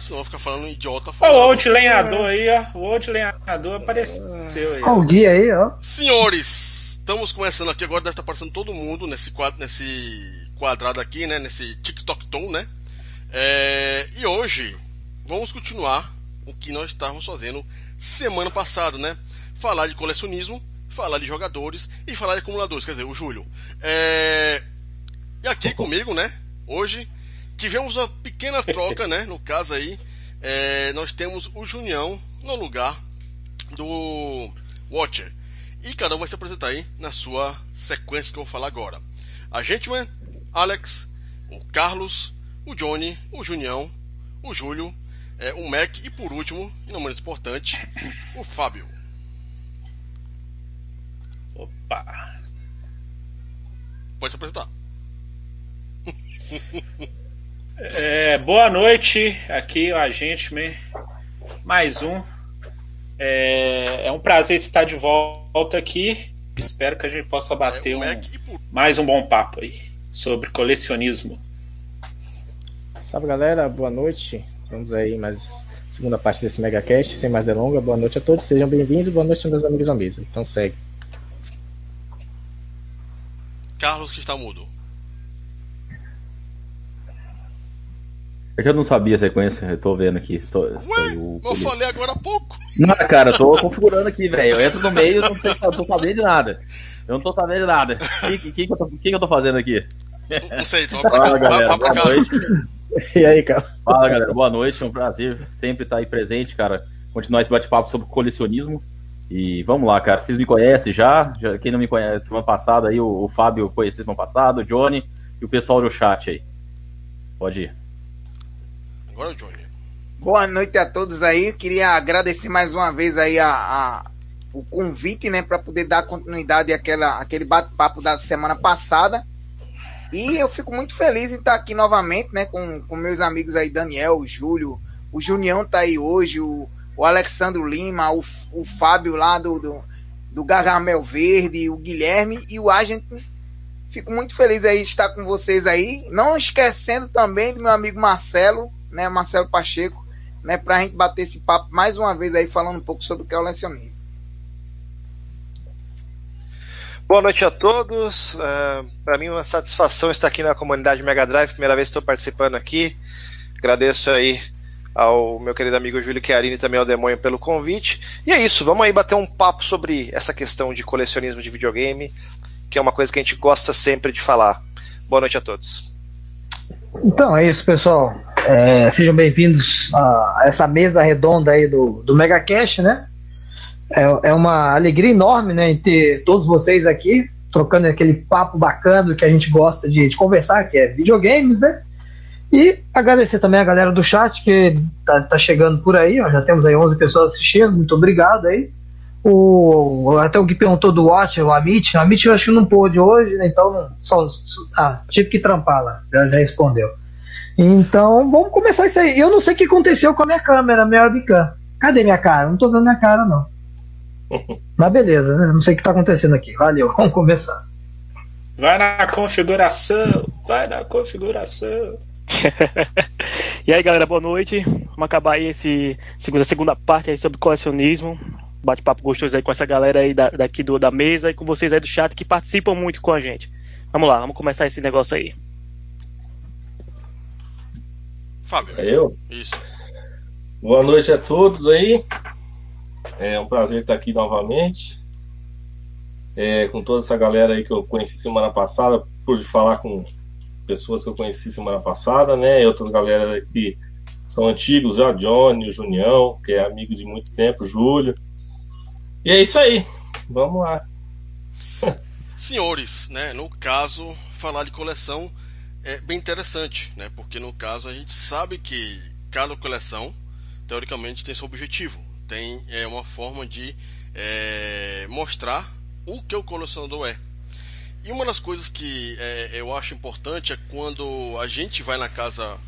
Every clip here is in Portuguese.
senão vou ficar falando idiota. Falando. o outro lenhador aí, ó. O outro lenhador apareceu aí. Ó. O dia aí, ó. Senhores, estamos começando aqui agora, deve estar aparecendo todo mundo nesse, quadro, nesse quadrado aqui, né? Nesse TikTok Tom, né? É, e hoje vamos continuar o que nós estávamos fazendo semana passada, né? Falar de colecionismo, falar de jogadores e falar de acumuladores, quer dizer, o Júlio. É, e aqui comigo, né? Hoje tivemos uma pequena troca, né? No caso aí, é, nós temos o Junião no lugar do Watcher. E cada um vai se apresentar aí na sua sequência que eu vou falar agora. A Gentleman, Alex, o Carlos, o Johnny, o Junião, o Júlio, é, o Mac e por último, e não menos importante, o Fábio. Opa! Pode se apresentar. É, boa noite, aqui o Agente mais um. É, é, um prazer estar de volta aqui. Espero que a gente possa bater é, um, mais um bom papo aí sobre colecionismo. Salve galera, boa noite. Vamos aí mais segunda parte desse megacast, sem mais delongas. Boa noite a todos, sejam bem-vindos. Boa noite meus amigos da mesa. Então segue. Carlos que está mudo. É que eu não sabia a sequência, eu tô vendo aqui. Estou, Ué, o... eu falei agora há pouco. Não, cara, eu tô configurando aqui, velho. Eu entro no meio e não, sei, não tô sabendo de nada. Eu não tô sabendo de nada. O que, que, que, eu tô, que, que eu tô fazendo aqui? Não sei, então Fala, galera, pra, pra casa. E aí, cara? Fala, galera. Boa noite. É um prazer sempre estar aí presente, cara. Continuar esse bate-papo sobre colecionismo. E vamos lá, cara. Vocês me conhecem já? já quem não me conhece, semana passada aí, o, o Fábio conheceu semana passada, o Johnny e o pessoal do chat aí. Pode ir. Agora o Johnny. Boa noite a todos aí. Queria agradecer mais uma vez aí a, a o convite, né, para poder dar continuidade àquela, àquele bate-papo da semana passada. E eu fico muito feliz em estar aqui novamente, né, com, com meus amigos aí, Daniel, Júlio, o Junião tá aí hoje, o, o Alexandro Lima, o, o Fábio lá do, do, do Gargamel Verde, o Guilherme e o Agente Fico muito feliz aí de estar com vocês aí. Não esquecendo também do meu amigo Marcelo, né, Marcelo Pacheco, né, para a gente bater esse papo mais uma vez aí falando um pouco sobre o que é o lecionismo. Boa noite a todos. Uh, é, para mim, uma satisfação estar aqui na comunidade Mega Drive. Primeira vez que estou participando aqui. Agradeço aí ao meu querido amigo Júlio Chiarini e também ao Demônio pelo convite. E é isso, vamos aí bater um papo sobre essa questão de colecionismo de videogame, que é uma coisa que a gente gosta sempre de falar. Boa noite a todos. Então é isso, pessoal. É, sejam bem-vindos a, essa mesa redonda aí do, do Mega Cash, né? É, é uma alegria enorme, né, em ter todos vocês aqui, trocando aquele papo bacana que a gente gosta de, de conversar, que é videogames, né? E agradecer também a galera do chat que tá, tá chegando por aí, ó, já temos aí 11 pessoas assistindo, muito obrigado aí. O, até o que perguntou do Watch, o Amit, o Amit eu acho que não pôde hoje, né, então só, ah, tive que trampar lá, já, já respondeu. Então, vamos começar isso aí. Eu não sei o que aconteceu com a minha câmera, minha webcam. Cadê minha cara? Não tô vendo minha cara, não. Mas beleza, né? Não sei o que tá acontecendo aqui. Valeu, vamos começar. Vai na configuração, vai na configuração. e aí galera, boa noite. Vamos acabar aí esse segunda, segunda parte aí sobre colecionismo. Bate-papo gostoso aí com essa galera aí da, daqui do, da mesa e com vocês aí do chat que participam muito com a gente. Vamos lá, vamos começar esse negócio aí. Fábio. É eu? Isso. Boa noite a todos aí. É um prazer estar aqui novamente. É, com toda essa galera aí que eu conheci semana passada, por falar com pessoas que eu conheci semana passada, né? E outras galera que são antigos, já, Johnny, o Junião, que é amigo de muito tempo, Júlio. E é isso aí. Vamos lá. Senhores, né? No caso, falar de coleção é bem interessante, né? Porque no caso a gente sabe que cada coleção, teoricamente, tem seu objetivo, tem é, uma forma de é, mostrar o que o colecionador é. E uma das coisas que é, eu acho importante é quando a gente vai na casa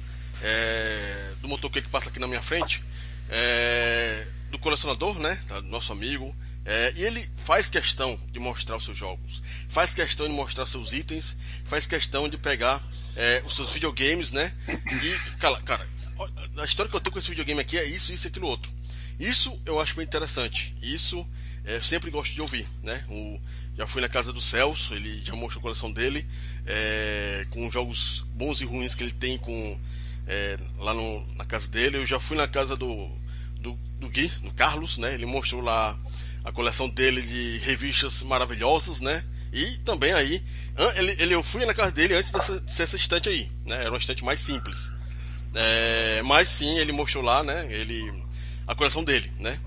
é, do motoqueiro que passa aqui na minha frente, é, do colecionador, né? Nosso amigo, é, e ele faz questão de mostrar os seus jogos, faz questão de mostrar seus itens, faz questão de pegar é, os seus videogames, né? E, cara, cara, a história que eu tenho com esse videogame aqui é isso, isso e aquilo outro. Isso eu acho bem interessante. Isso é, eu sempre gosto de ouvir, né? O, já fui na casa do Celso, ele já mostrou a coleção dele, é, com jogos bons e ruins que ele tem com é, lá no, na casa dele. Eu já fui na casa do, do, do Gui, do Carlos, né? Ele mostrou lá a coleção dele de revistas maravilhosas, né? E também aí, ele, ele, eu fui na casa dele antes dessa, dessa estante aí, né? Era uma estante mais simples. É, mas sim, ele mostrou lá, né? Ele, a coleção dele, né?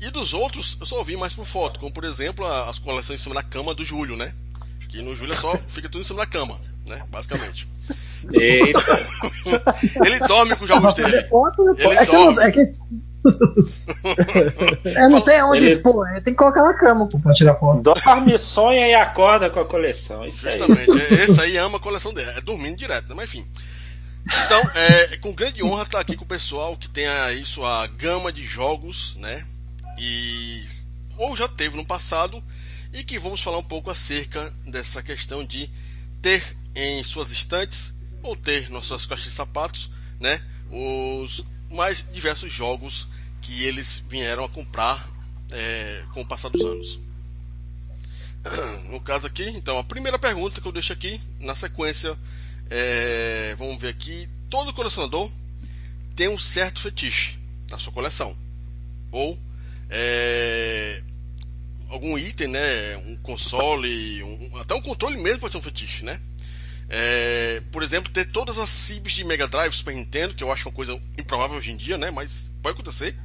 E dos outros, eu só vi mais por foto, como por exemplo as coleções em cima da cama do Júlio, né? Que no Júlio é só fica tudo em cima da cama, né? Basicamente. Eita. ele dorme com os jogos dele. Ele dorme. é que... é, não tem onde Ele- expor, é, tem que colocar na cama pra tirar foto. Dorme, sonha e acorda com a coleção. Isso aí. Justamente. é- Esse aí ama a coleção dele. É dormindo direto, né? Mas enfim. Então, é com grande honra estar aqui com o pessoal que tem aí sua gama de jogos, né? E ou já teve no passado e que vamos falar um pouco acerca dessa questão de ter em suas estantes ou ter nas suas caixas de sapatos, né? Os mais diversos jogos que eles vieram a comprar é, com o passar dos anos. No caso aqui, então, a primeira pergunta que eu deixo aqui, na sequência, é, vamos ver aqui. Todo colecionador tem um certo fetiche na sua coleção. Ou é, algum item, né? Um console, um- até um controle mesmo pode ser um fetiche, né? É, por exemplo, ter todas as CIBs de Mega Drive, Super Nintendo, que eu acho uma coisa improvável hoje em dia, né? Mas pode acontecer.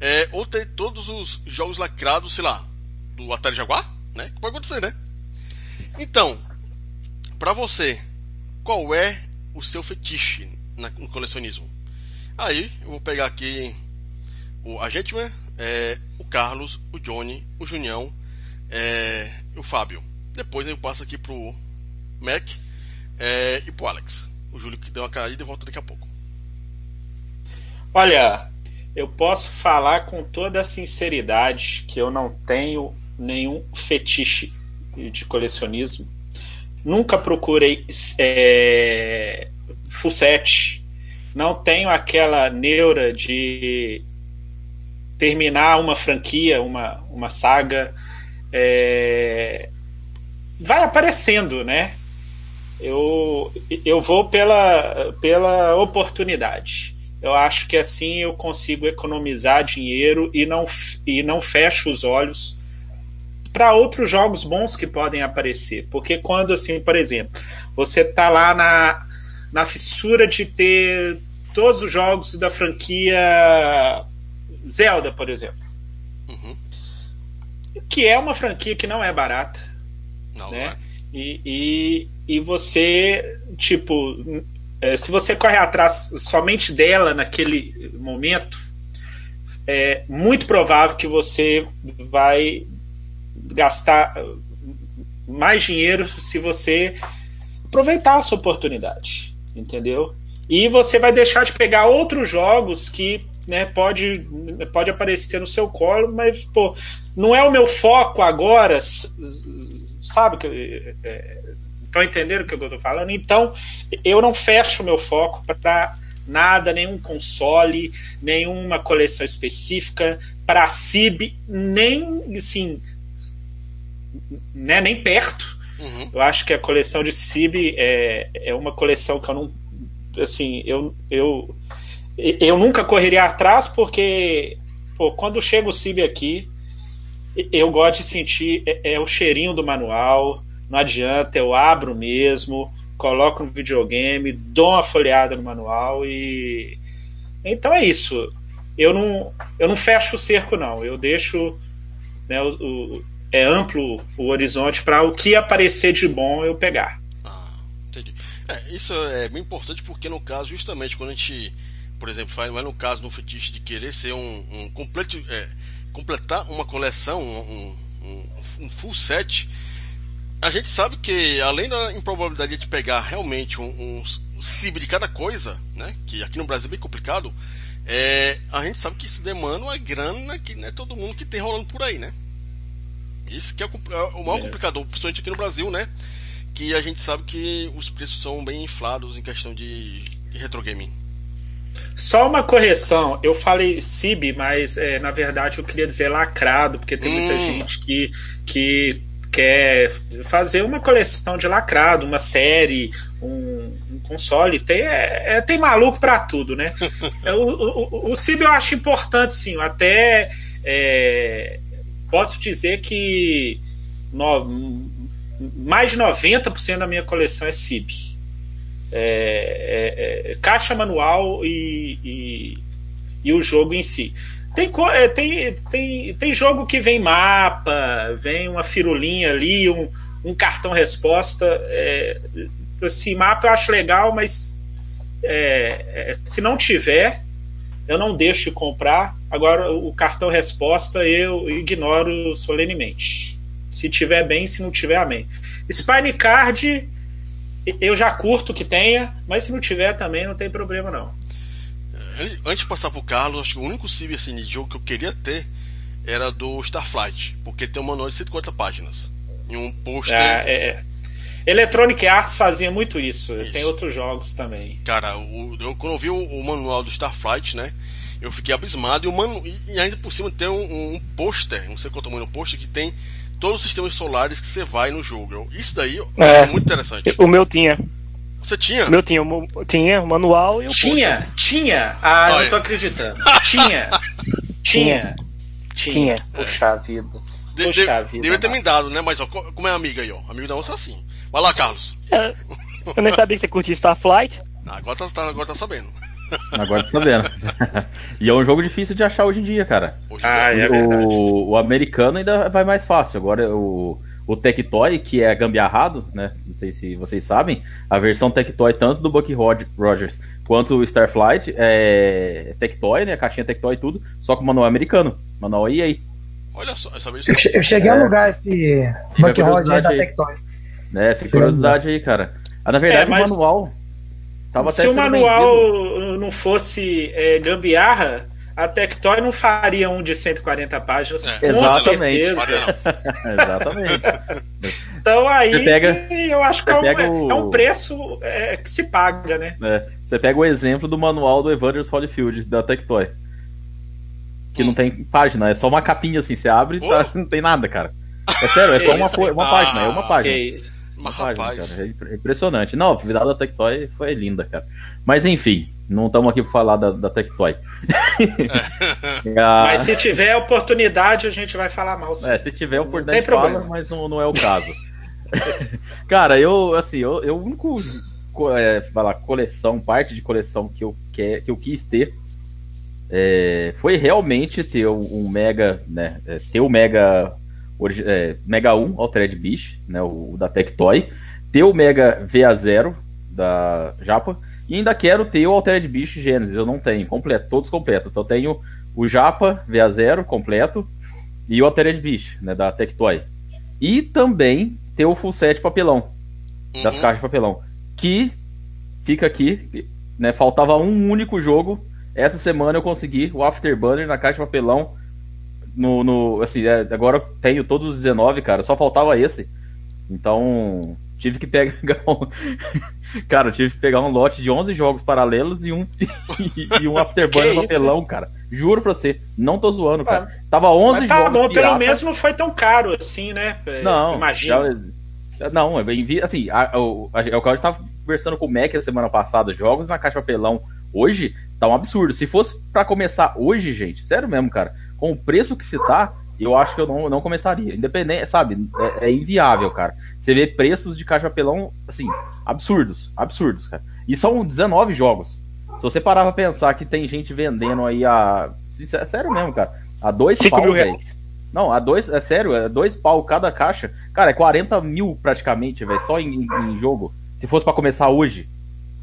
É, ou ter todos os jogos lacrados, sei lá, do Atari Jaguar, né? Pode acontecer, né? Então, pra você, qual é o seu fetiche na- no colecionismo? Aí, eu vou pegar aqui o Agente Man, é, o Carlos, o Johnny, o Junião é, o Fábio. Depois eu passo aqui pro Mac é, e pro Alex. O Júlio que deu uma caída e volta daqui a pouco. Olha, eu posso falar com toda a sinceridade que eu não tenho nenhum fetiche de colecionismo. Nunca procurei é, full set. Não tenho aquela neura de terminar uma franquia, uma, uma saga. É, vai aparecendo, né? Eu, eu vou pela, pela oportunidade. Eu acho que assim eu consigo economizar dinheiro e não, e não fecho os olhos para outros jogos bons que podem aparecer. Porque quando, assim, por exemplo, você tá lá na, na fissura de ter todos os jogos da franquia Zelda, por exemplo. Uhum. Que é uma franquia que não é barata. Não, Né? não é. E, e, e você, tipo, é, se você corre atrás somente dela naquele momento, é muito provável que você vai gastar mais dinheiro se você aproveitar essa oportunidade, entendeu? E você vai deixar de pegar outros jogos que né, pode, pode aparecer no seu colo, mas pô, não é o meu foco agora, sabe? que Estão entendendo o que eu estou falando? Então, eu não fecho o meu foco para nada, nenhum console, nenhuma coleção específica, para CIB, nem assim, né, nem perto. Uhum. Eu acho que a coleção de CIB é, é uma coleção que eu não. Assim, eu, eu, eu nunca correria atrás, porque pô, quando chega o CIB aqui, eu gosto de sentir é, é o cheirinho do manual. Não adianta, eu abro mesmo, coloco no videogame, dou uma folheada no manual e. Então é isso. Eu não, eu não fecho o cerco, não. Eu deixo. Né, o, o- é amplo o horizonte para o que aparecer de bom eu pegar. Ah, entendi. É, isso é bem importante porque no caso, justamente quando a gente, por exemplo, faz, mas no caso no fetiche de querer ser um, um completo, é, completar uma coleção, um, um, um full set, a gente sabe que além da improbabilidade de pegar realmente um, um, CIB de cada coisa, né, que aqui no Brasil é bem complicado, é, a gente sabe que isso demanda uma grana que não é todo mundo que tem rolando por aí, né? Isso que é o, é o maior É. complicador, principalmente aqui no Brasil, né? Que a gente sabe que os preços são bem inflados em questão de, de retro gaming. Só uma correção, eu falei CIB, mas é, na verdade eu queria dizer lacrado, porque tem muita Hum. gente que, que quer fazer uma coleção de lacrado, uma série, um, um console. Tem, é, é- tem maluco pra tudo, né? O, o, o CIB eu acho importante, sim. eu Até é, posso dizer que no- mais de 90% da minha coleção é CIB. É, é, é, caixa manual e, e, e o jogo em si. Tem, é, tem, tem, tem jogo que vem mapa, vem uma firulinha ali, um, um cartão resposta. É, esse mapa eu acho legal, mas é, se não tiver, eu não deixo de comprar. Agora, o cartão resposta eu ignoro solenemente. Se tiver bem, se não tiver, amém. Spine Card eu já curto que tenha, mas se não tiver também não tem problema não. An- Antes de passar pro Carlos, acho que o único CIB assim, de jogo que eu queria ter era do Starflight, porque tem um manual de 140 páginas. E um pôster. É, é. Electronic Arts fazia muito isso. Isso. Tem outros jogos também. Cara, o- eu, quando eu vi o, o manual do Starflight, né? Eu fiquei abismado e, o manu, e, ainda por cima tem um, um, um pôster, não sei qual tamanho do pôster, que tem todos os sistemas solares que você vai no jogo. Isso daí é. É. muito interessante. O meu tinha. Você tinha? O meu tinha, o tinha o manual e o Tinha, tinha. Ah, Olha. não tô acreditando. Tinha. Tinha. Tinha. Puxa vida. De, Puxa de- vida, devia ter me dado, né? Mas ó, co- como é amiga aí, ó. Amigo da onça é assim. Vai lá, Carlos. É, eu nem sabia que você curtia Starflight. Ah, agora tá, tá- agora tá sabendo. Agora tá sabendo. e é um jogo difícil de achar hoje em dia, cara. Hoje Ah, em dia. é verdade. o, o americano ainda vai mais fácil. Agora o, o Tectoy, que é gambiarrado, né? Não sei se vocês sabem, a versão Tectoy, tanto do Bucky Rogers quanto o Starflight, é Tectoy, né? A caixinha Tectoy e tudo, só com manual americano. Manual EA. Olha só, eu sabia disso. Eu, eu cheguei a alugar esse Buck Rod aí da aí. Tectoy. Né? Fica curiosidade aí, cara. Ah, na verdade, É, mas- o manual. Tava Se até o manual vendido. Não fosse é, gambiarra, a Tectoy não faria um de 140 páginas. É, com exatamente. certeza. Exatamente. Então aí pega- eu acho que é um, pega o- é um preço é, que se paga, né? É, você pega o exemplo do manual do Evanders Holyfield, da Tectoy. Que não tem página, é só uma capinha assim, você abre e tá- não tem nada, cara. É sério, é só uma, uma página, é uma página. Ok. Uma Mas página, rapaz, cara. É impre- impressionante. Não, a da Tectoy foi linda, cara. Mas enfim, não estamos aqui para falar da, da Tectoy. Ah, Mas se tiver oportunidade, a gente vai falar mal. sim. É, se tiver oportunidade, fala, mas não, não é o caso. Cara, eu, assim, eu, eu o único co- é, vai lá, coleção, parte de coleção que eu, que, que eu quis ter é, foi realmente ter um, um Mega, né, é, ter o Mega, origi- é, Mega 1 Altered Beast, né, o, o da Tectoy, ter o Mega VA0 da Japa, e ainda quero ter o Altered Beast Genesis, eu não tenho, completo, todos completos, só tenho o Japa VA0 completo, e o Altered Beast, né, da Tectoy. E também ter o full set papelão, das Uhum. caixas de papelão. Que fica aqui, né? Faltava um único jogo. Essa semana eu consegui o Afterburner na caixa de papelão. No, no, assim, é, agora eu tenho todos os 19, cara. Só faltava esse. Então, tive que pegar um. cara, eu tive que pegar um lote de 11 jogos paralelos e um, e, um Afterburner Que isso? papelão, cara. Juro pra você. Não tô zoando, Ah, cara. Tava 11 Mas tá jogos. bom, pelo pirata. menos não foi tão caro assim, né? É, Não, Imagina. não, é assim, a, o, a, o Claudio tava conversando com o Mac a semana passada, jogos na caixa papelão hoje tá um absurdo. Se fosse pra começar hoje, gente, sério mesmo, cara, com o preço que se tá, eu acho que eu não, não começaria. Independente, sabe, é, é inviável, cara. Você vê preços de caixa de papelão, assim, absurdos, absurdos, cara. E são 19 jogos. Se você parar pra pensar que tem gente vendendo aí a. é Sério mesmo, cara. A dois 5 pau, mil velho. reais. Não, a dois, é sério, é dois pau cada caixa. Cara, é 40 mil praticamente, velho, só em, em jogo. Se fosse pra começar hoje.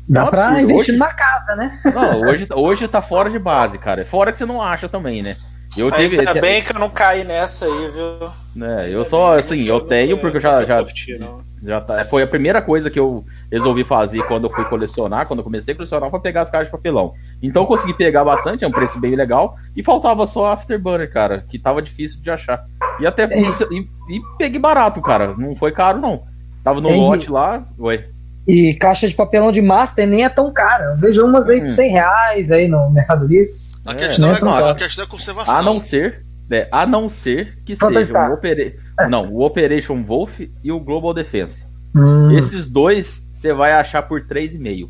Dá Não, pra absurdo. investir Hoje- numa casa, né? Não, hoje, hoje tá fora de base, cara. Fora que você não acha também, né? Eu tive. Ainda esse- bem que eu não caí nessa aí, viu? né, eu só, assim, eu tenho porque eu já, já, já tá, foi a primeira coisa que eu resolvi fazer quando eu fui colecionar, quando eu comecei a colecionar, foi pegar as caixas de papelão. Então eu consegui pegar bastante, é um preço bem legal, e faltava só Afterburner, cara, que tava difícil de achar. E até Ei. e, e peguei barato, cara, não foi caro não. Tava no Ei, lote lá, oi. E caixa de papelão de Master nem é tão cara. Eu vejo umas aí por 100 reais aí no Mercado Livre. A É, questão, não é, é a questão é conservação. A não ser, é, a não ser que Phantasy seja Star. o, Opera... não, o Operation Wolf e o Global Defense. Hum, Esses dois você vai achar por 3,5.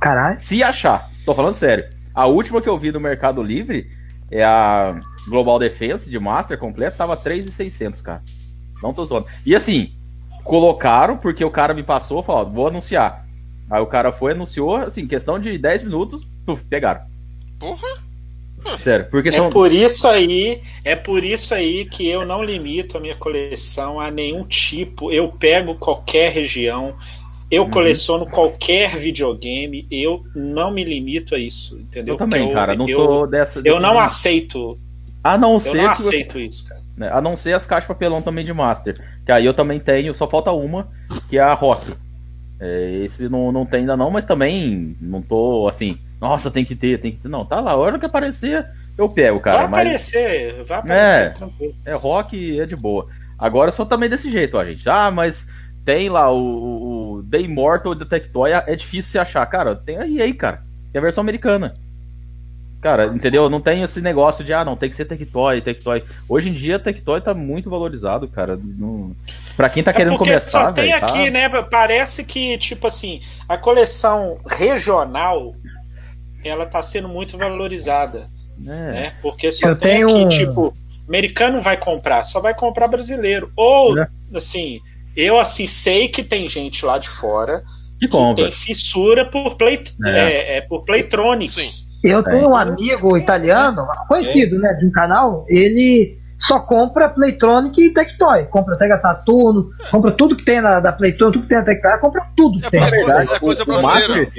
caralho. Se achar, tô falando sério. A última que eu vi no Mercado Livre é a Global Defense de Master completo, tava 3,600, cara. Não tô zoando. E assim, colocaram porque o cara me passou, falou, ó, vou anunciar. Aí o cara foi, anunciou, assim, questão de 10 minutos, puf, pegaram. Porra! Sério, porque É são. por isso aí, é por isso aí que eu não limito a minha coleção a nenhum tipo. Eu pego qualquer região, eu Uhum. coleciono qualquer videogame, eu não me limito a isso, entendeu? Eu também, Porque cara, não eu, sou dessa. Eu não aceito, A não eu ser não que você- aceito isso, cara. né, A não ser as caixas de papelão também de Master. Que aí eu também tenho, só falta uma, que é a Rock. É, esse não, não tem ainda não, mas também não tô assim, nossa, tem que ter, tem que ter. Não, tá lá, a hora que aparecer, eu pego, cara. vai mas aparecer, vai aparecer, É. tranquilo. é rock é de boa. Agora eu sou também desse jeito, ó, gente. Ah, mas tem lá o, o, o The Immortal da Tectoy, é difícil se achar. Cara, tem a EA, cara. Tem a versão americana. Cara, entendeu? Não tem esse negócio de, ah, não, tem que ser Tectoy, Tectoy. Hoje em dia, Tectoy tá muito valorizado, cara. Não... Pra quem tá É querendo começar, só tem velho, tá- aqui, né? Parece que, tipo assim, a coleção regional ela tá sendo muito valorizada, É. né? Porque só Eu tem tenho aqui, tipo, americano vai comprar, só vai comprar brasileiro. Ou, É. assim, eu assim sei que tem gente lá de fora Que que tem fissura por play, É. é. É, por Playtronic. Sim. Eu É. tenho um amigo italiano, conhecido, né, de um canal, ele só compra Playtronic e Tectoy. Compra Sega Saturno, compra tudo que tem na, da Playtronic, tudo que tem na Tectoy, compra tudo que É tem. pra- verdade, é coisa o- o brasileira.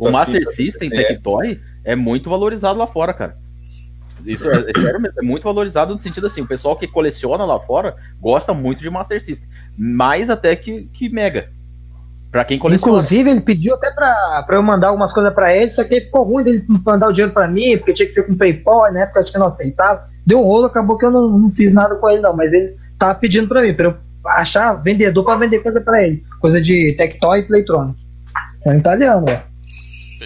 O Master System é. Tectoy é muito valorizado lá fora, cara. Isso é, é sério mesmo, é muito valorizado no sentido assim, o pessoal que coleciona lá fora gosta muito de Master System. Mais até que, que Mega. Pra quem coleciona. Inclusive, ele pediu até pra, pra eu mandar algumas coisas pra ele, só que ficou ruim dele mandar o dinheiro pra mim, porque tinha que ser com PayPal, na época eu acho que não aceitava. Deu um rolo, acabou que eu não, não fiz nada com ele, não, mas ele tava pedindo pra mim, pra eu achar vendedor pra vender coisa pra ele. Coisa de Tectoy e Playtronic. É um italiano, velho.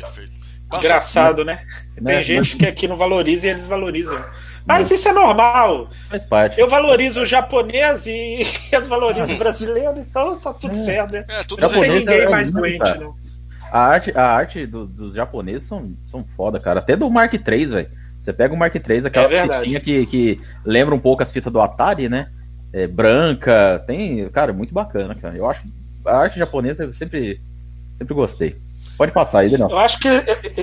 Perfeito. Passa- Engraçado, né? Tem Né, gente que aqui não valoriza e eles valorizam. Mas isso é normal. Faz parte. Eu valorizo o japonês e eles valorizam o brasileiro, então tá tudo É. certo, né? É, tudo Não tem ninguém é mais doente, cara. não. A arte, a arte do- dos japoneses são, são foda, cara. Até do Mark III, velho. Você pega o Mark III, aquela É fitinha que, que lembra um pouco as fitas do Atari, né? É, branca, tem. Cara, muito bacana, cara. Eu acho. A arte japonesa eu sempre, sempre gostei. Pode passar aí, não. Eu acho que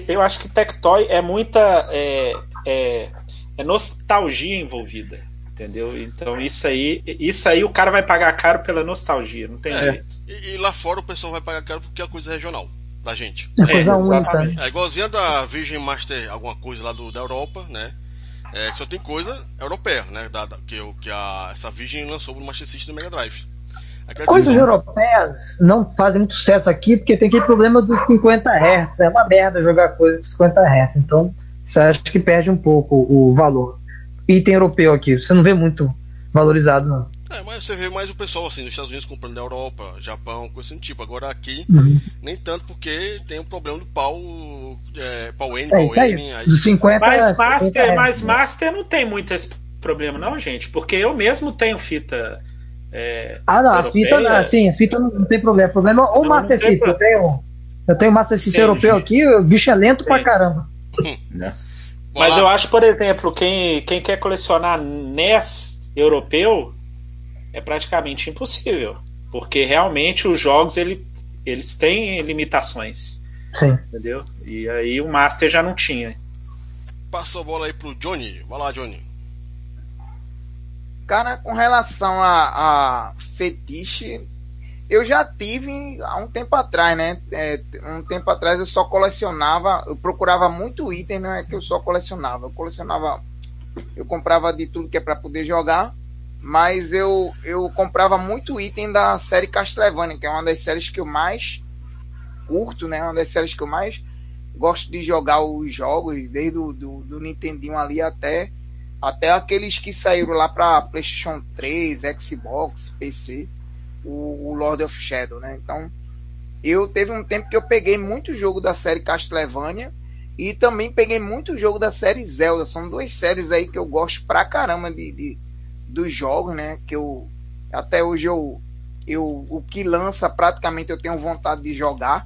eu acho que Tectoy é muita é, é, é nostalgia envolvida, entendeu? Então isso aí, isso aí o cara vai pagar caro pela nostalgia, não tem É. jeito. E, e lá fora o pessoal vai pagar caro porque é coisa regional da gente. É coisa única. É igualzinha da Virgin Master, alguma coisa lá do, da Europa, né? É, que só tem coisa europeia, né? Da, da- que, o- que a, essa Virgin lançou no Master System no Mega Drive. Coisas europeias não fazem muito sucesso aqui porque tem aquele problema dos 50 Hz. É uma merda jogar coisa com 50 Hz. Então, você acha que perde um pouco o valor. Item europeu aqui, você não vê muito valorizado, não. É, mas você vê mais o pessoal assim, nos Estados Unidos comprando da Europa, Japão, coisa assim do tipo. Agora aqui, Uhum. nem tanto porque tem o problema do pau, é, pau N, É pau isso aí. N. Aí, Dos 50 Mas 60 Master, Hz, mas né? Master não tem muito esse problema, não, gente, porque eu mesmo tenho fita. É, Ah, não, a europeia. fita, não, assim, a fita não, não tem problema. O problema é o Não, Master não System. Eu tenho, eu tenho Master System Tem. europeu aqui, o bicho é lento pra Tem. caramba. Bora Mas eu acho, por exemplo, quem, quem quer colecionar NES europeu é praticamente impossível. Porque realmente os jogos ele, eles têm limitações. Sim. Entendeu? E aí o Master já não tinha. Passa a bola aí pro Johnny. Vai lá, Johnny. Cara, com relação a, a fetiche, eu já tive há um tempo atrás, né? É, um tempo atrás eu só colecionava, eu procurava muito item, não é que eu só colecionava. Eu colecionava, eu comprava de tudo que é para poder jogar, mas eu, eu comprava muito item da série Castlevania, que é uma das séries que eu mais curto, né? Uma das séries que eu mais gosto de jogar os jogos, desde o do, do Nintendinho ali até até aqueles que saíram lá para PlayStation 3, Xbox, PC, o, o Lord of Shadow, né? Então, eu teve um tempo que eu peguei muito jogo da série Castlevania e também peguei muito jogo da série Zelda. São duas séries aí que eu gosto pra caramba de, de dos jogos, né? Que eu até hoje eu, eu o que lança praticamente eu tenho vontade de jogar.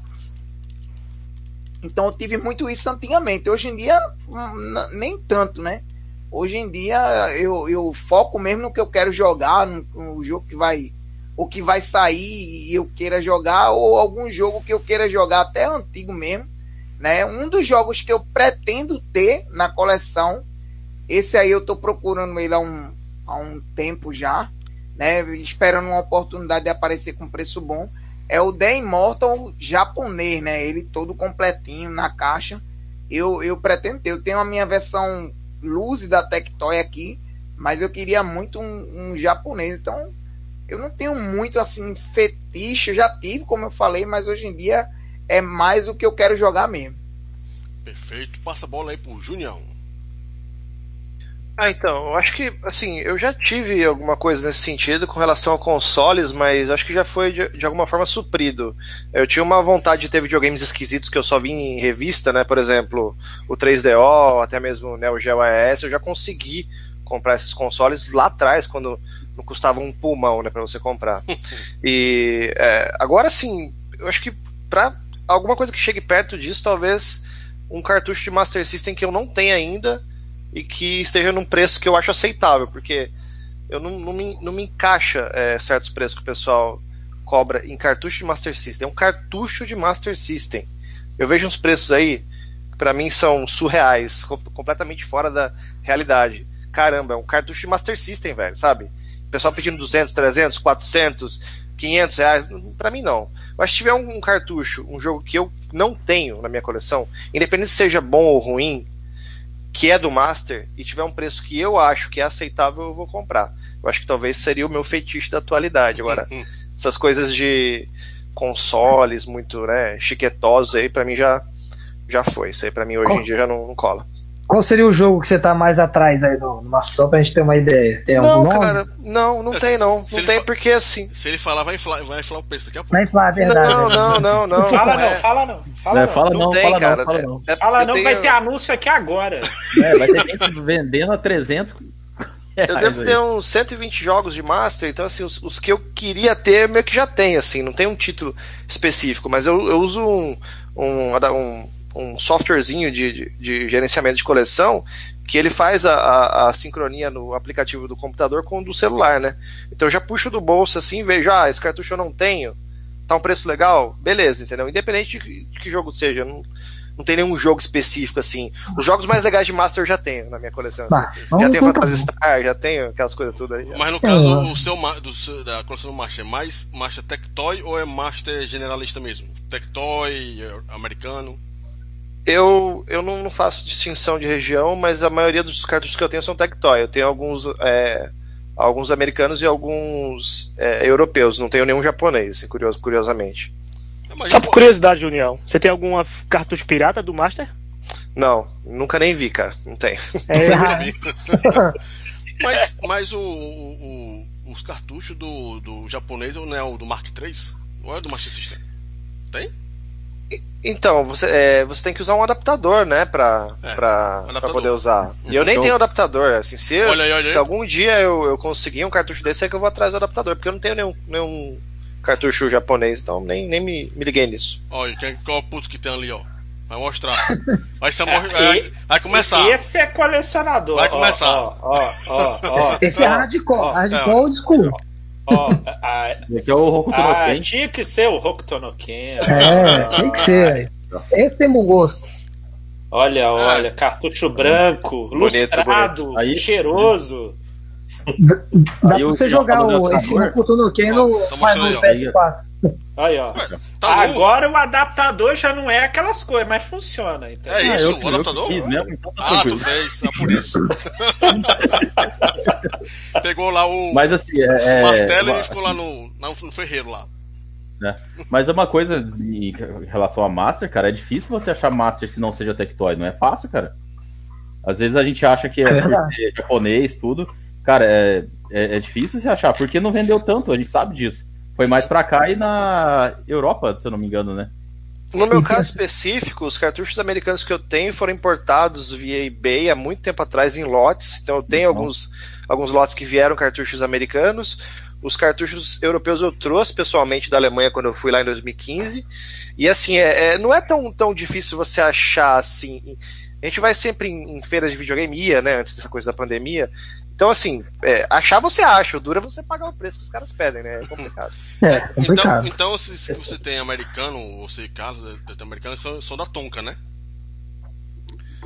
Então eu tive muito isso antigamente. Hoje em dia hum, nem tanto, né? Hoje em dia eu, eu foco mesmo no que eu quero jogar, no, no jogo que vai o que vai sair e eu queira jogar, ou algum jogo que eu queira jogar, até antigo mesmo. Né? Um dos jogos que eu pretendo ter na coleção, esse aí eu estou procurando ele há um, há um tempo já, né? esperando uma oportunidade de aparecer com preço bom, é o The Immortal japonês, né? ele todo completinho na caixa. Eu, eu pretendo ter, eu tenho a minha versão Luz da Tectoy aqui, mas eu queria muito um, um japonês, então eu não tenho muito assim fetiche, já tive, como eu falei, mas hoje em dia é mais o que eu quero jogar mesmo. Perfeito. Passa a bola aí pro Junião. Ah, então, eu acho que, assim, eu já tive alguma coisa nesse sentido com relação a consoles, mas acho que já foi de, de, alguma forma suprido. Eu tinha uma vontade de ter videogames esquisitos que eu só vi em revista, né? Por exemplo, o 3DO, até mesmo o Neo Geo AES, eu já consegui comprar esses consoles lá atrás, quando não custava um pulmão, né, para você comprar. e é, agora sim, eu acho que para alguma coisa que chegue perto disso, talvez um cartucho de Master System que eu não tenho ainda e que esteja num preço que eu acho aceitável, porque eu não, não, me, não me encaixa é, certos preços que o pessoal cobra em cartucho de Master System. É um cartucho de Master System. Eu vejo uns preços aí que para mim são surreais, completamente fora da realidade caramba, é um cartucho de Master System, velho, sabe? O pessoal pedindo 200, 300, 400, 500 reais, para mim não. Mas se tiver um, um, cartucho, um jogo que eu não tenho na minha coleção, independente se seja bom ou ruim, que é do Master, e tiver um preço que eu acho que é aceitável, eu vou comprar. Eu acho que talvez seria o meu feitiço da atualidade. Agora, essas coisas de consoles muito, né, chiquetosos aí, para mim já já foi. Isso aí pra mim hoje em dia já não, não cola. Qual seria o jogo que você tá mais atrás aí no, numa só pra gente ter uma ideia? Tem não, algum cara, não, não é, tem não. Não tem porque assim. Se ele falar, vai inflar, vai inflar o preço daqui a pouco. Vai inflar, é verdade. Não, não, não, não. Fala não, fala não. Fala é, fala não, não, tem, fala cara. não, fala não. É, fala não, tenho... vai ter anúncio aqui agora. É, vai ter gente vendendo a 300 eu devo ter uns 120 jogos de Master, então assim, os, os, que eu queria ter meio que já tem, assim, não tem um título específico, mas eu, eu uso um, um, um, um softwarezinho de, de, de, gerenciamento de coleção que ele faz a, a, a, sincronia no aplicativo do computador com o do celular, né? Então eu já puxo do bolso assim, vejo, ah, esse cartucho eu não tenho, tá um preço legal, beleza, entendeu? Independente de, de que jogo seja, não, não tem nenhum jogo específico assim. Os jogos mais legais de Master eu já tenho na minha coleção. Bah, assim. Já tenho Phantasy Star, já tenho aquelas coisas tudo aí. Mas no caso, o seu, do, da coleção do Master é mais Master Tectoy ou é Master generalista mesmo? Tectoy, americano? Eu, eu não, faço distinção de região, mas a maioria dos cartuchos que eu tenho são Tectoy. Eu tenho alguns, é, alguns americanos e alguns é, europeus. Não tenho nenhum japonês, assim, curioso, curiosamente. Só por curiosidade, Junião, você tem alguma cartucho pirata do Master? Não, nunca nem vi, cara. Não tem. É. mas mas o, o, os cartuchos do, do japonês não é o do Mark III? Ou é do Master System? Tem? Então, você, é, você tem que usar um adaptador, né, pra, é, pra, adaptador. pra poder usar. E eu nem então, tenho adaptador, assim, se, olha aí, olha aí. se algum dia eu, eu conseguir um cartucho desse, é que eu vou atrás do adaptador, porque eu não tenho nenhum, nenhum cartucho japonês, então nem, nem me, me liguei nisso. Olha, qual puto que tem ali, ó. Vai mostrar. Vai, ser, é, vai, vai começar. Esse é colecionador. Vai começar. Ó, ó, ó, esse, esse é hardcore, hardcore old school. Ó, a, aqui é o Hokuto no ah, Ken. Tinha que ser o Hokuto no Ken. É, tem que ser. Esse tem bom gosto. Olha, olha, cartucho branco, bonito, lustrado, bonito. Aí, cheiroso. Dá pra você jogar o, esse Hokuto no Ken no, mais no PS4. Aí, ó. Tá Agora o adaptador já não é aquelas coisas, mas funciona. Entendeu? É isso, ah, o adaptador? Mesmo, então tá ah, tu fez, é por isso. Pegou lá o, mas, assim, é, o martelo é... e ficou lá no, no ferreiro lá. É. Mas é uma coisa em relação a Master, cara, é difícil você achar Master que não seja Tectoy, não é fácil, cara. Às vezes a gente acha que é, é japonês, tudo. Cara, é, é, é, difícil você achar, porque não vendeu tanto, a gente sabe disso. Foi mais pra cá e na Europa, se eu não me engano, né? No meu caso específico, os cartuchos americanos que eu tenho foram importados via eBay há muito tempo atrás em lotes. Então eu tenho alguns, alguns lotes que vieram cartuchos americanos. Os cartuchos europeus eu trouxe pessoalmente da Alemanha quando eu fui lá em 2015. E assim, é, é não é tão, tão difícil você achar assim. A gente vai sempre em, em feiras de videogame, ia, né, antes dessa coisa da pandemia. Então, assim, é, achar você acha, o duro é você pagar o preço que os caras pedem, né? É complicado. É, complicado. Então, então se, se você tem americano, ou se caso tem americano, são, são da Tonka, né?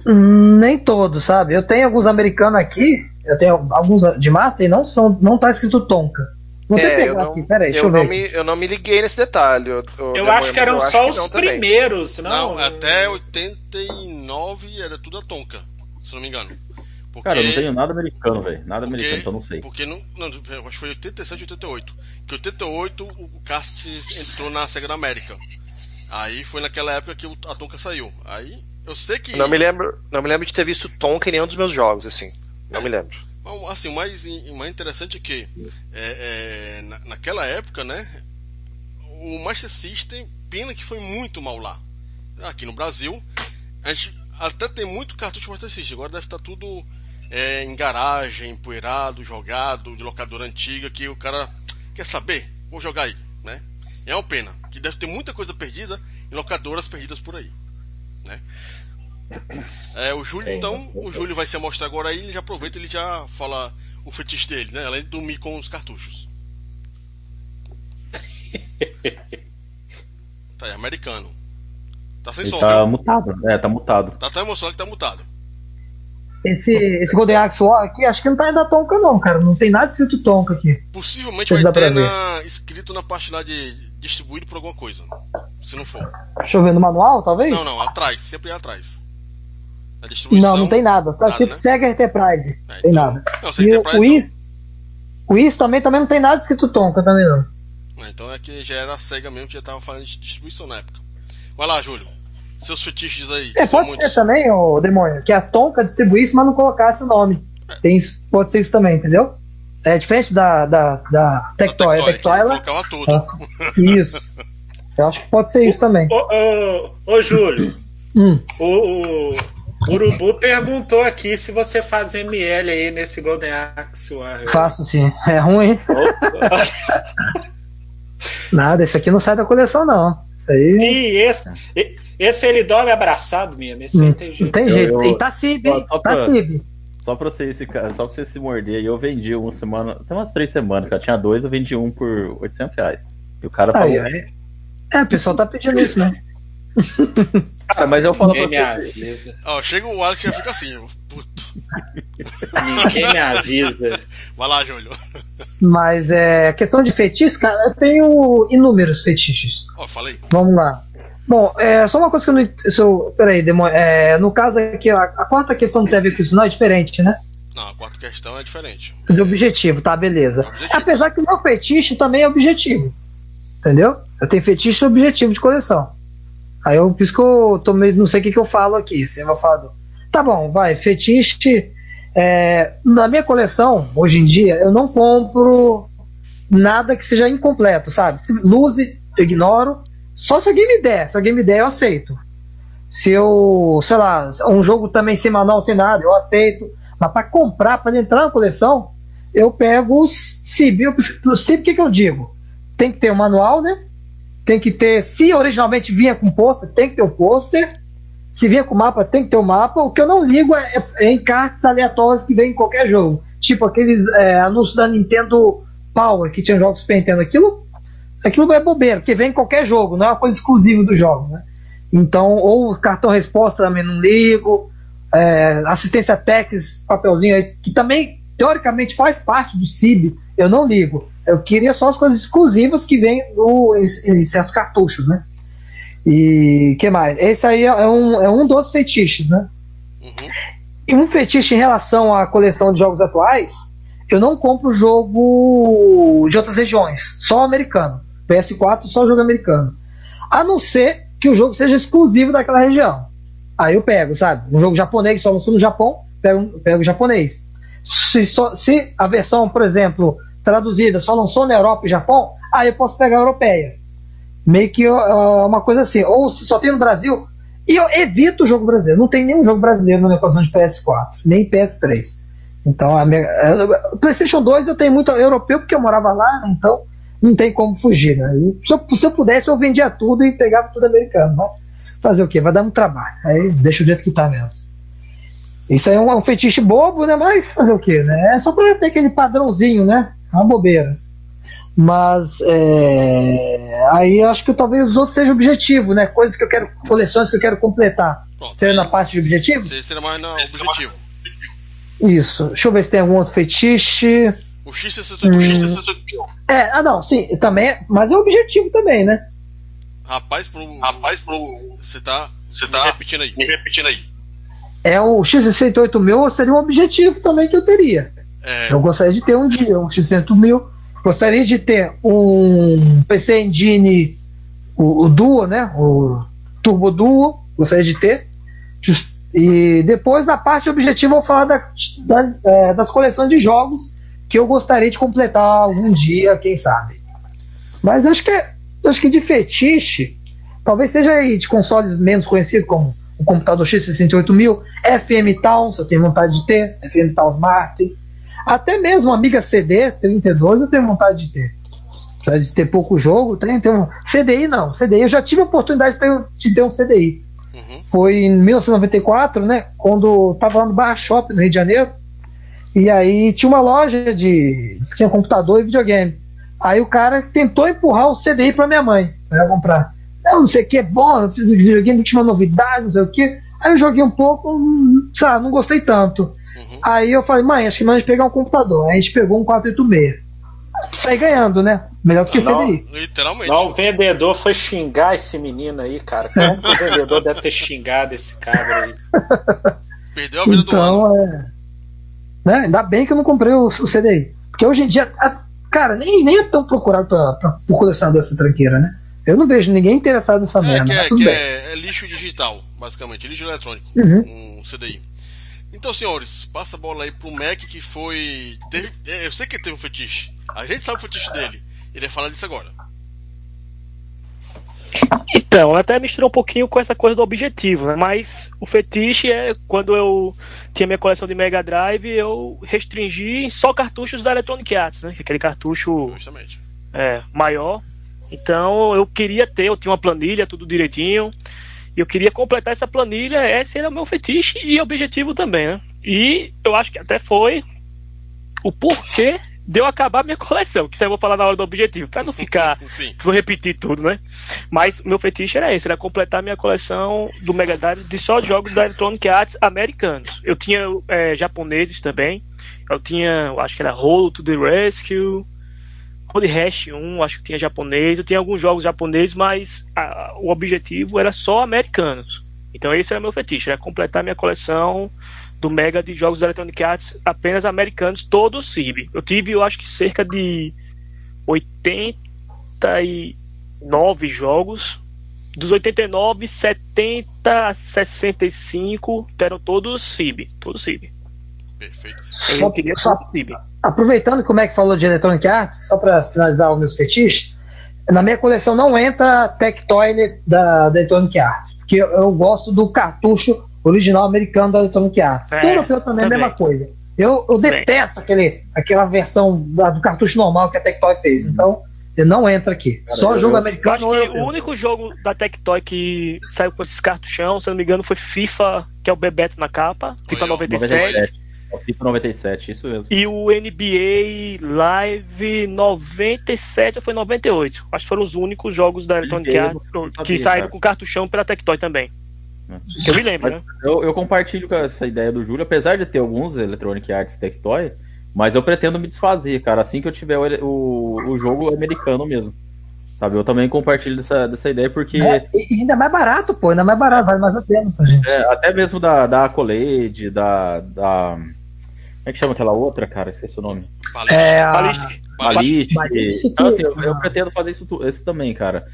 Hum, nem todos, sabe? Eu tenho alguns americanos aqui, eu tenho alguns de Master e não são, não tá escrito Tonka. Vou É, pegar eu não, aqui, peraí, deixa eu, eu ver. não me, eu não me liguei nesse detalhe. Eu, Eu acho que eram só os também. primeiros, não? Não, até 89 era tudo a Tonka, se não me engano. Porque, Cara, eu não tenho nada americano, velho. Nada porque, americano, então não sei. Porque não, não, acho que foi 87 e 88. Que 88 o Cast entrou na Sega da América. Aí foi naquela época que o- a Tonka saiu. Aí eu sei que. Não me lembro, não me lembro de ter visto Tonka em nenhum dos meus jogos, assim. Não me lembro. Bom, Assim, o mais, mais interessante é que é, é, na- naquela época, né? O Master System, pena que foi muito mal lá. Aqui no Brasil, a gente até tem muito cartucho Master System. Agora deve estar tudo é, em garagem, empoeirado, jogado, de locadora antiga, que o cara quer saber, vou jogar aí, né? É uma pena, que deve ter muita coisa perdida em locadoras perdidas por aí, né? É, o Júlio, Tem então, o Júlio vai se mostrar agora aí, ele já aproveita e ele já fala o fetiche dele, né? Além de dormir com os cartuchos. Tá aí, americano. Tá sem Ele som, tá mutado. É, tá mutado. Tá tão emocionado que tá mutado. Esse, esse Golden Axe War aqui, acho que não tá ainda Tonka, não, cara. Não tem nada escrito Tonka aqui. Possivelmente vai ter na, escrito na parte lá de distribuído por alguma coisa. Se não for. Deixa eu ver no manual, talvez? Não, não, atrás, sempre é atrás. Na distribuição. Não, não tem nada. Tá escrito né? Sega Enterprise. É, tem então- nada. Não, E o, Enterprise o. Is, o Is também, também não tem nada escrito Tonka também, não. Ah, Então é que já era a SEGA mesmo que já tava falando de distribuição na época. Vai lá, Júlio. Seus fetiches aí. É, pode muitos. ser também, ô demônio, que a Tonka distribuísse, mas não colocasse o nome. Tem isso, pode ser isso também, entendeu? É diferente da, da, da Tectoy. A Tectoy, ela. colocava tudo. Ah, Isso. Eu acho que pode ser isso também. Ô, ô, ô, Júlio, Hum. o, o Urubu perguntou aqui se você faz ML aí nesse Golden Axe War. Faço sim. É ruim. Nada, esse aqui não sai da coleção, não. Isso aí. E esse, e- esse ele dorme abraçado mesmo. Esse aí Não, tem não jeito. tem Eu- jeito. eu- E tá Cib, hein? Só Tá pra- Cib. Só pra você, esse, cara- só pra você se morder aí, eu vendi uma semana. Tem umas três semanas, cara. Tinha dois, eu vendi um por 800 reais. E o cara falou. Aí, aí. É, o pessoal tá pedindo isso mesmo. Cara, mas eu falo pra Ninguém me você. avisa. Ó, chega o Alex e já fica assim. ó, Puto. Ninguém me avisa. Vai lá, Júlio. Mas é questão de fetiche, cara, eu tenho inúmeros fetiches. Ó, falei. Vamos lá. Bom, é só uma coisa que eu não. Se eu, peraí, demônio. É, no caso aqui, a, a quarta questão não tem a ver com isso, não, é diferente, né? Não, a quarta questão é diferente. De objetivo, tá, beleza. Objetivo. Apesar que o meu fetiche também é objetivo. Entendeu? Eu tenho fetiche e objetivo de coleção. Aí eu, que eu tô meio, não sei o que, que eu falo aqui. Você vai falar. Tá bom, vai. Fetiche. é, na minha coleção, hoje em dia, eu não compro nada que seja incompleto, sabe? Se luz, eu ignoro. Só se alguém me der. Se alguém me der, eu aceito. Se eu, sei lá, um jogo também sem manual, sem nada, eu aceito. Mas para comprar, para entrar na coleção, eu pego os CIB. O CIB, o que, que eu digo? Tem que ter o manual, né? Tem que ter. Se originalmente vinha com pôster, tem que ter o pôster. Se vinha com mapa, tem que ter o mapa. O que eu não ligo é, é encartes aleatórios que vem em qualquer jogo. Tipo aqueles é, anúncios da Nintendo Power, que tinha jogos Super Nintendo. Aquilo, aquilo é bobeira, porque vem em qualquer jogo, não é uma coisa exclusiva dos jogos, né? Então, ou cartão resposta também não ligo. é, assistência Tex, papelzinho aí, que também teoricamente faz parte do CIB, eu não ligo. Eu queria só as coisas exclusivas que vêm em, em certos cartuchos, né? E que mais? Esse aí é um, é um dos fetiches, né? Uhum. E um fetiche em relação à coleção de jogos atuais, eu não compro jogo de outras regiões, só americano. PS4 só jogo americano. A não ser que o jogo seja exclusivo daquela região. Aí eu pego, sabe? Um jogo japonês que só lançou no Japão, pego, pego japonês. Se, só- se a versão, por exemplo, traduzida, só lançou na Europa e Japão, aí eu posso pegar a europeia. Meio que uh, uma coisa assim. Ou se só tem no Brasil. E eu evito o jogo brasileiro. Não tem nenhum jogo brasileiro na minha coleção de PS4, nem PS3. Então, a minha, a PlayStation 2 eu tenho muito europeu porque eu morava lá, né? então não tem como fugir. Né? Se, eu, se eu pudesse, eu vendia tudo e pegava tudo americano. Mas fazer o quê? Vai dar muito trabalho. Aí deixa o jeito que tá mesmo. Isso aí é um, é um fetiche bobo, né? Mas fazer o quê? Né? É só pra ter aquele padrãozinho, né? É uma bobeira. Mas é, aí acho que talvez os outros sejam objetivo, né? Coisas que eu quero, coleções que eu quero completar. Pronto, Seria na parte de objetivos? Esse seria mais no objetivo. Isso. Deixa eu ver se tem algum outro fetiche. O X68 Hum. É, ah não, sim, também, é- mas é objetivo também, né? Rapaz, pro. Rapaz, pro. Você tá. Você tá. repetindo aí. Me repetindo aí. É o X68 mil seria um objetivo também que eu teria. É, Eu gostaria de ter um dia, um X600 mil. Gostaria de ter um PC Engine, o, o Duo, né? O Turbo Duo, gostaria de ter. E depois, na parte objetiva, eu vou falar da- das, é, das coleções de jogos que eu gostaria de completar algum dia, quem sabe. Mas acho que, é- acho que de fetiche, talvez seja aí de consoles menos conhecidos, como o computador X68000, FM Towns, eu tenho vontade de ter, FM Towns Smart. Até mesmo Amiga CD 32 eu tenho vontade de ter. Apesar de ter pouco jogo, tenho, tenho. CDI não, CDI eu já tive a oportunidade de ter- de ter um CDI. Uhum. Foi em 1994, né? Quando tava lá no Bar Shop no Rio de Janeiro. E aí tinha uma loja de. tinha computador e videogame. Aí o cara tentou empurrar o CDI pra minha mãe, pra eu comprar. Não, não sei o que, é bom, eu fiz videogame, tinha uma novidade, não sei o que. Aí eu joguei um pouco, hum, sabe, não gostei tanto. Uhum. Aí eu falei, mãe, acho que nós vamos pegar um computador. Aí a gente pegou um 486. Saí ganhando, né? Melhor do que Não. CDI. Literalmente. Não, o vendedor foi xingar esse menino aí, cara. Como que o vendedor deve ter xingado esse cabra aí? Perdeu a vida do ano. Então, é. Né? Ainda bem que eu não comprei o, o CDI. Porque hoje em dia, a- cara, nem, nem é tão procurado pra, pra, por colecionador essa tranqueira, né? Eu não vejo ninguém interessado nessa É, merda. que, é, que é, é lixo digital, basicamente, lixo eletrônico. Uhum. Um CDI. Então, senhores, passa a bola aí pro Mac que foi. teve- é, eu sei que ele teve um fetiche. A gente sabe o fetiche dele. Ele vai falar disso agora. Então, até misturou um pouquinho com essa coisa do objetivo, né? Mas o fetiche é quando eu tinha minha coleção de Mega Drive, eu restringi só cartuchos da Electronic Arts, né? Aquele cartucho Justamente. é, maior. Então eu queria ter, eu tinha uma planilha, tudo direitinho. E eu queria completar essa planilha, esse era o meu fetiche e objetivo também, né? E eu acho que até foi o porquê de eu acabar minha coleção, que isso aí eu vou falar na hora do objetivo, pra não ficar Sim. Vou repetir tudo, né? Mas o meu fetiche era esse, era completar minha coleção do Mega Drive de só jogos da Electronic Arts americanos. Eu tinha é, japoneses também. Eu tinha, eu acho que era Roll to the Rescue, Road Rash 1, acho que tinha japonês. Eu tinha alguns jogos japoneses, mas a- o objetivo era só americanos. Então esse era meu fetiche, era completar minha coleção do Mega de jogos da Electronic Arts apenas americanos, todos CIB. Eu tive, eu acho que cerca de 89 jogos. Dos 89, 70 a 65 eram todos CIB. Todos CIB. Perfeito. Só, queria só- aproveitando que o Mac falou de Electronic Arts, só para finalizar os meus fetiches, na minha coleção não entra Tectoy da, da Electronic Arts, porque eu, eu gosto do cartucho original americano da Electronic Arts. É, o europeu também, é a também. mesma coisa. Eu, eu Também. detesto aquele, aquela versão da- do cartucho normal que a Tectoy fez, então ele não entra aqui. Só eu- jogo eu- Eu americano acho ou que o único jogo da Tectoy que saiu com esses cartuchão, se eu não me engano, foi FIFA, que é o Bebeto na capa, FIFA Olha, ó, 97. 97. É o FIFA 97, isso mesmo. E o NBA Live 97 ou foi 98? Acho que foram os únicos jogos da Electronic Arts que saíram cara. com cartuchão pela Tectoy também. Que eu me lembro, Mas né? eu, eu compartilho com essa ideia do Júlio, apesar de ter alguns Electronic Arts Tectoy, mas eu pretendo me desfazer, cara, assim que eu tiver o, o, o jogo americano mesmo. Sabe, eu também compartilho dessa, dessa ideia porque É, ainda mais barato, pô, ainda mais barato, vale mais a pena pra gente. é, até mesmo da, da Accolade, da, da. Como é que chama aquela outra, cara? Esqueci o nome. Balística. É, a- Ballistic. Ballistic. Ballistic, Então, assim, eu, eu pretendo fazer isso, isso também, cara.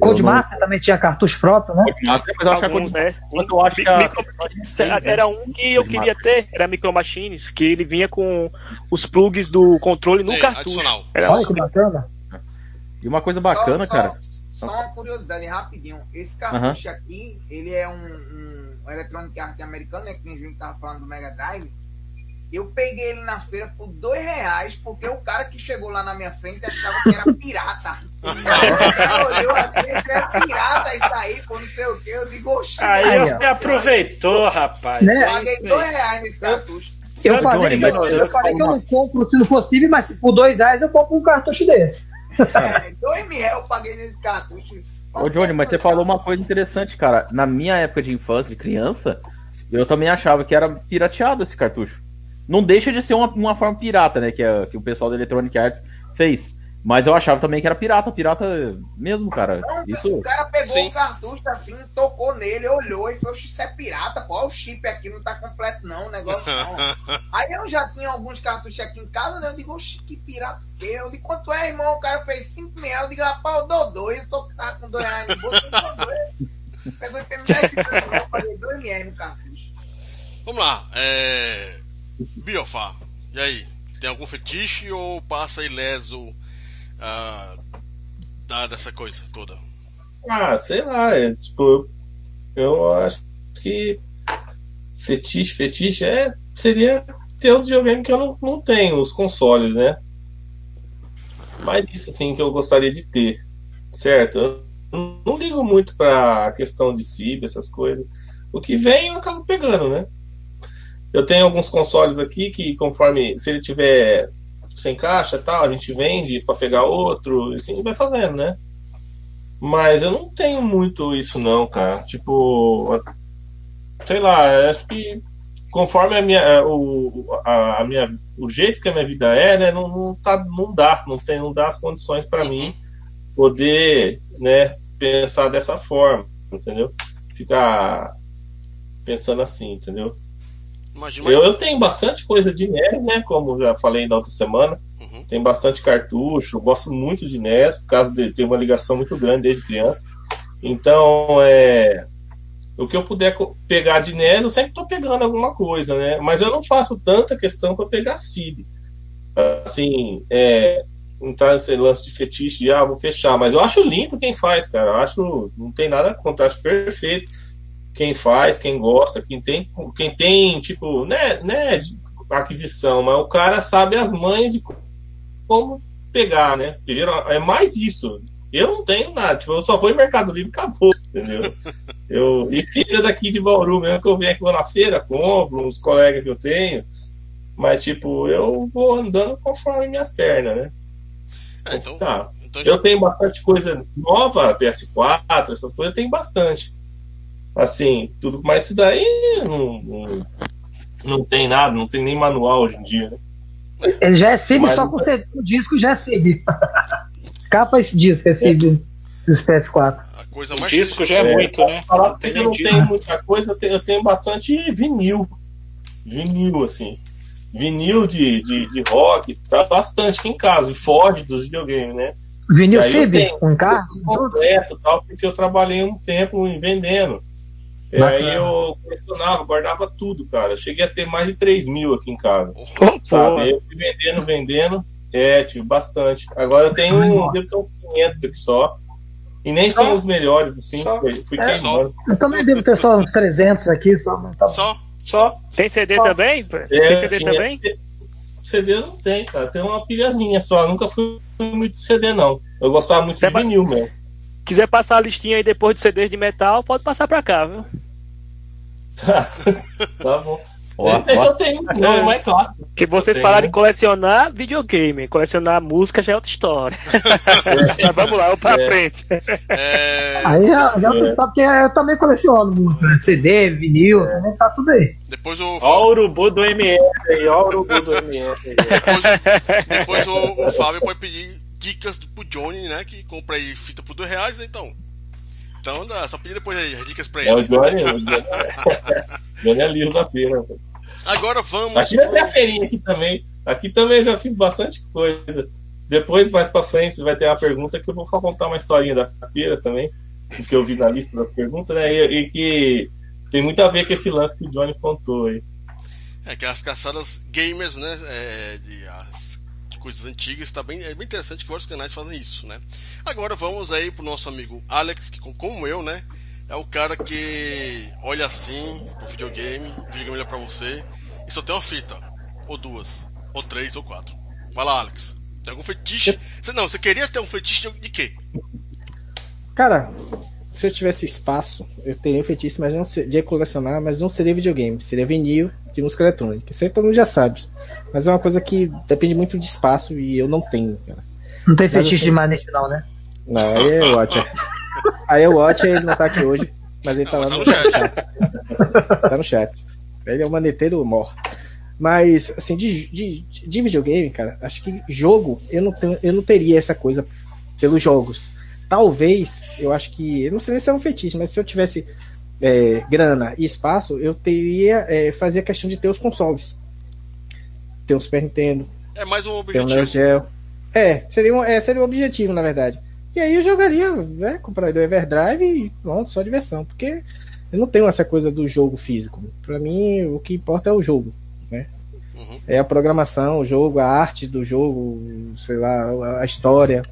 Codemaster também tinha cartucho próprio, né? Codemaster, mas eu acho que a Alguns, né? Quando eu acho que a- Micro Machines era um que eu queria ter, era Micro Machines, que ele vinha com os plugs do controle no Sim, cartucho. adicional. Era Olha que bacana. E uma coisa bacana, Só- cara. Só, só uma curiosidade, rapidinho. Esse cartucho aqui, ele é um, um, um Electronic Art americano, né? Que a gente tava falando do Mega Drive. Eu peguei ele na feira por dois reais, porque o cara que chegou lá na minha frente achava que era pirata. Olhou assim, é pirata isso aí, pô, não sei o que. Eu digo, oxi, Aí você aproveitou, rapaz. Né? eu É paguei dois reais nesse cartucho. Eu Sabe, falei, que eu, eu eu falei que eu não compro se não possível, mas por dois reais eu compro um cartucho desse. É, dois mil eu paguei nesse cartucho. Ô, Johnny, mas você falou uma coisa interessante, cara. Na minha época de infância, de criança, eu também achava que era pirateado esse cartucho. Não deixa de ser uma, uma forma pirata, né? Que, é- que o pessoal da Electronic Arts fez. Mas eu achava também que era pirata, pirata mesmo, cara. Não, Isso. O cara pegou Sim. o cartucho assim, tocou nele, olhou e falou: Isso é pirata, pô, o chip aqui não tá completo, não, o negócio não. Aí eu já tinha alguns cartuchos aqui em casa, né? Eu digo, oxi, que pirata o quê? Eu digo, quanto é, irmão? O cara fez 5 mil. Eu digo, rapaz, eu dou dois, eu tô tava com dois reais no bolso, eu dou dois. Pegou e fez me 10 reais, eu paguei dois mil no cartucho. Vamos lá. É... Biofá, e aí? Tem algum fetiche ou passa ileso ah, dessa coisa toda? Ah, sei lá, é, tipo, eu acho que fetiche, fetiche é, seria ter os videogames que eu não, não tenho, os consoles, né? Mas isso assim que eu gostaria de ter, certo? Eu não, ligo muito pra questão de CIB, essas coisas. O que vem eu acabo pegando, né? Eu tenho alguns consoles aqui que conforme se ele tiver sem caixa tal, a gente vende para pegar outro, assim vai fazendo, né? Mas eu não tenho muito isso não, cara. Tipo, sei lá, acho que conforme a minha, o, a, a minha, o jeito que a minha vida é, né, não, não, tá, não dá, não tem, não dá as condições para mim poder, né, pensar dessa forma, entendeu? Ficar pensando assim, entendeu? Imagina. Eu, eu tenho bastante coisa de NES, né? Como já falei na outra semana. Uhum. Tem bastante cartucho. Eu gosto muito de NES, por causa de ter uma ligação muito grande desde criança. Então, é. O que eu puder pegar de NES, eu sempre tô pegando alguma coisa, né? Mas eu não faço tanta questão para pegar CIB. Assim, é. Entrar nesse lance de fetiche de, ah, vou fechar. Mas eu acho lindo quem faz, cara. Eu acho. Não tem nada contra, acho perfeito quem faz, quem gosta, quem tem, quem tem tipo, né, né, aquisição, mas o cara sabe as manhas de como pegar, né? É mais isso. Eu não tenho nada, tipo, eu só vou em Mercado Livre e acabou, entendeu? Eu, e feira daqui de Bauru, mesmo que eu venho aqui vou na feira, compro, uns colegas que eu tenho, mas tipo, eu vou andando conforme minhas pernas, né? É, então, Tá. então Eu já, tenho bastante coisa nova, PS4, essas coisas, eu tenho bastante. Assim, tudo, mas isso daí não, não, não tem nada, não tem nem manual hoje em dia, né? Ele já é CIB Mas- só com CD, o disco já é CIB. Capa esse disco, é CIB. Esses PS4. a coisa O mais disco triste- já é, É, muito, né? Falar Não tem eu não disco. tenho muita coisa, eu tenho, eu tenho bastante vinil. Vinil, assim. Vinil de, de, de rock, tá bastante aqui em casa, e foge dos videogames, né? Vinil CIB? Com carro? completo tal, porque eu trabalhei um tempo em vendendo. E Bacana. aí eu colecionava, guardava tudo, cara. Eu cheguei a ter mais de 3 mil aqui em casa. Oh, Sabe? Eu fui vendendo, vendendo. É, tive bastante. Agora eu tenho, um- devo ter uns 500 aqui só. E nem Só? são os melhores, assim. Só? Fui, É. queimando. Eu também devo ter só uns 300 aqui, só. Tá. Só? Só. Tem CD Só- também? Tem É, CD tinha- também? CD não tem, cara. Tem uma pilhazinha só. Eu nunca fui muito de CD, não. Eu gostava muito Você de vinil mesmo. Quiser passar a listinha aí depois de CDs de metal, pode passar pra cá, viu? Tá bom. Ó, Esse ó. eu tenho, não, é clássico. Que vocês falaram né? em colecionar videogame, colecionar música já é outra história. Mas vamos lá, vamos pra É. frente. É, Aí já, já é. porque eu também coleciono música, né? CD, vinil, também tá tudo aí. depois o, Ó o urubu do MF aí, ó o urubu do MF aí. depois, depois o, o Fábio pode pedir dicas do- pro Johnny, né? Que compra aí fita por dois reais, né? Então. Então dá, só pedir depois aí as dicas pra É o ele. Johnny. O Johnny, Johnny é livro da feira. Agora vamos. Aqui vai ter a feirinha aqui também. Aqui também eu já fiz bastante coisa. Depois, mais pra frente, vai ter uma pergunta que eu vou contar uma historinha da feira também, que eu vi na lista das perguntas, né? E, e que tem muito a ver com esse lance que o Johnny contou aí. É que as caçadas gamers, né? É, de as coisas antigas, tá bem, é bem interessante que vários canais fazem isso, né? Agora vamos aí pro nosso amigo Alex, que como eu, né? É o cara que olha assim pro videogame, o videogame olha pra você e só tem uma fita, ou duas, ou três, ou quatro. Vai lá, Alex. Tem algum fetiche? Você, não, você queria ter um fetiche de quê? Cara, se eu tivesse espaço, eu teria um fetiche, mas não de colecionar, mas não seria videogame, seria vinil de música eletrônica. Isso aí todo mundo já sabe. Mas é uma coisa que depende muito de espaço e eu não tenho, cara. Não tem fetiche assim, de manete, não, né? Não, aí é o Watch. aí é o Watch, ele não tá aqui hoje, mas ele tá lá tá no, chat. tá no chat. Ele é o maneteiro mor. Mas, assim, de, de, de videogame, cara, acho que jogo, eu não, tenho, eu não teria essa coisa pelos jogos. Talvez, eu acho que. Eu não sei nem se é um fetiche, mas se eu tivesse é, grana e espaço, eu teria. É, fazer a questão de ter os consoles. Ter um Super Nintendo. É mais um objetivo. Ter um Neo Geo. É, seria um, é, seria um objetivo, na verdade. E aí eu jogaria, né? Compraria o Everdrive e pronto, só diversão. Porque eu não tenho essa coisa do jogo físico. Para mim, o que importa é o jogo né? Uhum. É a programação, o jogo, a arte do jogo, sei lá, a história,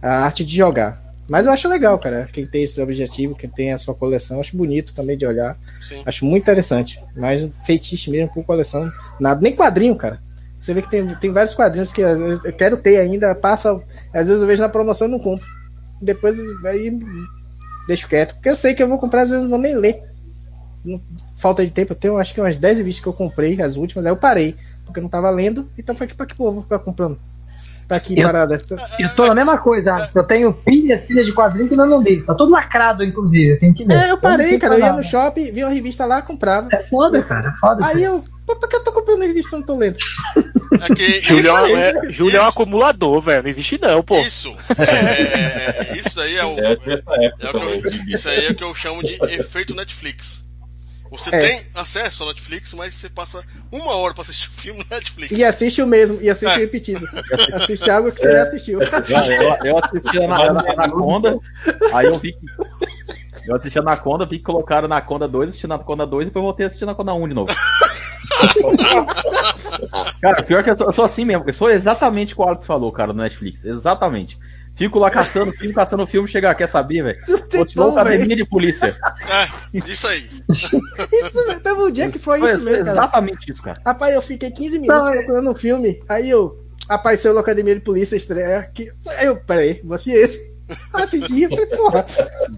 a arte de jogar. Mas eu acho legal, cara. Quem tem esse objetivo, quem tem a sua coleção, acho bonito também de olhar. Sim. Acho muito interessante. Mas feitiço mesmo por coleção, nada. Nem quadrinho, cara. Você vê que tem, tem vários quadrinhos que eu quero ter ainda, passa. Às vezes eu vejo na promoção e não compro. Depois aí deixo quieto. Porque eu sei que eu vou comprar, às vezes não vou nem ler falta de tempo, eu tenho acho que umas 10 revistas que eu comprei, as últimas, aí eu parei, porque eu não tava lendo, então foi aqui pra que povo ficar comprando. Tá aqui eu, parada. Eu tô na mesma coisa, eu tenho pilhas, pilhas de quadrinhos que eu não li. Tá todo lacrado, inclusive, eu tenho que ler. É, eu parei, cara, eu ia no shopping, vi uma revista lá, comprava. É foda, cara, é foda. Aí eu, por que eu tô comprando revista eu não tô lendo? É que Júlio, é, é, Júlio é um acumulador, velho. Não existe não, pô. Isso. É, é isso daí é o. É, é eu, isso aí é o que eu chamo de efeito Netflix. Você é. tem acesso ao Netflix, mas você passa uma hora pra assistir o um filme no Netflix. E assiste o mesmo, e assiste é. repetido. assiste algo que você já assistiu. Eu, eu assisti a Anaconda, aí eu vi que. Eu assisti a Anaconda, vi que colocaram na Anaconda 2, assisti na Anaconda 2 e depois voltei a assistir na Anaconda 1 de novo. cara, pior que eu sou, eu sou, assim mesmo, eu sou exatamente o que o Alex falou, cara, no Netflix. Exatamente. Fico lá caçando filme, caçando filme, chegar, quer saber, velho? Continuou academia de polícia. É, isso aí. isso, teve um dia que foi, foi isso mesmo, cara. Exatamente isso, cara. Rapaz, eu fiquei 15 minutos Não, é- procurando um filme, aí eu apareceu na Academia de Polícia estreia. Que... Aí eu, peraí, vou assistir esse. Assisti, eu falei, porra.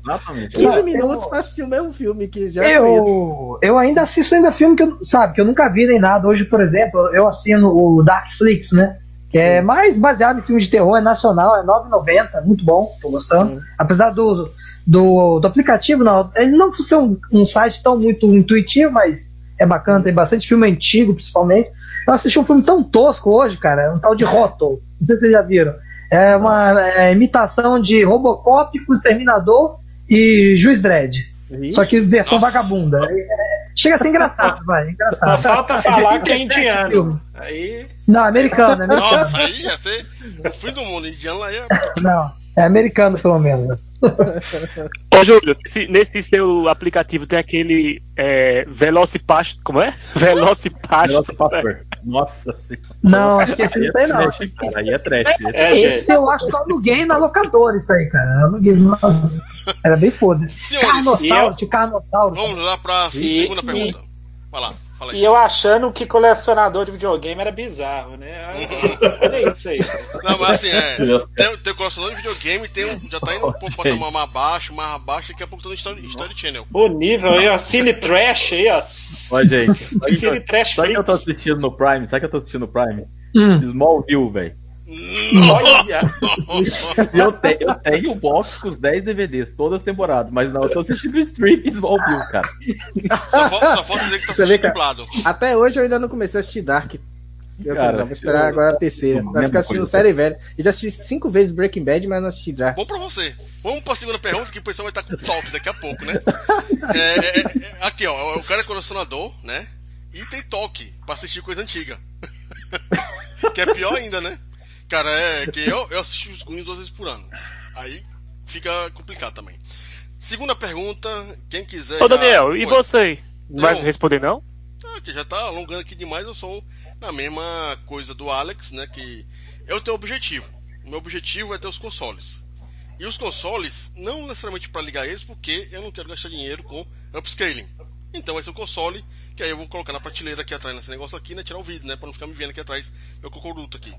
Exatamente. 15 minutos eu... pra assistir o mesmo filme que já. Eu, eu ainda assisto ainda filme que eu, sabe, que eu nunca vi nem nada. Hoje, por exemplo, eu assino o Darkflix, né? É mais baseado em filmes de terror, é nacional, é 9,90, muito bom, tô gostando. Uhum. Apesar do, do, do, aplicativo, não, ele não ser um, um, site tão muito intuitivo, mas é bacana, tem bastante filme antigo, principalmente. Eu assisti um filme tão tosco hoje, cara, um tal de Roto, não sei se vocês já viram. É uma é, imitação de Robocop com Exterminador e Juiz Dredd. Só que versão Nossa. vagabunda. É, chega a ser engraçado, vai. Engraçado. Só falta falar que é indiano. Aí... Não, americano, é americano. Nossa, aí ia ser o fim do mundo. Indiano lá ia. Não, é americano pelo menos. Ô, Júlio, nesse, nesse, seu aplicativo tem aquele é, Velocipastor. Como é? Velocipastor. Velocipastor. Nossa senhora. Não, acho que esse não tem, não. aí é trash. É, é, esse eu acho que eu aluguei na locadora, isso aí, cara. Aluguei no... Era bem foda. Carnossauro, eu... Carnossauro. Vamos lá pra segunda e... pergunta. Vai lá. E eu achando que colecionador de videogame era bizarro, né? Olha isso aí. Não, mas assim, é. Tem, tem colecionador de videogame, tem um, já tá indo pouco patamar mais baixo, mais abaixo, daqui a pouco tá no Story, Story Channel. O nível aí, ó, Cine Trash aí, ó. Olha, gente. Cine Trash Sabe que eu tô assistindo no Prime? Sabe que eu tô assistindo no Prime? Hum. Smallville, velho. Olha! eu, tenho, eu tenho o box com os 10 DVDs, todas as temporadas, mas não, eu tô assistindo stream Smallville, cara. Só, só falta dizer que tá assistindo dublado. Até hoje eu ainda não comecei a assistir Dark. Eu cara, falei, não, vou esperar eu, agora a terceira. Vai ficar assistindo série velha. Eu já assisti cinco vezes Breaking Bad, mas não assisti Dark. Bom pra você. Vamos pra segunda pergunta, que o pessoal vai estar com toque daqui a pouco, né? É, é, é, aqui, ó, o cara é colecionador, né? E tem toque pra assistir coisa antiga. que é pior ainda, né? Cara, é que eu, eu assisto os Goonies duas vezes por ano. Aí fica complicado também. Segunda pergunta, quem quiser. Ô, Daniel, já... e Oi. você? Não vai responder, não? Ah, que já tá alongando aqui demais, eu sou na mesma coisa do Alex, né? Que eu tenho um objetivo. O meu objetivo é ter os consoles. E os consoles, não necessariamente para ligar eles, porque eu não quero gastar dinheiro com upscaling. Então vai ser o console, que aí eu vou colocar na prateleira aqui atrás, nesse negócio aqui, né? Tirar o vídeo, né? Pra não ficar me vendo aqui atrás, meu cocoruto aqui.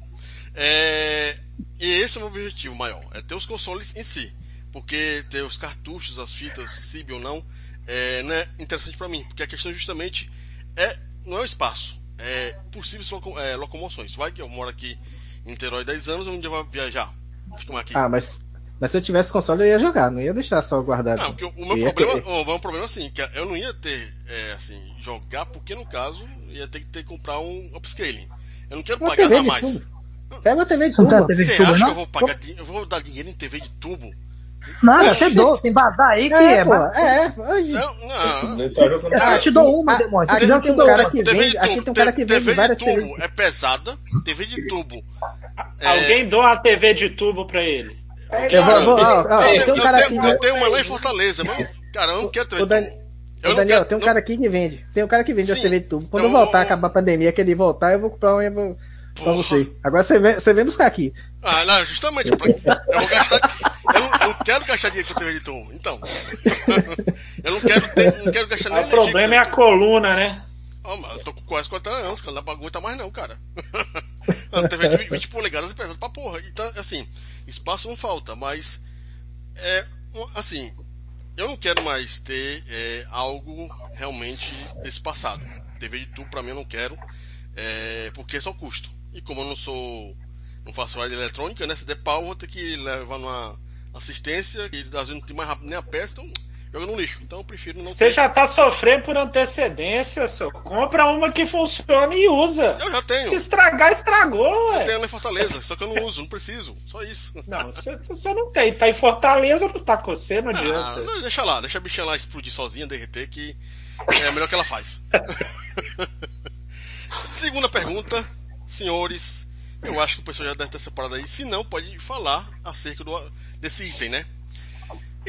É... E esse é o meu objetivo maior, é ter os consoles em si. Porque ter os cartuchos, as fitas, SIB ou não, é, não é interessante para mim. Porque a questão justamente é não é o espaço, é possíveis é, locomoções. Vai que eu moro aqui em Niterói 10 anos, um dia vai viajar. Aqui. Ah, mas, mas se eu tivesse console eu ia jogar, não ia deixar só guardado. Não, porque o meu Eu problema, querer. o meu problema é assim, que eu não ia ter, é, assim, jogar, porque no caso, ia ter que ter que comprar um upscaling. Eu não quero Uma pagar TV a mais. tubo. Pega uma TV de Você tubo. TV de Você tubo, acha que não? eu vou pagar eu vou dar dinheiro em TV de tubo? Nada, até dou. Tem badar aí que é. É, pô, é. Hoje. Não, não. Ele tá Ah, te dou uma, Ah, demônio. aqui quiser, eu tem te um dou cara que TV vende, de aqui tem um cara que TV vende de várias tubo TVs. é pesada, TV de tubo. É, Alguém doa uma TV de tubo pra ele. Eu vou, Cara, vou, ó, ó, eu, tem tenho, um cara eu, aqui. tenho, eu tenho uma lá em Fortaleza, mano. Cara, eu não quero. Ô, Eu Daniel, quero- tem um não- cara aqui que vende. Tem um cara que vende as Sim. TV de tubo. Quando Eu- voltar, eu- acabar a pandemia, que ele voltar, eu vou comprar um e vou pra Porra. você. Agora você vem, você vem buscar aqui. Ah, não, justamente. pra- eu vou gastar. Eu não, eu não quero gastar dinheiro com TV de tubo. Então. eu não quero, ter, não quero gastar O nem problema é a coluna, né? Oh, eu tô com quase 40 anos, cara. Não dá pra aguentar mais não, cara. a TV de 20 polegadas é pesado pra porra. Então, assim, espaço não falta, mas. É. Assim. Eu não quero mais ter é, algo realmente desse passado. TV de tubo pra mim eu não quero. É, porque é só custo. E como eu não sou. Não faço área eletrônica, né? Se der pau, eu vou ter que levar numa assistência, que às vezes não tem mais rápido nem a peça, então joga no lixo. Então eu prefiro não Você ter. já tá sofrendo por antecedência, só. Compra uma que funciona e usa. Eu já tenho. Se estragar, estragou, Eu ué. tenho lá em Fortaleza, só que eu não uso, não preciso. Só isso. Não, você, você não tem. Tá em Fortaleza, não tá com você, não Ah, adianta. não, deixa lá, deixa a bichinha lá explodir sozinha, derreter, que é a melhor que ela faz. Segunda pergunta, senhores. Eu acho que o pessoal já deve ter separado aí. Se não, pode falar acerca do, desse item, né?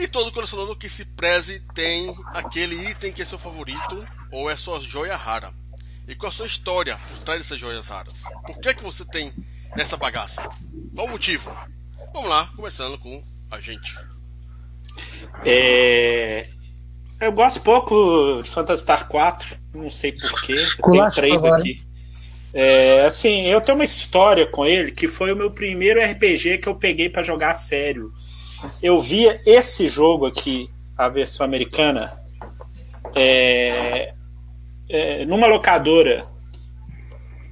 E todo colecionador que se preze tem aquele item que é seu favorito ou é sua joia rara. E qual a sua história por trás dessas joias raras? Por que, que você tem essa bagaça? Qual o motivo? Vamos lá, começando com a gente. É, Eu gosto pouco de Phantasy Star 4, não sei porquê. Tem três aqui. É, assim, eu tenho uma história com ele que foi o meu primeiro RPG que eu peguei pra jogar a sério. Eu via esse jogo aqui, a versão americana, é, é, numa locadora.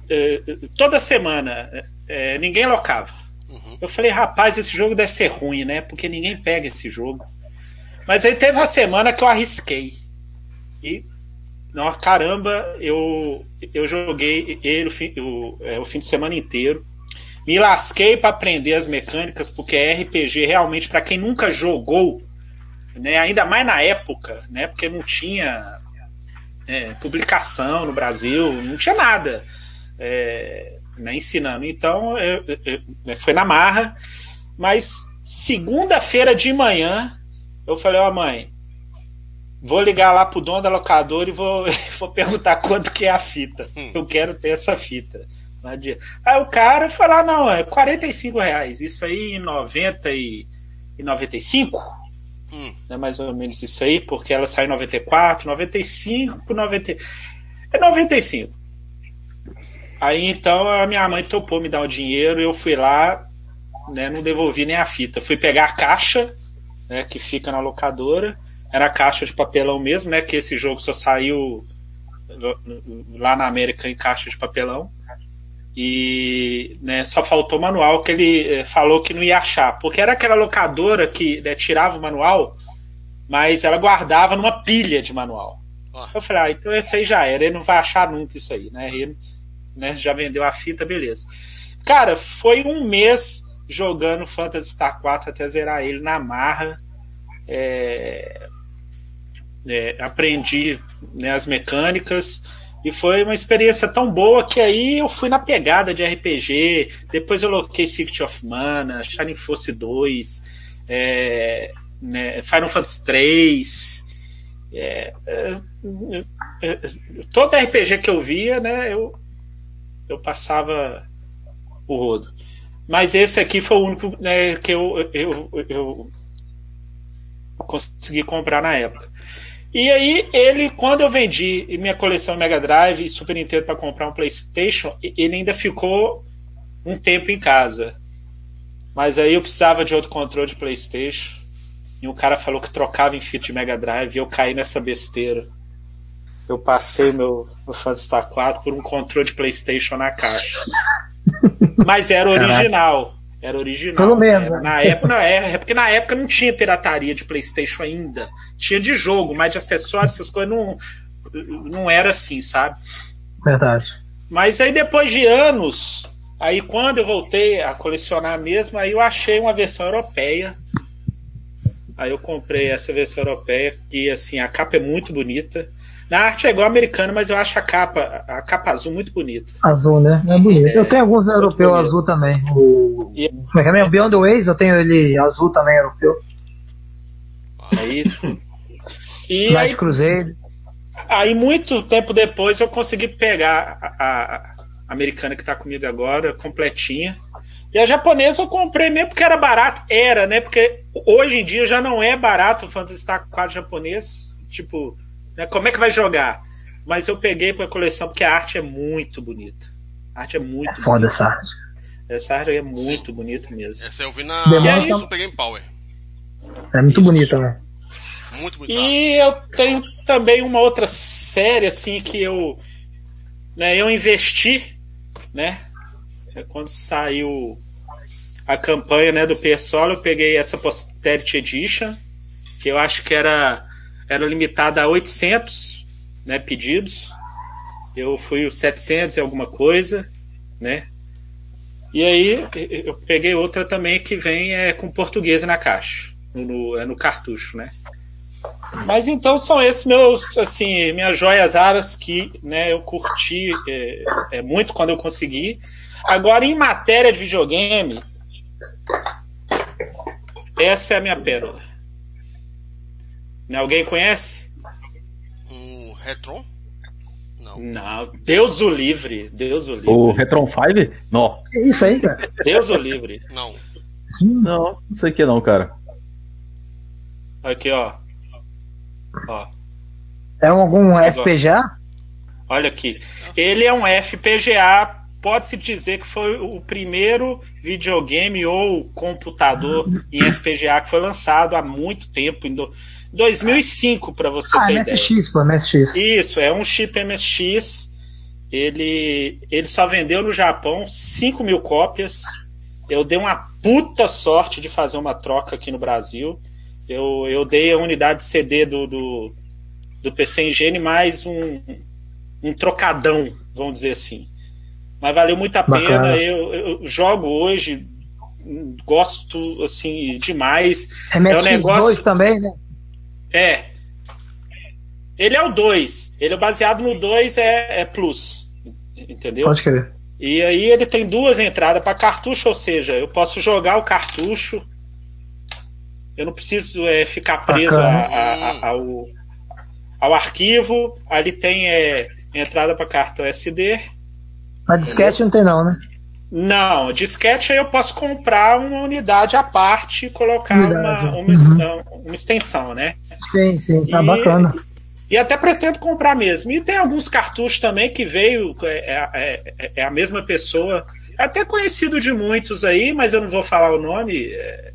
é, toda semana, é, ninguém locava. Uhum. Eu falei, rapaz, esse jogo deve ser ruim, né? Porque ninguém pega esse jogo. Mas aí teve uma semana que eu arrisquei. E, não, caramba, eu, eu joguei ele o fim, o, é, o fim de semana inteiro. Me lasquei para aprender as mecânicas, porque é RPG realmente, para quem nunca jogou, né, ainda mais na época, né, porque não tinha é, publicação no Brasil, não tinha nada é, né, ensinando. Então, eu- eu- eu- foi na marra. Mas segunda-feira de manhã, eu falei, ó mãe, vou ligar lá pro dono da locadora e vou, vou perguntar quanto que é a fita. Eu quero ter essa fita. Adianta. Aí o cara falou, ah, não, é 45 reais. Isso aí em 90 e, e 95? Hum. É mais ou menos isso aí, porque ela saiu em 94, 95, 90... É 95. Aí então a minha mãe topou me dar o dinheiro, eu fui lá, né, não devolvi nem a fita. Fui pegar a caixa, né, que fica na locadora. Era a caixa de papelão mesmo, né, que esse jogo só saiu lá na América em caixa de papelão. E né, só faltou o manual que ele eh, falou que não ia achar, porque era aquela locadora que né, tirava o manual, mas ela guardava numa pilha de manual. Ah. Eu falei, ah, então esse aí já era, ele não vai achar nunca isso aí, né? Ele né, já vendeu a fita, beleza. Cara, foi um mês jogando Phantasy Star 4 até zerar ele na marra. É, é, aprendi né, as mecânicas. E foi uma experiência tão boa que aí eu fui na pegada de RPG. Depois eu coloquei Secret of Mana, Shining Force 2, é, né, Final Fantasy 3. É, é, é, todo RPG que eu via, né, eu, eu passava o rodo. Mas esse aqui foi o único né, que eu, eu, eu consegui comprar na época. E aí, ele, quando eu vendi minha coleção Mega Drive e Super Nintendo para comprar um PlayStation, ele ainda ficou um tempo em casa. Mas aí eu precisava de outro controle de PlayStation. E um cara falou que trocava em fita de Mega Drive e eu caí nessa besteira. Eu passei meu, meu Phantasy Star 4 por um controle de PlayStation na caixa. Mas era original. Era original. Pelo menos. Né? Na época, não, é, é porque na época não tinha pirataria de PlayStation ainda. Tinha de jogo, mas de acessórios, essas coisas não, não era assim, sabe? Verdade. Mas aí depois de anos, aí quando eu voltei a colecionar mesmo, aí eu achei uma versão europeia. Aí eu comprei essa versão europeia, que assim, a capa é muito bonita. Na arte é igual americana, mas eu acho a capa, a capa azul muito bonita. Azul, né? É bonito. É, eu tenho alguns europeus azul também. O... E... Como é que é mesmo? Beyond the Ways, eu tenho ele azul também, europeu. Aí. e Light aí, Cruzeiro. Aí, muito tempo depois, eu consegui pegar a, a americana que tá comigo agora, completinha. E a japonesa eu comprei mesmo porque era barato. Era, né? Porque hoje em dia já não é barato o Phantasy Star 4 japonês. Tipo, né? Como é que vai jogar? Mas eu peguei para a coleção porque a arte é muito bonita. A arte é muito. É foda essa arte. Essa arte é muito Sim. bonita mesmo. Essa eu vi na Demora é Super Game Power. É muito isso. bonita, né? Muito bonita. E eu tenho também uma outra série assim que eu, né, eu investi, né? É quando saiu a campanha, né, do Persolo, eu peguei essa Posterity Edition, que eu acho que era era limitada a 800 né, pedidos. Eu fui os 700 e alguma coisa, né? E aí eu peguei outra também que vem é, com português na caixa, no, é no cartucho, né? Mas então são esses meus, assim, minhas joias raras que né, eu curti é, é, muito quando eu consegui. Agora, em matéria de videogame, essa é a minha pérola. Alguém conhece? Um Retron? Não. Não, Deus o livre. Deus o livre. O Retron 5? Não. É isso aí, cara. Deus o livre. Não. Não, não sei o que não, cara. Aqui, ó. ó. É algum FPGA? Olha aqui. Ele é um FPGA pode-se dizer que foi o primeiro videogame ou computador em FPGA que foi lançado há muito tempo, em 2005, para você ah, ter MSX, ideia. Pô, MSX. Isso, é um chip MSX. Ele, ele só vendeu no Japão 5 mil cópias. Eu dei uma puta sorte de fazer uma troca aqui no Brasil. Eu, eu dei a unidade CD do, do, do PC Engine mais um, um trocadão, vamos dizer assim. Mas valeu muito a pena. Eu, eu, jogo hoje, gosto assim demais. MSX é um negócio também, né? É. Ele é o 2. Ele é baseado no 2 é, é Plus. Entendeu? Pode crer. E aí ele tem duas entradas para cartucho, ou seja, eu posso jogar o cartucho. Eu não preciso é, ficar preso a, a, a, ao, ao arquivo. Ali tem é, entrada para cartão SD. Na disquete não tem não, né? Não, disquete aí eu posso comprar uma unidade à parte e colocar unidade. uma, uma, uhum. uma, extensão, né? Sim, sim, tá e, bacana. E até pretendo comprar mesmo. E tem alguns cartuchos também que veio, é, é, é, é a mesma pessoa, é até conhecido de muitos aí, mas eu não vou falar o nome. É,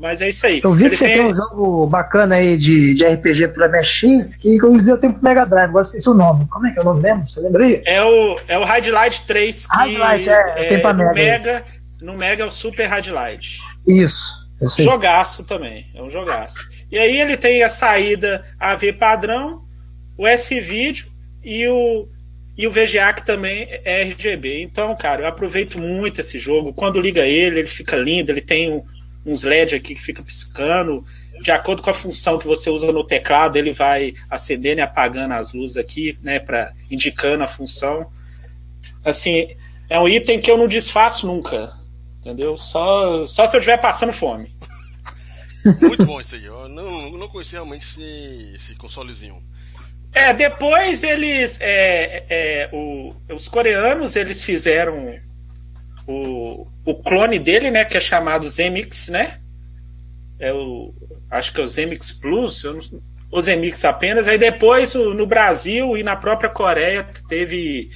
mas é isso aí. Eu vi Ele que você tem... tem... um jogo bacana aí de, de RPG para MSX, que inclusive eu tenho pro Mega Drive, agora esqueci o nome. Como é que é o nome mesmo? Você lembra aí? É o, é o Light 3, que Light, é, é, tem pra no Mega. Mega no Mega é o Super Light. Isso. Jogaço também, é um jogaço. E aí ele tem a saída AV padrão, o S-Vídeo e o, e o VGA que também é RGB. Então, cara, eu aproveito muito esse jogo. Quando liga ele, ele fica lindo, ele tem um, uns LED aqui que fica piscando. de acordo com a função que você usa no teclado, ele vai acendendo e apagando as luzes aqui, né, para indicando a função. Assim, é um item que eu não desfaço nunca, entendeu? Só, só se eu estiver passando fome. Muito bom isso aí. Eu não, não conhecia realmente esse, esse consolezinho. É, depois eles. É, é, o, os coreanos eles fizeram o, o clone dele, né? Que é chamado Zemix, né? É o, acho que é o Zemix Plus, eu não, o Zemix apenas. Aí depois no Brasil e na própria Coreia teve.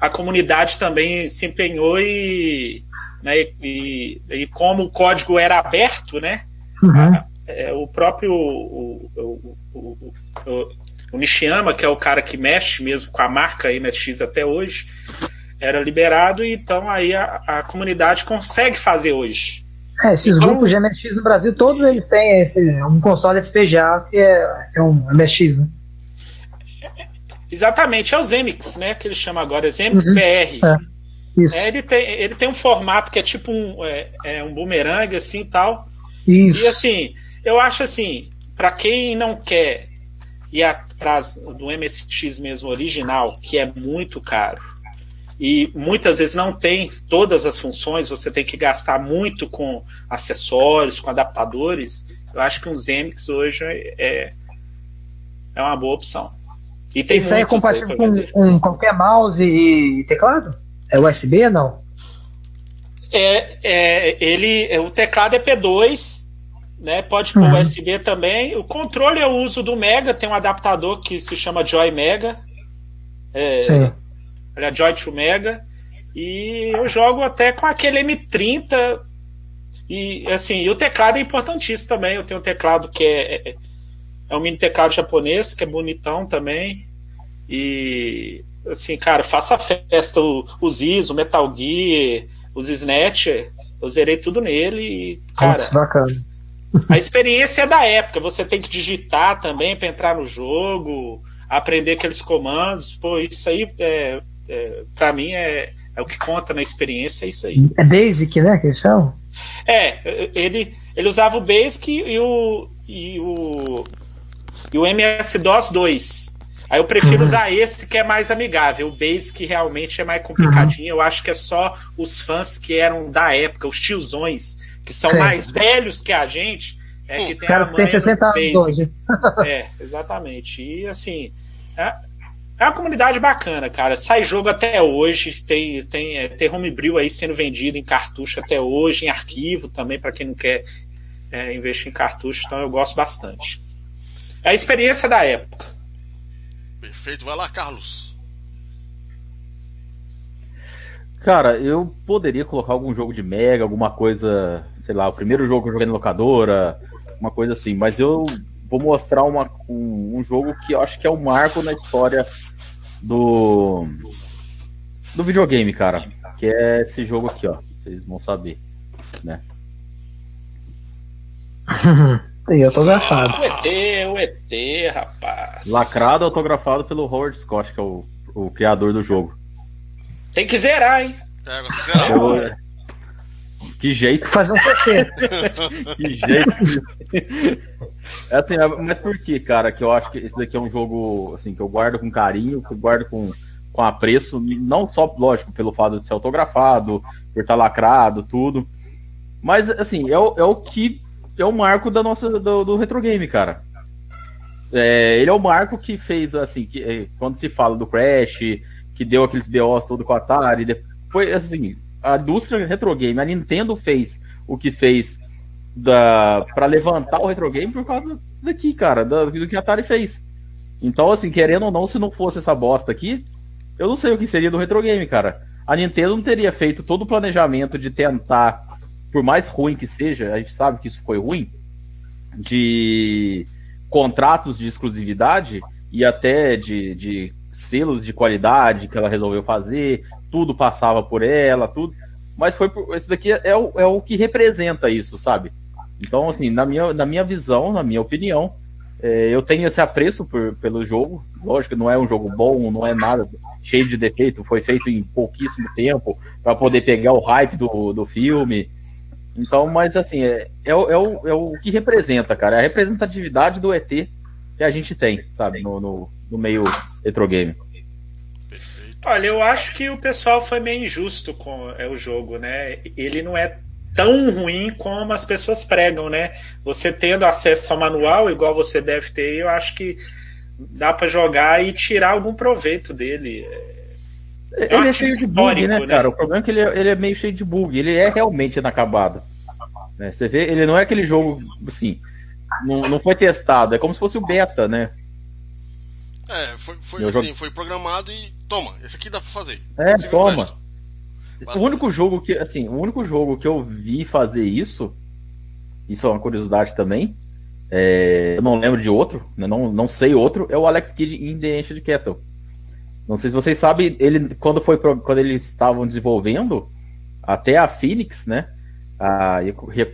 A comunidade também se empenhou e, né, e, e como o código era aberto, né? Uhum. A, é, o próprio o, o, o, o, Nishiyama, que é o cara que mexe mesmo com a marca MSX até hoje, era liberado, e então aí a, a comunidade consegue fazer hoje. É, esses Então- grupos de MSX no Brasil, todos eles têm esse, um console FPGA que é, que é um MSX, né? Exatamente, é o Zemix, né? Que ele chama agora, é Zemix Uhum, BR. é. Isso, É, ele, tem, ele tem um formato que é tipo um, é, é um bumerangue, assim e tal. isso. E assim, eu acho assim, para quem não quer ir atrás do MSX mesmo original, que é muito caro, e muitas vezes não tem todas as funções, você tem que gastar muito com acessórios, com adaptadores, eu acho que um Zemix hoje é, é uma boa opção. E tem Isso aí é compatível com, com qualquer mouse e teclado? É USB não? É, é, ele, é, o teclado é P2, né? Pode pôr Uhum. USB também. O controle eu uso do Mega, tem um adaptador que se chama Joy Mega. É, Sim. Ele é Joy to Mega. E eu jogo até com aquele M30. E assim, e o teclado é importantíssimo também. Eu tenho um teclado que é, é, é um mini teclado japonês, que é bonitão também. E assim, cara, faça a festa. Os Is, o Metal Gear, os Snatcher, eu zerei tudo nele e, cara, Nossa, bacana. a experiência é da época. Você tem que digitar também para entrar no jogo, aprender aqueles comandos. Pô, isso aí, é, é, para mim, é, é o que conta na experiência, é isso aí. É Basic, né? Que eles chamam? É, ele, ele usava o Basic e o, e o, e o MS-DOS 2. Aí eu prefiro Uhum. usar esse que é mais amigável. O Basic realmente é mais complicadinho. Eu acho que é só os fãs que eram da época, os tiozões, que são Sim. mais velhos que a gente, é que Os tem caras têm manha do 60 anos hoje. É, exatamente. E assim, é, é uma comunidade bacana, cara. Sai jogo até hoje, tem, tem, é, tem homebrew aí sendo vendido em cartucho até hoje, em arquivo também, para quem não quer é, investir em cartucho, então eu gosto bastante. É a experiência da época. Perfeito. Vai lá, Carlos. Cara, eu poderia colocar algum jogo de Mega, alguma coisa, sei lá, o primeiro jogo que eu joguei na locadora, uma coisa assim, mas eu vou mostrar uma, um, um jogo que eu acho que é um marco na história do do videogame, cara, que é esse jogo aqui, ó. Vocês vão saber, né? E eu tô agafado. O ET, o ET, rapaz. Lacrado, autografado pelo Howard Scott, que é o, o criador do jogo. Tem que zerar, hein? É, zerar. Eu- que jeito, Fazer um CT. que jeito. É assim, é- mas por que, cara, que eu acho que esse daqui é um jogo assim, que eu guardo com carinho, que eu guardo com, com apreço, não só, lógico, pelo fato de ser autografado, por estar lacrado, tudo. Mas, assim, é o, é o que é o marco da nossa, do, do retro game, cara. É, ele é o marco que fez, assim, que, é, quando se fala do Crash, que deu aqueles BOs todo com a Atari, depois, assim, a indústria retro game, a Nintendo fez o que fez da para levantar o retro game por causa daqui, cara, da- do que a Atari fez. Então, assim, querendo ou não, se não fosse essa bosta aqui, eu não sei o que seria do retro game, cara. A Nintendo não teria feito todo o planejamento de tentar, por mais ruim que seja, a gente sabe que isso foi ruim, de contratos de exclusividade e até de, de selos de qualidade que ela resolveu fazer, tudo passava por ela, tudo. Mas foi por, esse daqui é o, é o que representa isso, sabe? Então, assim, na minha, na minha visão, na minha opinião, é, eu tenho esse apreço por, pelo jogo. Lógico, não é um jogo bom, não é nada cheio de defeito, foi feito em pouquíssimo tempo para poder pegar o hype do, do filme. Então, mas assim, é, é, o, é, o, é o que representa, cara. É a representatividade do ET que a gente tem, sabe, no, no, no meio retro game. Olha, eu acho que o pessoal foi meio injusto com é, o jogo, né? Ele não é tão ruim como as pessoas pregam, né? Você tendo acesso ao manual, igual você deve ter, eu acho que dá para jogar e tirar algum proveito dele. É ele é cheio de bug, né, né, cara? O problema é que ele é, ele é, meio cheio de bug. Ele é realmente inacabado. Né? Você vê, ele não é aquele jogo, assim, não, não foi testado. É como se fosse o beta, né? É, foi, foi assim, jogo... foi programado e toma, esse aqui dá pra fazer. É, toma. O único jogo que, assim, o único jogo que eu vi fazer isso, isso é uma curiosidade também, é, eu não lembro de outro, né, não, não sei outro, é o Alex Kidd em The Ancient Castle. Não sei se vocês sabem, ele quando foi quando eles estavam desenvolvendo, até a Phoenix, né? A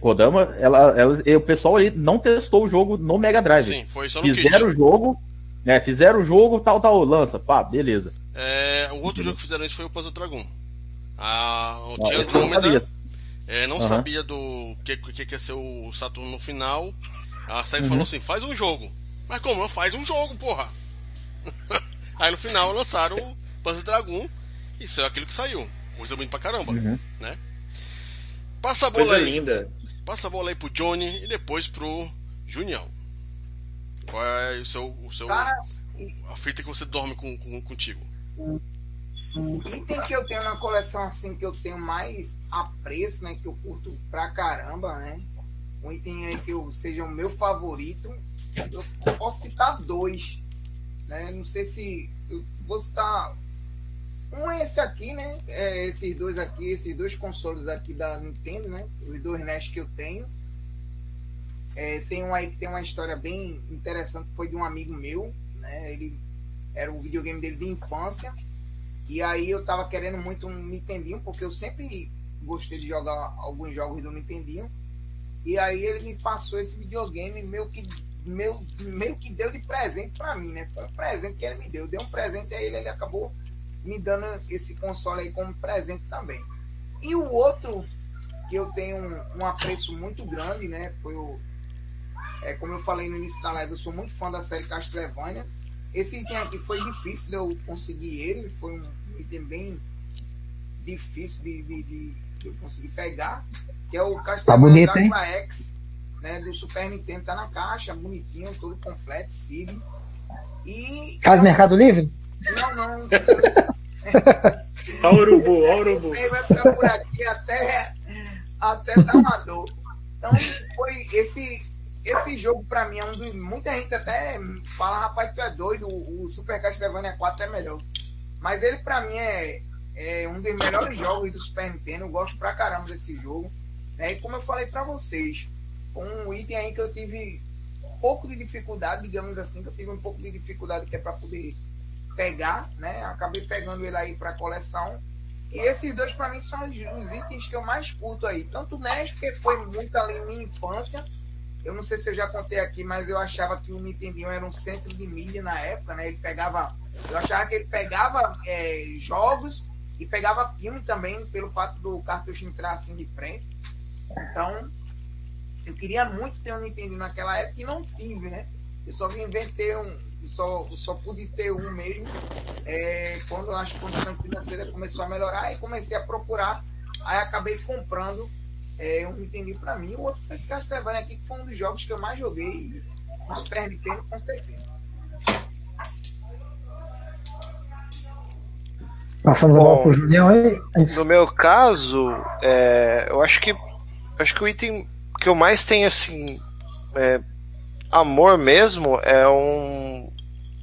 Kodama, ela, ela, o pessoal ali não testou o jogo no Mega Drive. Sim, foi só no Fizeram o jogo, né? Fizeram o jogo, tal, tal, lança, pá, beleza. É, o outro jogo que fizeram isso foi o Puzzle Dragon. Ah, o ah, Andromeda é, não uhum. sabia do que, que, que ia ser o Saturno no final. A SEGA uhum. falou assim: faz um jogo. Mas como? Não faz um jogo, porra. Aí no final lançaram o Puzzle Dragon e saiu aquilo que saiu. Coisa bonita pra caramba, uhum. né? Passa a bola Coisa aí. linda. Passa a bola aí pro Johnny e depois pro Junião. Qual é o seu. O seu Cara... a fita que você dorme com, com, contigo? O item que eu tenho na coleção, assim, que eu tenho mais apreço, né? Que eu curto pra caramba, né? Um item aí que eu, seja o meu favorito. Eu posso citar dois. Né? Não sei se. Eu vou citar. Um é esse aqui, né? É esses dois aqui, esses dois consoles aqui da Nintendo, né? Os dois NES que eu tenho. É, tem, uma, tem uma história bem interessante, foi de um amigo meu, né? Ele era o videogame dele de infância. E aí eu tava querendo muito um Nintendinho, porque eu sempre gostei de jogar alguns jogos do Nintendinho. E aí ele me passou esse videogame meio que meio, meio que deu de presente para mim, né? Foi um presente que ele me deu. Deu um presente a ele, ele acabou me dando esse console aí como presente também. E o outro que eu tenho um, um apreço muito grande, né? Foi o, é, como eu falei no início da live, eu sou muito fã da série Castlevania. Esse item aqui foi difícil de eu conseguir ele, foi um item bem difícil de, de, de, de eu conseguir pegar, que é o tá Castlevania tá bonito, X, né, do Super Nintendo, tá na caixa, bonitinho, todo completo, SIG. E. Casa Mercado Livre? Não, não. Olha o urubu, olha o urubu. Ele vai ficar por aqui até, até dar uma dor. Então, foi esse esse jogo, pra mim, é um dos. Muita gente até fala, rapaz, tu é doido, o, o Super Castlevania 4 é melhor. Mas ele, pra mim, é, é um dos melhores jogos do Super Nintendo. Eu gosto pra caramba desse jogo. Né? E como eu falei pra vocês, um item aí que eu tive um pouco de dificuldade, digamos assim, que eu tive um pouco de dificuldade que é pra poder pegar, né? Acabei pegando ele aí pra coleção. E esses dois, para mim, são os itens que eu mais curto aí. Tanto o NES, porque foi muito ali minha infância, eu não sei se eu já contei aqui, mas eu achava que o Nintendinho era um centro de mídia na época, né? Ele pegava. Eu achava que ele pegava é, jogos e pegava filme também, pelo fato do cartucho entrar assim de frente. Então, eu queria muito ter um Nintendo naquela época e não tive, né? Eu só vim ter um. Só, só pude ter um mesmo é, quando a condição financeira começou a melhorar e comecei a procurar. Aí acabei comprando é, um Nintendo para mim. O outro foi esse Castlevania aqui, que foi um dos jogos que eu mais joguei no Super Nintendo, com certeza. Passando a bola pro Julião aí. É no meu caso, é, eu acho que acho que o item que eu mais tenho assim é, amor mesmo é um,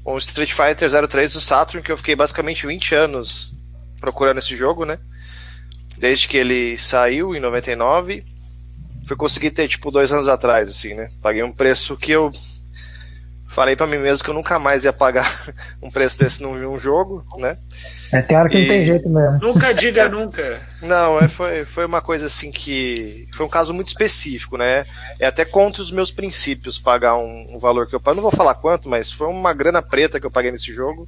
um Street Fighter 03 do Saturn que eu fiquei basicamente 20 anos procurando esse jogo, né? desde que ele saiu em 99. Fui conseguir ter, tipo, dois anos atrás, assim, né? Paguei um preço que eu falei para mim mesmo que eu nunca mais ia pagar um preço desse num, jogo, né? É, tem hora que e... não tem jeito mesmo. Nunca diga nunca. Não, é, foi, foi uma coisa assim que. Foi um caso muito específico, né? É até contra os meus princípios pagar um, um valor que eu pago. Não vou falar quanto, mas foi uma grana preta que eu paguei nesse jogo.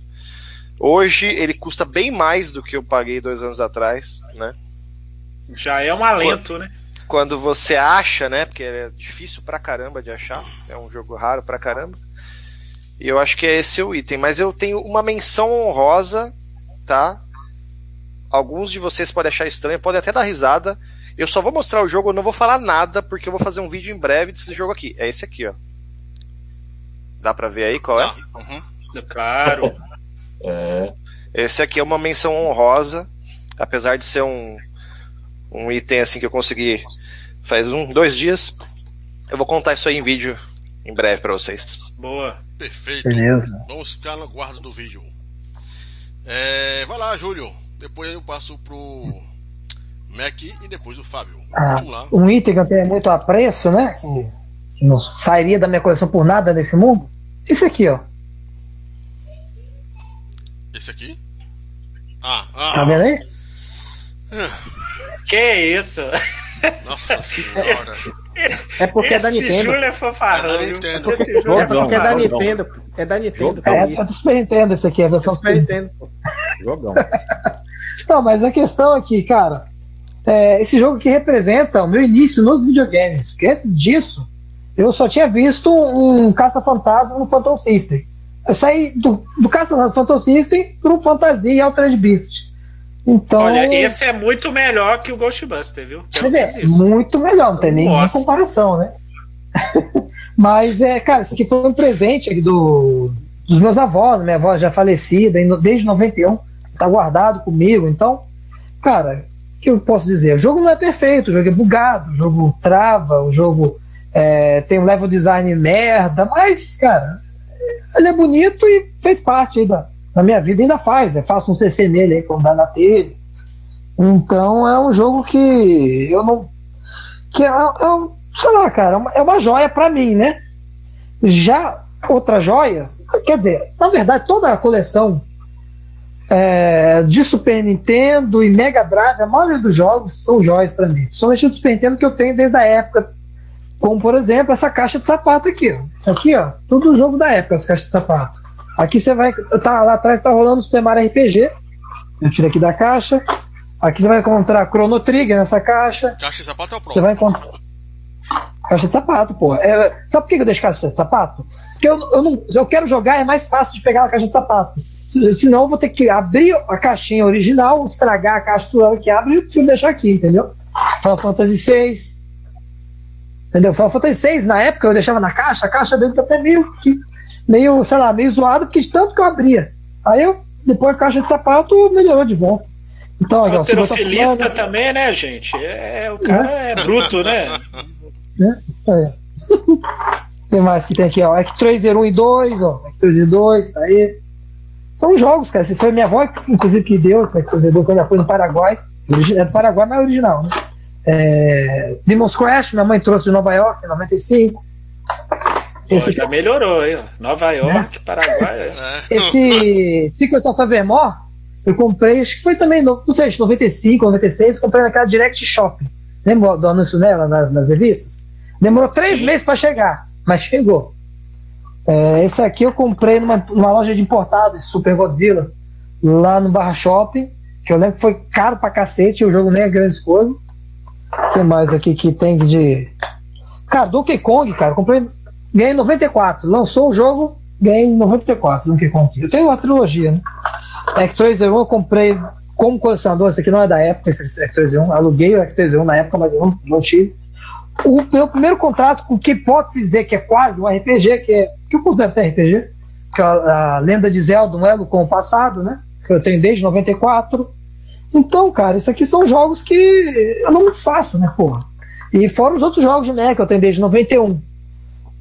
Hoje ele custa bem mais do que eu paguei dois anos atrás, né? Já é um alento, né? quando você acha, né? Porque é difícil pra caramba de achar. É um jogo raro pra caramba. E eu acho que é esse o item. Mas eu tenho uma menção honrosa, tá? Alguns de vocês podem achar estranho, podem até dar risada. Eu só vou mostrar o jogo, eu não vou falar nada, porque eu vou fazer um vídeo em breve desse jogo aqui. É esse aqui, ó. Dá pra ver aí qual é? Uhum. Claro. É. Esse aqui é uma menção honrosa, apesar de ser um, um item assim que eu consegui faz um, dois dias. Eu vou contar isso aí em vídeo em breve pra vocês. Boa. Perfeito. Beleza. Vamos ficar no guarda do vídeo. É, vai lá, Júlio. Depois eu passo pro Mac e depois o Fábio. Ah, um item que eu tenho muito apreço, né? Que não sairia da minha coleção por nada nesse mundo. Esse aqui, ó. Esse aqui? Ah, ah. Tá vendo aí? Que isso? Nossa senhora. É porque é da Esse Nintendo. Júlio é fanfarrão. É da? Nintendo. Esse Júlio É é porque é da Nintendo. É da Nintendo. Tá É, é do Super Nintendo esse aqui, a É versão Super Nintendo. pô. Jogão. Não, mas a questão aqui, cara, é, esse jogo que representa o meu início nos videogames. Porque antes disso, eu só tinha visto um Caça-Fantasma no Phantom System. Eu saí do, do Caça-Phantom System pro Fantasia e Altered Beast. Então, Olha, esse é muito melhor que o Ghostbuster, viu? você vê, muito melhor, não tem nem, nem comparação, né? Mas, é, cara, isso aqui foi um presente do, dos meus avós, minha avó já falecida, desde 91, tá guardado comigo, então, cara, o que eu posso dizer? O jogo não é perfeito, o jogo é bugado, o jogo trava, o jogo é, tem um level design merda, mas, cara, ele é bonito e fez parte aí da, da minha vida, ainda faz, eu faço um CC nele aí quando dá na telha. Então é um jogo que eu não. que é, é sei lá, cara, é uma, é joia pra mim, né? Já outras joias, quer dizer, na verdade, toda a coleção é, de Super Nintendo e Mega Drive, a maioria dos jogos são joias pra mim. Principalmente o Super Nintendo que eu tenho desde a época. Como, por exemplo, essa caixa de sapato aqui, ó. Isso aqui, ó, tudo jogo da época, essa caixa de sapato. Aqui você vai. Tá, lá atrás tá rolando o Super Mario RPG. Eu tiro aqui da caixa. Aqui você vai encontrar Chrono Trigger nessa caixa. Caixa de sapato é o Você vai encontrar. Caixa de sapato, pô. É, sabe por que eu deixo caixa de sapato? Porque eu, eu não, se eu quero jogar, é mais fácil de pegar a caixa de sapato. Se- Senão eu vou ter que abrir a caixinha original, estragar a caixa toda que abre e eu prefiro deixar aqui, entendeu? Final Fantasy VI. Entendeu? Final Fantasy VI, na época eu deixava na caixa, a caixa dele tá até meio que. Meio, sei lá, meio zoada, porque de tanto que eu abria. Aí eu, depois a caixa de sapato melhorou de volta. Então, eu tô Alterofilista falando- também, né, gente? É, o cara é bruto, né? É. O que mais que tem aqui, ó? Actraiser 1 e 2, ó. Actraiser 2, tá aí. São jogos, cara. Se foi minha avó, inclusive, que deu esse Actraiser 2 quando ela foi no Paraguai. É do Paraguai, mas é original, né? É... Demon's Crash, minha mãe trouxe de Nova York, em 95. Esse já melhorou aí, ó. Nova York, Paraguai. é. É. esse Secret of Evermore, eu comprei, acho que foi também, no- não sei, acho que 95, 96, eu comprei naquela Direct Shop. Lembra do anúncio dela nas, nas revistas? Demorou três Sim. meses para chegar, mas chegou. É, esse aqui eu comprei numa, numa loja de importados, Super Godzilla, lá no Barra Shopping, que eu lembro que foi caro pra cacete, o jogo nem é grande coisa. O que mais aqui que tem de. Cara, Donkey Kong, cara, eu comprei. Ganhei em 94. Lançou o jogo, ganhei em 94, Donkey Kong. Eu tenho uma trilogia, né? Actraiser 1 eu comprei como colecionador, esse aqui não é da época, esse Actraiser 1. Aluguei o Actraiser 1 na época, mas eu não, não tive. O meu primeiro contrato com o que pode-se dizer que é quase um RPG, que é. que eu considero até RPG, que é a, a Lenda de Zelda, um elo com o passado, né? Que eu tenho desde 94. Então, cara, isso aqui são jogos que eu não me desfaço, né, porra? E fora os outros jogos de NES que eu tenho desde 91.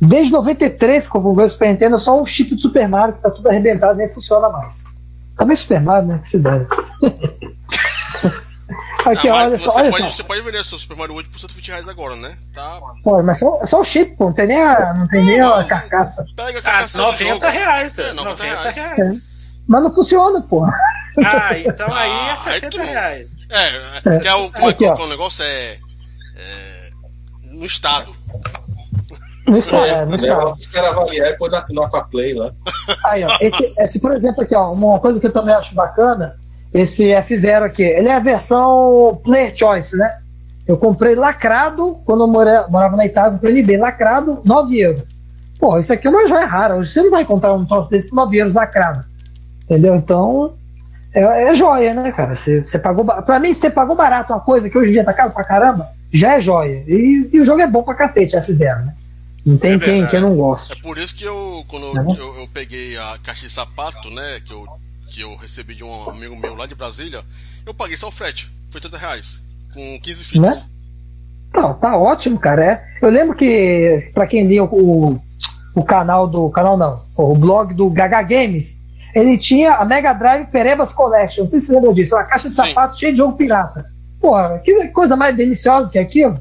Desde 93, que eu vou o Super Nintendo, é só um chip de Super Mario que tá tudo arrebentado nem funciona mais. Também Super Mario, né? Que se deve. Aqui, Ah, olha só, você, olha pode, só. você pode vender seu Super Mario 8 por 120 reais agora, né? Tá. Pô, mas só, só o chip, pô, não tem nem a, não tem nem a carcaça. Pega a Ah, carcaça do 90 jogo. reais, É, né? 90 90 reais. reais. Mas não funciona, pô. Ah, então aí é Ah, aí 60 tu- reais. É, é, que é o, como é que ó. o negócio é, é. No estado. Não está, É, é, leva está. os caras avaliar e pôr na, no Aquaplay lá. Aí, ó, esse, esse, por exemplo, aqui, ó, uma coisa que eu também acho bacana, esse F0 aqui, ele é a versão Player Choice, né? Eu comprei lacrado, quando eu mora, morava na Itália, comprei NB lacrado, 9 euros. Pô, isso aqui é uma joia rara. Hoje você não vai encontrar um troço desse por 9 euros lacrado. Entendeu? Então, é, é joia, né, cara? Você, você pagou. Pra mim, você pagou barato uma coisa que hoje em dia tá caro pra caramba, já é joia. E, e o jogo é bom pra cacete, já fizeram, né? Não tem É quem, não gosta. É por isso que eu, quando eu, bom? eu, eu peguei a caixa de sapato, né, que eu, que eu recebi de um amigo meu lá de Brasília, eu paguei só o frete, foi 30 reais, com 15 fitas. Né? Não, tá ótimo, cara. É, eu lembro que, pra quem lia o, o canal do. Canal não, o blog do Gaga Games, ele tinha a Mega Drive Perebas Collection. Não sei se você lembra disso. Uma caixa de Sim. sapato cheia de jogo pirata. Porra, que coisa mais deliciosa que aquilo.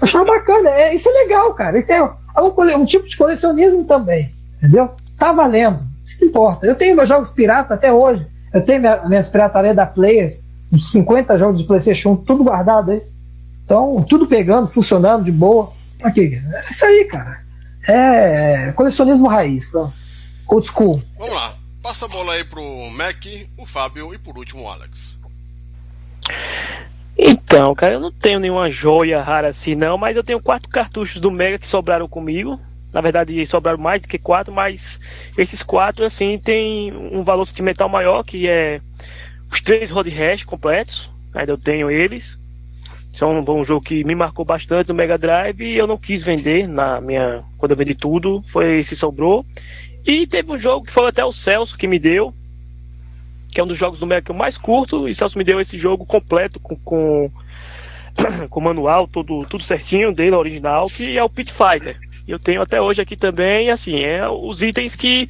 Eu achava bacana. É, isso é legal, cara. Isso é, é um, um tipo de colecionismo também. Entendeu? Tá valendo. Isso que importa. Eu tenho meus jogos pirata até hoje. Eu tenho minha, minhas piratarias da Players, uns 50 jogos de PlayStation 1, tudo guardado aí. Então, tudo pegando, funcionando de boa. Pra quê? É isso aí, cara. É colecionismo raiz. Então. Old school. Vamos lá, passa a bola aí pro Mac, o Fábio e por último o Alex. Então, cara, eu não tenho nenhuma joia rara assim, não, mas eu tenho quatro cartuchos do Mega que sobraram comigo. Na verdade, sobraram mais do que quatro, mas esses quatro, assim, tem um valor sentimental maior, que é os três Road Rash completos. Ainda eu tenho eles. São um bom jogo que me marcou bastante no Mega Drive e eu não quis vender na minha. Quando eu vendi tudo, foi esse sobrou. E teve um jogo que foi até o Celso que me deu, que é um dos jogos do eu mais curto, e Celso me deu esse jogo completo com, com, com manual, tudo, tudo certinho dele, original, que é o Pit Fighter. Eu tenho até hoje aqui também, assim, é os itens que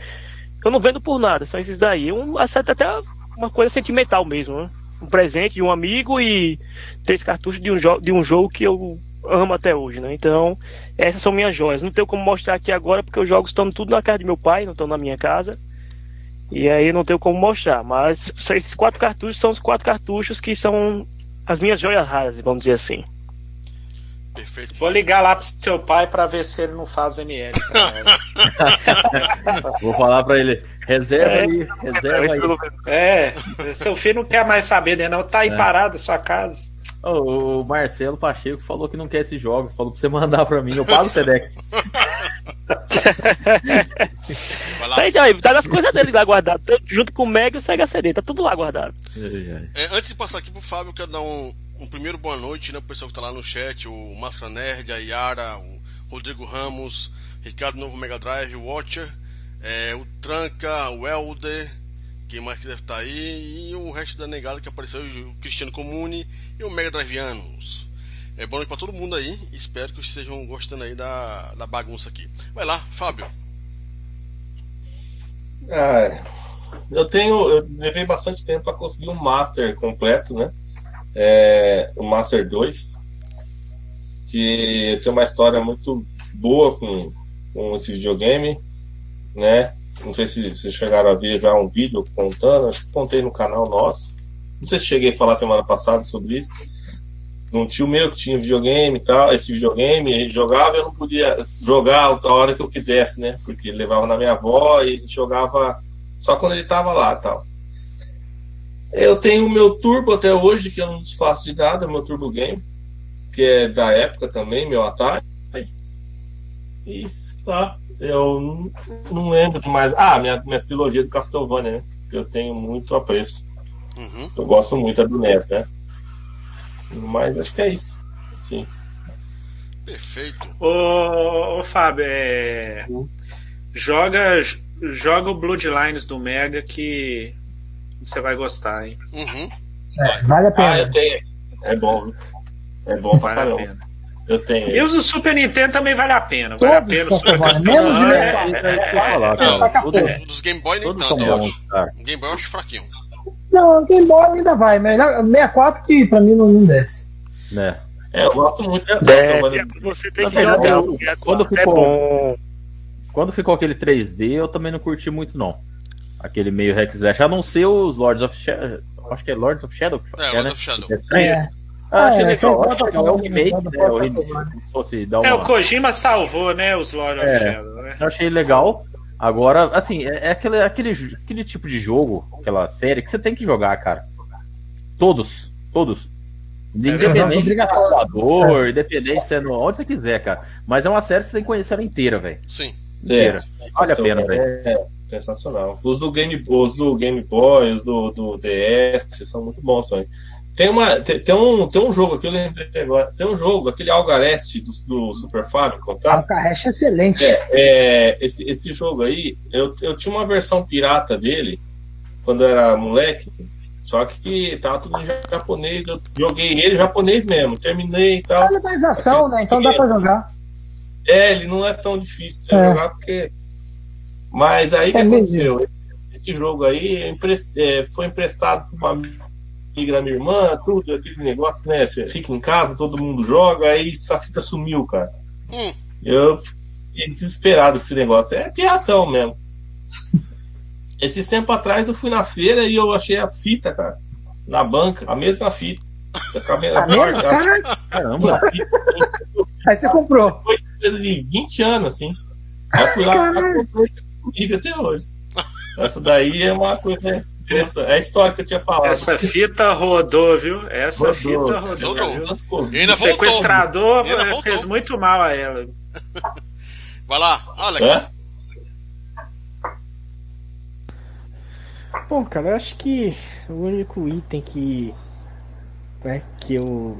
eu não vendo por nada, são esses daí. Um, até uma coisa sentimental mesmo, né? Um presente de um amigo e três cartuchos de um, de um jogo que eu amo até hoje, né? Então, essas são minhas joias. Não tenho como mostrar aqui agora porque os jogos estão tudo na casa de meu pai, não estão na minha casa. E aí não tenho como mostrar, mas esses quatro cartuchos são os quatro cartuchos que são as minhas joias raras, vamos dizer assim. Perfeito. Vou ligar lá pro seu pai pra ver se ele não faz ML. pra nós. Vou falar pra ele, reserva É. aí, reserva aí. é, seu filho não quer mais saber, né? Não tá aí É. parado na sua casa. Ô, O Marcelo Pacheco falou que não quer esses jogos, falou pra você mandar pra mim, eu pago o Sedex. Vai lá. Tá, então, aí, tá nas coisas dele lá guardado, tanto junto com o Mega e o Sega CD, tá tudo lá guardado. É, antes de passar aqui pro Fábio, eu quero dar um, um primeiro boa noite, né, pro pessoal que tá lá no chat, o Máscara Nerd, a Yara, o Rodrigo Ramos, Ricardo Novo Mega Drive, o Watcher, é, o Tranca, o Elder, quem mais que deve estar aí, e o resto da negada que apareceu, o Cristiano Comune e o Mega Driveanos. É boa noite pra todo mundo aí, espero que vocês estejam gostando aí da, da bagunça aqui. Vai lá, Fábio. Ah, eu tenho. Eu levei bastante tempo para conseguir um Master completo, né? É, o Master 2. Que tem uma história muito boa com, com esse videogame, né? Não sei se vocês chegaram a ver já um vídeo contando, acho que contei no canal nosso. Não sei se cheguei a falar semana passada sobre isso. Um tio meu que tinha videogame e tal, esse videogame, ele jogava e eu não podia jogar a hora que eu quisesse, né? Porque ele levava na minha avó e jogava só quando ele tava lá tal. Eu tenho o meu Turbo até hoje, que eu não desfaço de nada, meu Turbo Game, que é da época também, meu Atari. E tá, eu não, não lembro de mais. Ah, minha, minha trilogia do Castlevania, né? Que eu tenho muito apreço. Uhum. Eu gosto muito da do NES, né? Mas acho que é isso. Sim. Perfeito. Ô, ô Fábio, é... joga, joga o Bloodlines do Mega que você vai gostar, hein? Uhum. É, vale a Ah, pena. eu tenho. É bom? É bom pra Vale a pena. Eu tenho. E os do Super Nintendo também vale a pena. Vale a Todos pena. são o Super menos de é, é. Taca Tudo- fogo. O dos Game Boy nem Todos tanto, são eu bons, acho. Game Boy eu acho fraquinho. Não, Game Boy ainda vai, mas 64 que pra mim não, não desce. Né? É, eu gosto muito dessa É, você tem Na que jogar. a quando é ficou- bom. Quando ficou aquele 3D, eu também não curti muito, não. Aquele meio hack slash, a não ser os Lords of Shadow. Acho que é Lords of Shadow que É, é, Lord né? of Shadow. É. Ah, achei É, é legal, acho legal. É o Sony, remake, igual da né? O Castlevania. remake, como se fosse dar É, o uma... Kojima salvou, né, os Lord of É. Shadow, né? Eu achei legal. Agora, assim, é, é aquele, aquele, aquele tipo de jogo, aquela série, que você tem que jogar, cara. Todos, todos. Independente Independente de computador, independente de sendo onde você quiser, cara. Mas é uma série que você tem que conhecer ela inteira, velho. Sim. Inteira. Vale a pena, velho. É, sensacional. Os do Game, os do Game Boy, os do, do DS são muito bons também. Tem, uma, tem, tem um, tem um jogo aqui, eu lembrei agora. Tem um jogo, aquele Algarest do, do Super Famicom, tá? Alcarreche é excelente. É, é, esse, esse jogo aí, eu, eu tinha uma versão pirata dele quando eu era moleque, só que tava tudo em japonês. Eu joguei ele japonês mesmo, terminei e tal. Olha mais ação, né? Então dá pra jogar. É, ele não é tão difícil de É. jogar porque. Mas aí o que É mesmo. aconteceu? Esse jogo aí eu empre- é, foi emprestado para uma amiga da minha irmã, tudo, aquele negócio, né? Você fica em casa, todo mundo joga, aí essa fita sumiu, cara. Hum. Eu fiquei desesperado com esse negócio. É piratão mesmo. Esses tempos atrás eu fui na feira e eu achei a fita, cara, na banca, a mesma fita. Acabei Tá vendo? Caralho. Caramba. Aí você comprou. Foi coisa de 20 anos, assim. Aí eu fui lá e comprei comigo até hoje. Essa daí é uma coisa interessante. É a história que eu tinha falado. Essa fita rodou, viu? Essa Rodou. fita rodou. Rodou. viu? O sequestrador ainda voltou. fez muito mal a ela. Vai lá, Alex. É? Bom, cara, eu acho que o único item que. Né, que eu.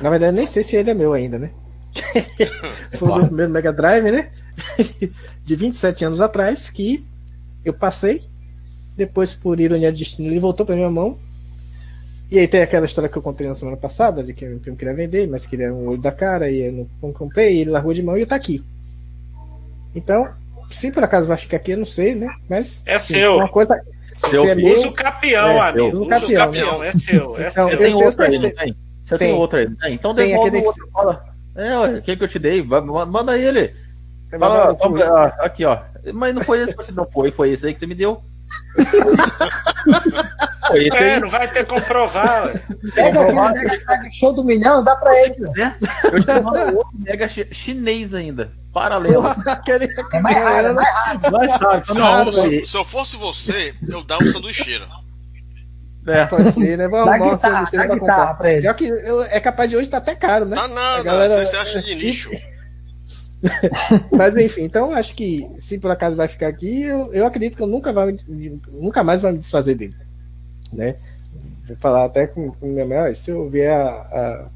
Na verdade, nem sei se ele é meu ainda, né? Foi o meu primeiro Mega Drive, né? De 27 anos atrás, que eu passei. Depois, por ironia do destino, ele voltou pra minha mão. E aí tem aquela história que eu contei na semana passada, de que eu não queria vender, mas queria um olho da cara, e eu não, comprei, e ele largou de mão e tá aqui. Então, se por acaso vai ficar aqui, eu não sei, né? Mas. É sim, seu. Uma coisa, Seu se é meu, Usa o capião, É, amigo. usa o Usa o capião. capião. É seu, é Então, seu. Tem outra aí, não tem? Você Tem. tem outra aí, não tem? Então Tem devolve aquele o outro. Fala. É, ué, aquele que eu te dei. Manda ele. Fala, ah, aqui, ó. Mas não foi esse que você não foi, foi esse aí que você me deu. Esse É, aí. não vai ter como provar. ué. Pega aquele Mega Show do milhão, dá pra ele. né? Eu te mando outro mega chi- chinês ainda. Paralelo. aquele, É mais raro, é mais raro. Vai, sabe? Se, Tá na eu, se- se eu fosse você, eu dava o sanduicheira. É. Pode ser, né? Vamos Dá guitarra, guitarra comprar. pra ele. Pior que eu- é capaz de hoje estar até caro, né? Tá nada, A galera- você acha de nicho. Mas enfim, então acho que se por acaso vai ficar aqui, eu, eu acredito que eu nunca, vai, nunca mais vai me desfazer dele. Né? Vou falar até com, com minha mãe, se eu vier a, a,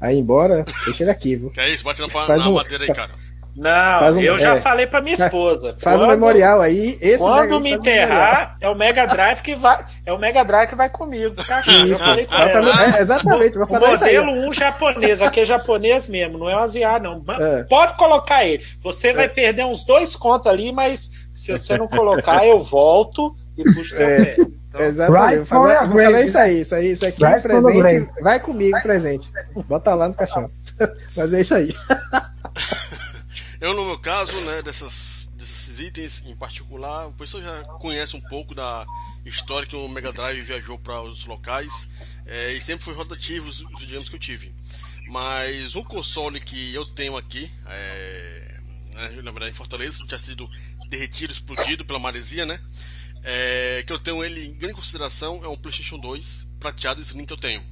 a ir embora, deixa ele aqui, viu? Que é isso, bate na, Faz na um- madeira aí, cara. Não, Faz um- eu já é. falei pra minha esposa. Faz um Quando- memorial aí. Esse Quando Mega- me faz um enterrar, é o Mega Drive que vai. É o Mega Drive que vai comigo. Eu Isso, falei com ela. exatamente, é, exatamente, vou O falar isso aí. ó. modelo 1 japonês, aqui é japonês mesmo, não é um asiático, não. É. Pode colocar ele. Você vai perder uns dois contos ali, mas se você não colocar, eu volto e puxo seu É. pé. Então, Exatamente, Right vou falar, for vou falar grave. isso aí, isso aí, isso aqui, Right the presente, vai comigo, presente. Bota lá no caixão. Mas é isso aí. Eu, no meu caso, né, dessas, desses itens em particular, o pessoal já conhece um pouco da história que o Mega Drive viajou para os locais é, e sempre foi rotativo os, videogames que eu tive. Mas um console que eu tenho aqui, é, né, na verdade em Fortaleza, tinha sido derretido, explodido pela maresia, né? É, que eu tenho ele em grande consideração é um PlayStation 2 prateado Slim que eu tenho.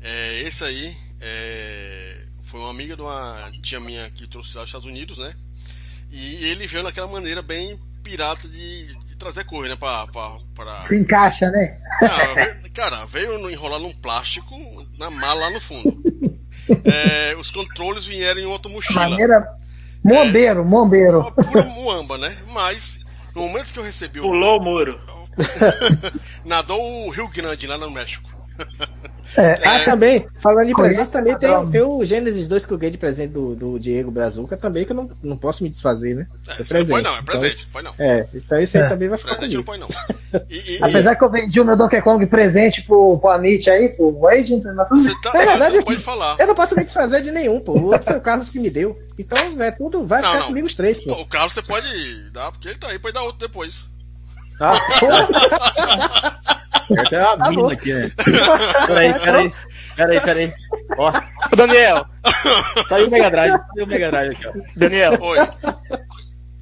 É, esse aí é, foi uma amiga de uma tia minha que trouxe aos Estados Unidos, né? E ele veio naquela maneira bem pirata de, de trazer coisa, né? Pra, pra, pra... Se encaixa, né? Ah, veio- cara, veio no- enrolar num plástico na mala lá no fundo. É, os controles vieram em outra mochila. Maneira. Mombeiro, mombeiro. Uma pura muamba, né? Mas, no momento que eu recebi o. Pulou o muro. Nadou o Rio Grande lá no México. É, Ah, também, falando de presente, também tem, tem o Genesis 2 que eu ganhei de presente do, do Diego Brazuca também, que eu não, não posso me desfazer, né? É, É isso não presente. põe não, é Então, presente, põe não. É, então esse aí É. também vai ficar Presente não comigo. põe não. E, e- e- Apesar que eu vendi o meu Donkey Kong presente pro, pro Amit aí, pro Agent, mas tudo você tá, Na verdade, você eu- pode falar. Eu não posso me desfazer de nenhum, pô. O outro foi o Carlos que me deu. Então é tudo, vai Não, ficar não. comigo os três, pô. O Carlos você pode dar, porque ele tá aí, pode dar outro depois. Essa é a Tá mina aqui, né? Peraí, peraí. Peraí, peraí. Ó, Ô, Daniel, saiu o Mega Drive. Saiu o Mega Drive aqui, ó. Daniel, Oi.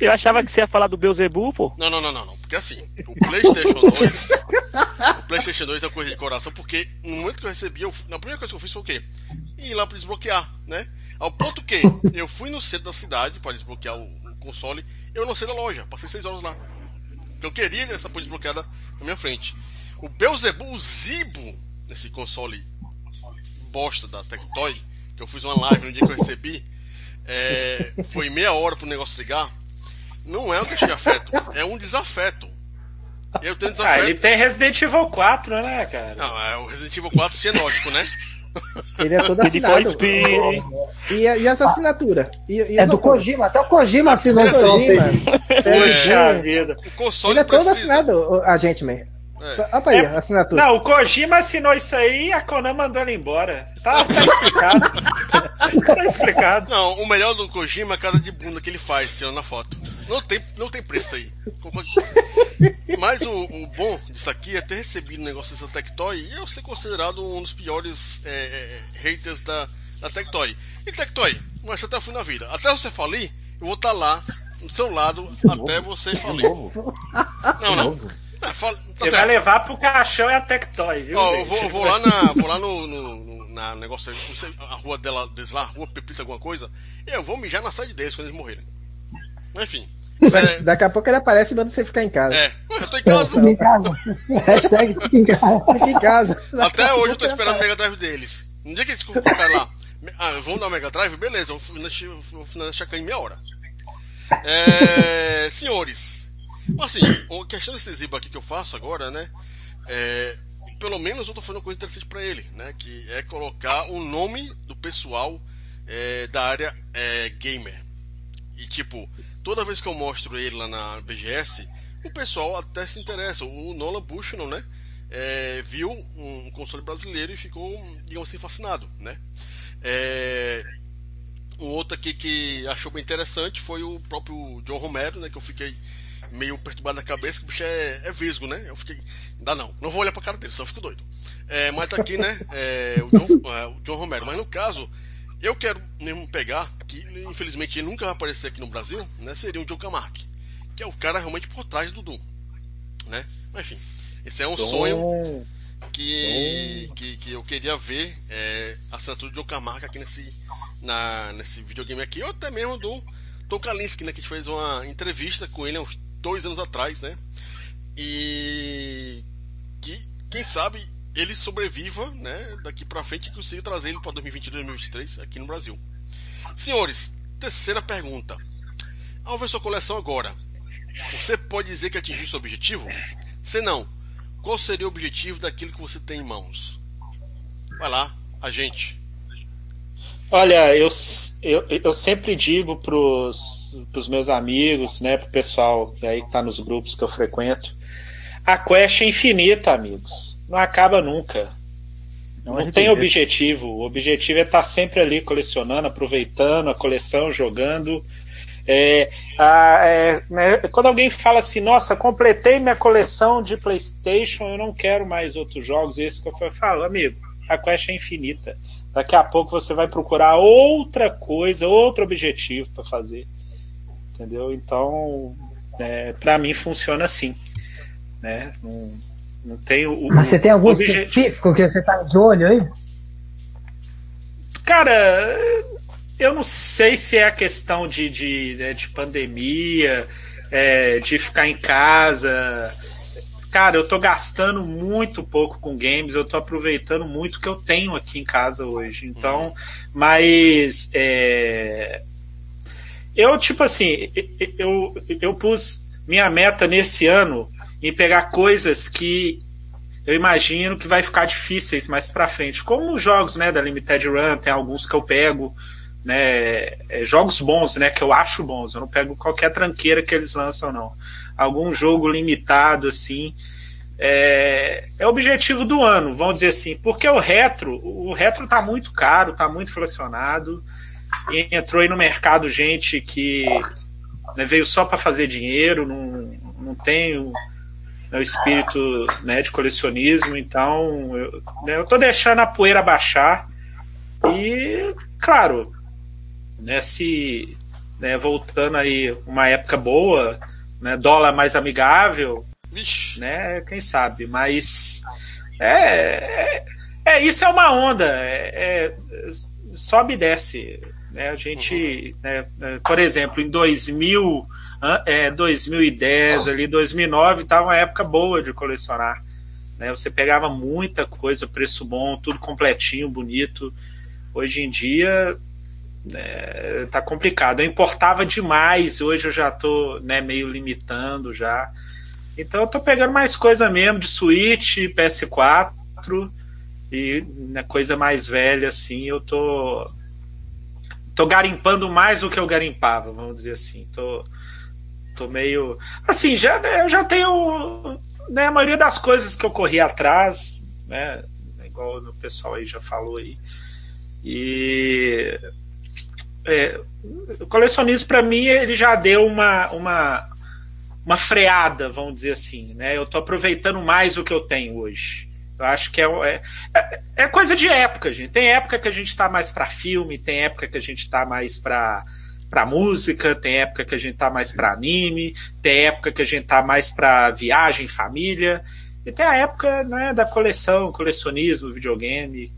Eu achava que você ia falar do Beuzebu, pô. Não, não, não, não, não. Porque assim, o PlayStation 2. o PlayStation 2 é uma coisa de coração, porque no momento que eu recebi, eu, na primeira coisa que eu fiz foi o quê? Ir lá pra desbloquear, né? Ao ponto que eu fui no centro da cidade para desbloquear o, o, console, eu não sei da loja, passei 6 horas lá. Porque eu queria essa coisa desbloqueada na minha frente. O Beuzebu, o Zibo, nesse console bosta da Tectoy, que eu fiz uma live no dia que eu recebi, é, foi meia hora pro negócio ligar. Não é um queixa de afeto, é um desafeto. Eu tenho desafeto. Ah, ele tem Resident Evil 4, né, cara? Não, é o Resident Evil 4 cienótico, né? Ele é todo assinado. E, e essa assinatura? E, e é do Kojima, até o Kojima assinou isso Kojima. Poxa vida. O console Ele é todo precisa... assinado, a gente mesmo. É. Opa aí, é, assinatura. Não, o Kojima assinou isso aí e a Konami mandou ele embora. Tá, tá explicado. tá explicado. Não, o melhor do Kojima é a cara de bunda que ele faz tirando a foto. Não tem, não tem preço aí. Mas o, o bom disso aqui é ter recebido um negócio dessa Tectoy e eu ser considerado um dos piores é, é, haters da, da Tectoy. E Tectoy, mas até o fim da vida. Até você falir, eu vou estar tá lá do seu lado até você falir. Não, não. Fala, tá Você certo. vai levar pro caixão e a Tectoy, viu? Ó, eu vou, vou, lá na. Vou lá no, no, na negócio, não sei, a rua dela, deles lá, rua Pepita, alguma coisa. E eu vou mijar na sede deles quando eles morrerem. Enfim. É... Daqui a pouco ele aparece e manda você ficar em casa. É, eu tô em casa. Fica em casa. Hashtag fica em casa. Fica em casa. Até hoje eu tô esperando o Mega Drive deles. No dia que eles colocaram lá, ah, vamos dar o Mega Drive? Beleza, eu vou finalizar em meia hora. É, senhores, Assim, a questão desse Ziba aqui que eu faço agora, né? É, pelo menos eu tô fazendo uma coisa interessante para ele, né? Que é colocar o nome do pessoal é, da área é, gamer. E tipo, toda vez que eu mostro ele lá na BGS, o pessoal até se interessa. O Nolan Bushnell, né? É, viu um console brasileiro e ficou, digamos assim, fascinado, né? É, um outro aqui que achou bem interessante foi o próprio John Romero, né? Que eu fiquei meio perturbado na cabeça, que o bicho é, é visgo, né? Eu fiquei. Dá não, não vou olhar pra cara dele, só fico doido. É, mas tá aqui, né? É, o, John, é, o John Romero. Mas no caso, eu quero mesmo pegar, que infelizmente ele nunca vai aparecer aqui no Brasil, né? Seria o John Camarque, que é o cara realmente por trás do Doom, né? Mas enfim, esse é um Tom. sonho que, que, que, eu queria ver é, a assinatura do John Camarque aqui nesse, na, nesse videogame aqui, ou até mesmo do Tom Kalinske, né? Que a gente fez uma entrevista com ele há uns dois anos atrás, né? E que, quem sabe, ele sobreviva, né? Daqui para frente e consiga trazer ele para 2022, 2023 aqui no Brasil. Senhores, terceira pergunta. Ao ver sua coleção agora, você pode dizer que atingiu seu objetivo? Se não, qual seria o objetivo daquilo que você tem em mãos? Vai lá, a gente. Olha, eu, eu, eu sempre digo para os meus amigos, né, para o pessoal que aí está nos grupos que eu frequento. A quest é infinita, amigos. Não acaba nunca. Não, não tem objetivo. O objetivo é estar tá sempre ali colecionando, aproveitando a coleção, jogando. É, a, é, né, quando alguém fala assim, nossa, completei minha coleção de PlayStation, eu não quero mais outros jogos, esse que eu falo, amigo, a quest é infinita. Daqui a pouco você vai procurar outra coisa, outro objetivo para fazer entendeu? Então, é, para mim funciona assim, né? Não tem o, Mas você tem algum específico que você tá de olho aí? Cara, eu não sei se é a questão de, de, né, de pandemia, é, de ficar em casa. Cara, eu tô gastando muito pouco com games, eu tô aproveitando muito o que eu tenho aqui em casa hoje. Então, mas é, eu, tipo assim, eu, eu pus minha meta nesse ano em pegar coisas que eu imagino que vai ficar difíceis mais para frente. Como os jogos né, da Limited Run, tem alguns que eu pego, né, é, jogos bons, né, que eu acho bons. Eu não pego qualquer tranqueira que eles lançam, não. Algum jogo limitado, assim. É, é o objetivo do ano, vamos dizer assim. Porque o retro, o retro tá muito caro, tá muito inflacionado. E entrou aí no mercado gente que né, veio só para fazer dinheiro, não, não tem né, o espírito né, de colecionismo, então eu, né, eu tô deixando a poeira baixar e, claro, né, se né, voltando aí uma época boa, né, dólar mais amigável, Vixe. né, quem sabe, mas é, é, é isso é uma onda, é, é, sobe e desce, né, a gente, né, é, por exemplo, em 2000, é, 2010 ali, 2009, estava uma época boa de colecionar, né, você pegava muita coisa, preço bom, tudo completinho, bonito, hoje em dia é, tá complicado. Eu importava demais, hoje eu já tô né, meio limitando já. Então eu tô pegando mais coisa mesmo de Switch, PS4 e né, coisa mais velha assim, eu tô tô garimpando mais do que eu garimpava, vamos dizer assim. Tô tô meio assim, já né, eu já tenho né, a maioria das coisas que eu corri atrás, né, igual o pessoal aí já falou aí. E é, o colecionismo para mim ele já deu uma, uma, uma freada, vamos dizer assim, né? Eu estou aproveitando mais o que eu tenho hoje. Eu acho que é, é, é coisa de época, gente. Tem época que a gente está mais para filme, tem época que a gente está mais para para música, tem época que a gente tá mais para anime, tem época que a gente tá mais para viagem, família, e tem a época né, da coleção, colecionismo, videogame.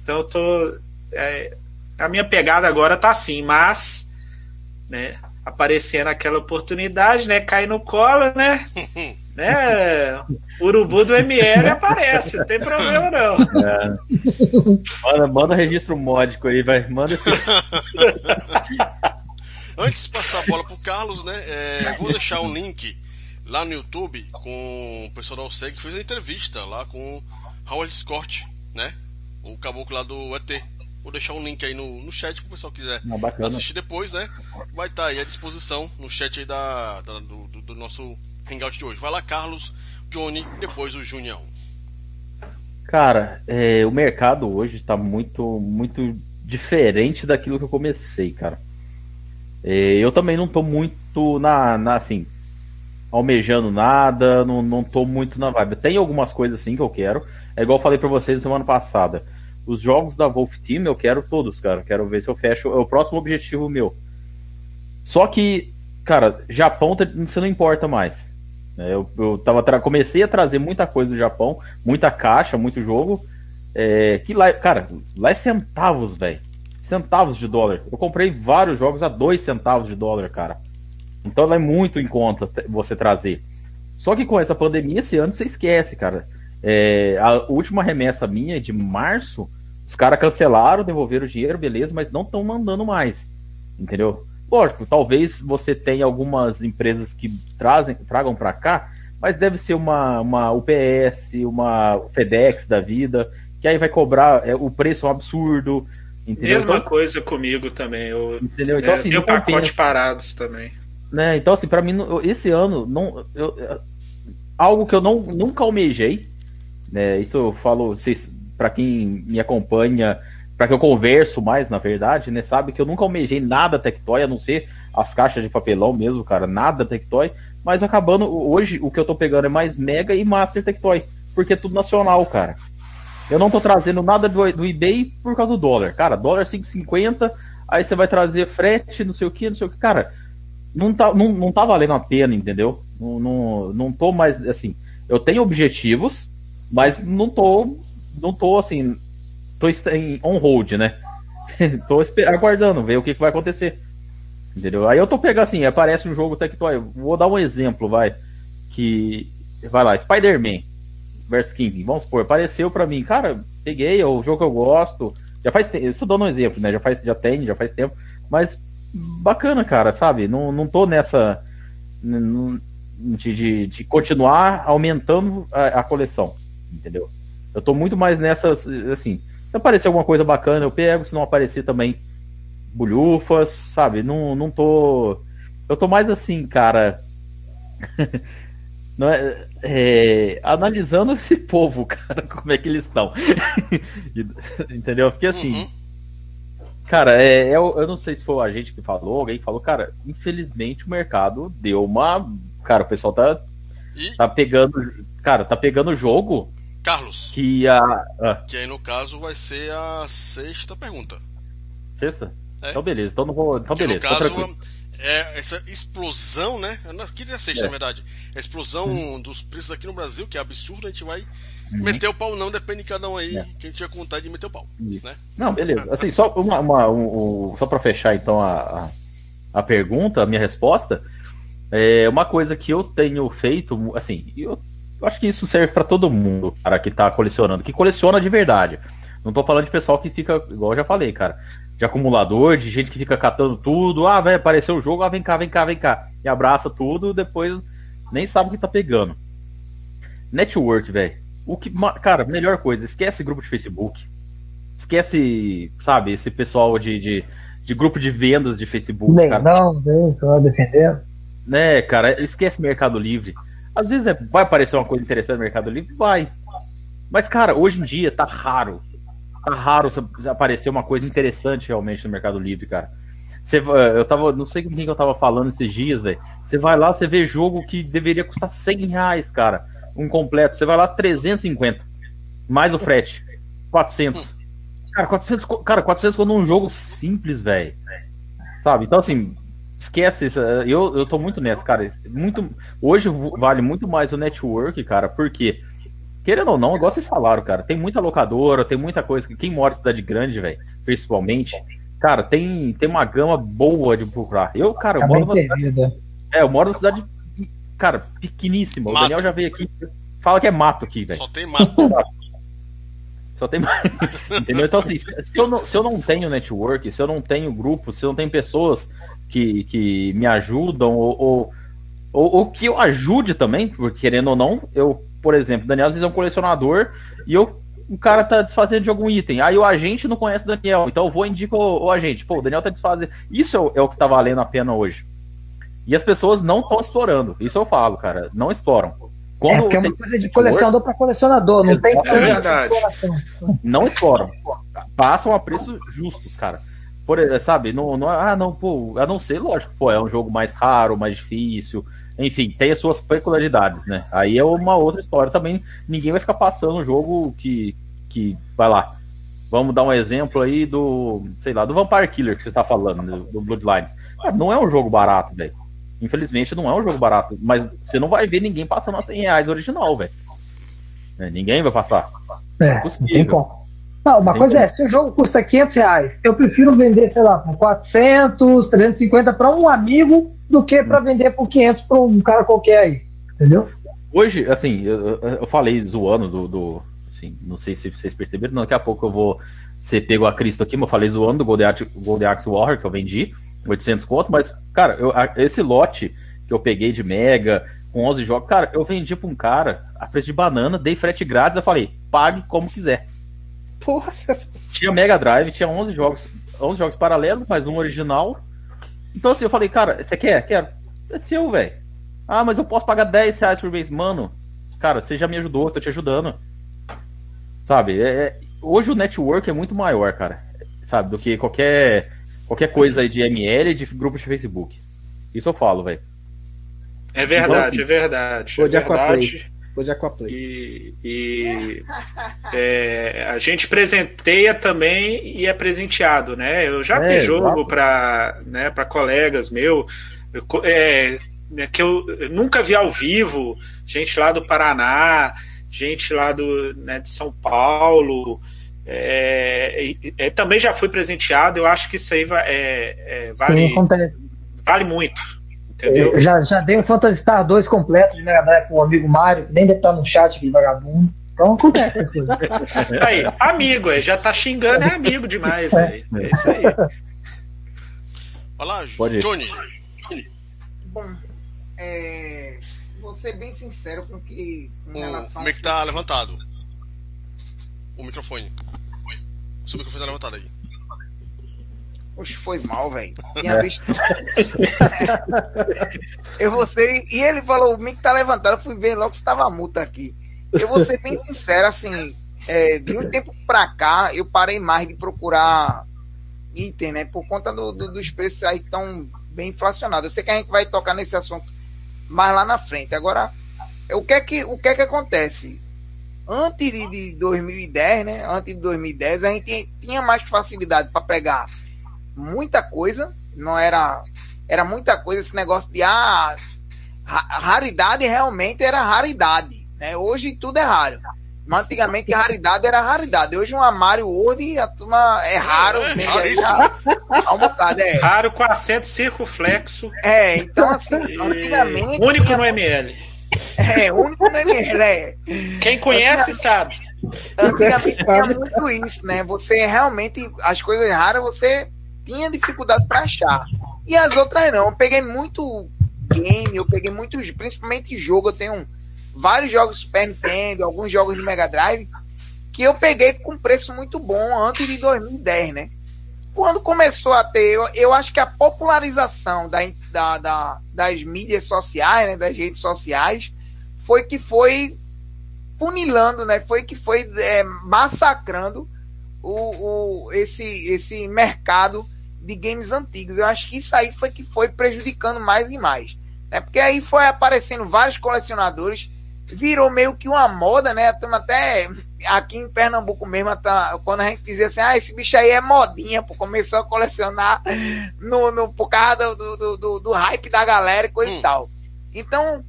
Então eu tô é, a minha pegada agora tá assim, mas, né, aparecendo aquela oportunidade, né, cai no colo, né, né, urubu do ML aparece, não tem problema não. É. Manda, manda registro módico aí, vai, manda Antes de passar a bola pro Carlos, né, é, vou deixar um link lá no YouTube com o pessoal da que fez a entrevista lá com Howard Scott, né, o caboclo lá do ET. Vou deixar um link aí no, no chat para o pessoal quiser ah, assistir depois, né? Vai estar tá aí à disposição no chat aí da, da do, do, nosso hangout de hoje. Vai lá, Carlos, Johnny, depois o Junior. Cara, é, o mercado hoje está muito, muito diferente daquilo que eu comecei, cara. É, eu também não estou muito na, na, assim, almejando nada, não, não tô muito na vibe. Tem algumas coisas assim que eu quero. É igual eu falei para vocês semana passada os jogos da Wolf Team eu quero todos, cara. Quero ver se eu fecho. É o próximo objetivo meu. Só que, cara, Japão tá, você não importa mais. É, eu, eu tava comecei a trazer muita coisa do Japão, muita caixa, muito jogo. É, que lá, cara, lá é centavos, velho. Centavos de dólar. Eu comprei vários jogos a dois centavos de dólar, cara. Então lá é muito em conta você trazer. Só que com essa pandemia, esse ano você esquece, cara. É, a última remessa minha de março, os caras cancelaram, devolveram o dinheiro, beleza, mas não estão mandando mais. Entendeu? Lógico, talvez você tenha algumas empresas que trazem, tragam para cá, mas deve ser uma, uma UPS, uma FedEx da vida, que aí vai cobrar é, o preço é um absurdo. Entendeu? Mesma então, coisa comigo também. Eu, entendeu? Então, é, assim, tem pacote parados também. Né? Então, assim, para mim, esse ano, não, eu, algo que eu não, nunca almejei, né? Isso eu falo, para quem me acompanha, para que eu converso mais, na verdade, né? Sabe que eu nunca almejei nada Tectoy, a não ser as caixas de papelão mesmo, cara, nada Tectoy. Mas acabando, hoje o que eu tô pegando é mais Mega e Master Tectoy, porque é tudo nacional, cara. Eu não tô trazendo nada do, do eBay por causa do dólar. Cara, dólar 5,50, aí você vai trazer frete, não sei o que, não sei o que. Cara, não tá, não, não tá valendo a pena, entendeu? Não, não, não tô mais, assim, eu tenho objetivos, mas não tô, não tô assim, tô em on hold, né? tô aguardando, ver o que, que vai acontecer. Entendeu? Aí eu tô pegando assim, aparece um jogo Tectoy. Vou dar um exemplo, vai. Que. Vai lá, Spider-Man vs King. Vamos supor, apareceu pra mim, cara, peguei, é o jogo que eu gosto. Já faz tempo. Isso dando um exemplo, né? Já, faz, já tem, já faz tempo. Mas bacana, cara, sabe? Não, não tô nessa. De, de, de continuar aumentando a, a coleção entendeu? Eu tô muito mais nessas, assim, se aparecer alguma coisa bacana eu pego, se não aparecer também, bulhufas, sabe? Não, não tô. Eu tô mais assim, cara. não é, é, analisando esse povo, cara, como é que eles estão. Entendeu? Porque assim. Uhum. Cara, é, eu, eu não sei se foi a gente que falou, alguém falou, cara, infelizmente o mercado deu uma. Cara, o pessoal tá. E... Tá pegando. Cara, tá pegando jogo Carlos. Que a. Ah. Que aí no caso vai ser a sexta pergunta. Sexta? É. Então beleza, então não vou. Então que beleza. No caso, é essa explosão, né? Na quinta e sexta, É. na verdade. A explosão dos preços aqui no Brasil, que é absurdo, a gente vai meter o pau não, depende de cada um aí, É. quem tiver vontade de meter o pau. Né? Não, beleza. Assim, só uma, uma- um- um- só para fechar então a, a, a pergunta, a minha resposta, é uma coisa que eu tenho feito, assim, eu, eu acho que isso serve para todo mundo, cara, que tá colecionando, que coleciona de verdade. Não tô falando de pessoal que fica, igual eu já falei, cara, de acumulador, de gente que fica catando tudo, ah, vai aparecer o jogo, ah, vem cá, vem cá, vem cá, e abraça tudo, depois nem sabe o que tá pegando. Network, velho. O que, cara, melhor coisa, esquece grupo de Facebook. Esquece, sabe, esse pessoal de, de, de grupo de vendas de Facebook, Nem cara. não, nem tô defendendo. Né, cara, esquece Mercado Livre. Às vezes é- vai aparecer uma coisa interessante no Mercado Livre, vai. Mas, cara, hoje em dia tá raro. Tá raro aparecer uma coisa interessante realmente no Mercado Livre, cara. Você, vai- eu tava, não sei com quem que eu tava falando esses dias, velho. Você vai lá, você vê jogo que deveria custar 100 reais, cara. Um completo. Você vai lá, 350. Mais o frete. 400. Cara, 400, co- cara, 400 quando um jogo simples, velho. Sabe? Então, assim, esquece isso. Eu, eu tô muito nessa, cara. Muito, hoje vale muito mais o network, cara, porque, querendo ou não, igual vocês falaram, cara, tem muita locadora, tem muita coisa. que Quem mora em cidade grande, velho, principalmente, cara, tem, tem uma gama boa de procurar. Eu, cara, eu Tá moro numa cidade, é, eu moro numa cidade, cara, pequeníssima. O Mato. Daniel já veio aqui, fala que é mato aqui, velho. Só tem mato. Só tem. Entendeu? Então, assim, se eu, não, se eu não tenho network, se eu não tenho grupo, se eu não tenho pessoas que, que me ajudam, ou, ou, ou, ou que eu ajude também, porque querendo ou não, eu, por exemplo, Daniel às vezes é um colecionador e eu, o cara tá desfazendo de algum item. Aí o agente não conhece o Daniel, então eu vou e indico o, o agente. Pô, o Daniel tá desfazendo. Isso é o, é o que tá valendo a pena hoje. E as pessoas não estão explorando. Isso eu falo, cara. Não exploram. É Quando porque é uma coisa de colecionador para colecionador, não tem É verdade. exploração. não exploram. Passam a preços justos, cara. Por, exemplo, sabe, não, não, ah, não, pô, a não ser, lógico, pô, é um jogo mais raro, mais difícil. Enfim, tem as suas peculiaridades, né? Aí é uma outra história também. Ninguém vai ficar passando um jogo que, que vai lá. Vamos dar um exemplo aí do, sei lá, do Vampire Killer que você tá falando, do, do Bloodlines. Cara, não é um jogo barato, velho. Infelizmente não é um jogo barato. Mas você não vai ver ninguém passando a 100 reais original, velho. Né, Ninguém vai passar. É, não Possível. Não, uma Tem coisa como. é, se o jogo custa 500 reais, eu prefiro vender, sei lá, por 400, 350 para um amigo do que para vender por 500 para um cara qualquer aí. Entendeu? Hoje, assim, eu, eu- falei zoando do, do- assim, não sei se vocês perceberam, daqui a pouco eu vou ser pego a Cristo aqui, mas eu falei zoando do Golden Axe, Axe Warrior que eu vendi, 800 conto, mas, cara, eu- esse lote que eu peguei de Mega, com 11 jogos, cara, eu vendi pra um cara a preço de banana, dei frete grátis, eu falei, pague como quiser. Porra, Tinha Mega Drive, tinha 11 jogos, 11 jogos paralelos, mais um original. Então assim, eu falei, cara, você quer? Quero. É seu, velho. Ah, mas eu posso pagar 10 reais por mês. Mano, cara, você já me ajudou, eu tô te ajudando. Sabe? é- é- hoje o network é muito maior, cara. Sabe? Do que qualquer, qualquer coisa aí de ML de grupos de Facebook. Isso eu falo, velho. É verdade, é verdade. É verdade. Vou de Aquaplay. E, e, é, a gente presenteia também e é presenteado, né? Eu já É, vi jogo para né, colegas meu é, né, que eu nunca vi ao vivo, gente lá do Paraná, gente lá do né, de São Paulo. é, e- também já fui presenteado. Eu acho que isso aí vai, é, é, Sim, vale, acontece. vale muito, entendeu? Eu já, já dei um Phantasy Star 2 completo de Mega Drive pro amigo Mário, que nem deve estar no chat aquele vagabundo. Então acontece essas coisas. Aí, amigo, já tá xingando, é amigo demais. É, é isso aí. Vai lá, Pode ir. Johnny. Bom, é, vou ser bem sincero com que O, como é que tá levantado? O microfone. O seu microfone tá levantado aí. Oxe, foi mal, velho. Tinha É. visto. eu vou ser. E ele falou: o mic tá levantado. Eu fui ver logo se tava multa aqui. Eu vou ser bem sincero, assim. é, de um tempo pra cá, eu parei mais de procurar item, né? Por conta do- do- dos preços aí estão bem inflacionados. Eu sei que a gente vai tocar nesse assunto mais lá na frente. Agora, o que é que, o que, é que acontece? Antes de, de 2010, né? Antes de 2010, a gente tinha mais facilidade para pegar muita coisa, não era era muita coisa esse negócio de ah, raridade realmente era raridade. Né? Hoje tudo é raro. Mas antigamente raridade era raridade. Hoje uma Mario World a turma é raro. É, é, um bocado, é. Raro com acento circunflexo. É, então assim, antigamente. Único tinha... no ML. É, único no ML, é. Quem conhece sabe. Antigamente tinha muito isso, né? Você realmente, as coisas raras, você tinha dificuldade para achar. E as outras não. Eu peguei muito game, eu peguei muitos, principalmente jogo, eu tenho vários jogos Super Nintendo, alguns jogos de Mega Drive, que eu peguei com preço muito bom antes de 2010, né? Quando começou a ter, eu, eu acho que a popularização da, da, da, das mídias sociais, né, das redes sociais, foi que foi funilando, né? Foi que foi é, massacrando o, o, esse, esse mercado de games antigos. Eu acho que isso aí foi que foi prejudicando mais e mais. Né? Porque aí foi aparecendo vários colecionadores, virou meio que uma moda, né? Até aqui em Pernambuco mesmo, tá, quando a gente dizia assim, ah, esse bicho aí é modinha, pô, começou a colecionar no, no, por causa do, do, do, do hype da galera e coisa hum. e tal. Então,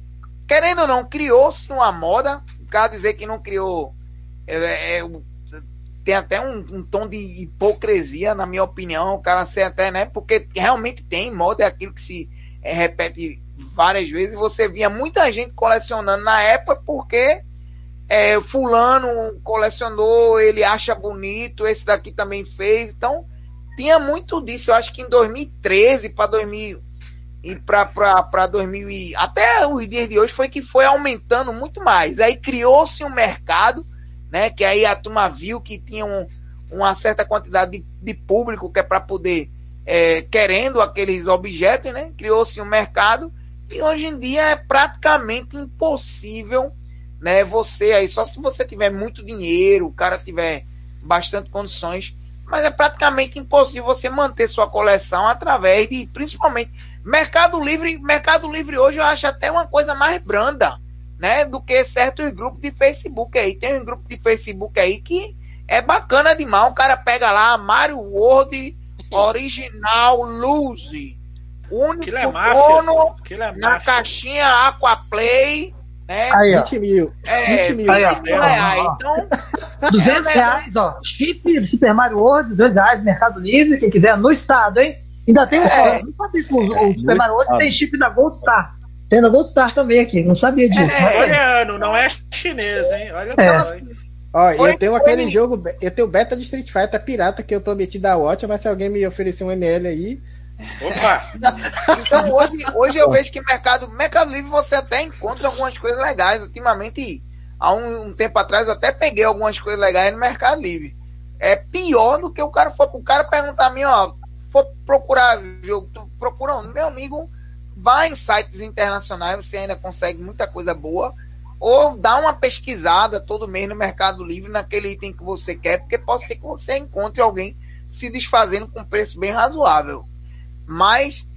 querendo ou não, criou-se uma moda, o cara dizer que não criou. É, é, tem até um, um, tom de hipocrisia, na minha opinião, o cara ser até, né? Porque realmente tem moda, é aquilo que se é, repete várias vezes. Você via muita gente colecionando na época porque é, fulano colecionou, ele acha bonito, esse daqui também fez. Então, tinha muito disso. Eu acho que em 2013 para 2000 e para 2000 e até os dias de hoje foi que foi aumentando muito mais. Aí criou-se um mercado, né, que aí a turma viu que tinha um, uma certa quantidade de, de público que é para poder é, querendo aqueles objetos, né? Criou-se um mercado e hoje em dia é praticamente impossível, né? Você aí, só se você tiver muito dinheiro, o cara tiver bastante condições, mas é praticamente impossível você manter sua coleção através de, principalmente, Mercado Livre. Mercado Livre hoje eu acho até uma coisa mais branda, né? Do que certos grupos de Facebook aí. Tem um grupo de Facebook aí que é bacana demais. O cara pega lá Mario World original o único é máfia, dono é na caixinha Aquaplay, né? Aí, ó. 20 mil. É, 20 mil, aí, 20 mil reais. Então, 200 é reais, ó. Chip Super Mario World, 200 reais, Mercado Livre, quem quiser, no estado, hein? Ainda tem é, o, o Super Mario World tem chip da Gold Star. Tem da Gold Star também aqui, não sabia disso. É, coreano, não é chinês, hein? Olha é. só. Ó, eu tenho aquele jogo, eu tenho beta de Street Fighter pirata que eu prometi dar Watch, mas se alguém me oferecer um ML aí, Opa! então hoje, hoje eu vejo que mercado, mercado Livre você até encontra algumas coisas legais. Ultimamente, há um, um, tempo atrás, eu até peguei algumas coisas legais no Mercado Livre. É pior do que o cara for o cara perguntar a mim, ó, for procurar jogo, tu procura um, meu amigo, vai em sites internacionais, você ainda consegue muita coisa boa. Ou dá uma pesquisada todo mês no Mercado Livre naquele item que você quer, porque pode ser que você encontre alguém se desfazendo com preço bem razoável. Mas,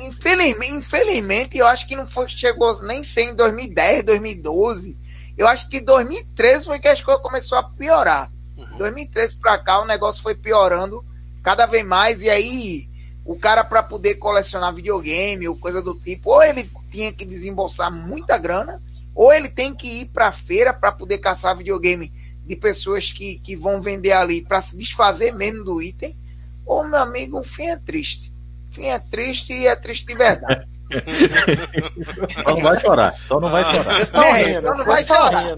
infelizmente, infelizmente, eu acho que não foi, chegou nem ser em 2010, 2012. Eu acho que 2013 foi que as coisas começou a piorar. Uhum. 2013 para cá o negócio foi piorando cada vez mais e aí o cara para poder colecionar videogame ou coisa do tipo, ou ele tinha que desembolsar muita grana, ou ele tem que ir para feira para poder caçar videogame de pessoas que, que vão vender ali para se desfazer mesmo do item, ou meu amigo, o fim é triste fim é triste e é triste de verdade. Só não vai chorar, só não vai ah, chorar. É, então não vai chorar.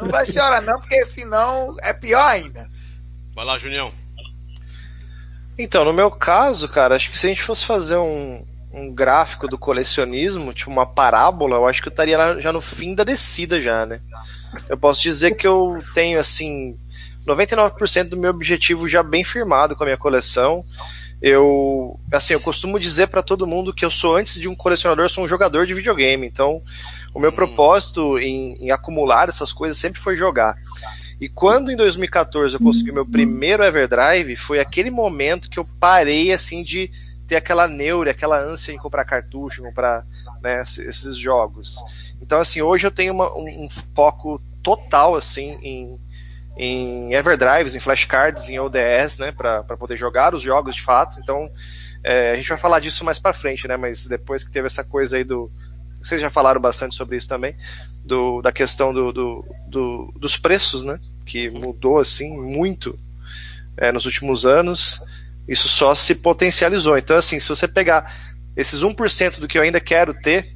Não vai chorar, não, porque senão é pior ainda. Vai lá, Junião. Então, no meu caso, cara, acho que se a gente fosse fazer um, um gráfico do colecionismo, tipo uma parábola, eu acho que eu estaria já no fim da descida já, né? Eu posso dizer que eu tenho, assim, 99% do meu objetivo já bem firmado com a minha coleção eu assim eu costumo dizer para todo mundo que eu sou antes de um colecionador eu sou um jogador de videogame então o meu hum. propósito em, em, acumular essas coisas sempre foi jogar e quando em 2014 eu consegui meu primeiro Everdrive foi aquele momento que eu parei assim de ter aquela neura aquela ânsia em comprar cartucho comprar né, esses jogos então assim hoje eu tenho uma, um, um foco total assim em em Everdrives, em flashcards, em ODS, né, para poder jogar os jogos de fato. Então, é, a gente vai falar disso mais para frente, né, mas depois que teve essa coisa aí do. Vocês já falaram bastante sobre isso também, do, da questão do, do, do dos preços, né, que mudou assim muito é, nos últimos anos. Isso só se potencializou. Então, assim, se você pegar esses 1% do que eu ainda quero ter,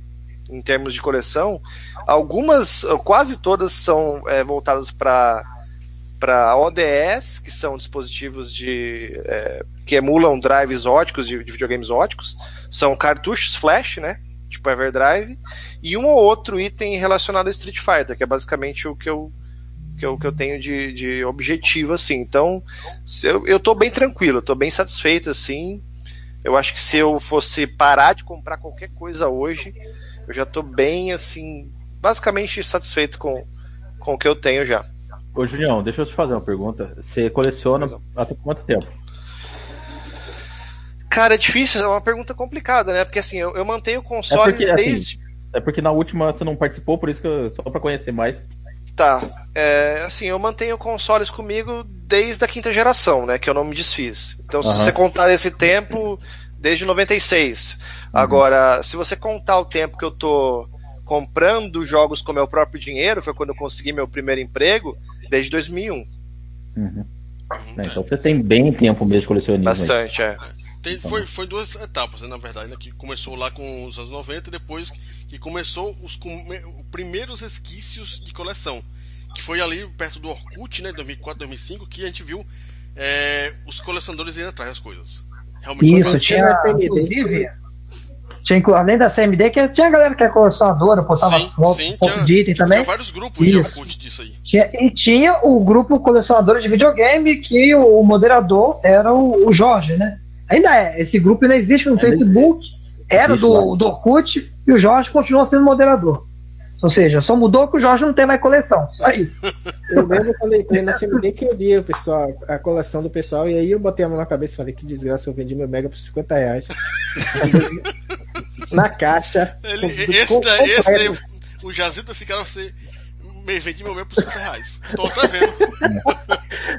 em termos de coleção, algumas, quase todas são é, voltadas para para ODS, que são dispositivos de é, que emulam drives óticos de, de, videogames óticos, são cartuchos flash, né, tipo Everdrive, e um ou outro item relacionado a Street Fighter, que é basicamente o que eu que eu, que eu tenho de, de objetivo assim. Então, eu, eu tô bem tranquilo, tô bem satisfeito assim. Eu acho que se eu fosse parar de comprar qualquer coisa hoje, eu já tô bem, assim, basicamente satisfeito com, com o que eu tenho já. Ô, Julião, deixa eu te fazer uma pergunta. Você coleciona há quanto tempo? Cara, é difícil, é uma pergunta complicada, né? Porque assim, eu, eu mantenho consoles é porque, assim, desde. Assim, é porque na última você não participou, por isso que eu, só para conhecer mais. Tá. É, assim, eu mantenho consoles comigo desde a quinta geração, né? Que eu não me desfiz. Então, se você contar esse tempo, desde 96. Uhum. Agora, se você contar o tempo que eu tô comprando jogos com meu próprio dinheiro, foi quando eu consegui meu primeiro emprego, desde 2001. Uhum. É, então você tem bem tempo mesmo de colecionismo. Bastante, aí. é. Tem, foi, foi duas etapas, né, na verdade, né, que começou lá com os anos 90 e depois que começou os primeiros resquícios de coleção. Que foi ali perto do Orkut, né, 2004, 2005, que a gente viu é, os colecionadores indo atrás das coisas. Realmente Isso, tinha, inclusive, tinha, além da CMD, que tinha galera que é colecionadora, postava sim, fotos sim, tinha, de item também. Tinha vários grupos Isso. de Orkut disso aí. Tinha, e tinha o grupo colecionador de videogame, que o, o moderador era o, o, Jorge, né? Ainda é, esse grupo ainda existe no é Facebook, era do, do Orkut, e o Jorge continua sendo moderador. Ou seja, só mudou que o Jorge não tem mais coleção. Só isso. Eu lembro quando eu entrei na CMD que eu vi o pessoal, a coleção do pessoal, e aí eu botei a mão na cabeça e falei, que desgraça, eu vendi meu Mega por 50 reais. na caixa. Ele, esse, daí, esse daí, o Jazito, esse cara, você me vendi meu Mega por 50 reais. Tô até vendo.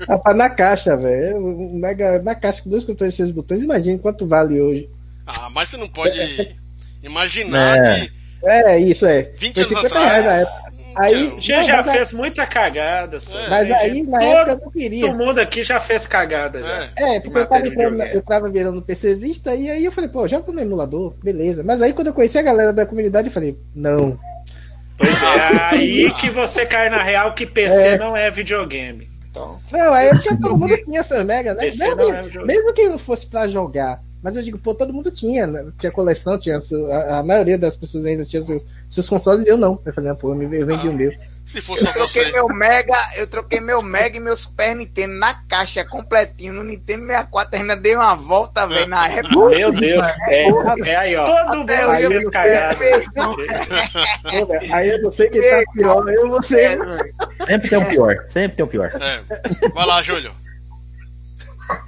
Rapaz, na caixa, velho. Mega na caixa com dois controles e seis botões, imagina quanto vale hoje. Ah, mas você não pode é. imaginar é. que é, isso é. 20 anos atrás. Na época. Aí, já, já fez muita cagada. É. Mas aí, na todo, época, eu não queria. Todo mundo aqui já fez cagada. Já. É, é porque eu tava, entrando, eu tava virando PCzista e aí eu falei, pô, joga no emulador, beleza. Mas aí quando eu conheci a galera da comunidade, eu falei, não. Pois é, aí que você cai na real que PC é. não é videogame. Então, não, aí eu todo mundo tinha essa mega, né? Mesmo, é mesmo que não fosse pra jogar, mas eu digo, pô, todo mundo tinha, né? tinha coleção, tinha a, a, maioria das pessoas ainda tinha seus, seus consoles eu não. Eu falei, ah, pô, eu, eu vendi ah, o meu. Se fosse eu troquei você. meu Mega, eu troquei meu Mega e meu Super Nintendo na caixa completinho. No Nintendo 64 ainda dei uma volta, velho, na época. Meu Deus, é, é aí, ó. Todo mundo aí eu cagado. aí eu não sei quem tá pior, eu vou ser. Sempre tem um pior, sempre tem um pior. É. Vai lá, Júlio.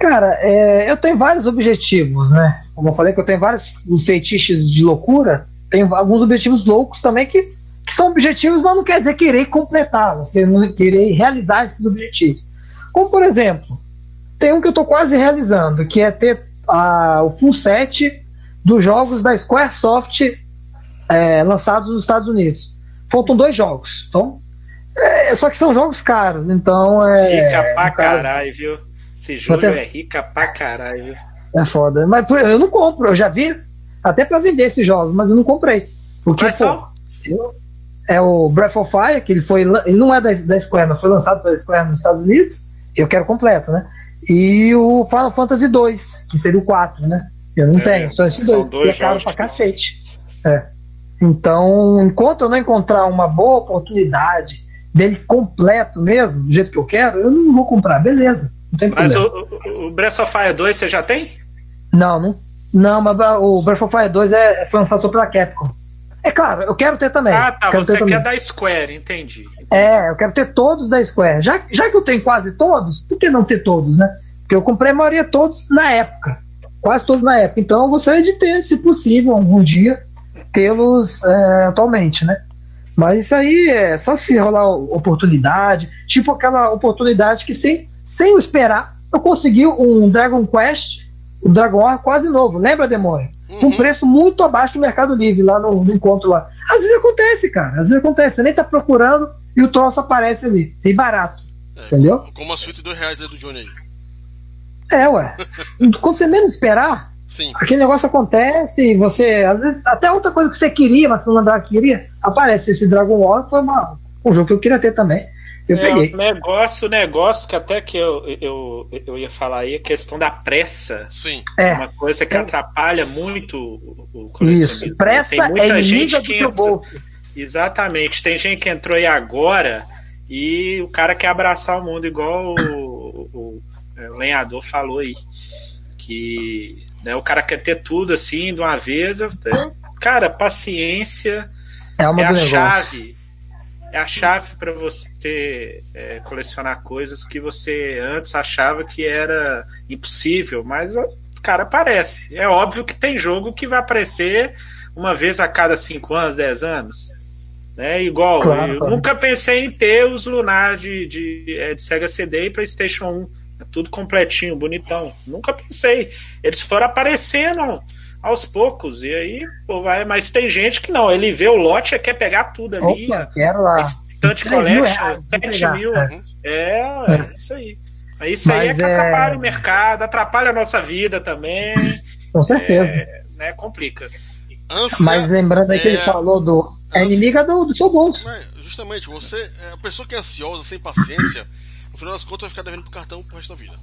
Cara, é, eu tenho vários objetivos, né? Como eu falei que eu tenho vários feitiços de loucura, tenho alguns objetivos loucos também que, que são objetivos, mas não quer dizer querer completá-los, querer realizar esses objetivos. Como, por exemplo, tem um que eu estou quase realizando, que é ter a, o full set dos jogos da Squaresoft é, lançados nos Estados Unidos. Faltam dois jogos. Então, é, só que são jogos caros, então é. Fica pra caralho, viu? Esse jogo é rica pra caralho. É foda. Mas eu não compro, eu já vi até pra vender esses jogos, mas eu não comprei. Porque, Quais pô, eu, é o Breath of Fire, que ele foi. Ele não é da, da Square, mas foi lançado pela Square nos Estados Unidos. Eu quero completo, né? E o Final Fantasy 2, que seria o 4, né? Eu não é, tenho, só esses dois. dois. E é caro pra cacete. É. Então, enquanto eu não encontrar uma boa oportunidade dele completo mesmo, do jeito que eu quero, eu não vou comprar, beleza. Não tem mas o, o Breath of Fire 2 você já tem? Não, não. Não, mas o Breath of Fire 2 é, foi lançado só pela Capcom. É claro, eu quero ter também. Ah, tá. Quero você quer da Square, entendi, entendi. É, eu quero ter todos da Square. Já, já que eu tenho quase todos, por que não ter todos, né? Porque eu comprei a maioria todos na época. Quase todos na época. Então eu gostaria de ter, se possível, algum dia, tê-los é, atualmente, né? Mas isso aí é só se rolar oportunidade, tipo aquela oportunidade que sem, sem eu esperar, eu consegui um Dragon Quest, o um Dragon War quase novo, lembra, Demônio? Com um preço muito abaixo do Mercado Livre, lá no, no, encontro lá. Às vezes acontece, cara, às vezes acontece, você nem tá procurando e o troço aparece ali, bem barato, é, entendeu? Como as fitas de dois reais aí do Johnny aí. É, ué, quando você menos esperar, Sim. Aquele negócio acontece, você. Às vezes, até outra coisa que você queria, mas você não que queria, aparece. Esse Dragon Ball foi uma, um jogo que eu queria ter também. Eu é, peguei. O negócio, negócio que até que eu, eu, eu ia falar aí, a questão da pressa. Sim. É. Uma coisa que atrapalha muito o, o Isso. Pressa Tem muita é gente que do teu entra- bolso. Exatamente. Tem gente que entrou aí agora e o cara quer abraçar o mundo, igual o, o- o lenhador falou aí. Que né, o cara quer ter tudo assim de uma vez. Eu- Cara, paciência É uma é a negócio. chave. É a chave para você é, colecionar coisas que você antes achava que era impossível, mas cara aparece. É óbvio que tem jogo que vai aparecer uma vez a cada 5 anos, 10 anos. Né? Igual, Claro, eu claro. nunca pensei em ter os Lunar de, de, é, de Sega CD e PlayStation 1. É tudo completinho, bonitão. Nunca pensei. Eles foram aparecendo aos poucos. E aí, pô, vai. Mas tem gente que não. Ele vê o lote e quer pegar tudo ali. Opa, quero lá. Estante 3 mil Collection, vou 7 pegar. mil. É. É, É. é isso aí. Mas Isso aí é Mas que é- atrapalha o mercado, atrapalha a nossa vida também. Com certeza. É, né, complica. Ânsia Mas lembrando aí que ele é- falou do. É inimiga do, do seu bolso. É, justamente, você. é, A pessoa que é ansiosa, sem paciência, no final das contas vai ficar devendo pro cartão pro resto da vida.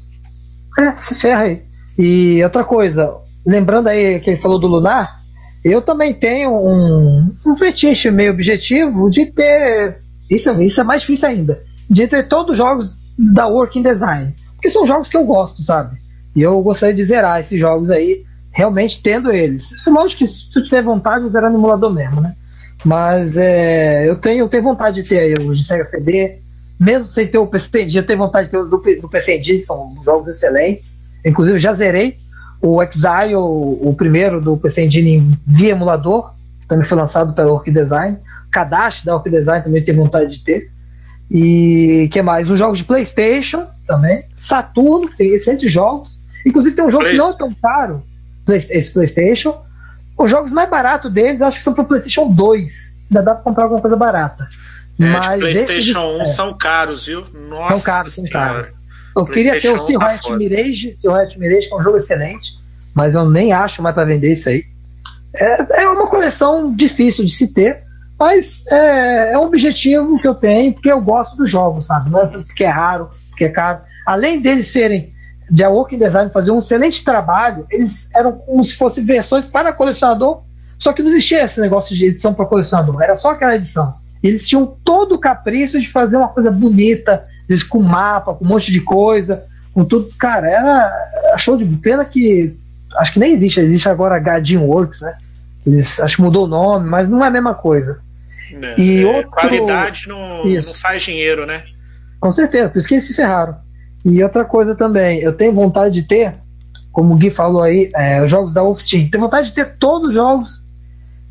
É, se ferra aí. E outra coisa, lembrando aí que ele falou do Lunar, eu também tenho um, um fetiche meio objetivo de ter. Isso, isso é mais difícil ainda. De ter todos os jogos da Working Design. Porque são jogos que eu gosto, sabe? E eu gostaria de zerar esses jogos aí, realmente tendo eles. É Lógico que se eu tiver vontade, eu zerar no emulador mesmo, né? Mas é, eu, tenho, eu tenho vontade de ter aí os de Sega CD, mesmo sem ter o PC Engine, eu tenho vontade de ter os do, do PC Engine, que são jogos excelentes. Inclusive, já zerei o Exile, o, o primeiro do PC Engine via emulador, que também foi lançado pela Orc Design. Kadashi da Orc Design também tenho vontade de ter. E que mais? Os jogos de PlayStation também. Saturno, tem excelentes jogos. Inclusive, tem um jogo que não é tão caro, Play- esse PlayStation. Os jogos mais baratos deles, acho que são para PlayStation 2. Ainda dá para comprar alguma coisa barata. É, Mas PlayStation esses- 1 é. são caros, viu? Nossa São caros, são Senhora. caros. Eu queria ter o Sea tá. Mirage, Riot Mirage, que é um jogo excelente, mas eu nem acho mais para vender isso aí. É, é uma coleção difícil de se ter, mas é, é um objetivo que eu tenho, porque eu gosto dos jogos, sabe? Não é porque é raro, porque é caro. Além deles serem de a Working Design fazer um excelente trabalho, eles eram como se fossem versões para colecionador, só que não existia esse negócio de edição para colecionador, era só aquela edição. Eles tinham todo o capricho de fazer uma coisa bonita, vezes com mapa, com um monte de coisa, com tudo. Cara, era, show de pena que acho que nem existe, existe agora Gadin Works, né? Eles acho que mudou o nome, mas não é a mesma coisa. né? E É, outro- Qualidade não, não faz dinheiro, né? Com certeza, por isso que eles se ferraram. E outra coisa também, eu tenho vontade de ter, como o Gui falou aí, é, os jogos da Wolf Team. Tenho vontade de ter todos os jogos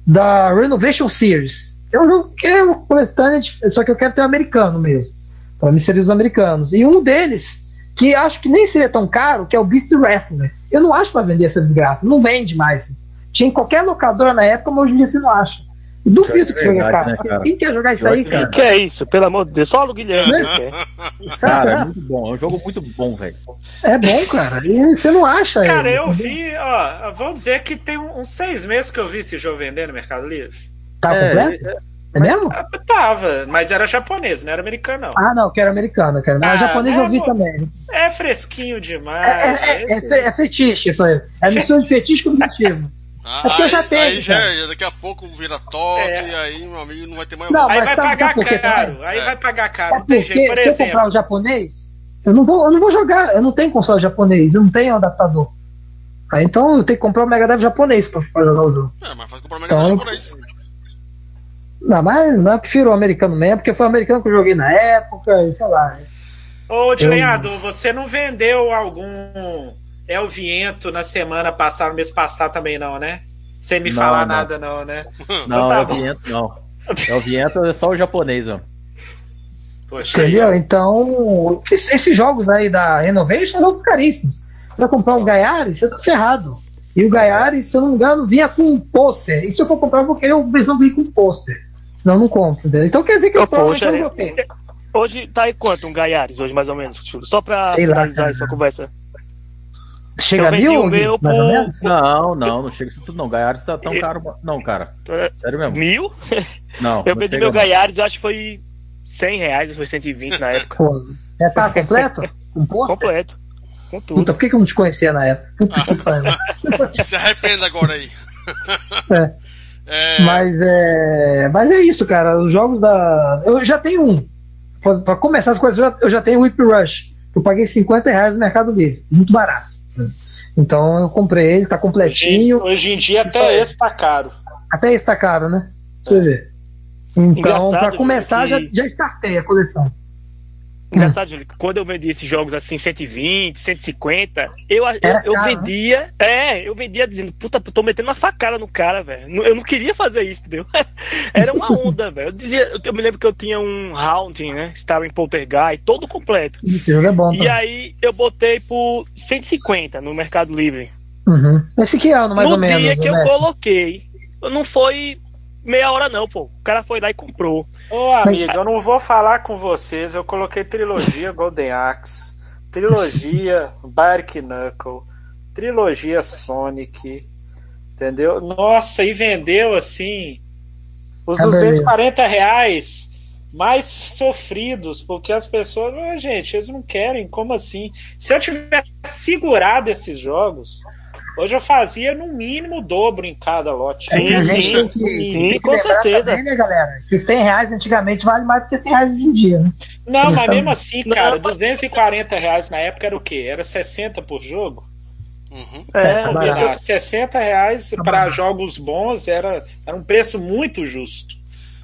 da Renovation Series. É um jogo que é uma coletânea, só que eu quero ter o americano mesmo. Para mim seriam os americanos. E um deles, que acho que nem seria tão caro, que é o Beast Wrestler. Eu não acho para vender essa desgraça, não vende mais. Tinha em qualquer locadora na época, mas hoje em dia você não acha. Duvido que É você jogue verdade, caro. né, cara? Quem quer jogar isso aí, cara? Que é isso? Pelo amor de Deus, só o Guilherme Né? Cara, é muito bom. É um jogo muito bom, velho. É bom, cara. E você não acha Cara, ele, eu vi, ó, vamos dizer que tem uns seis meses que eu vi esse jogo vender no Mercado Livre. Tá É, completo? É, mesmo? Ah, Tava, mas era japonês, não era americano, não. Ah, não, quero americano, quero. Mas Ah, japonês eu vi é, também. É fresquinho demais. É, é, é, é, é fetiche, foi. É mistura de fetiche com objetivo. Ah, É porque eu já aí, tenho, aí já, cara. daqui a pouco vira top, É. e aí, meu amigo, não vai ter mais Não, aí mas vai sabe- pagar sabe por quê caro, aí É. vai pagar caro, É tem porque jeito. Se eu comprar o japonês, eu não vou, eu não vou jogar, eu não tenho console japonês, eu não tenho adaptador. Aí, então eu tenho que comprar o Mega Drive japonês pra, pra jogar o jogo. É, mas faz comprar o Mega Então, Drive eu- japonês. Não, mas não, eu prefiro o americano mesmo, porque foi o americano que eu joguei na época, e sei lá. Ô, Eu- Dilenhador, você não vendeu algum El Viento na semana passada, no mês passado também não, né? Sem me Não, falar não. nada não, né? Não, tá é bom. Viento, não. É o Viento é só o japonês, ó. Poxa, Entendeu? Aí. Então, esses jogos aí da Renovation são jogos caríssimos. Você vai comprar um Gaiares, você tá ferrado. E o Gaiares, se eu não me engano, vinha com um pôster. E se eu for comprar, eu vou querer uma versão vir com pôster. Senão eu não compro, entendeu? Então quer dizer que eu, eu provavelmente não vou ter. Hoje tá aí quanto um Gaiares, hoje mais ou menos? Só pra finalizar essa conversa. Chega a mil, meu mais por... ou menos? Não, não, não chega isso tudo não. Gaiares tá tão eu... caro. Não, cara. É, Sério mesmo. Mil? Não. Eu vendi meu Gaiares, eu acho que foi 100 reais, ou foi 120 na época. Pô, é, tá completo? Com Completo. Com tudo. Puta, por que, que eu não te conhecia na época? Puta que pariu. Se arrependa agora aí. É. É... Mas é. Mas é isso, cara. Os jogos da. Eu já tenho um. Pra começar as coisas, eu já, eu já tenho o Whip Rush. Eu paguei 50 reais no Mercado Livre. Muito barato. Então eu comprei ele, tá completinho. Hoje, hoje em dia até esse tá caro. Até esse tá caro, né? Você ver. Então, para começar, que... já, já startei a coleção. Engraçado, Júlio, quando eu vendia esses jogos assim, 120, 150, eu, eu, eu né? vendia, né? é, eu vendia dizendo, puta, tô metendo uma facada no cara, velho. Eu não queria fazer isso, entendeu? Era uma onda, velho. Eu dizia, eu me lembro que eu tinha um Haunting, né? Estava em Poltergeist, todo completo. É bom, E aí eu botei por 150 no Mercado Livre. Uhum. Esse que ano, mais no ou menos. No dia que eu coloquei, não foi meia hora não, pô. O cara foi lá e comprou. Ô, amigo, eu não vou falar com vocês. Eu coloquei trilogia Golden Axe, trilogia Bark Knuckle, trilogia Sonic, entendeu? Nossa, e vendeu assim os 240 é reais mais sofridos, porque as pessoas, oh, gente, eles não querem, como assim? Se eu tivesse segurado esses jogos, Hoje eu fazia no mínimo o dobro em cada lote. Sim, a gente sim, tem que, sim, tem que com certeza. Também, né, galera? Que 100 reais antigamente vale mais do que 100 reais hoje em dia, né? Não, mas mesmo assim, cara, não, 240 reais na época era o quê? Era 60 por jogo? Uhum. É, é tá 60 reais tá para jogos bons era, era um preço muito justo.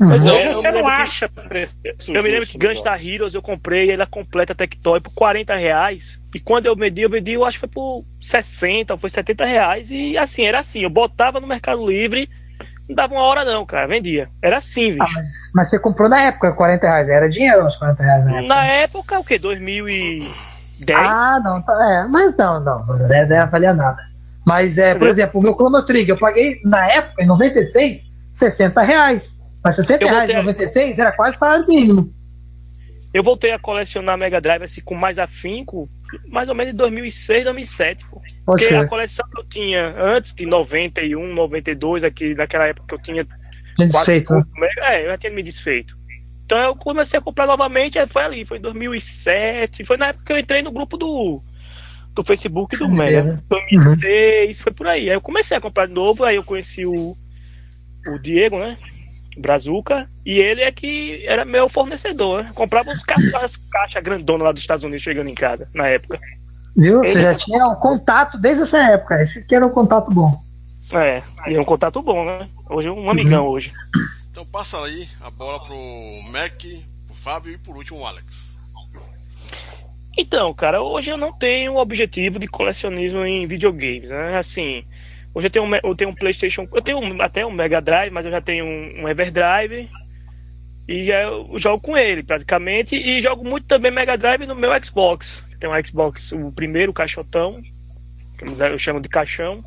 Uhum. Hoje você não acha preço Eu me lembro que Gunstar Heroes eu comprei ela completa Tectoy por 40 reais. E quando eu medi, eu medi, eu acho que foi por 60 ou foi 70 reais. E assim, era assim, eu botava no Mercado Livre, não dava uma hora não, cara, vendia. Era assim, ah, mas, mas, você comprou na época 40 reais, era dinheiro os 40 reais na época? Na época, o que? 2010? Ah, não, tá, é, mas não, não, não deve valer nada. Mas, é, por exemplo, o meu Chrono Trigger, eu paguei na época, em 96, 60 reais. Mas 60 reais em 96 era quase salário mínimo. Eu voltei a colecionar Mega Drive assim, com mais afinco, mais ou menos em 2006, 2007. Pô. Porque a coleção que eu tinha antes de 91, 92, aqui, naquela época que eu tinha. Desfeito. Né? É, eu já tinha me desfeito. Então eu comecei a comprar novamente, foi ali, foi em 2007. Foi na época que eu entrei no grupo do, do Facebook do Mega. 2006, uhum. foi por aí. Aí eu comecei a comprar de novo, aí eu conheci o, o Diego, né? Brazuca, e ele é que era meu fornecedor. Né? Comprava uns caixas caixa grandona lá dos Estados Unidos chegando em casa, na época. Viu? Ele... Você já tinha um contato desde essa época. Esse que era um contato bom. É, e é um contato bom, né? Hoje é um amigão uhum. hoje. Então passa aí a bola pro Mac, pro Fábio e por último o Alex. Então, cara, hoje eu não tenho o objetivo de colecionismo em videogames, né? Assim, Hoje eu tenho, um, eu tenho um PlayStation. Eu tenho até um Mega Drive, mas eu já tenho um, um Everdrive. E já jogo com ele, praticamente. E jogo muito também Mega Drive no meu Xbox. Tem um Xbox, o primeiro caixotão. Que eu chamo de caixão.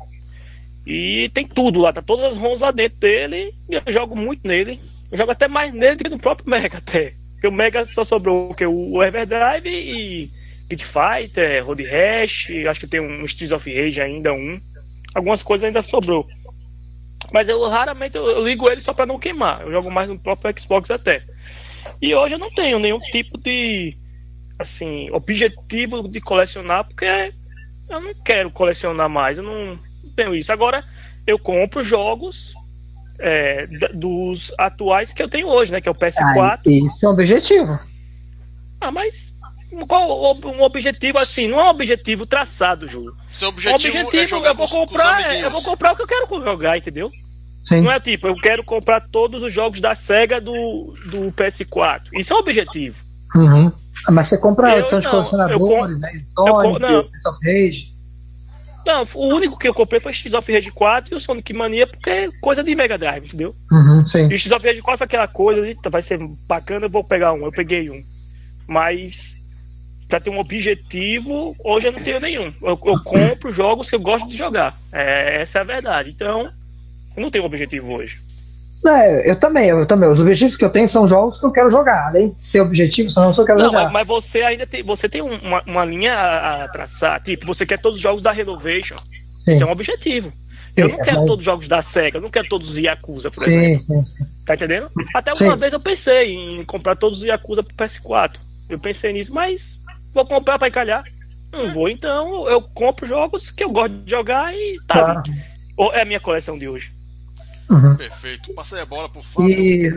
E tem tudo lá, tá todas as ROMs lá dentro dele. E eu jogo muito nele. Eu jogo até mais nele do que no próprio Mega até. Porque o Mega só sobrou que o Everdrive e Pit Fighter, Road Rash, acho que tem um Streets of Rage ainda um algumas coisas ainda sobrou. Mas eu raramente eu, eu ligo ele só para não queimar. Eu jogo mais no próprio Xbox até. E hoje eu não tenho nenhum tipo de assim, objetivo de colecionar, porque eu não quero colecionar mais, eu não, tenho isso. Agora eu compro jogos é, dos atuais que eu tenho hoje, né? Que é o PS4. Ah, isso é um objetivo. Ah, mas qual um objetivo assim, não é um objetivo traçado, Júlio. Seu objetivo, um objetivo é eu vou comprar, eu vou comprar o que eu quero jogar, entendeu? Sim. Não é tipo, eu quero comprar todos os jogos da SEGA do, do PS4. Isso é um objetivo. Uhum. Mas você compra a edição de colecionadores, né? Sonic, Street of Rage. Não, o único que eu comprei foi Streets of Rage 4 e o Sonic Mania, porque é coisa de Mega Drive, entendeu? Uhum, sim. E o Streets of Rage 4 foi aquela coisa, eita, vai ser bacana, eu vou pegar um. Eu peguei um. Mas pra ter um objetivo, hoje eu não tenho nenhum. Eu, eu compro jogos que eu gosto de jogar. É, essa é a verdade. Então, eu não tenho objetivo hoje. É, eu também, eu também. Os objetivos que eu tenho são jogos que eu quero jogar. Além de ser objetivo, eu quero Não, jogar. mas, mas você ainda tem, você tem um- uma, uma linha a, a traçar. Tipo, você quer todos os jogos da Renovation. Sim. Isso é um objetivo. Eu não Sim, quero mas- todos os jogos da SEGA, eu não quero todos os Yakuza, por exemplo. Sim, sim, sim. Tá entendendo? Até Sim. uma vez eu pensei em comprar todos os Yakuza pro PS4. Eu pensei nisso, mas vou comprar pra encalhar. Não vou, então eu compro jogos que eu gosto de jogar e tá. Claro. Ou É a minha coleção de hoje. Uhum. Perfeito. Passei a bola pro Fábio. E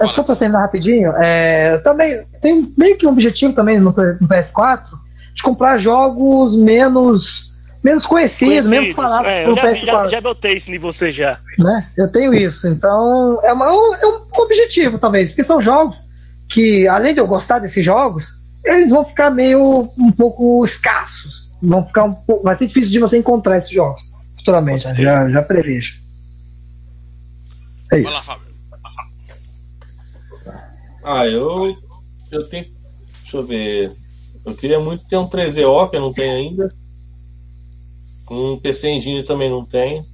ah, só pra terminar rapidinho, é, eu também tenho meio que um objetivo também no, no PS4 de comprar jogos menos menos conhecidos, menos Conhecidos. falados É, no eu já, PS4. já, já notei isso em você já. né? Eu tenho isso. Então, é, uma- é um objetivo, talvez, porque são jogos que, além de eu gostar desses jogos, eles vão ficar meio um pouco escassos. Vão ficar um pouco. Vai ser difícil de você encontrar esses jogos futuramente. Já, já prevejo. É Vai isso. lá, Fábio. Ah, eu. Eu tenho. Deixa eu ver. Eu queria muito ter um 3DO, que eu não tenho ainda. Um PC Engine também não tenho.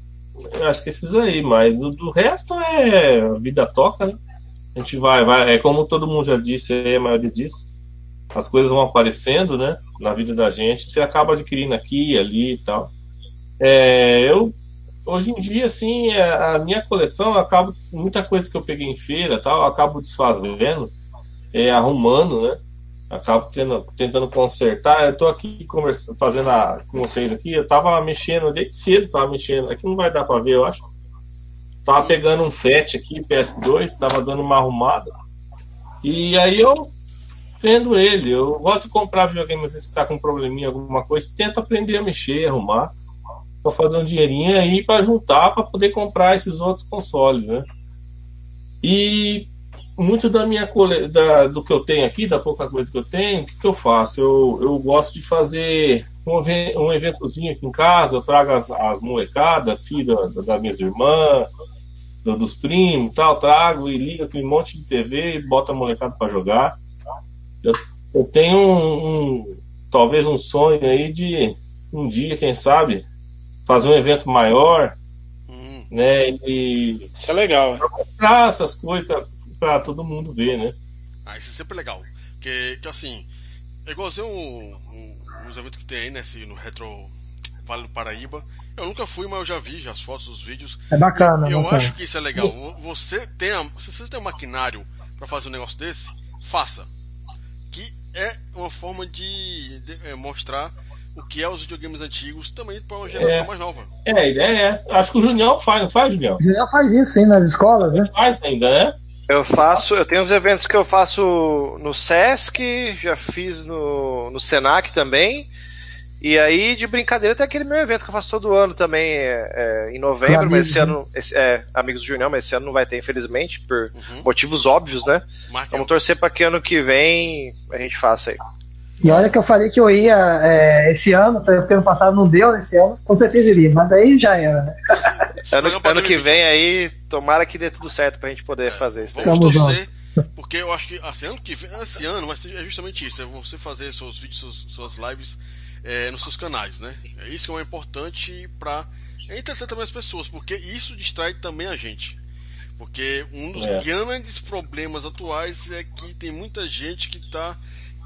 Eu acho que esses aí, mas do, do resto é. Vida toca, né? A gente vai, vai. É como todo mundo já disse, a maioria disse. As coisas vão aparecendo, né? Na vida da gente. Você acaba adquirindo aqui, ali e tal. É, eu hoje em dia, assim, é, a minha coleção, eu acabo, muita coisa que eu peguei em feira, tal, eu acabo desfazendo, é, arrumando, né? Acabo tendo, tentando consertar. Eu tô aqui conversando, fazendo a, com vocês aqui, eu tava mexendo desde cedo, tava mexendo. Aqui não vai dar para ver, eu acho. Tava pegando um FAT aqui, PS2, tava dando uma arrumada. E aí eu vendo ele, eu gosto de comprar videogame, às vezes que tá com um probleminha, alguma coisa, tento aprender a mexer, arrumar para fazer um dinheirinho aí para juntar para poder comprar esses outros consoles, né? E muito da minha cole... da, do que eu tenho aqui, da pouca coisa que eu tenho, o que, que eu faço? Eu, eu gosto de fazer um, um eventozinho aqui em casa, eu trago as, as molecadas, filho da, da minhas irmãs, do- dos primos tal, trago e liga aquele monte de TV e bota a molecada para jogar. Eu, eu tenho um, um- talvez um sonho aí de um dia, quem sabe, fazer um evento maior, Hum, né? E Isso é legal. comprar essas coisas para todo mundo ver, né? ah, isso é sempre legal. Porque, que assim, é igualzinho o- o- os eventos que tem aí, né? esse- no Retro Vale do Paraíba. Eu nunca fui, mas eu já vi já as fotos, os vídeos. É bacana, Eu bacana. acho que isso é legal. Você tem, a- se você tem um maquinário para fazer um negócio desse, faça. É uma forma de, de, é, mostrar o que é os videogames antigos também para uma geração É. mais nova. É, a ideia é essa. Acho que o Junião faz, não faz, Junião? O Julião faz isso, sim, nas escolas, né? Faz ainda, né? Eu faço, eu tenho uns eventos que eu faço no Sesc, já fiz no, no Senac também. E aí, de brincadeira, tem aquele meu evento que eu faço todo ano também, é, é, em novembro, Amigos, mas esse né? ano, esse, é, Amigos do Junião, mas esse ano não vai ter, infelizmente, por Uhum. motivos óbvios, né? Vamos torcer para que ano que vem a gente faça aí. E olha que eu falei que eu ia é, esse ano, porque ano passado não deu, esse ano com certeza iria, mas aí já era, né? Ano, ano que vem aí, tomara que dê tudo certo pra gente poder fazer isso. Vamos torcer, porque eu acho que assim, ano que vem, esse ano ser é justamente isso, é você fazer seus vídeos, suas, suas lives é, nos seus canais, né? É isso é importante para entreter também as pessoas, porque isso distrai também a gente. Porque um dos É. grandes problemas atuais é que tem muita gente que está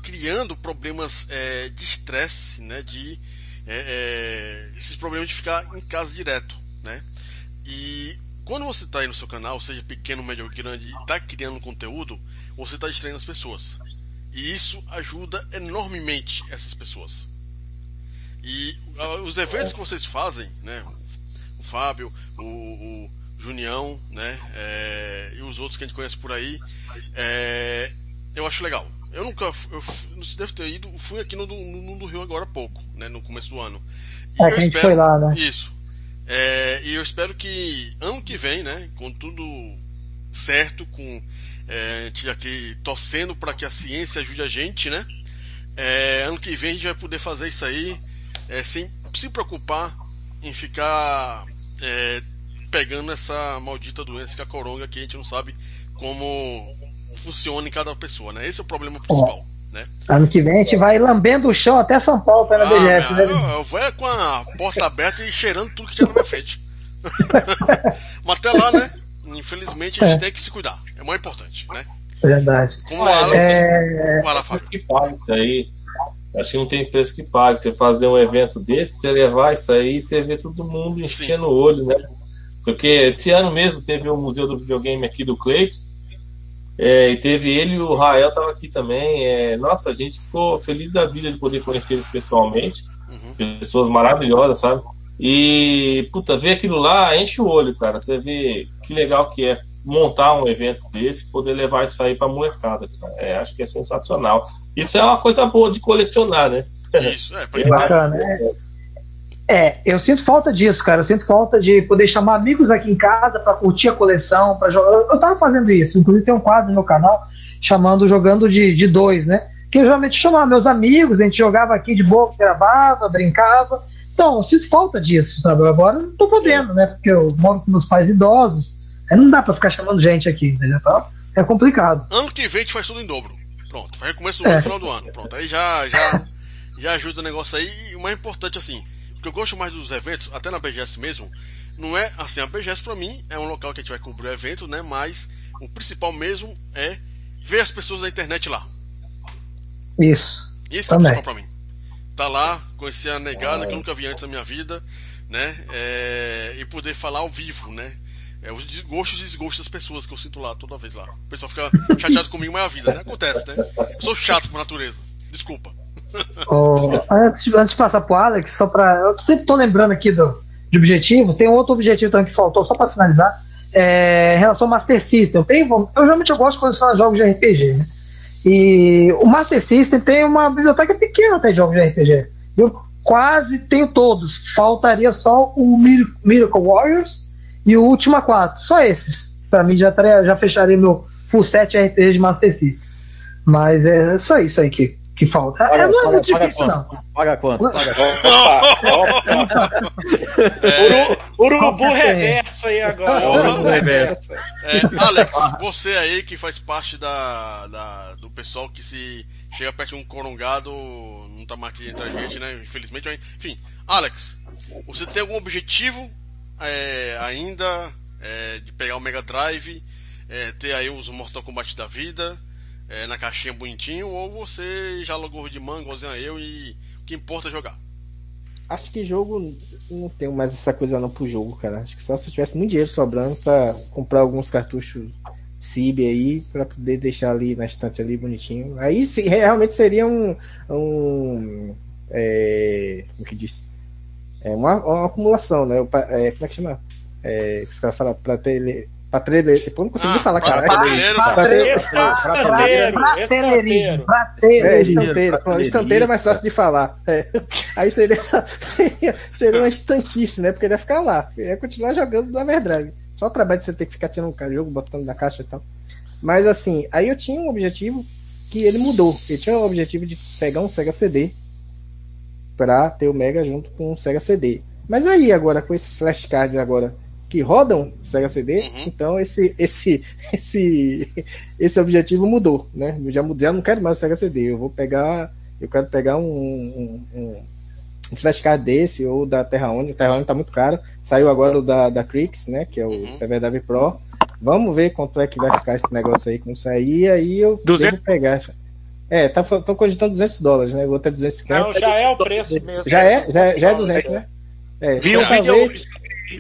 criando problemas é, de estresse, né? De é, é, esses problemas de ficar em casa direto, né? E quando você está aí no seu canal, seja pequeno, médio ou grande, e está criando conteúdo, você está distraindo as pessoas. E isso ajuda enormemente essas pessoas. E ah, os eventos que vocês fazem, né? O Fábio, o, o Junião, né? é, e os outros que a gente conhece por aí, é, eu acho legal. Eu nunca, eu, não se deve ter ido, fui aqui no, no, no Rio agora há pouco, né? No começo do ano. E É, eu a gente foi lá, né? Isso. É, e eu espero que ano que vem, né, com tudo certo, com é, a gente aqui torcendo para que a ciência ajude a gente, né? É, ano que vem a gente vai poder fazer isso aí é, sem se preocupar em ficar é, pegando essa maldita doença que é a coronga que a gente não sabe como funciona em cada pessoa, né? Esse é o problema principal. Né? Ano que vem a gente vai lambendo o chão até São Paulo para a Ah, BGS, né? eu, eu vou é com a porta aberta e cheirando tudo que tinha na minha frente. Mas até lá, né? Infelizmente a gente É. tem que se cuidar. É mais importante, né? Verdade. Como a Alan. É, Fábio. paga isso aí. Acho que não tem preço que pague. Você fazer um evento desse, você levar isso aí, você vê todo mundo enchendo o olho, né? Porque esse ano mesmo teve o Museu do Videogame aqui do Cleiton. é, e teve ele e o Rael tava aqui também. é, nossa, a gente ficou feliz da vida de poder conhecer eles pessoalmente. Pessoas maravilhosas, sabe? E, puta, ver aquilo lá enche o olho, cara. Você vê que legal que é montar um evento desse, poder levar isso aí pra molecada. cara. É, acho que é sensacional. Isso é uma coisa boa de colecionar, né? Isso, é, pra Bacana, é. É, eu sinto falta disso, cara. Eu sinto falta de poder chamar amigos aqui em casa pra curtir a coleção, para jogar. Eu, eu tava fazendo isso, inclusive tem um quadro no meu canal chamando Jogando de, de Dois, né? Que eu geralmente chamava meus amigos, a gente jogava aqui de boa, gravava, brincava. Então, eu sinto falta disso, sabe? Agora eu não tô podendo, né? Porque eu moro com meus pais idosos. Aí não dá pra ficar chamando gente aqui, entendeu? Então, é complicado. Ano que vem a gente faz tudo em dobro. Pronto, faz recomeço do É. final do ano. Pronto, aí já, já, já ajuda o negócio aí. E o mais importante, assim, porque eu gosto mais dos eventos, até na BGS mesmo, não é assim, a BGS pra mim é um local que a gente vai cobrir o evento, né? Mas o principal mesmo é ver as pessoas da internet lá. Isso. Isso é o principal pra mim. Tá lá, conhecer a negada que eu nunca vi antes na minha vida, né? É, e poder falar ao vivo, né? É, os desgostos e desgostos das pessoas que eu sinto lá toda vez lá. O pessoal fica chateado comigo, mas é a vida, né? Acontece, né? Eu sou chato por natureza. Desculpa. Ô, antes, antes de passar pro Alex, só pra. Eu sempre tô lembrando aqui do, de objetivos. Tem outro objetivo também que faltou, só pra finalizar. É, em relação ao Master System. Eu, tenho, eu geralmente eu gosto de colecionar jogos de RPG, né? E o Master System tem uma biblioteca pequena até de jogos de RPG. Eu quase tenho todos. Faltaria só o Mir- Miracle Warriors e o Ultima 4. Só esses. Pra mim já, já fecharia meu full set RPG de Master System. Mas é só isso aí que, que falta. É, não é muito difícil, não. Paga quanto? Paga É, Urubu reverso aí agora. Urubu reverso. É, Alex, você aí que faz parte da, da- do pessoal que se chega perto de um corongado, não tá mais aqui entre a gente, né? Infelizmente, enfim. Alex, você tem algum objetivo é, ainda é, de pegar o Mega Drive, é, ter aí uns Mortal Kombat da vida, é, na caixinha bonitinho, ou você já logou de manga, igualzinho eu, e o que importa é jogar? Acho que jogo não tenho mais essa coisa não pro jogo, cara. Acho que só se eu tivesse muito dinheiro sobrando pra comprar alguns cartuchos CIB aí pra poder deixar ali na estante ali bonitinho. Aí sim, realmente seria um, um é, como que disse? É uma, uma acumulação, né? É, como é que chama? É, que os caras falam pra ter Prateleiro. Pô, não consegui Ah, falar, cara. prateleiro. Estanteiro, Brateleirinho, estanteiro. brateleirinho. É, estanteira. É mais fácil de falar. É. Aí seria, essa, seria, seria uma estantice, né? Porque ele ia ficar lá. Ia continuar jogando do Overdrive. Só o trabalho de você ter que ficar tirando o jogo, botando na caixa e tal. Mas assim, aí eu tinha um objetivo que ele mudou. Eu tinha o objetivo de pegar um Sega CD pra ter o Mega junto com o Sega CD. Mas aí agora, com esses flashcards agora que rodam Sega CD, Uhum. então esse esse esse esse objetivo mudou, né? Eu já mudei, eu não quero mais o Sega CD, eu vou pegar, eu quero pegar um, um, um- um flashcard desse ou da Terra One, o Terra One tá muito caro. Saiu agora o da da Crix, né, que é o Uhum. TVW Pro. Vamos ver quanto é que vai ficar esse negócio aí com isso aí, aí eu 200? devo pegar essa. É, tá estão cogitando 200 dólares, né? O outro é 250. Não, já é o preço mesmo. já é, já, é- já é 200, né? É, Vi um talvez- vídeo hoje,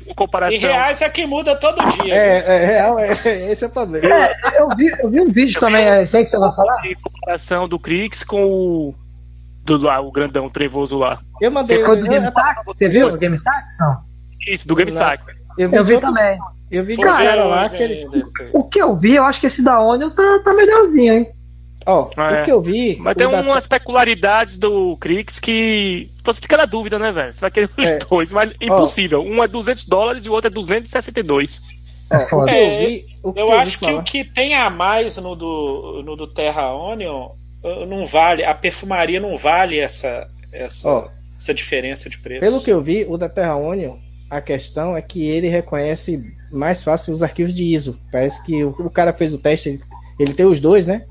o Em comparação. reais é que muda todo dia. É, é real, é, esse é o problema. É, eu vi, eu vi um vídeo também, é aí que você vai falar? De comparação do Crix com o. Do lá, o grandão trevoso lá. Eu mandei. Que foi do eu, GameStack? Você viu o GameStack? Não. Isso, do GameStack. eu vi, Eu vi também. Eu vi de Vou ver cara lá que ele. O que eu vi, eu acho que esse da Onion tá, tá melhorzinho, hein? Ó, Ah, é. o que eu vi. Mas tem da- umas peculiaridades do Crix que você fica na dúvida, né, velho? Você vai querer os É. dois, mas impossível. Um é 200 dólares e o outro é 262. ó, É o que foda. eu vi. O que Eu vi acho que falar- o que tem a mais no do, no do Terra Onion uh, não vale, a perfumaria não vale essa. essa Ó, essa diferença de preço. Pelo que eu vi, o da Terra Union, a questão é que ele reconhece mais fácil os arquivos de ISO. Parece que o, o cara fez o teste, ele, ele tem os dois, né?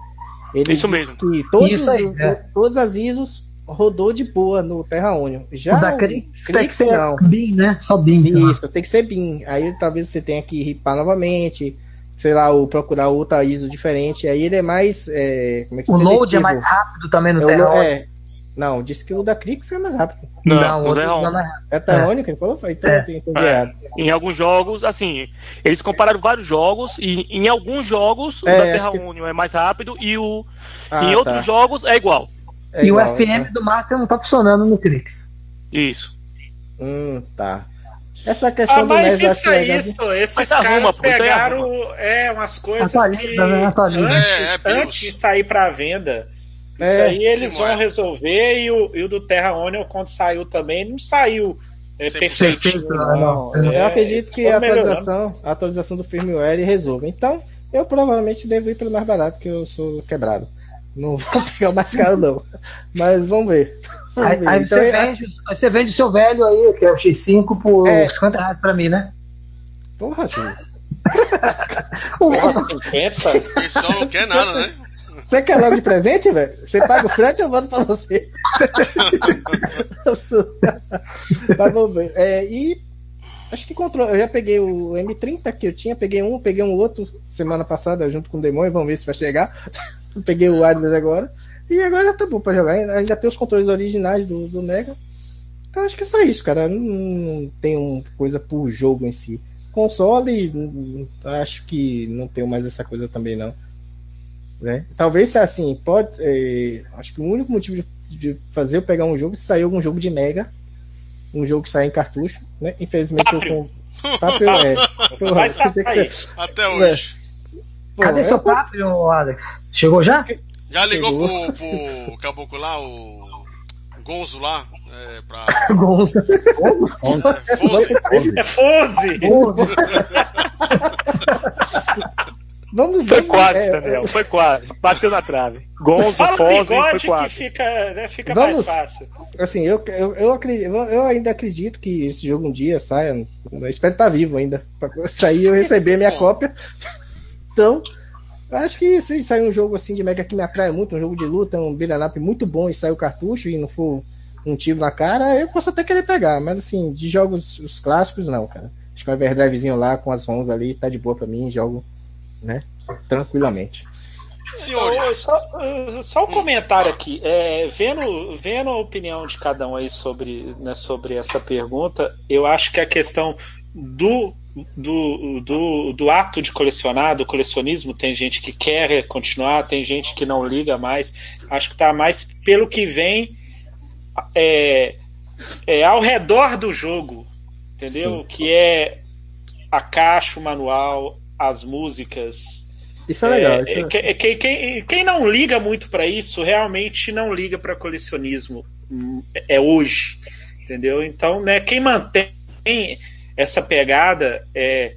Ele Isso disse mesmo. que todos Isso aí, os- é. todas as ISOs rodou de boa no Terra Union. Já o da o Crix tem que ser não. BIM, né? Só BIM. Isso, tem que ser BIM. Aí talvez você tenha que ripar novamente, sei lá, ou procurar outra ISO diferente. Aí ele é mais. é, como é que O load é seletivo. mais rápido também no É Terra. Union. é. Não, disse que o da Crix é mais rápido. Não, Não, o outro não é mais rápido. É É. Que ele falou? Foi, então É. É. Em alguns jogos, assim, eles compararam vários jogos e em alguns jogos É, o da Terra que- Union é mais rápido e o Ah, em outros tá. jogos é igual. É e igual, o FM então. do Master não tá funcionando no Crix. Isso. Hum, tá. Essa questão Ah, do mas acho isso é é legal. isso. Esses Mas caras arruma, aí pegaram é, umas coisas Atualiza, que né? Atualiza. antes, É, é, BIOS. antes de sair para venda. Isso É, aí eles vão resolver e o, e o do Terra Union, quando saiu também, não saiu é, 100% perfeitinho. perfeito, não. não. Eu É, acredito que a atualização, a atualização do firmware resolve. Então, eu provavelmente devo ir pelo mais barato, que eu sou quebrado. Não vou pegar o mais caro, não. Mas vamos ver. Vamos Aí, ver. aí Então, você, é- vende, aí você vende o seu velho aí, que é o X5, por É. 50 reais pra mim, né? Porra, filho. Nossa, 50? O pessoal não quer nada, né? Você quer logo de presente, velho? Você paga o frete, eu mando pra você. Mas vamos ver. É, e acho que controle. Eu já peguei o M30 que eu tinha, peguei um, peguei um outro semana passada junto com o Demônio, vamos ver se vai chegar. peguei o Adidas agora. E agora tá bom pra jogar. Ainda- tem os controles originais do, do Mega. Então acho que é só isso, cara. Não, não tem um coisa por jogo em si. Console, hum, acho que não tenho mais essa coisa também, não. Né? Talvez se assim, pode. é, acho que o único motivo de, de fazer eu pegar um jogo é se sair algum jogo de Mega. Um jogo que sai em cartucho, né? Infelizmente Paprio. eu com. Paprio é. Porra, Vai sair. Até hoje. Pô, Cadê eu- seu Alex? Chegou já? Já ligou Chegou. pro, pro caboclo lá, o Gonzo lá, é, pra. Gonzo. É, Fonse? É Fose! Vamos Foi quase, é, Daniel. Foi quase. Bateu na trave. Gonzo, Fala o Foz, foi bigode que quase. fica, né, fica Vamos- mais fácil. Assim, eu, eu, eu, acredito, eu, ainda acredito que esse jogo um dia saia. Eu espero estar vivo ainda. Pra sair eu receber a minha cópia. Então, eu acho que se sair um jogo assim de Mega que me atrai muito, um jogo de luta, um beat'em muito bom e sair o cartucho e não for um tiro na cara, eu posso até querer pegar. Mas assim, de jogos os clássicos, não, cara. Acho que o Everdrivezinho lá com as ROMs ali tá de boa pra mim, jogo, né? Tranquilamente. Senhores, Só, só um comentário aqui. É, vendo, vendo a opinião de cada um aí sobre, né, sobre essa pergunta, eu acho que a questão do, do, do, do ato de colecionar, do colecionismo, tem gente que quer continuar, tem gente que não liga mais. Acho que está mais pelo que vem é, é ao redor do jogo, entendeu? Sim. Que é a caixa, o manual, as músicas. Isso é legal. É, isso é- é, que- quem, quem, quem não liga muito para isso realmente não liga para colecionismo hum, é hoje, entendeu? Então, né, quem mantém essa pegada é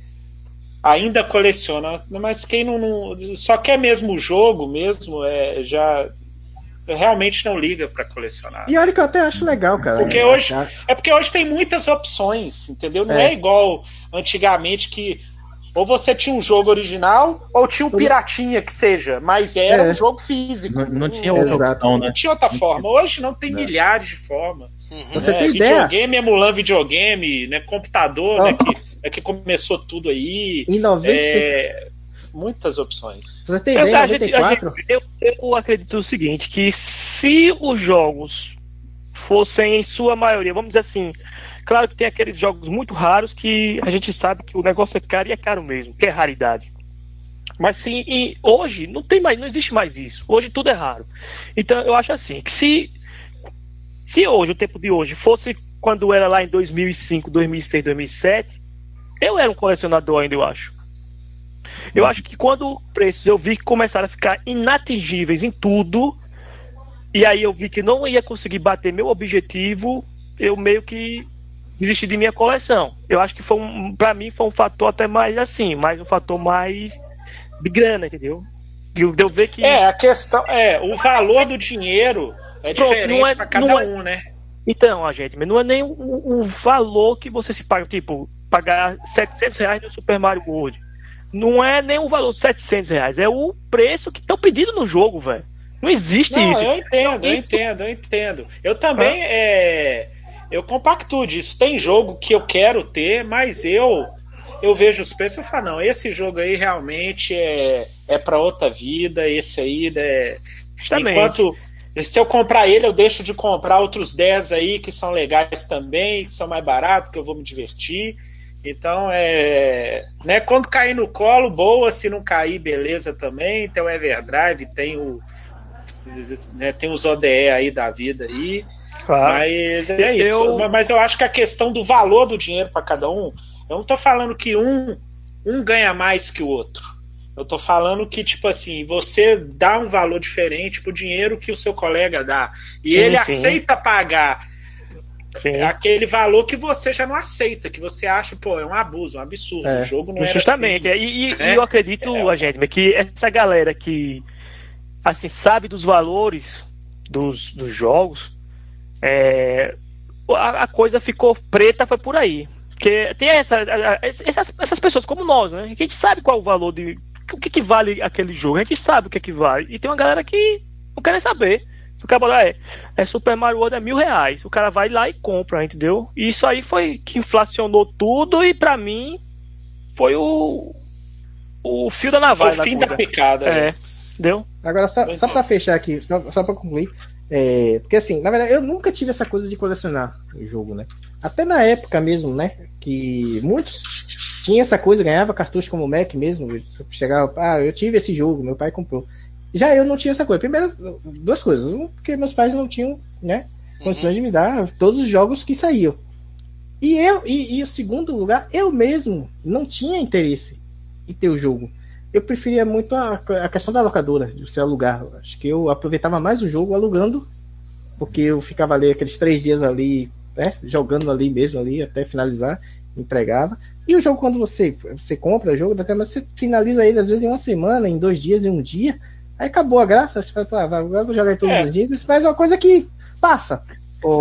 ainda coleciona, mas quem não, não- só quer mesmo o jogo mesmo é já realmente não liga para colecionar. E olha que eu até acho legal, cara. Porque hoje- É porque hoje tem muitas opções, entendeu? Não É. é, igual antigamente que ou você tinha um jogo original ou tinha um piratinha que seja, mas era É. um jogo físico. Não, não tinha outra Exato. opção, né? Não tinha outra forma. Hoje não tem É. milhares de formas. uhum. Você né? tem ideia? Videogame emulando videogame, né? Computador, Não. né? Que, é que começou tudo aí. Em 90. É, muitas opções. Você tem ideia? a Em gente- a 94? gente- eu- eu acredito o seguinte, que se os jogos fossem em sua maioria, vamos dizer assim, claro que tem aqueles jogos muito raros que a gente sabe que o negócio é caro e é caro mesmo, que é raridade. Mas sim, hoje não tem mais, não existe mais isso. Hoje tudo é raro. Então eu acho assim, que se se hoje, o tempo de hoje, fosse quando era lá em 2005, 2006, 2007, eu era um colecionador ainda, eu acho. Eu acho que quando preços eu vi que começaram a ficar inatingíveis em tudo, e aí eu vi que não ia conseguir bater meu objetivo, eu meio que desisti de minha coleção. Eu acho que foi um, para mim foi um fator até mais assim, mais um fator mais de grana, entendeu? De eu, ver que É, a questão é o valor do dinheiro é Pronto, diferente é- para cada não é- um, né? Então, a gente, mas não é nem o, o, valor que você se paga, tipo, pagar 700 reais no Super Mario World. Não é nem o valor de 700 reais, é o preço que estão pedindo no jogo, velho. Não existe não, isso. Eu entendo, eu entendo, eu entendo. Eu também ah. é, eu compacto disso. Tem jogo que eu quero ter, mas eu eu vejo os preços e falo, não, esse jogo aí realmente é, é para outra vida, esse aí é. Justamente. Enquanto se eu comprar ele, eu deixo de comprar outros 10 aí que são legais também, que são mais baratos, que eu vou me divertir. Então, é. Né, quando cair no colo, boa. Se não cair, beleza também. Tem o Everdrive, tem o. Né, tem os ODE aí da vida aí. Claro. Mas é isso. Eu... Mas eu acho que a questão do valor do dinheiro para cada um. Eu não estou falando que um, um ganha mais que o outro. Eu tô falando que, tipo assim, você dá um valor diferente pro dinheiro que o seu colega dá. E sim, ele sim. aceita pagar sim. aquele valor que você já não aceita, que você acha, pô, é um abuso, um absurdo. É. O jogo não é Justamente. Assim, e, e, né? eu acredito, é. gente, que essa galera que assim, sabe dos valores dos, dos jogos, é, a, a coisa ficou preta, foi por aí. Porque tem essa, essas, essas pessoas como nós, né? Que a gente sabe qual é o valor de o que, que vale aquele jogo. A gente sabe o que, que vale. E tem uma galera que não quer nem saber. O cara fala, é, é Super Mario World é mil reais. O cara vai lá e compra, entendeu? E isso aí foi que inflacionou tudo e para mim foi o o fio da navalha. Foi o fim da picada. É, né? entendeu? Agora, só, só pra fechar aqui, só, só pra concluir. É, porque assim, na verdade, eu nunca tive essa coisa de colecionar o jogo, né? Até na época mesmo, né? Que muitos tinha essa coisa, ganhava cartucho como Mac mesmo. Chegava, ah, eu tive esse jogo, meu pai comprou. Já eu não tinha essa coisa. Primeiro, duas coisas. Um, porque meus pais não tinham, né, condições uhum. de me dar todos os jogos que saíam. E eu, e, e o segundo lugar, eu mesmo não tinha interesse em ter o jogo. Eu preferia muito a, a questão da locadora, de você alugar. Acho que eu aproveitava mais o jogo alugando, porque eu ficava ali aqueles três dias ali, né, jogando ali mesmo, ali, até finalizar entregava. E o jogo, quando você, você compra o jogo, até você finaliza ele às vezes em uma semana, em dois dias, em um dia. Aí acabou a graça, você fala, ah, vou jogar todos é. os dias. Você faz uma coisa que passa.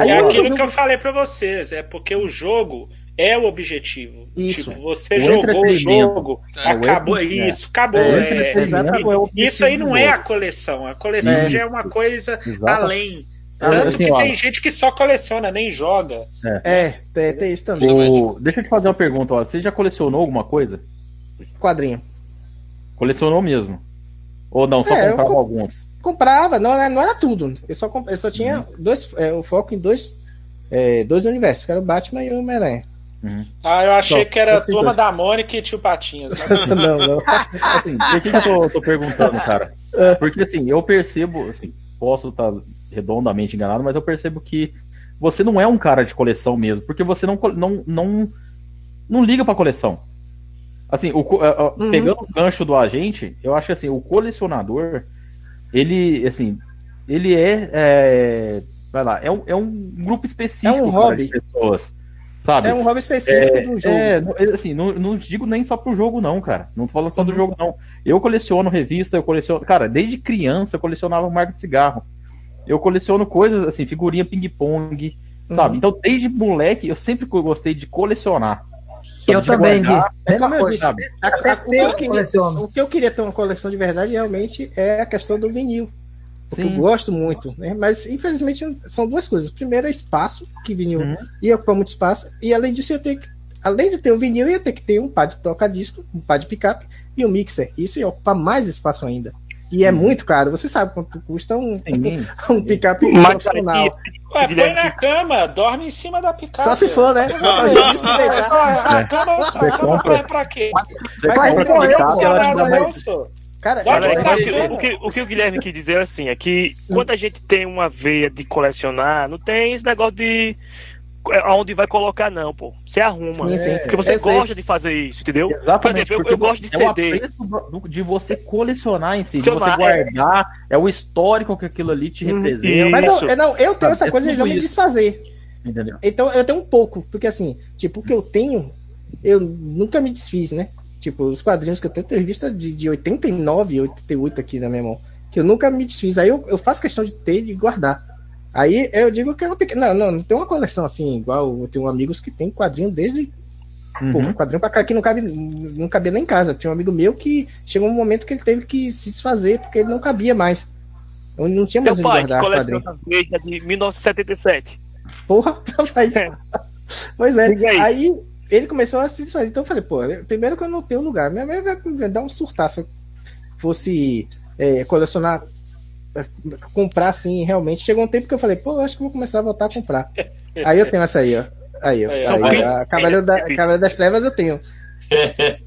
é aquilo jogo... que eu falei para vocês, é porque o jogo é o objetivo. Isso. Tipo, você o jogou o jogo, é, acabou isso, acabou. É, é, isso aí não é a coleção. A coleção é. já é uma coisa além. Tanto assim, que ó, tem gente que só coleciona, nem joga. É, é tem, isso também. O... Deixa eu te fazer uma pergunta, ó. Você já colecionou alguma coisa? Quadrinho. Colecionou mesmo? Ou não, só é, comprava comp... alguns? Comprava, não, não era tudo. Eu só, comp... eu só tinha uhum. dois, é, o foco em dois, é, dois universos, que era o Batman e o Homem-Aranha. Uhum. Ah, eu achei que era a turma da Mônica e tio Patinhas. não, não. assim, por que eu tô, tô perguntando, cara? É. Porque assim, eu percebo, assim, posso estar tá redondamente enganado, mas eu percebo que você não é um cara de coleção mesmo, porque você não, não, não, não liga pra coleção. Assim, o, uhum. pegando o gancho do agente, eu acho que assim, o colecionador, ele, assim, ele é, é vai lá, é um, é um grupo específico é um hobby. de pessoas. Sabe? É um hobby específico é, do jogo. É, assim, não, não digo nem só pro jogo, não, cara. Não tô falando só uhum. do jogo, não. Eu coleciono revista, eu coleciono. Cara, desde criança eu colecionava marca de cigarro. Eu coleciono coisas assim, figurinha ping-pong, uhum. sabe? Então, desde moleque, eu sempre gostei de colecionar. Eu também, Gui. É como eu disse, até o, que o que eu queria ter uma coleção de verdade realmente é a questão do vinil. Porque Sim. eu gosto muito, né? Mas infelizmente são duas coisas. Primeiro é espaço, que vinil uhum. ia ocupar muito espaço, e além disso eu tenho que, além de ter o vinil, eu ia ter que ter um pad de toca-disco, um pad de picape e um mixer. Isso ia ocupar mais espaço ainda. E é hum. muito caro. Você sabe quanto custa um, um picape profissional. Ué, põe na cama, dorme em cima da picape. Só se for, né? A cama, a cama vai pra quê? Mas aí correu, eu Cara, o, que, o que o Guilherme quis dizer assim é que hum. quando a gente tem uma veia de colecionar, não tem esse negócio de é, aonde vai colocar, não, pô. Você arruma. Sim, sim. Porque você é, gosta de fazer isso, entendeu? Exatamente. Por exemplo, eu, eu gosto de é CD. O de você colecionar em si, de você guardar, é... é... o histórico que aquilo ali te uhum. representa. Mas não, é, não, eu tenho essa coisa de não me desfazer. Entendeu? Então eu tenho um pouco, porque assim, tipo, o que eu tenho, eu nunca me desfiz, né? Tipo, os quadrinhos que eu tenho, tenho revista de, de 89, 88 aqui na minha mão, que eu nunca me desfiz. Aí eu, eu faço questão de ter e guardar. Aí eu digo que é uma pequena. Não, não, não tem uma coleção assim, igual eu tenho amigos que tem quadrinho desde. Uhum. Pô, quadrinho pra cá que não cabe, não cabia nem em casa. Tinha um amigo meu que chegou um momento que ele teve que se desfazer porque ele não cabia mais. Eu não tinha mais Seu onde pai, que guardar quadrinho. coleciona Veja de 1977. Porra, tava aí. É. Pois é. Aí. Aí ele começou a se desfazer. Então eu falei, pô, primeiro que eu não tenho lugar. Minha mãe vai dar um surtar se eu fosse é, colecionar, comprar assim, realmente. Chegou um tempo que eu falei, pô, eu acho que vou começar a voltar a comprar. Aí eu tenho essa aí, ó. Aí, ó. Aí. A Cavaleiro, da, Cavaleiro das Trevas eu tenho.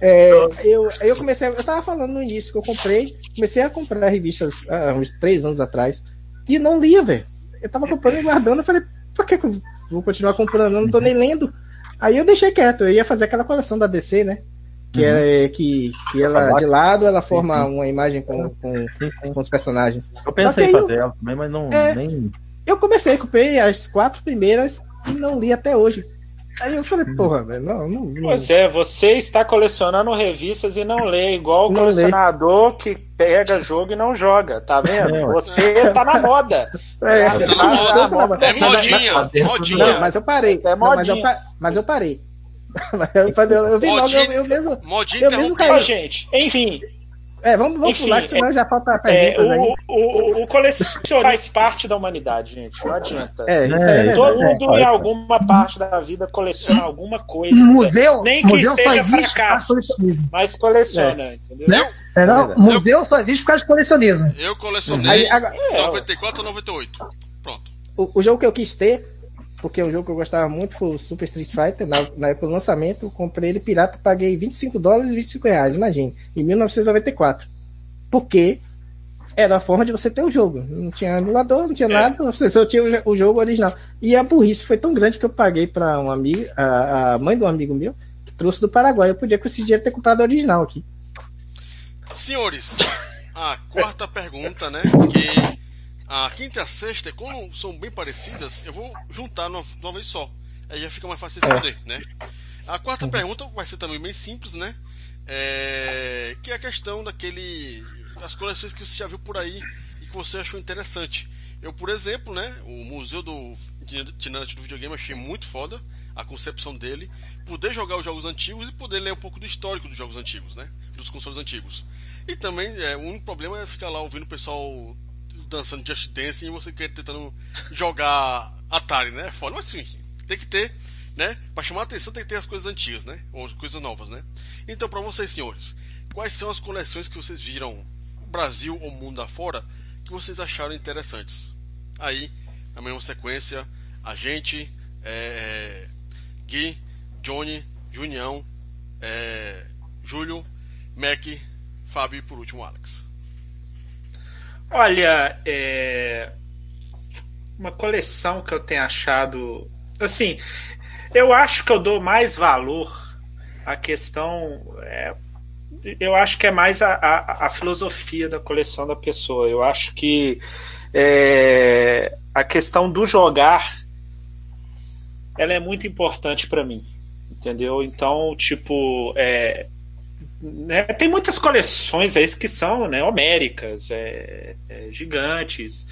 É, eu, eu comecei, eu tava falando no início que eu comprei, comecei a comprar revistas há uns três anos atrás e não lia, velho. Eu tava comprando e guardando, eu falei, por que, que eu vou continuar comprando? Eu não tô nem lendo. Aí eu deixei quieto, eu ia fazer aquela coleção da DC, né? Que, é, que, que ela de lado ela forma uma imagem com, com, Sim, sim. com os personagens. Eu pensei em eu- fazer ela também, mas não. É. Nem... Eu comecei, comprei as quatro primeiras e não li até hoje. Aí eu falei, porra, velho, não, não, não. Pois é, você está colecionando revistas e não lê, igual o Não lê. colecionador que pega jogo e não joga, tá vendo? É, ué. Você tá na moda. É, Você tá tá na moda. É modinha, Tá dentro do- modinha. Não, mas eu parei. É Não, mas, eu, modinha. pa- mas eu parei. Mas eu, falei, eu, eu vi logo, eu, eu mesmo. Modinha Eu mesmo. Ó, gente, enfim, É, vamos, vamos Enfim, pular, que senão já falta é, perguntas aí. o, o, o colecionador faz parte da humanidade, gente. Não adianta. É, isso É, é Todo verdade. mundo, em alguma parte da vida, coleciona alguma coisa. Museu, Nem que museu seja fracasso. colecionismo. Mas coleciona, entendeu? Né? É, não, museu só existe por causa de colecionismo. Eu colecionei Aí, agora, 94 a 98. Pronto. o, o jogo que eu quis ter, porque um jogo que eu gostava muito foi o Super Street Fighter. Na, na época do lançamento, eu comprei ele pirata, paguei 25 dólares e 25 reais, imagine, em 1994. Porque era a forma de você ter o jogo. Não tinha emulador, não tinha nada, você só tinha o o jogo original. E a burrice foi tão grande que eu paguei para um amigo, a, a mãe de um amigo meu, que trouxe do Paraguai. Eu podia com esse dinheiro ter comprado o original aqui. Senhores, a quarta pergunta, né? Que a quinta e a sexta, como são bem parecidas, eu vou juntar numa, de uma vez só. Aí já fica mais fácil de responder, né? A quarta pergunta vai ser também bem simples, né? É, que é a questão daquele. das coleções que você já viu por aí e que você achou interessante. Eu, por exemplo, né? O Museu do Itinerante do Videogame achei muito foda a concepção dele. Poder jogar os jogos antigos e poder ler um pouco do histórico dos jogos antigos, né? Dos consoles antigos. E também, é, o único problema é ficar lá ouvindo o pessoal dançando Just Dance e você querer tentando jogar Atari, né? Foda, mas sim, tem que ter, né? Pra chamar atenção tem que ter as coisas antigas, né? Ou coisas novas, né? Então, pra vocês, senhores, quais são as coleções que vocês viram Brasil ou mundo afora que vocês acharam interessantes? Aí, na mesma sequência, a gente, é, Gui, Johnny, Junião, é, Júlio, Mac, Fábio e por último Alex. Olha, é... uma coleção que eu tenho achado. Assim, eu acho que eu dou mais valor à questão. é, Eu acho que é mais a, a, a filosofia da coleção da pessoa. Eu acho que é, a questão do jogar ela é muito importante para mim, entendeu? Então, tipo, é, né, tem muitas coleções aí que são né, homéricas, é, é, gigantes,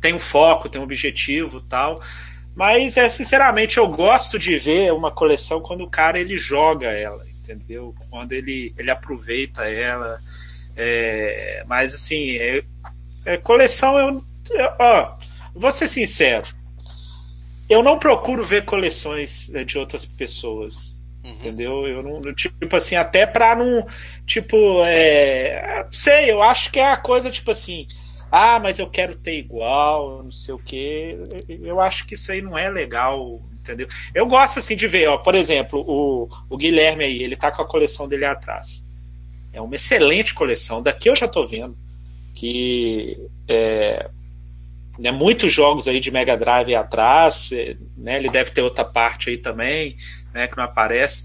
tem um foco, tem um objetivo tal. Mas, é, sinceramente, eu gosto de ver uma coleção quando o cara ele joga ela, entendeu? Quando ele, ele aproveita ela. É, mas, assim, é, é, coleção, eu, ó, vou ser sincero, eu não procuro ver coleções né, de outras pessoas. Uhum. Entendeu? Eu não, tipo assim, até pra não, tipo, é, não sei, eu acho que é a coisa, tipo assim, ah, mas eu quero ter igual, não sei o quê. Eu acho que isso aí não é legal, entendeu? Eu gosto, assim, de ver, ó, por exemplo, o, o Guilherme aí, ele tá com a coleção dele atrás. É uma excelente coleção, daqui eu já tô vendo que é, né, muitos jogos aí de Mega Drive atrás, né, ele deve ter outra parte aí também, né, que não aparece.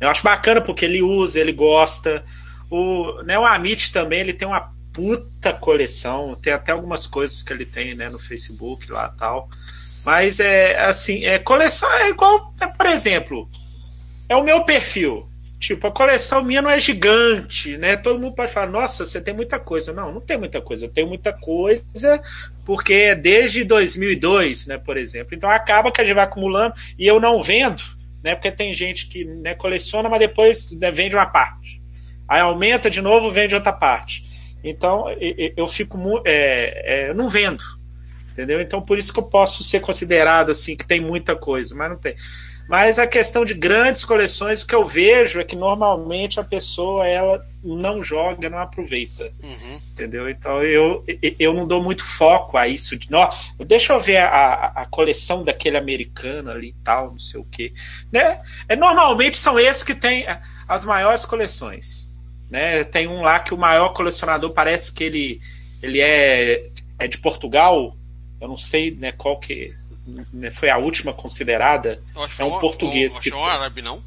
Eu acho bacana porque ele usa, ele gosta. O, né, o Amit também, ele tem uma puta coleção, tem até algumas coisas que ele tem, né, no Facebook lá tal. Mas é assim, é coleção é igual, é, por exemplo, é o meu perfil. Tipo, a coleção minha não é gigante, né? Todo mundo pode falar, nossa, você tem muita coisa. Não, não tem muita coisa. Eu tenho muita coisa porque é desde 2002, né, por exemplo. Então acaba que a gente vai acumulando e eu não vendo, né? Porque tem gente que né, coleciona, mas depois né, vende uma parte. Aí aumenta de novo, vende outra parte. Então eu fico é, é, não vendo, entendeu? Então por isso que eu posso ser considerado assim que tem muita coisa, mas não tem. Mas a questão de grandes coleções, o que eu vejo é que normalmente a pessoa ela não joga, não aproveita. Uhum. Entendeu? Então eu, eu não dou muito foco a isso. De, não, deixa eu ver a, a coleção daquele americano ali e tal, não sei o quê. Né? É, normalmente são esses que têm as maiores coleções. Né? Tem um lá que o maior colecionador parece que ele, ele é, é de Portugal. Eu não sei né, qual que foi a última considerada. É um português. Que é um árabe, não?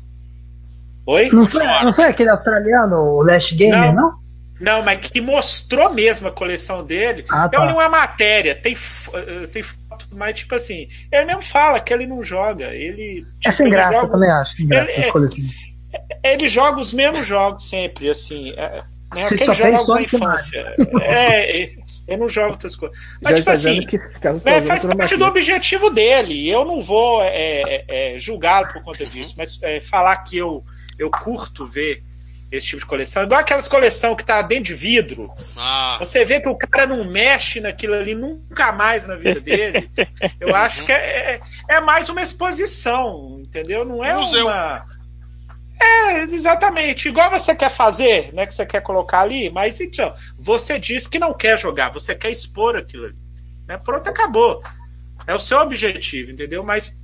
Oi? Não foi, não foi aquele australiano, o Last Gamer, não? não? Não, mas que mostrou mesmo a coleção dele. Ah, tá. Eu li uma matéria, tem, eh, tem foto, mas tipo assim, ele mesmo fala que ele não joga. Ele, tipo, é sem graça, joga, eu também acho. Sem graça, ele, coleções. É, ele joga os mesmos jogos sempre, assim. É, né, Você só fez só infância. É, eu não jogo outras coisas. Mas, Já tipo assim, que né, faz parte do objetivo dele. Eu não vou é, é, é, julgá-lo por conta disso, mas é, falar que eu, eu curto ver esse tipo de coleção, igual aquelas coleção que tá dentro de vidro. Ah. Você vê que o cara não mexe naquilo ali nunca mais na vida dele. Eu acho que é, é, é mais uma exposição, entendeu? Não é Museu. uma é, exatamente. Igual você quer fazer, né? Que você quer colocar ali, mas então, você diz que não quer jogar, você quer expor aquilo ali. Né? Pronto, acabou. É o seu objetivo, entendeu? Mas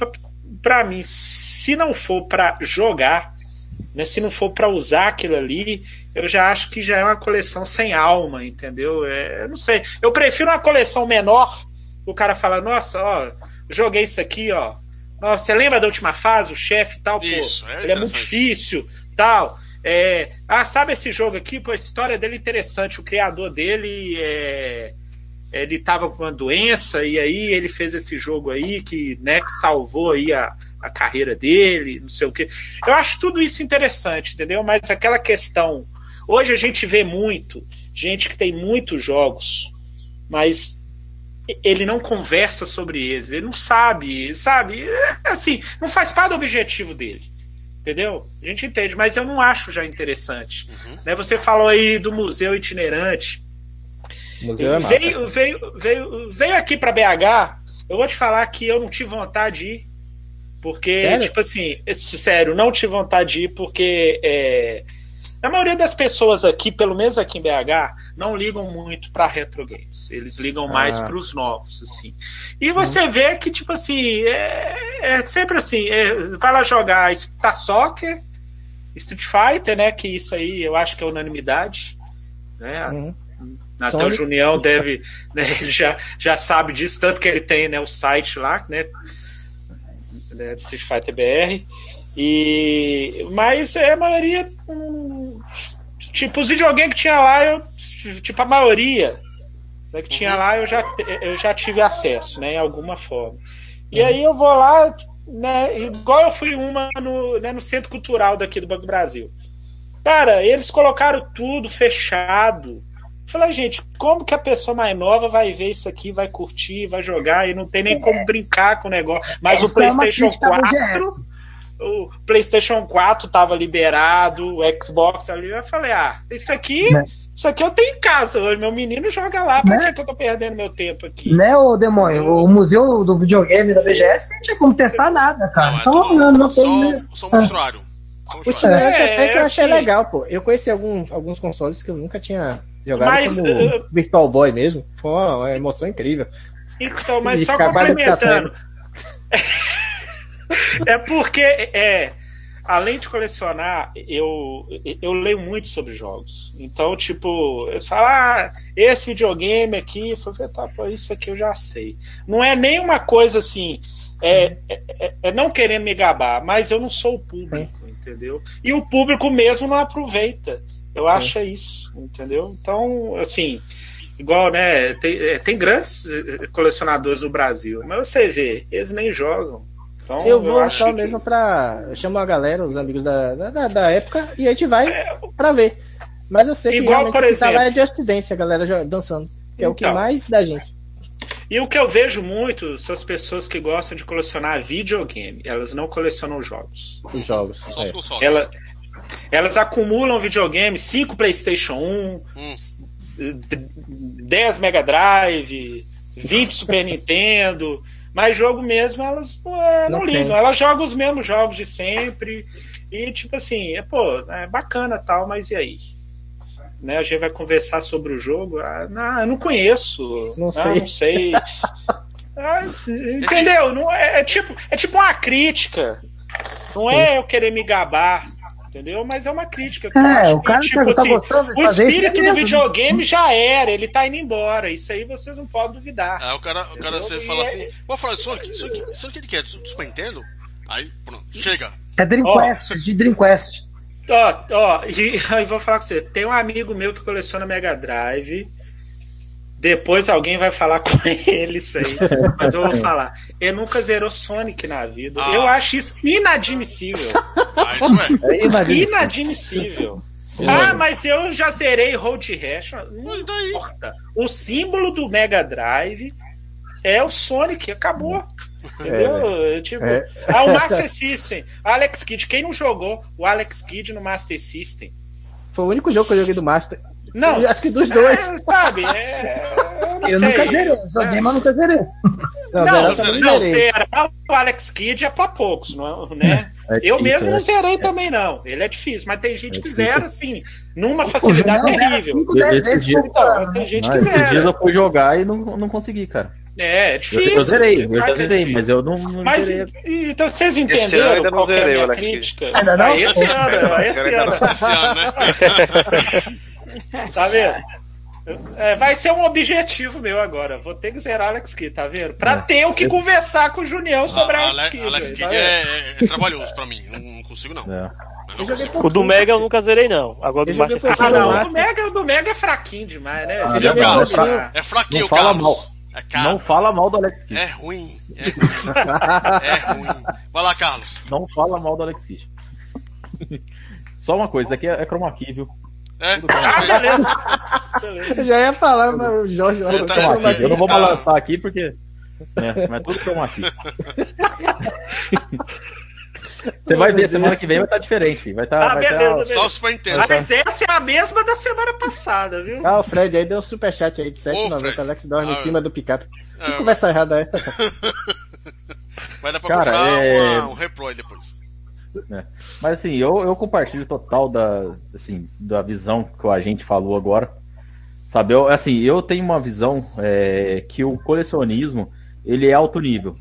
para mim, se não for para jogar, né, se não for para usar aquilo ali, eu já acho que já é uma coleção sem alma, entendeu? É, eu não sei. Eu prefiro uma coleção menor. O cara fala, nossa, ó, joguei isso aqui, ó, nossa, você lembra da última fase, o chefe e tal? Pô, Isso, é ele é muito difícil, tal. É, ah, sabe esse jogo aqui? Pô, a história dele é interessante. O criador dele é, ele estava com uma doença e aí ele fez esse jogo aí que, né, que salvou aí a, a carreira dele, não sei o quê. Eu acho tudo isso interessante, entendeu? Mas aquela questão. Hoje a gente vê muito gente que tem muitos jogos, mas ele não conversa sobre eles, ele não sabe, sabe? É, assim, não faz parte do objetivo dele. Entendeu? A gente entende, mas eu não acho já interessante. Uhum. Né, você falou aí do museu itinerante. museu é massa. Veio, veio, veio, veio aqui para BH. Eu vou te falar que eu não tive vontade de ir. Porque, sério? tipo assim, sério, não tive vontade de ir porque é, a maioria das pessoas aqui, pelo menos aqui em BH, não ligam muito para retro games. Eles ligam mais ah. para os novos, assim. E você hum. vê que, tipo assim, é, é sempre assim: é, vai lá jogar Star Soccer, Street Fighter, né? Que isso aí eu acho que é unanimidade. Né? Hum. Até o Junião deve, né, ele já, já sabe disso, tanto que ele tem né, o site lá, né? né Street Fighter BR. E, mas é a maioria. Hum, tipo, os videogames que tinha lá, eu, tipo, a maioria né, que tinha lá eu já, eu já tive acesso, né, em alguma forma. E uhum. aí eu vou lá, né, igual eu fui uma no, né, no Centro Cultural daqui do Banco do Brasil. Cara, eles colocaram tudo fechado. Falei, gente, como que a pessoa mais nova vai ver isso aqui, vai curtir, vai jogar e não tem nem como brincar com o negócio. Mas Essa o PlayStation é 4 o PlayStation 4 tava liberado, o Xbox ali. Eu falei, ah, isso aqui. Né? Isso aqui eu tenho em casa. Meu menino joga lá. Pra né? que eu tô perdendo meu tempo aqui? Né, ô demônio? O museu do videogame da BGS não tinha como testar nada, cara. Não, é então, não, não tem. Só, só mostraram. O é, até que eu achei assim... legal, pô. Eu conheci alguns, alguns consoles que eu nunca tinha jogado mas, como uh... Virtual Boy mesmo. Foi uma emoção incrível. Então, mas só complementando. é porque, é, além de colecionar, eu, eu leio muito sobre jogos. Então, tipo, eu falo, ah, esse videogame aqui, eu falei, tá, pô, isso aqui eu já sei. Não é nenhuma coisa assim, é, é, é não querendo me gabar, mas eu não sou o público, Sim. entendeu? E o público mesmo não aproveita. Eu Sim. acho isso, entendeu? Então, assim, igual, né? Tem, é, tem grandes eh, colecionadores no Brasil, mas você vê, eles nem jogam Então, eu vou eu só mesmo que... pra. Eu chamo a galera, os amigos da, da, da época, e a gente vai é... pra ver. Mas eu sei que Igual, por exemplo, tá lá é Just Dance, a galera dançando. Que é o que então. mais da gente. E o que eu vejo muito são as pessoas que gostam de colecionar videogame. Elas não colecionam jogos. Os jogos. Só os é. Ela, elas acumulam videogame, 5 PlayStation 1, hum. 10 Mega Drive, 20 Super Nintendo. Mas jogo mesmo, elas é, não, não ligam. Elas jogam os mesmos jogos de sempre. E, tipo assim, é, pô, é bacana tal, mas e aí? Né, a gente vai conversar sobre o jogo. Ah, não, eu não conheço. Não ah, sei. Não sei. ah, entendeu? Não é, é, tipo, é tipo uma crítica. Não Sim. é eu querer me gabar entendeu? Mas é uma crítica. É, o cara que, tipo, tá assim, o espírito do videogame já era, ele tá indo embora. Isso aí vocês não podem duvidar. É, o cara, o cara você fala é... assim, vou falar de Sonic, Sonic, Sonic ele quer? Super Nintendo? Aí, pronto, chega. É Dreamcast, oh. de Dreamcast. Ó, ó, e aí vou falar com você. Tem um amigo meu que coleciona Mega Drive. Depois alguém vai falar com ele isso aí. Mas eu vou falar. Ele nunca zerou Sonic na vida. Ah. Eu acho isso inadmissível. Ah, isso é. é inadmissível. Ah, mas eu já zerei Road Rash. Não importa. O símbolo do Mega Drive é o Sonic. Acabou. Entendeu? É, tipo, é. Ah, o Master System. Alex Kidd. Quem não jogou o Alex Kidd no Master System? Foi o único jogo que eu joguei do Master. Não, eu acho que dos dois. É, sabe, é, eu, eu nunca zerei, joguei, é. mas nunca zerei. Não, não, zerei, não zerar o Alex Kidd é pra poucos, não, né? É, é eu mesmo não zerei também, não. Ele é difícil, mas tem gente que zera, assim, numa facilidade terrível. Então, tem gente que zera. dias eu fui jogar e não, não consegui, cara. É, é difícil. Eu, eu zerei, eu já zerei, mas eu não, não mas, zerei. Então vocês entenderam esse ano ainda não zerei, é a crítica? Ainda não? Ah, esse ano, esse ano. Esse ano, né? tá vendo? É, vai ser um objetivo meu agora. Vou ter que zerar Alex Kidd, tá vendo? Pra é. ter o que conversar com o Junião sobre ah, Alex Kidd. Alex Kidd tá é, é, trabalhoso pra mim. Não, não consigo, não. É. O do Mega eu nunca zerei, não. Agora do Master Ah, não. O do Mega, o do Mega é fraquinho demais, né? Ah, é, é fraquinho, não fala Mal. É caro. Não fala mal do Alex Kidd. É ruim. É ruim. é ruim. Vai lá, Carlos. Não fala mal do Alex Kidd. Só uma coisa, aqui é, é chroma key, viu? É? Ah, beleza. beleza. Eu já ia falar, mas o Jorge. Eu, tá, eu não vou balançar aqui porque. É, mas tudo chroma key. Você vai ver, semana que vem vai estar diferente. Vai estar, ah, vai beleza, beleza. Só Super Nintendo. Mas essa é a mesma da semana passada, viu? Ah, o Fred aí deu um superchat aí de 7,90. Alex dorme ah, em cima do picape. Que é, conversa errada é essa? Vai dar pra cara, comprar é... uma, um Repro depois. É. Mas assim, eu, eu compartilho total da, assim, da visão que a gente falou agora. Sabe, eu, assim, eu tenho uma visão é, que o colecionismo ele é alto nível.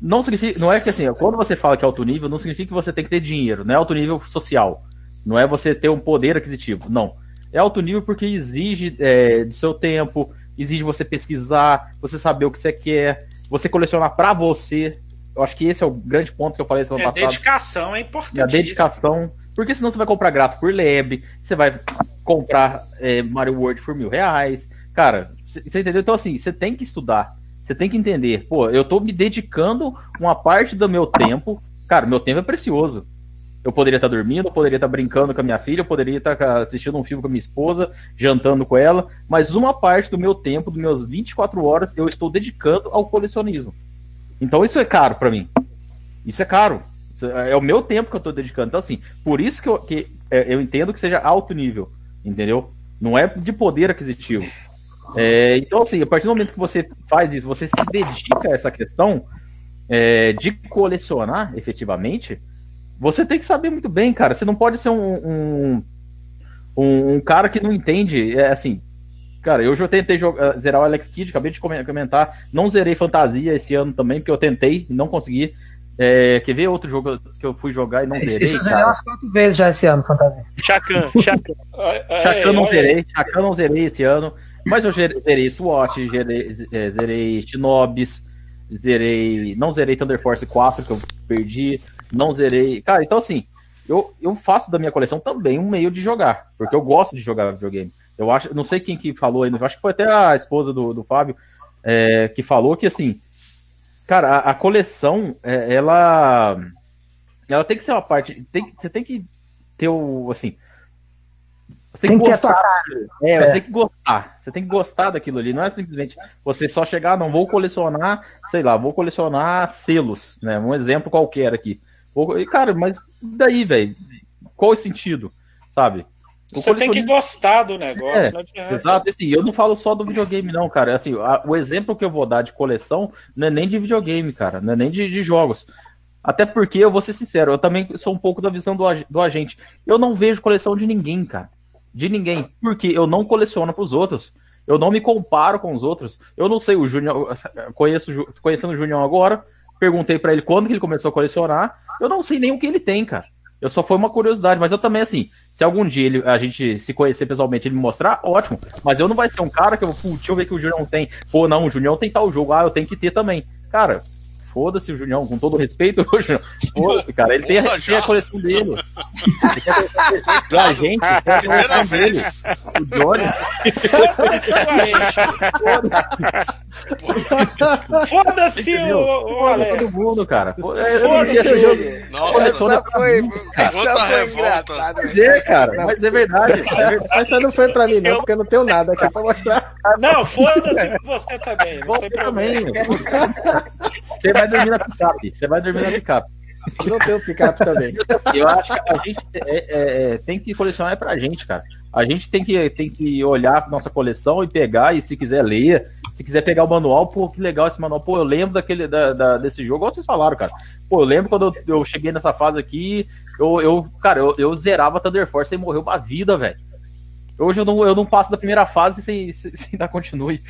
Não significa, não é que assim, quando você fala que é alto nível, não significa que você tem que ter dinheiro, não é alto nível social. Não é você ter um poder aquisitivo, não. É alto nível porque exige é, do seu tempo, exige você pesquisar, você saber o que você quer, você colecionar para você, eu acho que esse é o grande ponto que eu falei semana é, passada. dedicação é importante. A dedicação. Porque senão você vai comprar gráfico por lab, você vai comprar é, Mario World por mil reais. Cara, você entendeu? Então, assim, você tem que estudar. Você tem que entender. Pô, eu tô me dedicando uma parte do meu tempo. Cara, meu tempo é precioso. Eu poderia estar dormindo, eu poderia estar brincando com a minha filha, eu poderia estar assistindo um filme com a minha esposa, jantando com ela, mas uma parte do meu tempo, dos meus 24 horas, eu estou dedicando ao colecionismo. Então isso é caro para mim. Isso é caro. Isso é o meu tempo que eu tô dedicando. Então, assim, por isso que eu, que é, eu entendo que seja alto nível, entendeu? Não é de poder aquisitivo. É, então, assim, a partir do momento que você faz isso, você se dedica a essa questão é, de colecionar efetivamente, você tem que saber muito bem, cara. Você não pode ser um, um, um, um cara que não entende. É, assim, Cara, eu já tentei jogar, eh, zerar o Alex Kidd, acabei de comentar. Não zerei Fantasia esse ano também, porque eu tentei e não consegui. É, quer ver outro jogo que eu fui jogar e não zerei? Isso eu zerei umas quatro vezes já esse ano, Fantasia. Chacan, Chacan. Chacan não zerei, Chacan não zerei esse ano. Mas eu zerei SWAT, zerei, eh, zerei Shinobis, zerei. Não zerei Thunder Force 4, que eu perdi. Não zerei. Cara, então assim, eu, eu faço da minha coleção também um meio de jogar. Porque eu gosto de jogar videogame. Eu acho, não sei quem que falou ainda, acho que foi até a esposa do, do Fábio é, que falou que assim, Cara, a, a coleção, é, ela. Ela tem que ser uma parte. Tem, você tem que ter o. Assim. Você Tem que a tua gostar. É, É. você tem que gostar. Você tem que gostar daquilo ali. Não é simplesmente você só chegar, não, vou colecionar, sei lá, vou colecionar selos, né? Um exemplo qualquer aqui. E, cara, mas daí, velho? Qual o sentido? Sabe? O Você tem que gostar do negócio, É, não adianta. Exato, assim, eu não falo só do videogame, não, cara. Assim, a- o exemplo que eu vou dar de coleção não é nem de videogame, cara, não é nem de, de jogos. Até porque, eu vou ser sincero, eu também sou um pouco da visão do, do agente. Eu não vejo coleção de ninguém, cara. De ninguém. Porque eu não coleciono pros outros. Eu não me comparo com os outros. Eu não sei, o Júnior. Conheço, conhecendo o Júnior agora, perguntei pra ele quando que ele começou a colecionar. Eu não sei nem o que ele tem, cara. Eu só foi uma curiosidade, mas eu também, assim, se algum dia ele, a gente se conhecer pessoalmente ele me mostrar, ótimo. Mas eu não vai ser um cara que eu, pô, deixa eu ver que o Junião tem. Pô, não, o Junião tem tal jogo, ah, eu tenho que ter também. Cara, foda-se o Junião, com todo respeito, o Junião. Foda-se, cara, ele tem, a- tem a coleção dele. Ele tem a coleção dele. Da gente, tem a Primeira coleção dele. vez. O Johnny. Foda-se o, o Foda Alex. todo mundo, cara. É, Foda-se o jogo. Nossa, Essa foi, essa foi revolta. engraçada. Mas é, cara, mas é verdade. É. Essa não foi pra mim, não, porque eu não tenho nada aqui pra mostrar. Não, foda-se você também. Não Você tem problema. Vai dormir na picape. Você vai dormir na picape. Não tenho picape também. Eu acho que a gente é, é, é, tem que colecionar é pra gente, cara. A gente tem que, tem que olhar pra nossa coleção e pegar, e se quiser ler, se quiser pegar o manual, pô, que legal esse manual. Pô, eu lembro daquele, da, da- desse jogo, igual vocês falaram, cara. Pô, eu lembro quando eu, eu cheguei nessa fase aqui, eu, eu cara, eu, eu zerava Thunder Force e morreu uma vida, velho. Hoje eu não, eu não passo da primeira fase sem, sem, sem dar continue.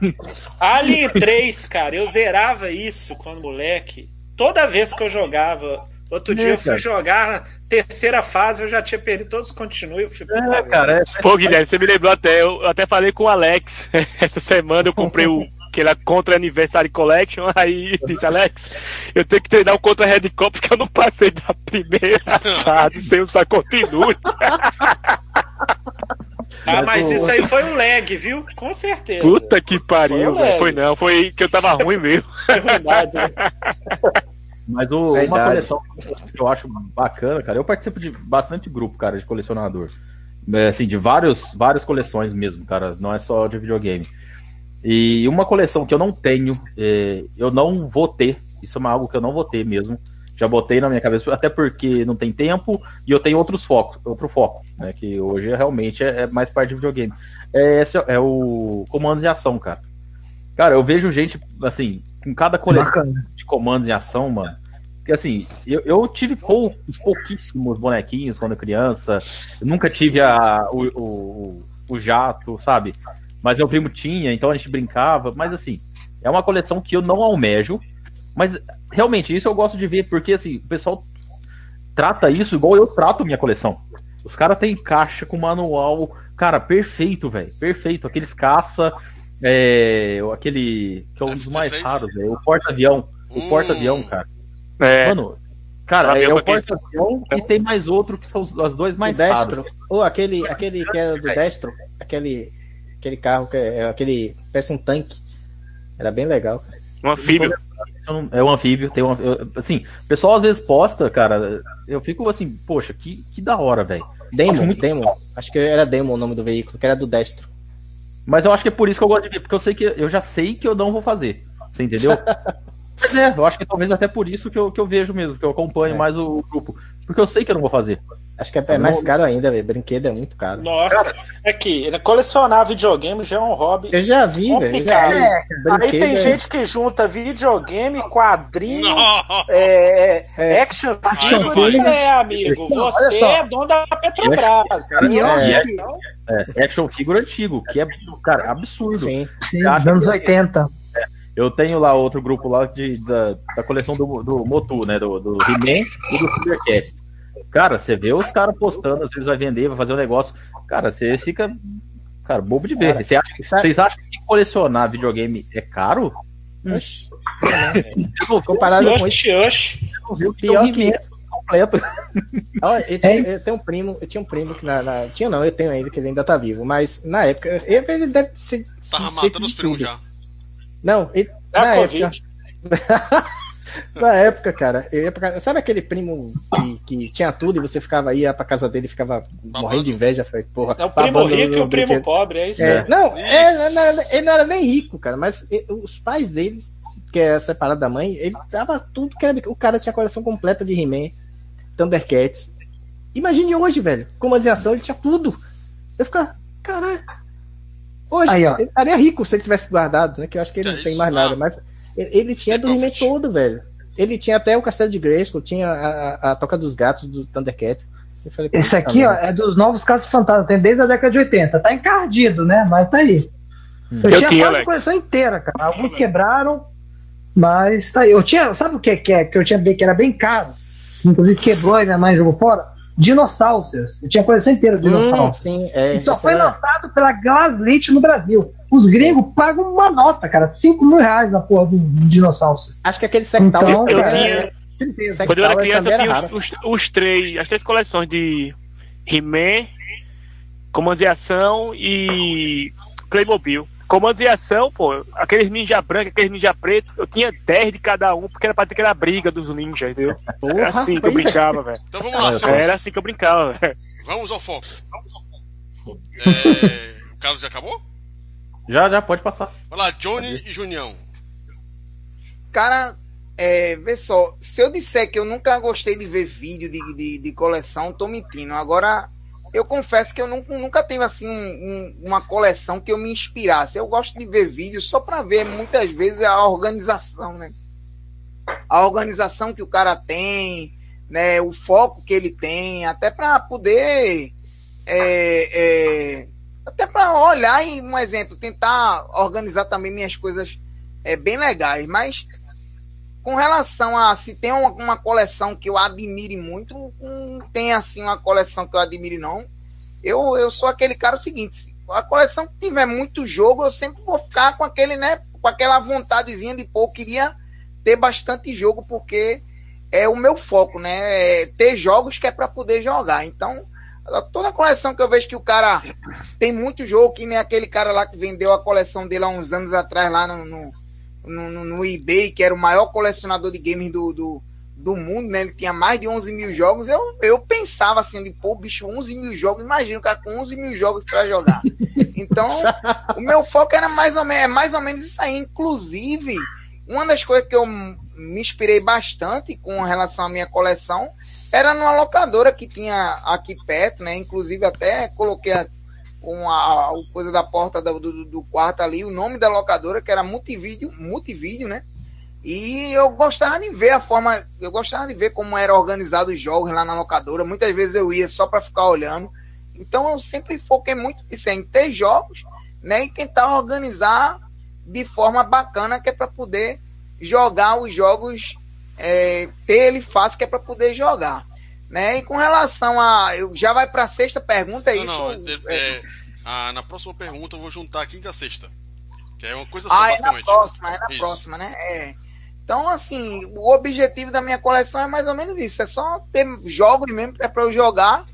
Alien 3, cara, eu zerava isso quando moleque. Toda vez que eu jogava. Outro É, dia eu fui cara. jogar terceira fase, eu já tinha perdido todos os continuos. Eu fui, É, cara, é, Pô, Guilherme, você me lembrou até. Eu até falei com o Alex. Essa semana eu comprei o aquele Contra Anniversary Collection. Aí disse, Alex, eu tenho que treinar o Contra Red Cup porque eu não passei da primeira fase sem usar continue. Ah, mas Mas o- isso aí foi um lag, viu? Com certeza. Puta que pariu, Foi. Lego. Foi não, foi que eu tava ruim mesmo. É verdade. né? Mas o- uma coleção que eu acho bacana, cara, eu participo de bastante grupo, cara, de colecionador. É, assim, de vários, várias coleções mesmo, cara, não é só de videogame. E uma coleção que eu não tenho, é, eu não vou ter, isso é algo que eu não vou ter mesmo. Já botei na minha cabeça, até porque não tem tempo e eu tenho outros focos, outro foco, né, que hoje realmente é, é mais parte de videogame. É, esse é o comandos de ação, cara. Cara, eu vejo gente, assim, com cada coleção de comandos em ação, mano. Porque assim, eu, eu tive poucos, pouquíssimos bonequinhos quando criança. Eu nunca tive a, o, o, o jato, sabe? Mas meu primo tinha, então a gente brincava. Mas assim, é uma coleção que eu não almejo. Mas realmente, isso eu gosto de ver, porque assim, o pessoal trata isso igual eu trato minha coleção. Os caras têm caixa com manual, cara, perfeito, velho. Perfeito. Aqueles caça, é, aquele. que é um dos mais F-16? raros, velho. O porta-avião. O Hum. porta-avião, cara. É, Mano, cara, é o porta-avião e tem mais outro que são dois O mais destro. Ou aquele, aquele que era do destro, aquele, aquele carro que é aquele. Parece um tanque. Era bem legal. um anfíbio. Eu não- É um anfíbio, tem um, eu- assim, o pessoal às vezes posta, cara, eu fico assim, poxa, que, que da hora, velho. Demon, muito Demon. Acho que era Demon o nome do veículo, que era do destro. Mas eu acho que é por isso que eu gosto de ver, porque eu sei que eu já sei que eu não vou fazer. Você entendeu? Mas é, eu acho que talvez até por isso que eu, que eu vejo mesmo, que eu acompanho É. mais o grupo. Porque eu sei que eu não vou fazer. Acho que é, é mais caro ainda, velho. Brinquedo é muito caro. Nossa, é que colecionar videogame já é um hobby. Eu já vi, velho. Complicado. Aí tem é- gente que junta videogame, quadrinho, Não. é, É. action Action figure. É, amigo, Não, você é dono da Petrobras. E eu É. Então, É, action figure antigo, que é, cara, absurdo. Sim. Sim, anos que- 80. Eu tenho lá outro grupo lá de, da, da coleção do, do Motu, né? Do, do He-Man e do Thundercat. Cara, você vê os caras postando, às vezes vai vender, vai fazer um negócio. Cara, você fica. Cara, bobo de ver. Cara, Você acha, sabe- vocês acham que colecionar videogame é caro? Oxi. Comparado com isso. viu que Pior tem um que- completo. Eu, tinha, eu tenho um primo, eu tinha um primo que na, na- Tinha não, eu tenho ele, que ele ainda tá vivo. Mas na época, ele deve ser. se Tava matando os primos já. Não, ele, Da na Covid. época. Na época, cara, eu ia pra casa. Sabe aquele primo que, que tinha tudo e você ficava ia pra casa dele e ficava morrendo de inveja? Foi, porra, É o primo rico e o primo brinquedo. pobre, é isso? É, né? não, é, não era- ele não era nem rico, cara, mas os pais deles, que é separado da mãe, ele dava tudo que era. O cara tinha a coleção completa de He-Man, Thundercats. Imagine hoje, velho. Comandos em ação, ele tinha tudo. Eu ficava, caralho. Hoje, Aí, ó. ele estaria rico se ele tivesse guardado, né? Que eu acho que ele Que não é tem mais nada, mas ele, ele tinha do Profit. todo, velho. Ele tinha até o Castelo de Grayskull, tinha a, a, a Toca dos Gatos do Thundercats. Eu falei, Esse aqui, ó, é dos novos Casos Fantasma. Tem desde a década de 80. Tá encardido, né? Mas tá aí. Eu, Eu tinha quase a coleção inteira, cara. Alguns quebraram, mas tá aí. Eu tinha, sabe o que, que é? Que eu tinha bem, que era bem caro. Inclusive quebrou e minha mãe jogou fora. Dinossauros. Eu tinha a coleção inteira de Hum, dinossauros. sim, é. Só foi era- lançado pela Glaslit no Brasil. Os gringos pagam uma nota, cara. 5 mil reais na porra do dinossauro. Acho que aquele sectal Então, eu é- tinha- Tristeza. Quando eu era Sectal criança, eu tinha os, os- os três, as três coleções de He-Man, Comandos em Ação e Playmobil. Comandos em Ação, pô, aqueles ninja brancos, aqueles ninja preto, eu tinha 10 de cada um, porque era pra ter aquela briga dos ninjas, entendeu? Era Porra, assim que eu é. brincava, velho. Então vamos lá, Era senhores. assim que eu brincava, velho. Vamos ao foco. É, o caso já acabou? Já, já, pode passar. Vai lá, Johnny e Junião. Cara, é, vê só, se eu disser que eu nunca gostei de ver vídeo de, de, de coleção, tô mentindo. Agora, eu confesso que eu nunca, nunca assim um- um- uma coleção que eu me inspirasse. Eu gosto de ver vídeo só pra ver muitas vezes a organização, né? A organização que o cara tem, né? O foco que ele tem, até pra poder. é, é, até pra olhar e, um exemplo, tentar organizar também minhas coisas é, bem legais, mas com relação a se tem uma, uma coleção que eu admire muito, não tem assim uma coleção que eu admire, não. Eu, eu sou aquele cara o seguinte: se a coleção que tiver muito jogo, eu sempre vou ficar com aquele, né? Com aquela vontadezinha de pô, eu queria ter bastante jogo, porque é o meu foco, né? É ter jogos que é para poder jogar. Então, toda coleção que eu vejo que o cara tem muito jogo, que nem aquele cara lá que vendeu a coleção dele há uns anos atrás lá no, no, no, no eBay, que era o maior colecionador de games do, do, do mundo, né? Ele tinha mais de 11 mil jogos. Eu, eu pensava assim, de pô, bicho, 11 mil jogos. Imagina o cara com 11 mil jogos para jogar. Então, o meu foco era mais ou, menos, é mais ou menos isso aí. Inclusive, uma das coisas que eu me inspirei bastante com relação à minha coleção era numa locadora que tinha aqui perto, né? Inclusive, até coloquei a, uma, a coisa da porta do, do, do quarto ali, o nome da locadora, que era Multivídeo, Multivídeo, né? E eu gostava de ver a forma, eu gostava de ver como era organizado os jogos lá na locadora. Muitas vezes eu ia só para ficar olhando. Então eu sempre foquei muito nisso, em ter jogos, né, e tentar organizar de forma bacana que é para poder jogar os jogos, é, ter ele fácil que é para poder jogar, né? E com relação a, já vai para a sexta pergunta, é não, isso? não, de- é, ah, na próxima pergunta eu vou juntar a quinta e a sexta. Que é uma coisa só, Ah, é na basicamente. próxima, é na Isso. próxima, né? É. Então, assim, o objetivo da minha coleção é mais ou menos isso. É só ter jogos mesmo é para eu jogar,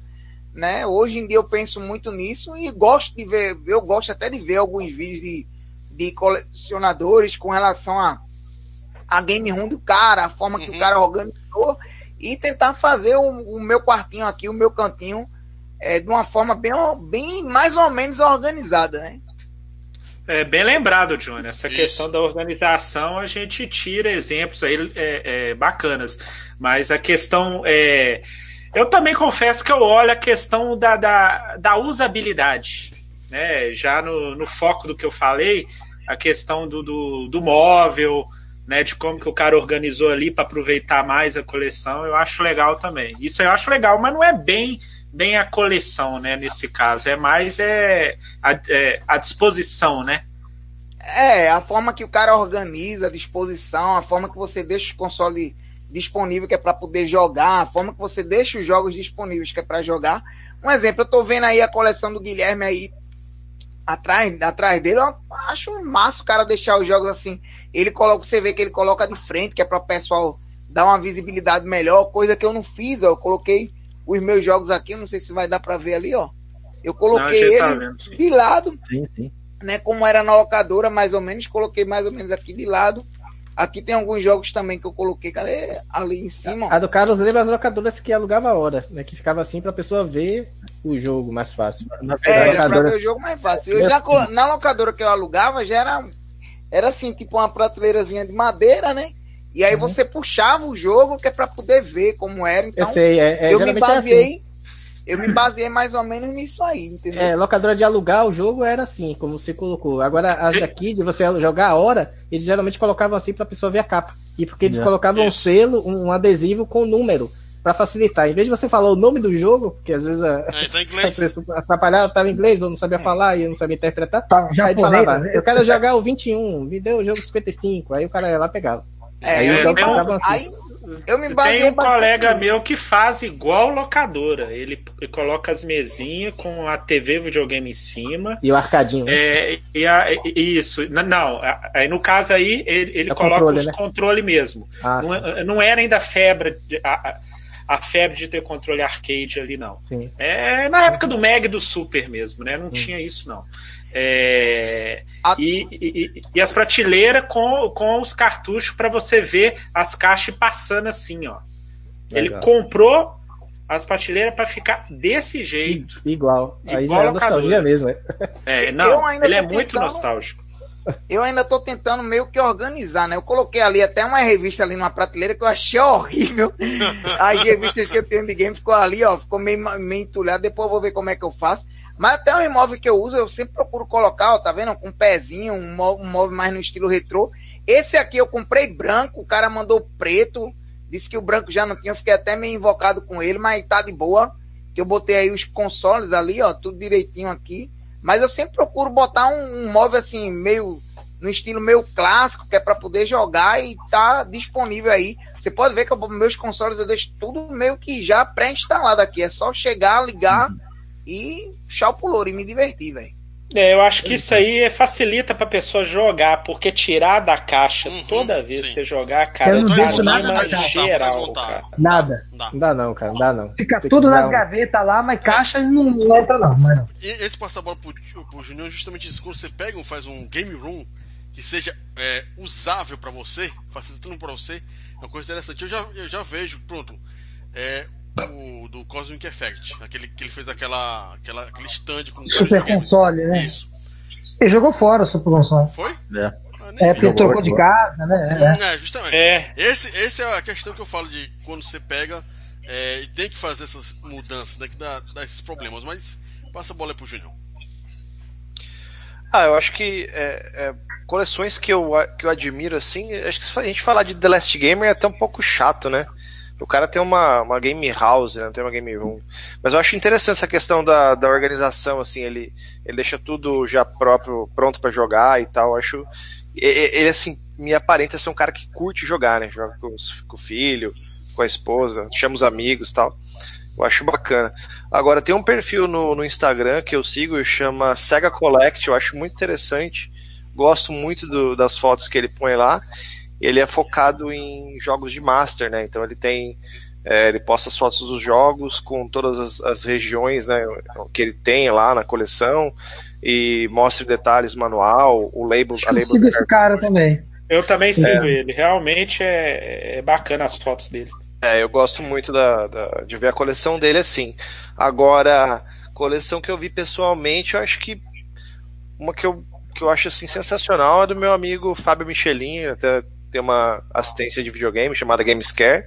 né? Hoje em dia eu penso muito nisso e gosto de ver, eu gosto até de ver alguns vídeos de, de colecionadores com relação a, a game room do cara, a forma que Uhum. o cara organizou e tentar fazer o, o meu quartinho aqui, o meu cantinho, é, de uma forma bem, bem mais ou menos organizada, né? É bem lembrado, Johnny. Essa Isso. questão da organização a gente tira exemplos aí é, é, bacanas, mas a questão é. Eu também confesso que eu olho a questão da, da, da usabilidade, né? Já no, no foco do que eu falei, a questão do, do, do móvel, né? De como que o cara organizou ali para aproveitar mais a coleção, eu acho legal também. Isso eu acho legal, mas não é bem bem a coleção, né? Nesse caso, é mais é, a, é, a disposição, né? É, a forma que o cara organiza a disposição, a forma que você deixa o console disponível que é para poder jogar, a forma que você deixa os jogos disponíveis que é para jogar. Um exemplo, eu tô vendo aí a coleção do Guilherme aí atrás, atrás dele, eu acho massa o cara deixar os jogos assim. Ele coloca, você vê que ele coloca de frente, que é para o pessoal dar uma visibilidade melhor, coisa que eu não fiz, ó. Eu coloquei os meus jogos aqui, não sei se vai dar para ver ali, ó. Eu coloquei Não, tá ele vendo, sim. de lado Sim, sim. né, como era na locadora, mais ou menos, coloquei mais ou menos aqui de lado. Aqui tem alguns jogos também que eu coloquei, cadê? Ali em cima. A do Carlos lembra as locadoras que alugava a hora, né? Que ficava assim pra pessoa ver o jogo mais fácil. É, era pra ver o jogo mais fácil. Eu já, na locadora que eu alugava, já era, era assim, tipo uma prateleirazinha de madeira, né? E aí você puxava o jogo que é pra poder ver como era. Então, Eu sei, é, é, eu me é baseei. assim. Eu me baseei mais ou menos nisso aí, entendeu? É, locadora de alugar o jogo era assim, como você colocou. Agora, as daqui, de você jogar a hora, eles geralmente colocavam assim pra pessoa ver a capa. E porque eles É. colocavam um selo, um, um adesivo com número, pra facilitar. Em vez de você falar o nome do jogo, porque às vezes a, É, tá inglês. atrapalhava, tava em inglês, ou não sabia falar e eu não sabia interpretar. Tá, Aí falava, vezes. eu quero jogar o 21, me deu o jogo 55. Aí o cara ia lá e pegava. É, Aí eu, o jogo tem um- tava assim. aí eu me Tem um colega bastante meu que faz igual locadora. Ele, ele coloca as mesinhas com a TV videogame em cima. E o arcadinho. né? É, e a- e- isso, não, aí no caso aí ele, ele É o coloca controle, os né? controle mesmo. Ah, não, sim, é- não era ainda a febre, de- a, a- febre de ter controle arcade ali, não. sim. É na época do Mega e do Super mesmo, né? Não tinha isso, não. É, A- e, e- e as prateleiras com, com os cartuchos para você ver as caixas passando assim, ó. Ele Legal. comprou as prateleiras para ficar desse jeito. Igual. Aí Igual já é nostalgia mesmo, é. É, Eu não, ainda ele é tô muito tentando- nostálgico. Eu ainda tô tentando meio que organizar, né? Eu coloquei ali até uma revista ali numa prateleira que eu achei horrível. As revistas que eu tenho de game ficou ali, ó, ficou meio, meio entulhado. Depois eu vou ver como é que eu faço. Mas até o imóvel que eu uso, eu sempre procuro colocar, ó, tá vendo? Com um pezinho, um mó- um móvel mais no estilo retrô. Esse aqui eu comprei branco, o cara mandou preto. Disse que o branco já não tinha, eu fiquei até meio invocado com ele, mas tá de boa. Que eu botei aí os consoles ali, ó, tudo direitinho aqui. Mas eu sempre procuro botar um, um móvel assim, meio no estilo meio clássico, que é para poder jogar e tá disponível aí. Você pode ver que eu, meus consoles eu deixo tudo meio que já pré-instalado aqui. É só chegar, ligar e chau pro louro e me divertir, velho. É, eu acho que isso aí facilita pra pessoa jogar, porque tirar da caixa Uhum, toda vez sim. que você jogar, cara, Eu não deixo nada na vai geral, cara. Nada. Não dá. Não dá não, cara, não dá não. Fica Tem tudo nas um- gavetas lá, mas caixa não, não entra não, mas não. E antes de passar a bola pro, pro Junior, justamente isso, quando você pega e faz um game room que seja é, usável pra você, facilitando pra você, é uma coisa interessante. Eu já, eu já vejo, pronto, é, o do Cosmic Effect, aquele que ele fez aquela, aquela, aquele stand com Super console, né? Isso. Ele jogou fora o Super console. Foi? É. Ah, É, porque ele trocou de casa, né? É. É, justamente. É, Esse, esse é a questão que eu falo de quando você pega é, e tem que fazer essas mudanças, né, que dá, dá esses problemas. Mas passa a bola aí pro Junior. Ah, eu acho que é, é, coleções que eu, que eu admiro, assim, acho que se a gente falar de The Last Gamer é até um pouco chato, né? O cara tem uma, uma game house, né? tem uma game room. Mas eu acho interessante essa questão da, da organização, assim, ele, ele deixa tudo já próprio, pronto pra jogar e tal. Eu acho. Ele, assim, me aparenta ser um cara que curte jogar, né? Joga com, os- com o filho, com a esposa, chama os amigos e tal. Eu acho bacana. Agora, tem um perfil no, no Instagram que eu sigo, chama Sega Collect, eu acho muito interessante. Gosto muito do- das fotos que ele põe lá. Ele é focado em jogos de Master, né? Então ele tem. é, ele posta as fotos dos jogos com todas as, as regiões né, que ele tem lá na coleção e mostra detalhes manual, o label, Acho a que eu label sigo esse cara também. eu também sigo ele. Realmente é, é bacana as fotos dele. É, eu gosto muito da, da- de ver a coleção dele assim. Agora, coleção que eu vi pessoalmente, eu acho que uma que eu, que eu acho assim sensacional é do meu amigo Fábio Michelin, até tem uma assistência de videogame chamada Gamescare.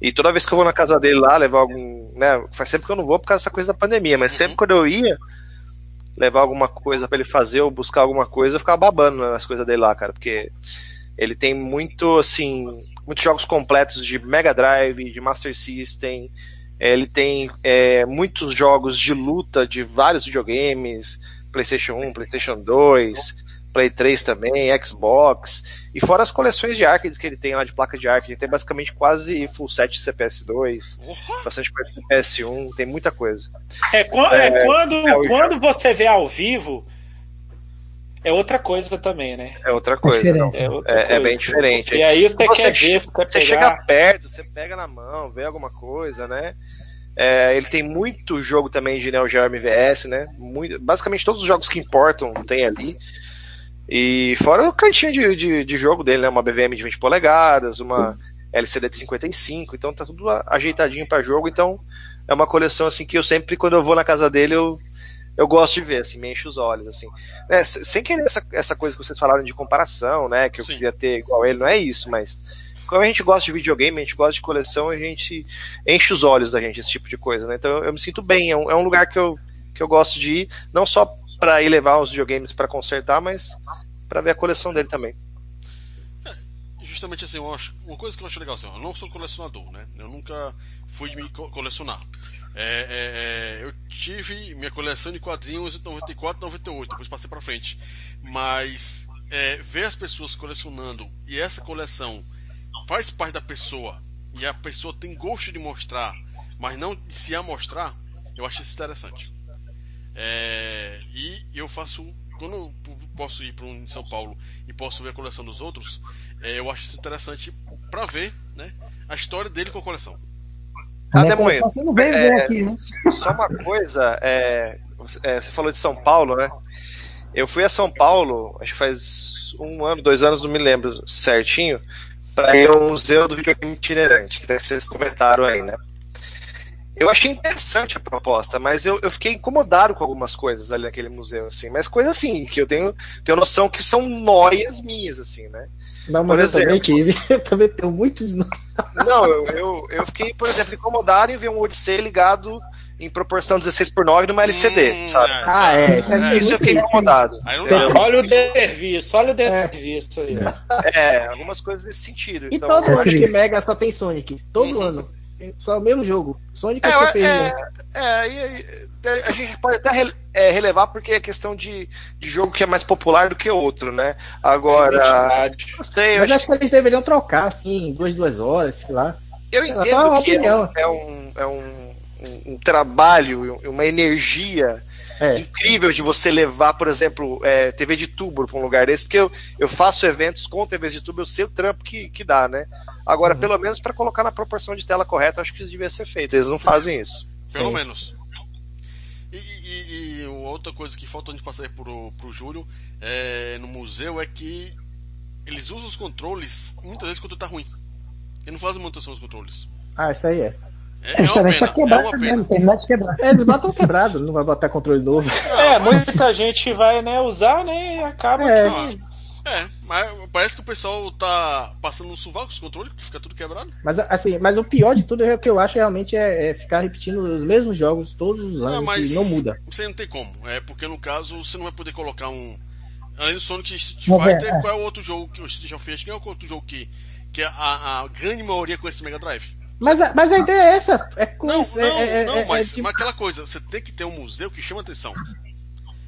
E toda vez que eu vou na casa dele lá, levar algum. Né, faz sempre que eu não vou por causa dessa coisa da pandemia, mas sempre quando eu ia levar alguma coisa pra ele fazer ou buscar alguma coisa, eu ficava babando nas coisas dele lá, cara, porque ele tem muito, assim, muitos jogos completos de Mega Drive, de Master System. Ele tem é, muitos jogos de luta de vários videogames, PlayStation 1, PlayStation 2, Play 3 também, Xbox. E fora as coleções de arcades que ele tem lá de placa de arcade, ele tem basicamente quase full set CPS2, Porra! bastante coisa de PS1, tem muita coisa. É, quan- é, quando, é quando você vê ao vivo, é outra coisa também, né? É outra coisa. não. É, outra É- é coisa. bem diferente. E aí você, Você quer ver, você quer Você chega perto, você pega na mão, vê alguma coisa, né? É, ele tem muito jogo também de Neo Geo MVS, né? Muito, basicamente todos os jogos que importam tem ali. E fora o cantinho de, de, de jogo dele, né? Uma BVM de 20 polegadas, uma LCD de 55, então tá tudo ajeitadinho para jogo, então é uma coleção assim que eu sempre, quando eu vou na casa dele, eu, eu gosto de ver, assim, me enche os olhos, assim. É, sem querer essa, essa coisa que vocês falaram de comparação, né? Que eu Sim. queria ter igual ele, não é isso, mas como a gente gosta de videogame, a gente gosta de coleção, a gente enche os olhos da gente, esse tipo de coisa, né? Então eu, eu me sinto bem, é um, é um lugar que eu, que eu gosto de ir, não só para ir levar os videogames para consertar, mas para ver a coleção dele também justamente assim, acho, uma coisa que eu acho legal assim, eu não sou colecionador, né? Eu nunca fui me colecionar. É, é, é, eu tive minha coleção de quadrinhos em 94, 98, depois passei para frente. Mas é, ver as pessoas colecionando e essa coleção faz parte da pessoa e a pessoa tem gosto de mostrar, mas não de se amostrar, eu acho isso interessante. É, e eu faço quando eu posso ir para um em São Paulo e posso ver a coleção dos outros, é, eu acho isso interessante para ver né, a história dele com a coleção. Ah, não veio é, aqui, né? Só uma coisa, é, é, você falou de São Paulo, né? Eu fui a São Paulo, acho que faz um ano, dois anos, não me lembro certinho, para ir ao Museu do Videogame Itinerante, que vocês comentaram aí, né? Eu achei interessante a proposta, mas eu, eu fiquei incomodado com algumas coisas ali naquele museu, assim. Mas coisas assim, que eu tenho, tenho noção que são noias minhas, assim, né? Não, mas por eu também tive. Eu também tenho muito de Não, eu, eu, eu, fiquei, por exemplo, incomodado em ver um Odyssey ligado em proporção 16 por 9 numa LCD, hum, sabe? É, ah, é. é, isso eu fiquei incomodado. Olha o serviço, olha o desserviço aí. É, algumas coisas nesse sentido. E então, todo ano que Mega só tem Sonic. Todo uhum. ano. Só o mesmo jogo. Sonic é, é, é, é, é, a gente pode até é, relevar porque é questão de, de jogo que é mais popular do que outro, né? Agora. É não sei, Mas acho que eles deveriam trocar, assim, duas, duas horas, sei lá. Eu sei entendo lá, que é um, é um, é um, um, um trabalho, uma energia é. incrível de você levar, por exemplo, é, TV de tubo para um lugar desse, porque eu, eu faço eventos com TVs de tubo, eu sei o trampo que, que dá, né? Agora, uhum. pelo menos para colocar na proporção de tela correta, acho que isso devia ser feito. Eles não fazem isso. Pelo Sim. menos. E, e, e, outra coisa que faltou de passar pro, pro Júlio é, no museu é que eles usam os controles muitas vezes quando tá ruim. Eles não fazem manutenção dos controles. Ah, isso aí é. É, é, uma pena, quebrar, é uma pena. Tem quebrar. É, eles botam quebrado, não vai botar controle novo. É, muita gente vai né, usar, né? E acaba é. que. É, mas parece que o pessoal tá passando um sovaco com os controles, que fica tudo quebrado. Mas assim, mas o pior de tudo é o que eu acho realmente é, é ficar repetindo os mesmos jogos todos os anos não, mas não muda. Você não tem como. É porque no caso você não vai poder colocar um. Além do Sonic Street Fighter, é. qual é o outro jogo que o Street Fighter? Quem é o outro jogo que, que a, a grande maioria esse Mega Drive? Mas, a, mas a ideia é essa. É com não, isso. Não, é, é, não, é, mas, tipo... mas aquela coisa, você tem que ter um museu que chama atenção.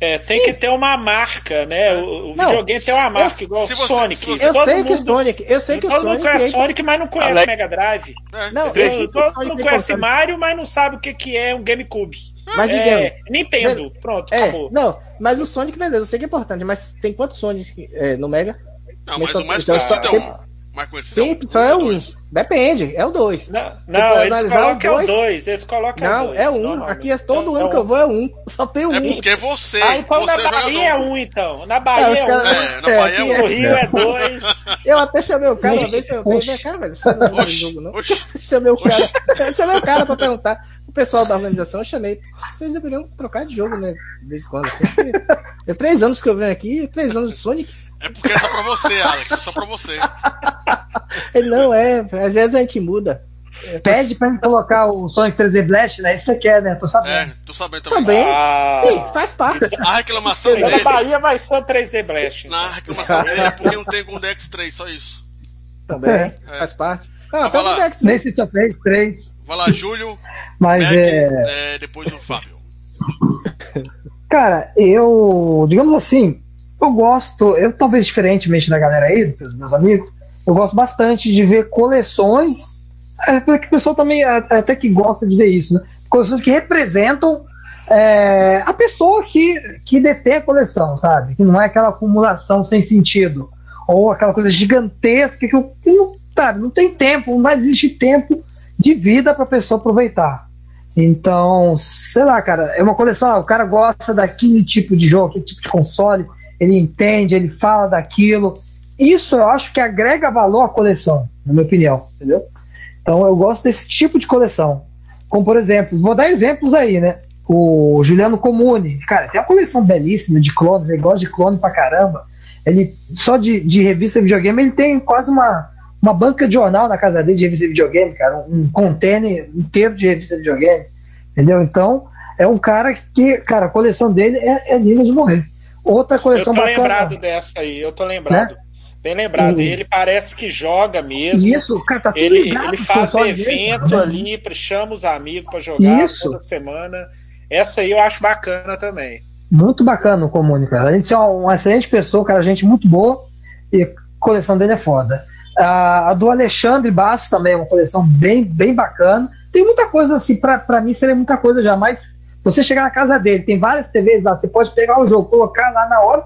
É, tem Sim. que ter uma marca, né? O, o não, videogame tem uma marca, eu, igual o Sonic. Você, eu sei mundo, que o Sonic. Eu sei que o Sonic. Todo mundo conhece Sonic, mas não conhece Ale... Mega Drive. É. Não, eu, todo mundo conhece Mario, mas não sabe o que, que é um GameCube. Mas é, Nintendo, pronto, é, acabou. Não, mas o Sonic, beleza, eu sei que é importante, mas tem quantos Sonic é, no Mega? Não, mas, mas o mais conhecido é um. Mas Sim, só é um. Depende, é o 2. Não, não eles colocam o 2. Eles colocam Não, dois, é um. Aqui é todo ano que eu vou é um. Só tem um. É porque você. Ah, então você na é Bahia é um, então. Na Bahia é, um. É, na Bahia é um. No Rio é dois. Eu até chamei o cara uma vez pra eu ver, cara, velho, você não é jogo, não. Chamei o cara. chamei o cara pra perguntar. O pessoal da organização eu chamei. Vocês deveriam trocar de jogo, né? De vez em quando. Assim. É três anos que eu venho aqui, três anos de Sonic. É porque é só pra você, Alex. É só pra você. Não, é. Às vezes a gente muda. Pede pra gente colocar o Sonic 3D Blast, né? Isso você quer, né? Tô sabendo. É, tô sabendo também. Também. Ah, Sim, faz parte. A reclamação dele. Na Bahia vai o 3D Blast. Na reclamação dele é porque não tem com Dex 3, só isso. Também, é. faz parte. Ah, até o Dex. Nesse só fez 3. Vai lá, Júlio. Mas Mac, é... é. Depois o Fábio. Cara, eu. Digamos assim, eu gosto, eu talvez diferentemente da galera aí, dos meus amigos, eu gosto bastante de ver coleções, é, porque o pessoal também até que gosta de ver isso, né? Coleções que representam é, a pessoa que, que detém a coleção, sabe? Que não é aquela acumulação sem sentido, ou aquela coisa gigantesca que, que não, sabe, não tem tempo, não existe tempo de vida para a pessoa aproveitar. Então, sei lá, cara, é uma coleção, ah, o cara gosta daquele tipo de jogo, aquele tipo de console, ele entende, ele fala daquilo. Isso eu acho que agrega valor à coleção, na minha opinião, entendeu? Então eu gosto desse tipo de coleção. Como por exemplo, vou dar exemplos aí, né? O Juliano Comune, cara, tem uma coleção belíssima de clones, ele gosta de clone pra caramba. Ele só de, de revista de videogame, ele tem quase uma, uma banca de jornal na casa dele de revista de videogame, cara, um container inteiro de revista de videogame, entendeu? Então, é um cara que, cara, a coleção dele é, é linda de morrer. Outra coleção bacana. Eu tô bacana, lembrado dessa aí, eu tô lembrado. Né? Bem lembrado, uhum. ele parece que joga mesmo. Isso, cara, tá tudo ele, ligado, ele faz evento dele, ali, chama os amigos para jogar Isso. toda semana. Essa aí eu acho bacana também. Muito bacana o Comune, cara. A gente é uma excelente pessoa, cara, gente muito boa e a coleção dele é foda. A, a do Alexandre Bastos também é uma coleção bem, bem bacana. Tem muita coisa assim, para mim seria muita coisa já, mas você chegar na casa dele, tem várias TVs lá, você pode pegar o jogo, colocar lá na hora,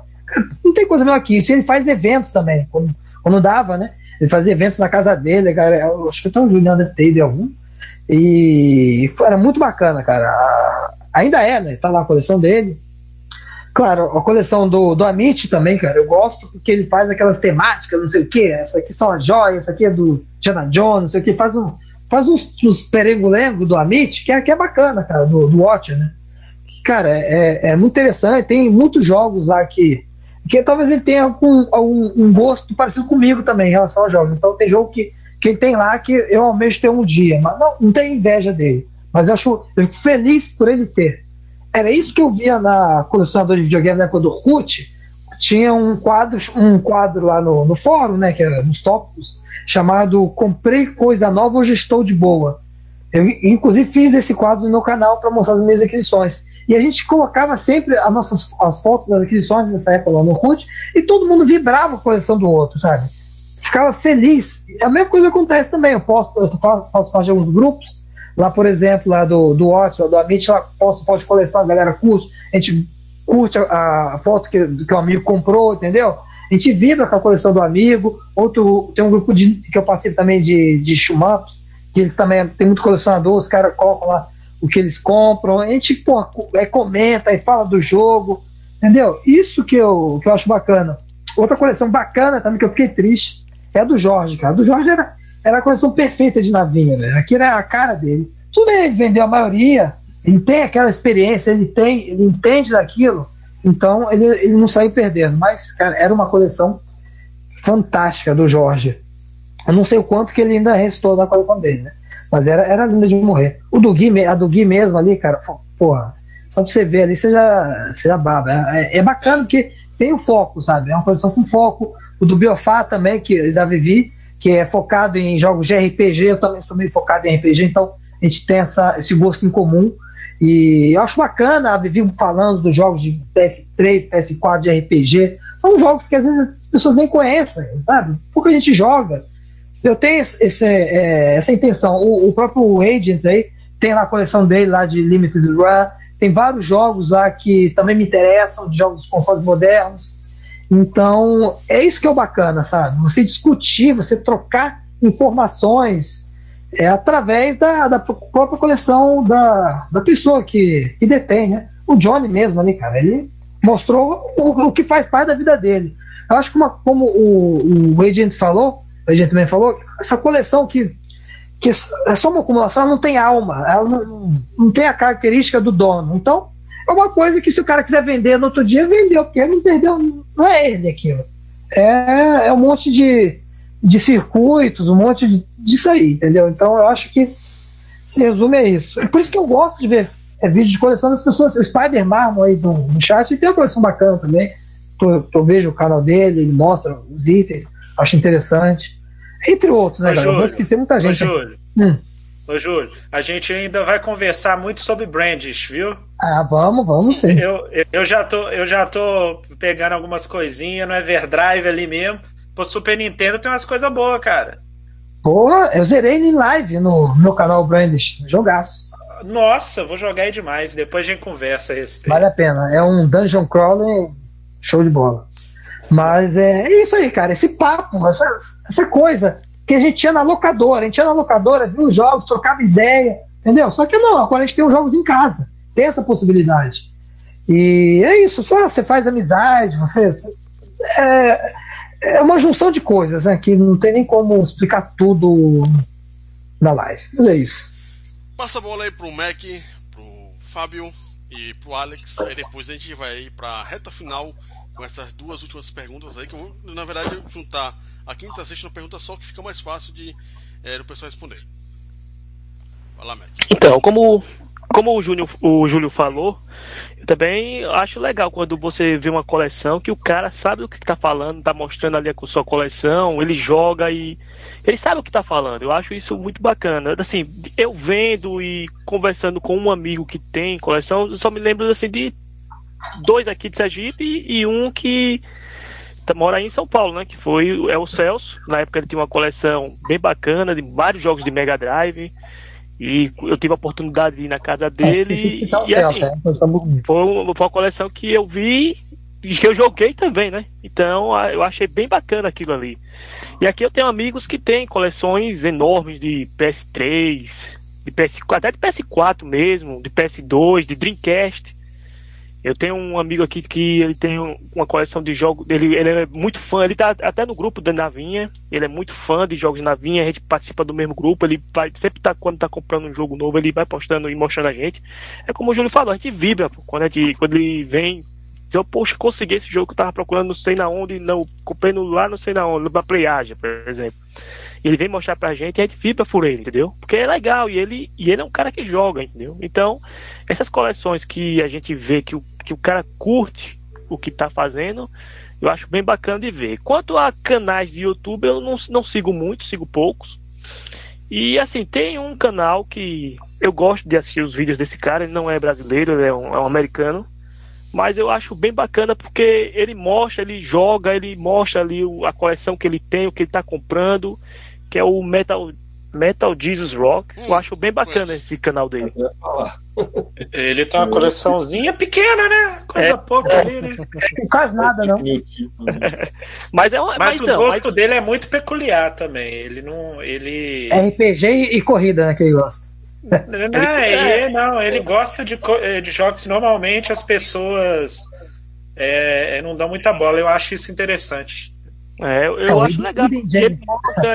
não tem coisa melhor que isso. Ele faz eventos também, quando, quando dava, né? Ele fazia eventos na casa dele, cara. Eu acho que até o Juliano deve ter ido em algum. E era muito bacana, cara. Ainda é, né? Tá lá a coleção dele. Claro, a coleção do, do Amit também, cara, eu gosto porque ele faz aquelas temáticas, não sei o que, essa aqui são as joias, essa aqui é do Jana Jones, não sei o que, faz, um, faz uns, uns perengulengo do Amit, que é, que é bacana, cara, do, do Watcher, né? Cara, é, é muito interessante, tem muitos jogos lá que, que talvez ele tenha um, um, um, gosto parecido comigo também em relação aos jogos. Então tem jogo que, que tem lá que eu almejo ter um dia, mas não, não tenho inveja dele. Mas eu acho eu feliz por ele ter. Era isso que eu via na colecionador de videogame na época do Orkut. Tinha um quadro, um quadro lá no, no fórum, né, que era nos tópicos, chamado Comprei Coisa Nova, hoje estou de boa. Eu, inclusive, fiz esse quadro no meu canal para mostrar as minhas aquisições. E a gente colocava sempre as nossas as fotos das aquisições nessa época lá no Orkut e todo mundo vibrava a coleção do outro, sabe? Ficava feliz. A mesma coisa acontece também. Eu posto, eu faço parte de alguns grupos, lá, por exemplo, lá do, do WhatsApp, do Amit, lá posto pode coleção, a galera curte, a gente curte a, a foto que, que o amigo comprou, entendeu? A gente vibra com a coleção do amigo. Outro, tem um grupo de, que eu passei também de, de shumups, que eles também tem muito colecionador, os caras colocam lá o que eles compram, a gente é, comenta e fala do jogo, entendeu? Isso que eu, que eu acho bacana. Outra coleção bacana também que eu fiquei triste é a do Jorge, cara. A do Jorge era, era a coleção perfeita de navinha, né? Aquilo era a cara dele. Tudo bem, ele vendeu a maioria, ele tem aquela experiência, ele tem, ele entende daquilo, então ele, ele não saiu perdendo. Mas, cara, era uma coleção fantástica do Jorge. Eu não sei o quanto que ele ainda restou da coleção dele, né? Mas era, era linda de morrer. O do Gui, a do Gui mesmo ali, cara, porra, só pra você ver ali, você já, você já baba. É, é, bacana porque tem o foco, sabe? É uma posição com foco. O do Biofá também, que da Vivi, que é focado em jogos de RPG, eu também sou meio focado em RPG, então a gente tem essa, esse gosto em comum. E eu acho bacana a Vivi falando dos jogos de PS3, PS4 de RPG. São jogos que às vezes as pessoas nem conhecem, sabe? Porque a gente joga. Eu tenho esse, é, essa intenção. O, o, próprio Agents aí tem lá a coleção dele lá de Limited Run. Tem vários jogos lá que também me interessam, de jogos de consoles modernos. Então, é isso que é o bacana, sabe? Você discutir, você trocar informações é através da, da própria coleção da, da pessoa que, que detém, né? O Johnny mesmo ali, cara, ele mostrou o, o que faz parte da vida dele. Eu acho que, uma, como o, o Agent falou, a gente também falou, essa coleção que, que é só uma acumulação, ela não tem alma, ela não, não tem a característica do dono. Então, é uma coisa que se o cara quiser vender no outro dia, vendeu, porque ele não perdeu, não é ele aquilo. É, é um monte de, de circuitos, um monte de, disso aí, entendeu? Então eu acho que se resume a isso. É por isso que eu gosto de ver é, vídeos de coleção das pessoas. O Spider Marmon aí no, no chat ele tem uma coleção bacana também. Eu vejo o canal dele, ele mostra os itens acho interessante. Entre outros, né, Ô, galera? Vou esquecer muita gente. Ô, Júlio. Hum. Ô, Júlio, a gente ainda vai conversar muito sobre brands, viu? Ah, vamos, vamos sim. Eu, eu, já, tô, eu já tô pegando algumas coisinhas no Everdrive ali mesmo. Pro Super Nintendo tem umas coisas boas, cara. Porra, eu zerei em live no meu canal Brandish. Jogaço. Nossa, vou jogar aí demais. Depois a gente conversa a respeito. Vale a pena. É um dungeon crawler show de bola. Mas é, é isso aí, cara. Esse papo, essa, essa coisa que a gente tinha na locadora. A gente ia na locadora, viu os jogos, trocava ideia, entendeu? Só que não, agora a gente tem os jogos em casa. Tem essa possibilidade. E é isso, só você faz amizade, você. É, é uma junção de coisas, né? Que não tem nem como explicar tudo na live. Mas é isso. Passa a bola aí pro Mac, pro Fábio e pro Alex. Aí depois a gente vai pra reta final com essas duas últimas perguntas aí, que eu vou, na verdade, juntar a quinta e a sexta pergunta só, que fica mais fácil de é, o pessoal responder. Vai lá, Mac. Então, como como o Júlio, o Júlio falou, eu também acho legal quando você vê uma coleção que o cara sabe o que está falando, está mostrando ali a sua coleção, ele joga e ele sabe o que está falando. Eu acho isso muito bacana. Assim, eu vendo e conversando com um amigo que tem coleção, eu só me lembro assim de dois aqui de Sergipe e um que tá, mora aí em São Paulo, né? Que foi é o Celso. Na época ele tinha uma coleção bem bacana de vários jogos de Mega Drive. E eu tive a oportunidade de ir na casa dele. É, e, e assim, é, foi, uma, foi uma coleção que eu vi e que eu joguei também, né? Então eu achei bem bacana aquilo ali. E aqui eu tenho amigos que têm coleções enormes de PS3, de PS, até de PS4 mesmo, de PS2, de Dreamcast. Eu tenho um amigo aqui que ele tem uma coleção de jogos. Ele, ele é muito fã, ele tá até no grupo da Navinha. Ele é muito fã de jogos de Navinha, a gente participa do mesmo grupo. Ele vai, sempre tá, quando tá comprando um jogo novo, ele vai postando e mostrando a gente. É como o Júlio falou, a gente vibra pô, quando, a gente, quando ele vem. Eu, poxa, consegui esse jogo que eu tava procurando não sei na onde, não, comprei no, lá não sei na onde, na Playage, por exemplo. Ele vem mostrar pra gente e a gente vibra por ele, entendeu? Porque é legal e ele, e ele é um cara que joga, entendeu? Então, essas coleções que a gente vê que o que o cara curte o que tá fazendo, eu acho bem bacana de ver. Quanto a canais de YouTube, eu não, não sigo muito, sigo poucos. E assim, tem um canal que eu gosto de assistir os vídeos desse cara, ele não é brasileiro, ele é um, é um americano. Mas eu acho bem bacana porque ele mostra, ele joga, ele mostra ali a coleção que ele tem, o que ele tá comprando, que é o Metal Metal Jesus Rock. Hum, eu acho bem bacana pois. esse canal dele. Ele tem uma coleçãozinha pequena, né? Coisa é, pouca é. ali, né? Quase nada, não. mas é uma, mas, mas o gosto mas... dele é muito peculiar também. Ele não. Ele... RPG e, corrida, né? Que ele gosta. Não, ele, não, ele gosta de, eh, de jogos que normalmente as pessoas é, não dão muita bola. Eu acho isso interessante. É, eu, eu acho legal. Ele,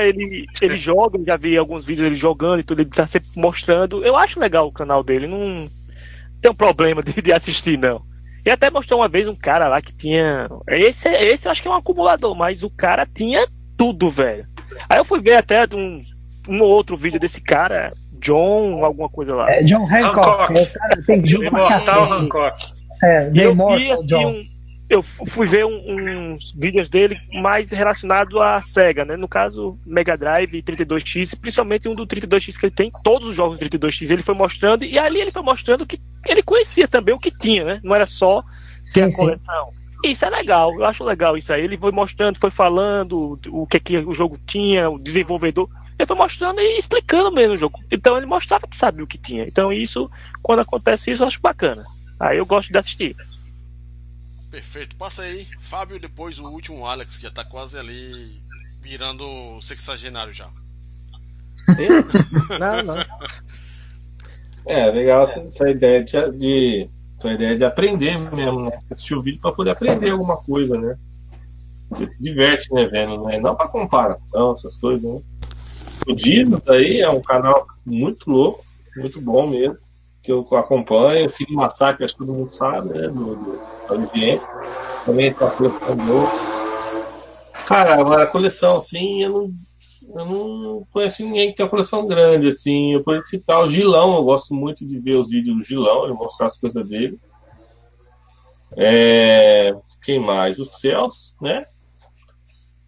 ele, ele joga, já vi alguns vídeos dele jogando e tudo, ele tá sempre mostrando. Eu acho legal o canal dele, não tem um problema de, de assistir, não. E até mostrou uma vez um cara lá que tinha. Esse, esse eu acho que é um acumulador, mas o cara tinha tudo, velho. Aí eu fui ver até um, um outro vídeo desse cara, John, alguma coisa lá. É John Hancock. Hancock. É, cara, tem jogo Imortal Hancock. É, The Immortal John. Um, eu fui ver um, uns vídeos dele mais relacionados à SEGA, né? No caso, Mega Drive e 32X, principalmente um do 32X que ele tem, todos os jogos do 32X ele foi mostrando, e ali ele foi mostrando que ele conhecia também o que tinha, né? Não era só ter a coleção. Isso é legal, eu acho legal isso aí. Ele foi mostrando, foi falando o que, que o jogo tinha, o desenvolvedor. Ele foi mostrando e explicando mesmo o jogo. Então ele mostrava que sabia o que tinha. Então isso, quando acontece isso, eu acho bacana. Aí eu gosto de assistir. Perfeito. Passa aí, Fábio, depois o último Alex, que já tá quase ali virando sexagenário já. não, não. É, legal essa, essa ideia de, de, essa ideia de aprender mesmo, né? Você assistir o vídeo para poder aprender alguma coisa, né? Você se diverte, né, vendo, né? Não para comparação, essas coisas, né? O Dino daí é um canal muito louco, muito bom mesmo que eu acompanho, assim, o Massacre, acho que todo mundo sabe, né, do, do Olivier, também tá colecionador. Cara, agora a coleção, assim, eu não, eu não conheço ninguém que tem uma coleção grande, assim, eu poderia citar o Gilão, eu gosto muito de ver os vídeos do Gilão, ele mostrar as coisas dele. É, quem mais? O Celso, né,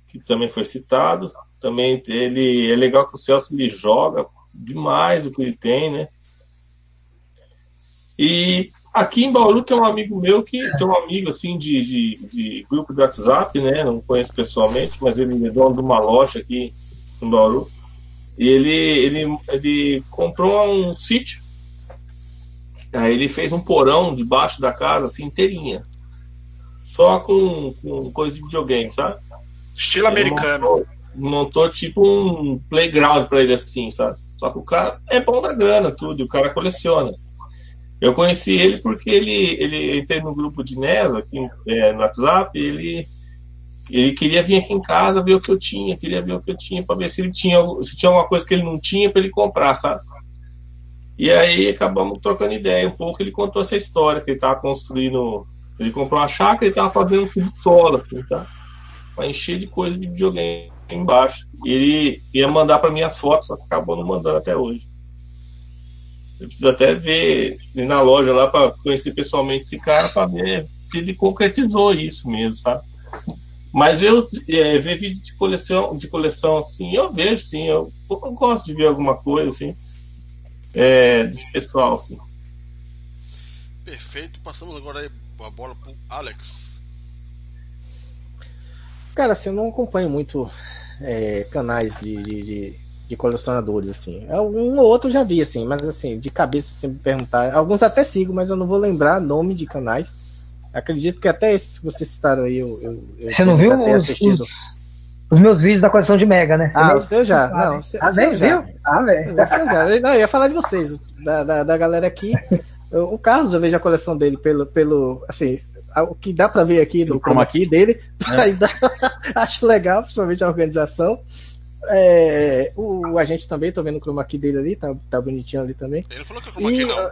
que também foi citado, também ele, é legal que o Celso ele joga demais o que ele tem, né, e aqui em Bauru tem um amigo meu que tem um amigo assim de, de, de grupo de WhatsApp, né? Não conheço pessoalmente, mas ele é dono de uma loja aqui em Bauru. E ele, ele, ele comprou um sítio. Aí ele fez um porão debaixo da casa, assim, inteirinha. Só com, com coisa de videogame, sabe? Estilo ele americano. Montou, montou, tipo um playground pra ele assim, sabe? Só que o cara é bom da grana, tudo, e o cara coleciona. Eu conheci ele porque ele, ele entrei no grupo de NES aqui é, no WhatsApp, ele ele queria vir aqui em casa ver o que eu tinha, queria ver o que eu tinha para ver se ele tinha se tinha alguma coisa que ele não tinha para ele comprar, sabe? E aí acabamos trocando ideia um pouco. Ele contou essa história que ele estava construindo. Ele comprou uma chácara e estava fazendo um solo, assim, sabe? Para encher de coisa de videogame embaixo. E ele ia mandar para mim as fotos, só que acabou não mandando até hoje. Eu preciso até ver ir na loja lá para conhecer pessoalmente esse cara para ver se ele concretizou isso mesmo, sabe? Mas ver, é, ver vídeo de coleção, de coleção assim, eu vejo sim, eu, eu gosto de ver alguma coisa assim, é, desse pessoal assim. Perfeito, passamos agora aí a bola pro Alex. Cara, assim, eu não acompanho muito é, canais de, de, de, de, colecionadores, assim. Um ou outro eu já vi, assim, mas assim, de cabeça, se me perguntar. Alguns até sigo, mas eu não vou lembrar nome de canais. Acredito que até esses que vocês citaram aí, eu. eu, eu Você não viu os, os, os, meus vídeos da coleção de Mega, né? Você ah, o seu já. Não, o seu, ah, velho, viu? Ah, velho. Não, eu ia falar de vocês, da, da, da galera aqui. O Carlos, eu vejo a coleção dele pelo, pelo assim, o que dá para ver aqui no chroma key dele, é. acho legal, principalmente a organização. É, o, a gente também, tô vendo o chroma key dele ali, tá, tá bonitinho ali também. Ele falou que é chroma key não.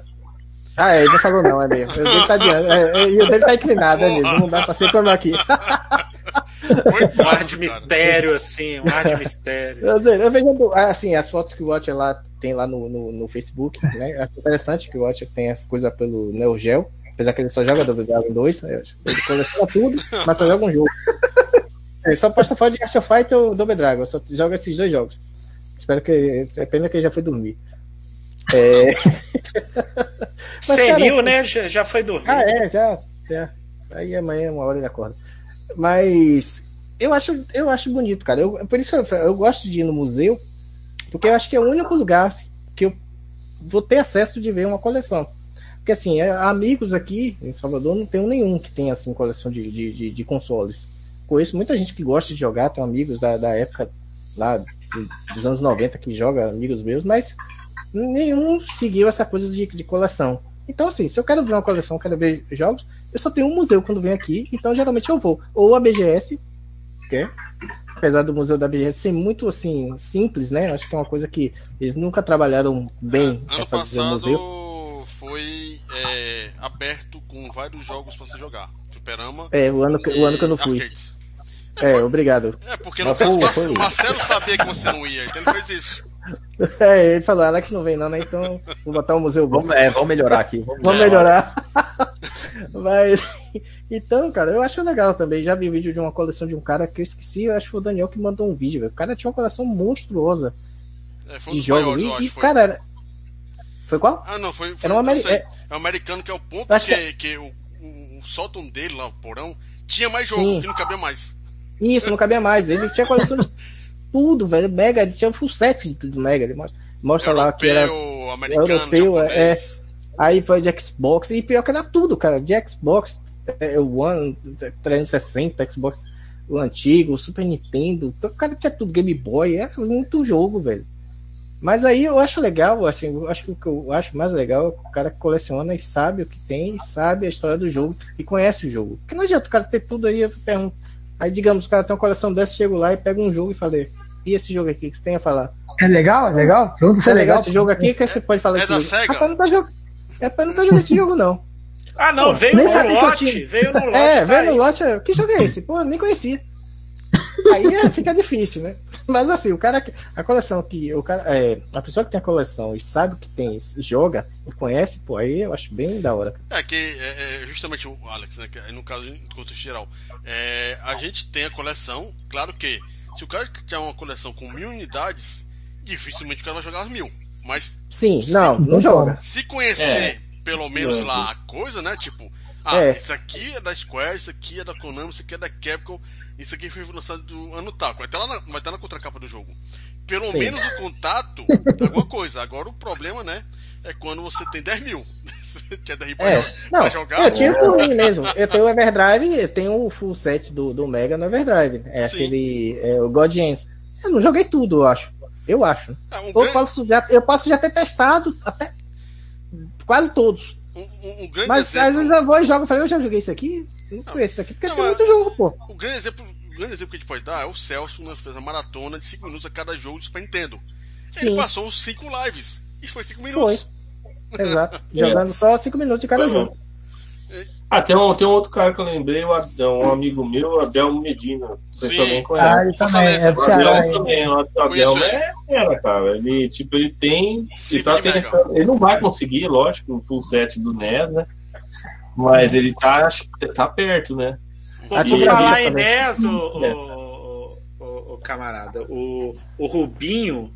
Ah, é, ele não falou não, é mesmo. O dele tá, adiante, é, é, e o dele tá inclinado, é mesmo. Não dá pra ser chroma key. um ar de mistério, assim, um ar de mistério. Eu, vejo, assim, as fotos que o Watcher lá tem lá no, no, no Facebook, né? É interessante que o Watcher tem essa coisa pelo Neo Geo. Apesar que ele só joga Double Dragon 2, né? ele coleciona tudo, mas só joga um jogo. Só posta foto de Art of Fight ou Double Dragon, só joga esses dois jogos. Espero que. É pena que ele já foi dormir. É... Senil, assim, né? Já, já foi dormir. Ah, é, já. já. Aí amanhã, é uma hora ele acorda. Mas eu acho, eu acho bonito, cara. Eu, por isso eu, eu gosto de ir no museu, porque eu acho que é o único lugar assim, que eu vou ter acesso de ver uma coleção. Porque assim, é, amigos aqui em Salvador não tenho nenhum que tenha assim coleção de, de, de, de, consoles. Conheço muita gente que gosta de jogar, tenho amigos da, da época lá dos anos 90 que joga, amigos meus, mas nenhum seguiu essa coisa de, de coleção. Então, assim, se eu quero ver uma coleção, quero ver jogos, eu só tenho um museu quando venho aqui, então geralmente eu vou. Ou a BGS, que é, apesar do museu da BGS ser muito assim simples, né? Acho que é uma coisa que eles nunca trabalharam bem é, ano fazer passado... museu foi é, aberto com vários jogos para você jogar. Fliperama. É, o ano, que, o ano que eu não fui. Arcades. É, é obrigado. É, porque no caso, o Marcelo sabia que você não ia, então ele fez isso. É, ele falou, Alex não vem não, né? Então vou botar um museu bom. Vamos, é, vamos melhorar aqui. Vamos, vamos melhorar. Mas, então, cara, eu acho legal também. Já vi vídeo de uma coleção de um cara que eu esqueci, eu acho que foi o Daniel que mandou um vídeo. O cara tinha uma coleção monstruosa é, de jogos. E, e cara, era, foi qual? Ah, não, foi. foi Era um ameri é... é um americano que é o ponto que, que, é... que o, o, o, sótão dele lá, o porão, tinha mais jogo, Sim. que não cabia mais. Isso, não cabia mais. Ele tinha coleção de tudo, velho. Mega, ele tinha full set do Mega. Ele mostra europeu, lá que era. Americano, europeu, é. Aí foi de Xbox. E pior que era tudo, cara. De Xbox, é, One 360, Xbox o antigo, o Super Nintendo. O cara tinha tudo, Game Boy. Era muito jogo, velho. Mas aí eu acho legal, assim, eu acho que o que eu acho mais legal é o cara que coleciona e sabe o que tem, e sabe a história do jogo e conhece o jogo. Porque não adianta o cara ter tudo aí, eu pergunto. Aí, digamos, o cara tem uma coleção dessa, chego lá e pega um jogo e falei, e esse jogo aqui, que você tem a falar? É legal? É legal? Se é, é legal esse jogo aqui, que você pode falar é da SEGA? Rapaz, não tá jogando. É pra não tá jogando esse jogo, não. Ah, não, Pô, veio no lote, veio no lote. É, veio no lote. Que jogo é esse? Pô, nem conhecia. Aí é, fica difícil, né? Mas assim, o cara. A coleção que. O cara, é, a pessoa que tem a coleção e sabe o que tem, joga e conhece, pô, aí eu acho bem da hora. É que é, é justamente o Alex, né? Que, no caso, no contexto geral. É, a gente tem a coleção, claro que se o cara tiver uma coleção com mil unidades, dificilmente o cara vai jogar as mil. Mas. Sim, não, não joga. Se conhecer é. pelo menos lá a coisa, né? Tipo, ah, é. isso aqui é da Square, isso aqui é da Konami, isso aqui é da Capcom, isso aqui foi lançado do ano tal. Vai estar, na, vai estar na contracapa do jogo. Pelo Sim. menos o contato, alguma coisa. Agora o problema, né? É quando você tem 10 mil. você tinha 10 mil é. pra, Não, jogar. Eu tinha por mim mesmo. Eu tenho o Everdrive, eu tenho o full set do, do Mega no Everdrive. É Sim. aquele. É, o God Ends. Eu não joguei tudo, eu acho. Eu acho. É um eu, grande... posso já, eu posso já ter testado até quase todos. Um, um- grande Mas exemplo. às vezes eu vou e jogo e falo, eu já joguei isso aqui? Não conheço isso aqui, porque Não, tem muito jogo, pô. O grande exemplo, o grande exemplo que a gente pode dar é o Celso, né, que fez a maratona de 5 minutos a cada jogo de Super Nintendo. Ele Sim. passou uns 5 lives. E foi 5 Foi. minutos. Exato. Jogando só 5 minutos de cada Foi jogo. Ah, tem um, tem um outro cara que eu lembrei, o um amigo meu, o Abel Medina. Não sei se alguém Ah, conhece. ele também, é do O Ceará. Também, o ele. é fera, cara. Ele, tipo, ele tem. Ele, tá mega. tentando, ele não vai conseguir, lógico, o full set do NES, né? Mas ele tá, tá perto, né? Por no falar Brasil em. NES, o, É. o, o- o camarada, o, o Rubinho,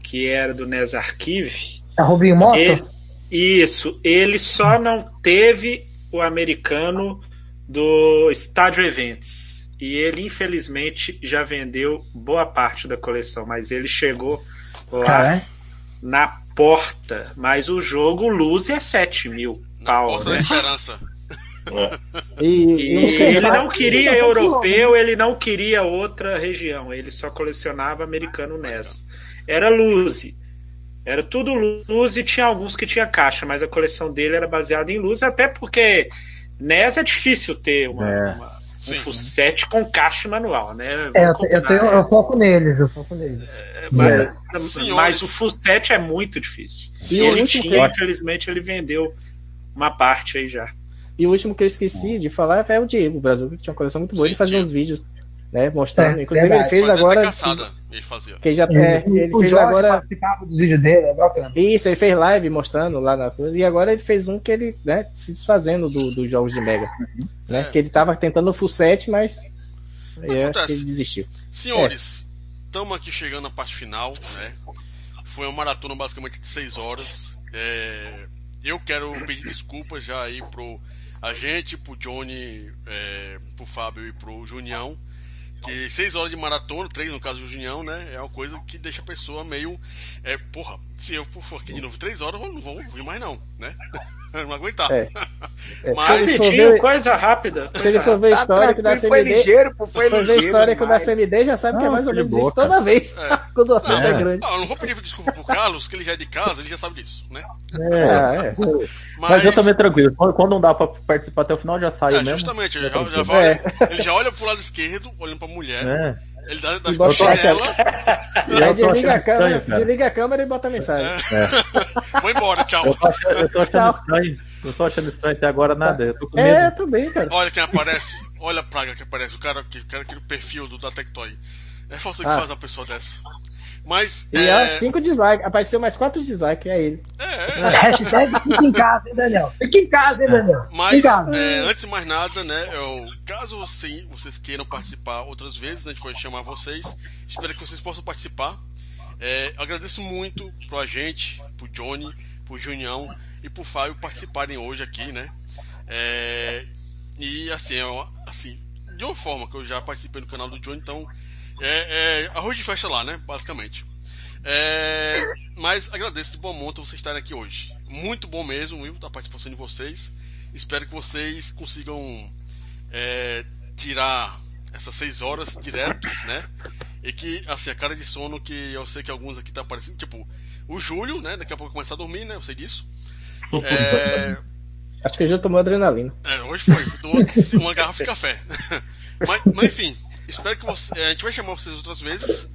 que era do NES Archive, É Rubinho Moto? ele- isso, ele só não teve o americano do Stadio Events. E ele, infelizmente, já vendeu boa parte da coleção, mas ele chegou lá Cara, na porta. Mas o jogo Luz é 7 mil Na pau, porta né? da esperança. E, E e não sei, ele não queria tá europeu, ele não queria outra região, ele só colecionava americano NES. Era Luzi. Era tudo luz e tinha alguns que tinha caixa, mas a coleção dele era baseada em luz, até porque NES é difícil ter uma, É. uma- um Sim. full set com caixa manual, né? É, eu, eu, tenho, combinar, eu foco neles, eu foco neles. mas, Senhores. mas o full set é muito difícil. E o ele último tinha, que- infelizmente, ele vendeu uma parte aí já. E o último que eu esqueci de falar é o Diego, o Brasil, que tinha uma coleção muito boa. Sim, ele fazia Diego. uns vídeos, né? Mostrando. É, Inclusive, verdade. ele fez Fazia agora. caçada, ele fazia. Que já, é, ele o fez Jorge agora. participava dos vídeos dele, é bacana. Isso, ele fez live mostrando lá na coisa. E agora ele fez um que ele, né, se desfazendo do- dos jogos de Mega. Né? É. Que ele tava tentando o full set, mas. Acontece. que ele desistiu. Senhores, estamos aqui chegando na parte final, né? Foi uma maratona basicamente de 6 horas. É, eu quero pedir desculpas já aí pro a gente, pro Johnny, é, pro Fábio e pro Junião. Que 6 horas de maratona, 3 no caso do Junião, né? É uma coisa que deixa a pessoa meio. É, porra, se eu for aqui de novo 3 horas, eu não vou vir mais não, né? Eu não aguentar. É. É, Mas- se ele for Rapidinho, ver, coisa rápida. se ele for ver a Tá história que da foi CMD. ligeiro, pô, foi ver ligeiro. história que da demais. CMD já sabe que é Não, mais ou menos isso toda vez. É. Quando o assunto Não, é grande. Ah, eu não vou pedir desculpa pro Carlos, que ele já é de casa, ele já sabe disso, né? É, é. mas... eu também tranquilo. Quando, não dá pra participar até o final, já saio É, mesmo. justamente, ele Já já, vai, É. ele já olha pro lado esquerdo, olhando pra mulher, É. ele dá, dá E Aí tô desliga a câmera, estranho, desliga a câmera e bota a mensagem. vou embora, tchau. Eu tô achando, eu tô achando Tchau. estranho. Eu tô achando estranho até agora nada. Eu tô com É, medo. também, cara. Olha quem aparece, olha a praga que aparece, o cara que, o cara aqui no perfil do, da Tectoy. É falta que Ah. faz uma pessoa dessa. Mas, E é, ó, cinco dislikes. Apareceu mais quatro dislikes, é ele. é, é, Hashtag fica em casa, hein, Daniel? Fica em casa, hein, Daniel? Fica em Mas, casa. é, antes de mais nada, né, eu, caso você, vocês queiram participar outras vezes, né, a gente pode chamar vocês. Espero que vocês possam participar. É, agradeço muito pro agente, pro Johnny, pro Junião e pro Fábio participarem hoje aqui, né? É, e assim, é assim, de uma forma que eu já participei no canal do Johnny, então é, é arroz de festa lá, né? Basicamente. É, mas agradeço de boa monta vocês estarem aqui hoje. Muito bom mesmo, viu? A participação de vocês. Espero que vocês consigam é, tirar essas seis horas direto, né? E que, assim, a cara de sono que eu sei que alguns aqui tá aparecendo, tipo, o Júlio, né? Daqui a pouco começar a dormir, né? Eu sei disso. É, Acho que ele já tomou adrenalina. é, hoje foi, tomou uma garrafa de café. mas, mas, enfim, espero que você. A gente vai chamar vocês outras vezes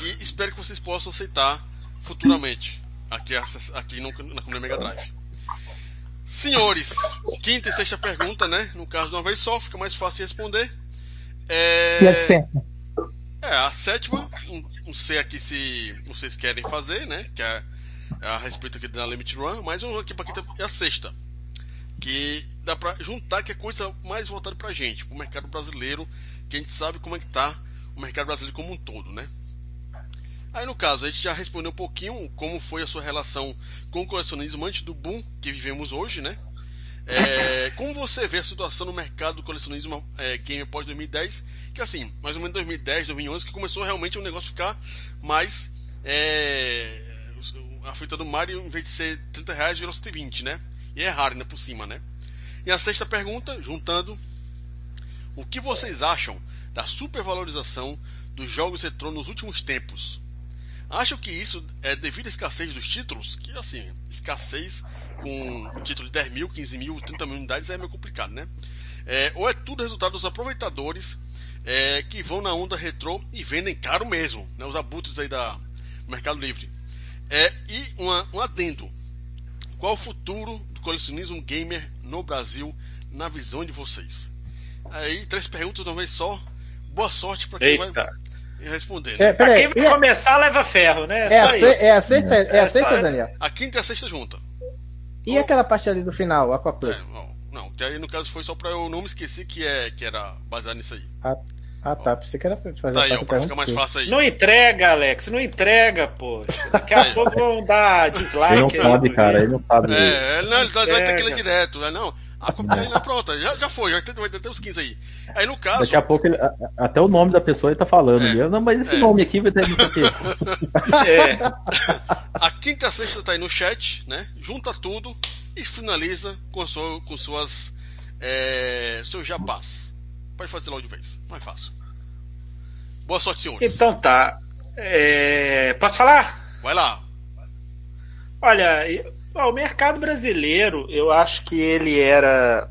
e espero que vocês possam aceitar futuramente aqui, aqui no, na Comunidade Mega Drive. Senhores, quinta e sexta pergunta, né? No caso de uma vez só, fica mais fácil de responder. É, E a dispensa? é, a sétima, não, sei aqui se vocês querem fazer, né? Que é, é a respeito aqui da Limit Run, mas vamos aqui para quinta e a sexta. Que dá pra juntar que é coisa mais voltada pra gente, pro mercado brasileiro, que a gente sabe como é que tá o mercado brasileiro como um todo, né? Aí no caso, a gente já respondeu um pouquinho como foi a sua relação com o colecionismo antes do boom que vivemos hoje, né? É, como você vê a situação no mercado do colecionismo é, game após 2010? Que assim, mais ou menos 2010, 2011, que começou realmente o negócio ficar mais. É, a fita do Mario, em vez de ser 30 reais, virou 120, né? E é raro ainda por cima, né? E a sexta pergunta, juntando: O que vocês acham da supervalorização dos jogos retrô nos últimos tempos? Acham que isso é devido à escassez dos títulos? Que assim, escassez com título de 10 mil, 15 mil, 30 mil unidades é meio complicado, né? É, ou é tudo resultado dos aproveitadores é, que vão na onda retrô e vendem caro mesmo, né? Os abutres aí da Mercado Livre. É, e uma, um adendo. Qual o futuro colecionismo gamer no Brasil na visão de vocês? Aí, três perguntas de uma vez só. Boa sorte para quem Eita. vai responder. É, Né? Pra peraí, quem vai a- começar, leva ferro, né? é, Só a se- é a sexta, é a É, sexta Daniel? A quinta e a sexta junta. E aquela parte ali do final, É, Aquaplay? não, não, que aí no caso foi só pra eu não me esquecer que, é, que era baseado nisso aí. Ah, tá. Pensei que era fazer Tá a aí, ó, parte pra ficar mais fácil aí. Não entrega, Alex, não entrega, pô. Daqui a Aí. pouco vão dar Ele dislike. não aí, sabe, no cara, ele não sabe. É, ele não, ele vai ter aquele direto. né? Não, a cocaína pronta, já, já foi, já tem, vai ter uns 15 aí. Aí no caso, Daqui a pouco ele- até o nome da pessoa ele tá falando. É. Não, mas esse É. nome aqui vai ter não sei o quê. É, a quinta a sexta tá aí no chat, né? Junta tudo e finaliza com, sua, com suas. É, seus jabás. Pode fazer logo de vez, mais fácil. Boa sorte, senhores. então tá. É, Posso falar? Vai lá. Olha, o mercado brasileiro, eu acho que ele era,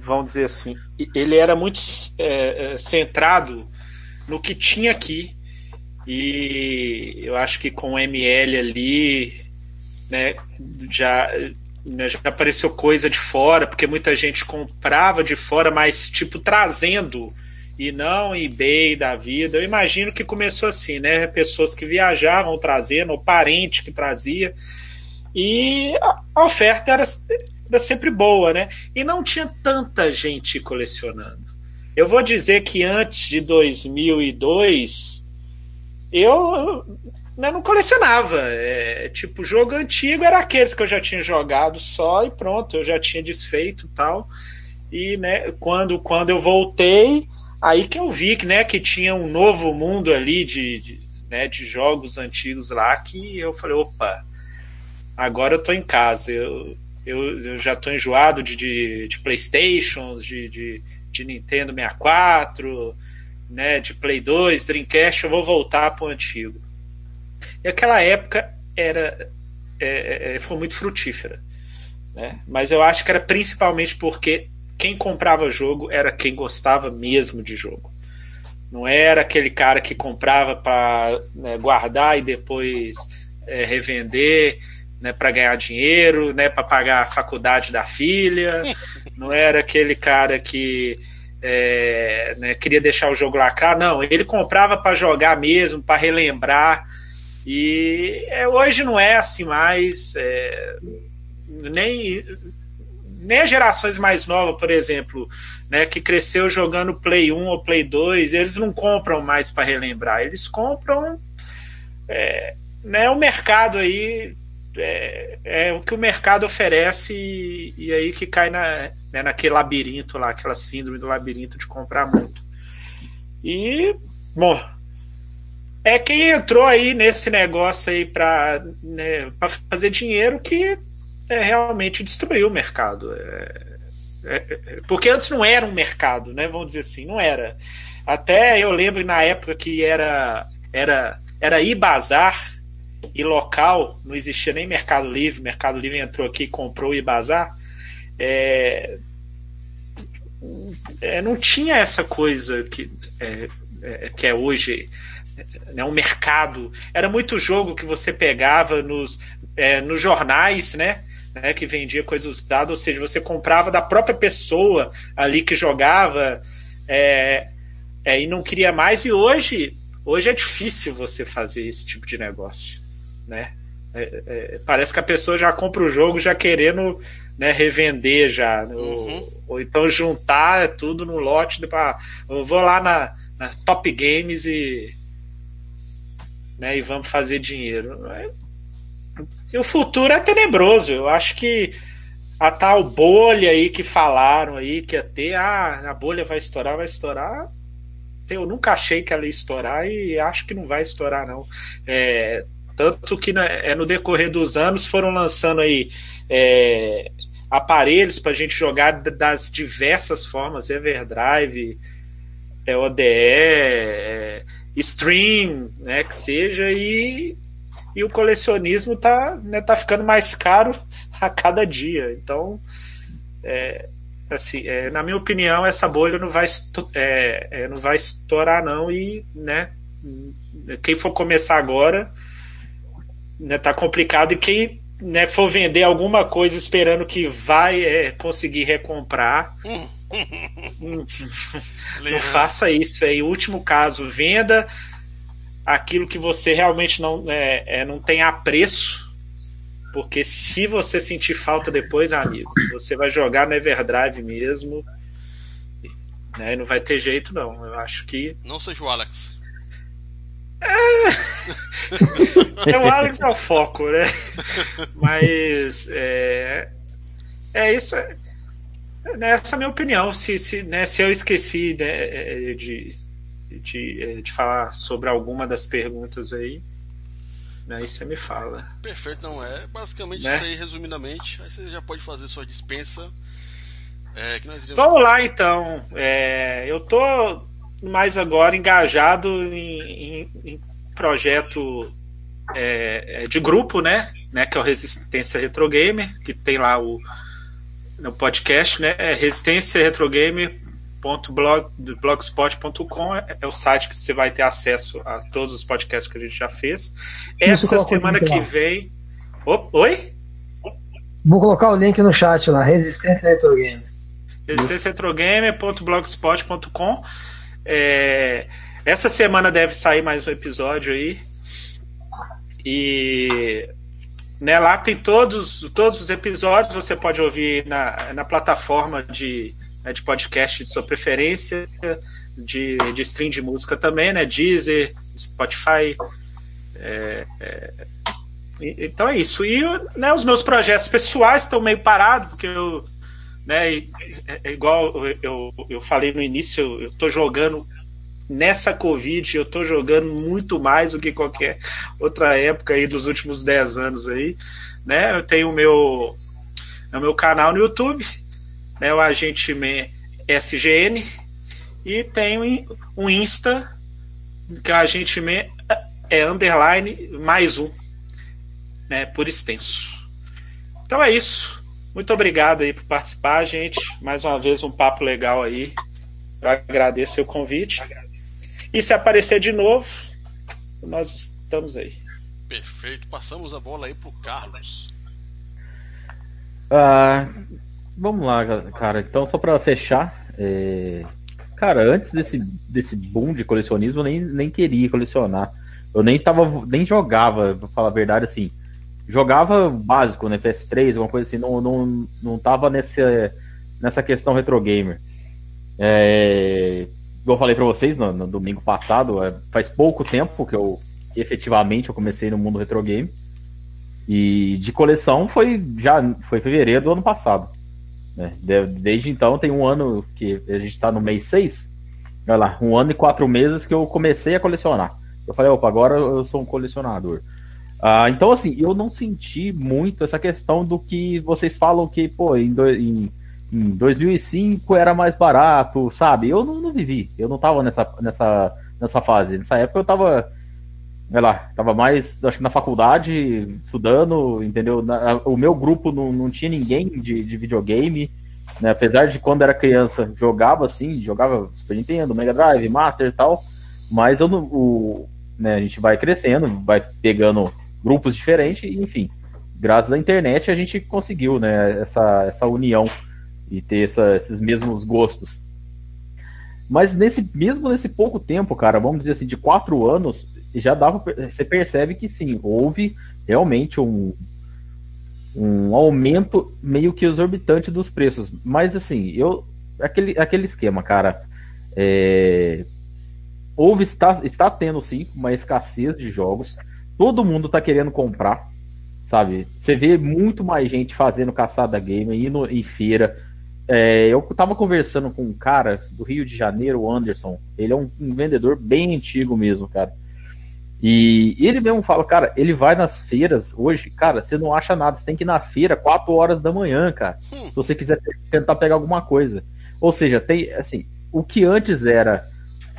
vamos dizer assim, ele era muito é, é, centrado no que tinha aqui. E eu acho que com o ML ali, né, já, né, já apareceu coisa de fora, porque muita gente comprava de fora, mas tipo trazendo e não eBay da vida. Eu imagino que começou assim, né? Pessoas que viajavam trazendo, ou parente que trazia. E a, oferta era, era sempre boa, né? E não tinha tanta gente colecionando. Eu vou dizer que antes de 2002, eu né, não colecionava. É, tipo, jogo antigo era aqueles que eu já tinha jogado só e pronto, eu já tinha desfeito tal. E né, quando, quando eu voltei, aí que eu vi que, né, que tinha um novo mundo ali de, de, né, de jogos antigos lá que eu falei, opa, agora eu tô em casa. Eu, eu, eu já tô enjoado de, de, de Playstations, de, de, de Nintendo 64, né, de Play 2, Dreamcast, eu vou voltar pro antigo. E aquela época era é, é, foi muito frutífera. Né? Mas eu acho que era principalmente porque quem comprava jogo era quem gostava mesmo de jogo. Não era aquele cara que comprava para né, guardar e depois é, revender né, para ganhar dinheiro, né, para pagar a faculdade da filha. Não era aquele cara que é, né, queria deixar o jogo lacrar. Não, ele comprava para jogar mesmo, para relembrar. E é, hoje não é assim mais. É, nem, nem as gerações mais novas, por exemplo, né, que cresceu jogando Play 1 ou Play 2, eles não compram mais para relembrar, eles compram. É, né, o mercado aí é, é, o que o mercado oferece e, e aí que cai na, né, naquele labirinto lá, aquela síndrome do labirinto de comprar muito. E, bom, é quem entrou aí nesse negócio aí para né, fazer dinheiro que é, realmente destruiu o mercado. É, é, porque antes não era um mercado, né? Vamos dizer assim, não era. Até eu lembro na época que era era era ir bazar e local, não existia nem Mercado Livre, Mercado Livre entrou aqui e comprou e bazar. É, é, não tinha essa coisa que é, é, que é hoje né, um mercado. Era muito jogo que você pegava nos, é, nos jornais, né? Né, que vendia coisas usadas, ou seja, você comprava da própria pessoa ali que jogava é, é, e não queria mais. E hoje, hoje é difícil você fazer esse tipo de negócio, né? É, parece que a pessoa já compra o jogo já querendo né, revender já, uhum. ou, ou, então juntar tudo no lote. Pra, eu vou lá na, na Top Games e né, e vamos fazer dinheiro. E o futuro é tenebroso. Eu acho que a tal bolha aí que falaram aí que ia ter, ah, a bolha vai estourar, vai estourar. Eu nunca achei que ela ia estourar e acho que não vai estourar, não. É, tanto que é, no decorrer dos anos foram lançando aí é, aparelhos para a gente jogar das diversas formas, Everdrive, é, ODE, é, Stream, né, que seja, e, e o colecionismo tá, né, tá ficando mais caro a cada dia. Então, é, assim, é, na minha opinião, essa bolha não vai, é, é, não vai estourar, não, e né, quem for começar agora né, tá complicado, e quem né, for vender alguma coisa esperando que vai é, conseguir recomprar. não faça isso aí. Último caso, venda aquilo que você realmente não, é, é, não tem apreço. Porque se você sentir falta depois, amigo, você vai jogar no Everdrive mesmo. Né, e não vai ter jeito, não. Eu acho que. Não seja o Alex. É, é o Alex é o foco, né? Mas é, é isso. É, essa é a minha opinião. Se, se, né, se eu esqueci né, de, de, de falar sobre alguma das perguntas aí, né, aí você me fala. Perfeito, não é? Basicamente né? isso aí, resumidamente. Aí você já pode fazer sua dispensa. É, Vamos lá então. É, eu tô mais agora engajado em, em, em projeto é, é, de grupo, né? né? Que é o Resistência Retro Gamer, que tem lá o no podcast, né? É Resistência Retrogamer.blogspot.com é, é o site que você vai ter acesso a todos os podcasts que a gente já fez. Essa semana que vem. Oh, oi? Vou colocar o link no chat lá, Resistência Retrogamer. Resistência Retrogamer.blogspot.com é, essa semana deve sair mais um episódio aí. E né, lá tem todos, todos os episódios, você pode ouvir na, na plataforma de, né, de podcast de sua preferência, de, de stream de música também, né? Deezer, Spotify. É, é, então é isso. E né, os meus projetos pessoais estão meio parados, porque eu né? É, é igual eu, eu falei no início, eu, tô jogando nessa Covid, eu tô jogando muito mais do que qualquer outra época aí dos últimos 10 anos aí, né? Eu tenho o meu, o meu canal no YouTube, né? O Agente SGN, e tenho um Insta, que é o Agente é underline mais um, né? Por extenso. Então é isso. Muito obrigado aí por participar, gente. Mais uma vez um papo legal aí. Eu agradeço o convite. E se aparecer de novo, nós estamos aí. Perfeito. Passamos a bola aí pro Carlos. Ah, vamos lá, cara. Então, só para fechar, é... cara, antes desse, desse boom de colecionismo, eu nem, nem queria colecionar. Eu nem tava, nem jogava, pra falar a verdade, assim jogava básico, né? PS3, alguma coisa assim, não, não, não tava nessa, nessa questão retro gamer. É, como eu falei para vocês no, no, domingo passado, é, faz pouco tempo que eu efetivamente eu comecei no mundo retro game. E de coleção foi já foi fevereiro do ano passado. Né? De, desde então tem um ano que a gente está no mês 6. Olha lá, um ano e quatro meses que eu comecei a colecionar. Eu falei, opa, agora eu sou um colecionador. Ah, então, assim, eu não senti muito essa questão do que vocês falam que, pô, em, do, em, em 2005 era mais barato, sabe? Eu não, não, vivi, eu não tava nessa, nessa, nessa fase. Nessa época eu tava, sei lá, tava mais, acho que na faculdade, estudando, entendeu? Na, o meu grupo não, não tinha ninguém de, de videogame, né? Apesar de quando era criança jogava assim, jogava Super Nintendo, Mega Drive, Master e tal, mas eu não, o, né, a gente vai crescendo, vai pegando grupos diferentes, enfim, graças à internet a gente conseguiu né, essa, essa união e ter essa, esses mesmos gostos. Mas nesse mesmo nesse pouco tempo, cara, vamos dizer assim, de quatro anos, já dava, você percebe que sim, houve realmente um, um aumento meio que exorbitante dos preços. Mas assim, eu aquele, aquele esquema, cara, é, houve está, está tendo sim uma escassez de jogos todo mundo tá querendo comprar, sabe? Você vê muito mais gente fazendo caçada game, indo em feira. É, eu tava conversando com um cara do Rio de Janeiro, o Anderson. Ele é um, um vendedor bem antigo mesmo, cara. E ele mesmo fala, cara, ele vai nas feiras hoje, cara, você não acha nada, você tem que ir na feira 4 horas da manhã, cara, se você quiser tentar pegar alguma coisa. Ou seja, tem, assim, o que antes era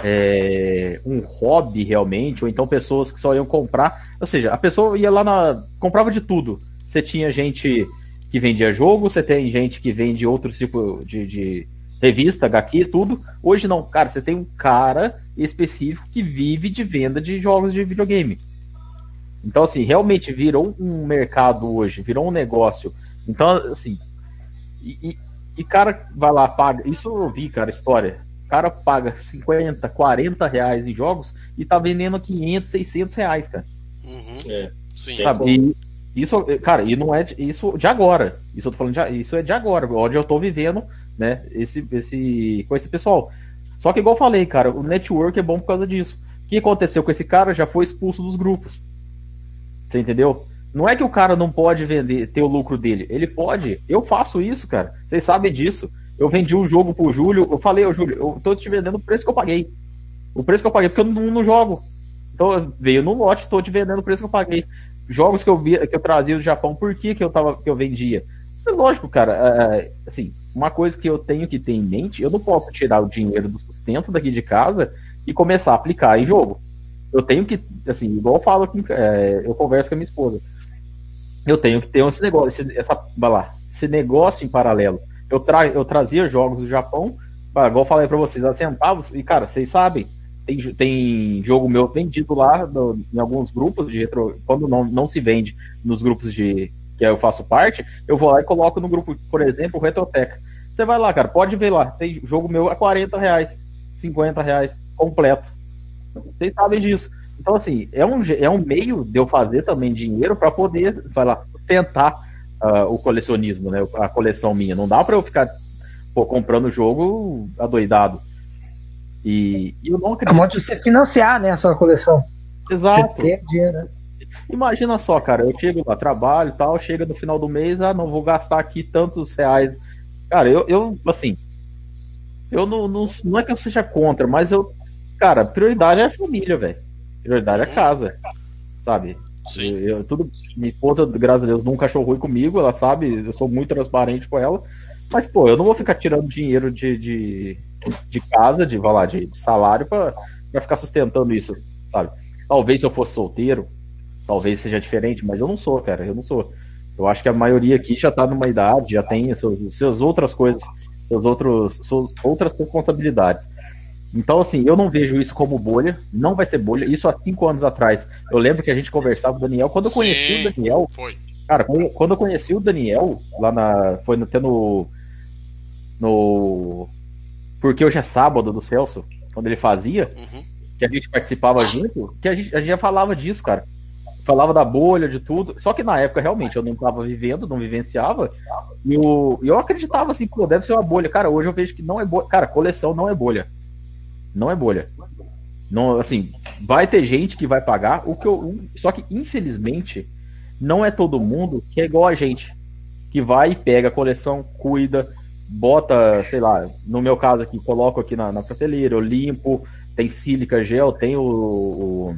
é, um hobby realmente, ou então pessoas que só iam comprar. Ou seja, a pessoa ia lá na. comprava de tudo. Você tinha gente que vendia jogo, você tem gente que vende outro tipo de, de revista, HQ, tudo. Hoje não, cara, você tem um cara específico que vive de venda de jogos de videogame. Então, assim, realmente virou um mercado hoje, virou um negócio. Então, assim, e, e, e cara vai lá, paga. Isso eu vi, cara, história. O cara paga 50, 40 reais em jogos e tá vendendo 500, 600 reais, cara. Uhum. É, sim. Sabe? E isso, cara, e não é de, isso de agora. Isso eu tô falando de, isso é de agora, onde eu tô vivendo, né, esse, esse, com esse pessoal. Só que igual eu falei, cara, o network é bom por causa disso. O que aconteceu com esse cara? Já foi expulso dos grupos. Você entendeu? Não é que o cara não pode vender, ter o lucro dele. Ele pode. Eu faço isso, cara. Vocês sabem disso. Eu vendi um jogo pro Júlio. Eu falei, ô Júlio, eu tô te vendendo o preço que eu paguei. O preço que eu paguei, porque eu não, não jogo. Então veio no lote, tô te vendendo o preço que eu paguei. Jogos que eu via, que eu trazia do Japão, por que, que eu tava, que eu vendia? É lógico, cara. É, assim, uma coisa que eu tenho que ter em mente, eu não posso tirar o dinheiro do sustento daqui de casa e começar a aplicar em jogo. Eu tenho que, assim, igual eu falo aqui, é, eu converso com a minha esposa eu tenho que ter esse negócio, esse, essa, lá, esse negócio em paralelo. Eu, tra, eu trazia jogos do Japão, igual eu falei para vocês, a centavos, e cara, vocês sabem, tem, tem jogo meu vendido lá no, em alguns grupos de retro, quando não, não se vende nos grupos de que eu faço parte, eu vou lá e coloco no grupo, por exemplo, o Retroteca. Você vai lá, cara, pode ver lá, tem jogo meu a 40 reais, 50 reais, completo. Vocês sabem disso. Então, assim, é um, é um meio de eu fazer também dinheiro para poder, vai lá, sustentar uh, o colecionismo, né? A coleção minha. Não dá para eu ficar pô, comprando jogo adoidado. E, e eu não acredito. É modo de você financiar, né, a sua coleção. Exato. Você ter dinheiro, né? Imagina só, cara, eu chego lá, trabalho e tal, chega no final do mês, ah, não vou gastar aqui tantos reais. Cara, eu, eu assim, eu não, não, não é que eu seja contra, mas eu, cara, prioridade é a família, velho prioridade é casa. Sabe? Sim. Eu, tudo, minha esposa, graças a Deus, nunca achou ruim comigo, ela sabe, eu sou muito transparente com ela. Mas, pô, eu não vou ficar tirando dinheiro de, de, de casa, de, vai lá, de salário pra, pra ficar sustentando isso, sabe? Talvez se eu fosse solteiro, talvez seja diferente, mas eu não sou, cara, eu não sou. Eu acho que a maioria aqui já tá numa idade, já tem suas, suas outras coisas, seus outros, suas outras responsabilidades. Então, assim, eu não vejo isso como bolha, não vai ser bolha. Isso há cinco anos atrás. Eu lembro que a gente conversava com o Daniel. Quando eu Sim, conheci o Daniel. Foi. Cara, quando eu conheci o Daniel, lá na. Foi no, no. no Porque hoje é sábado do Celso, quando ele fazia, uhum. que a gente participava junto, que a gente, a gente já falava disso, cara. Falava da bolha, de tudo. Só que na época, realmente, eu não estava vivendo, não vivenciava. E eu, eu acreditava assim, pô, deve ser uma bolha. Cara, hoje eu vejo que não é bolha. Cara, coleção não é bolha não é bolha. Não, assim, vai ter gente que vai pagar o que eu, só que infelizmente não é todo mundo que é igual a gente, que vai e pega a coleção, cuida, bota, sei lá, no meu caso aqui, coloco aqui na, na prateleira, eu limpo, tem sílica gel, tem o, o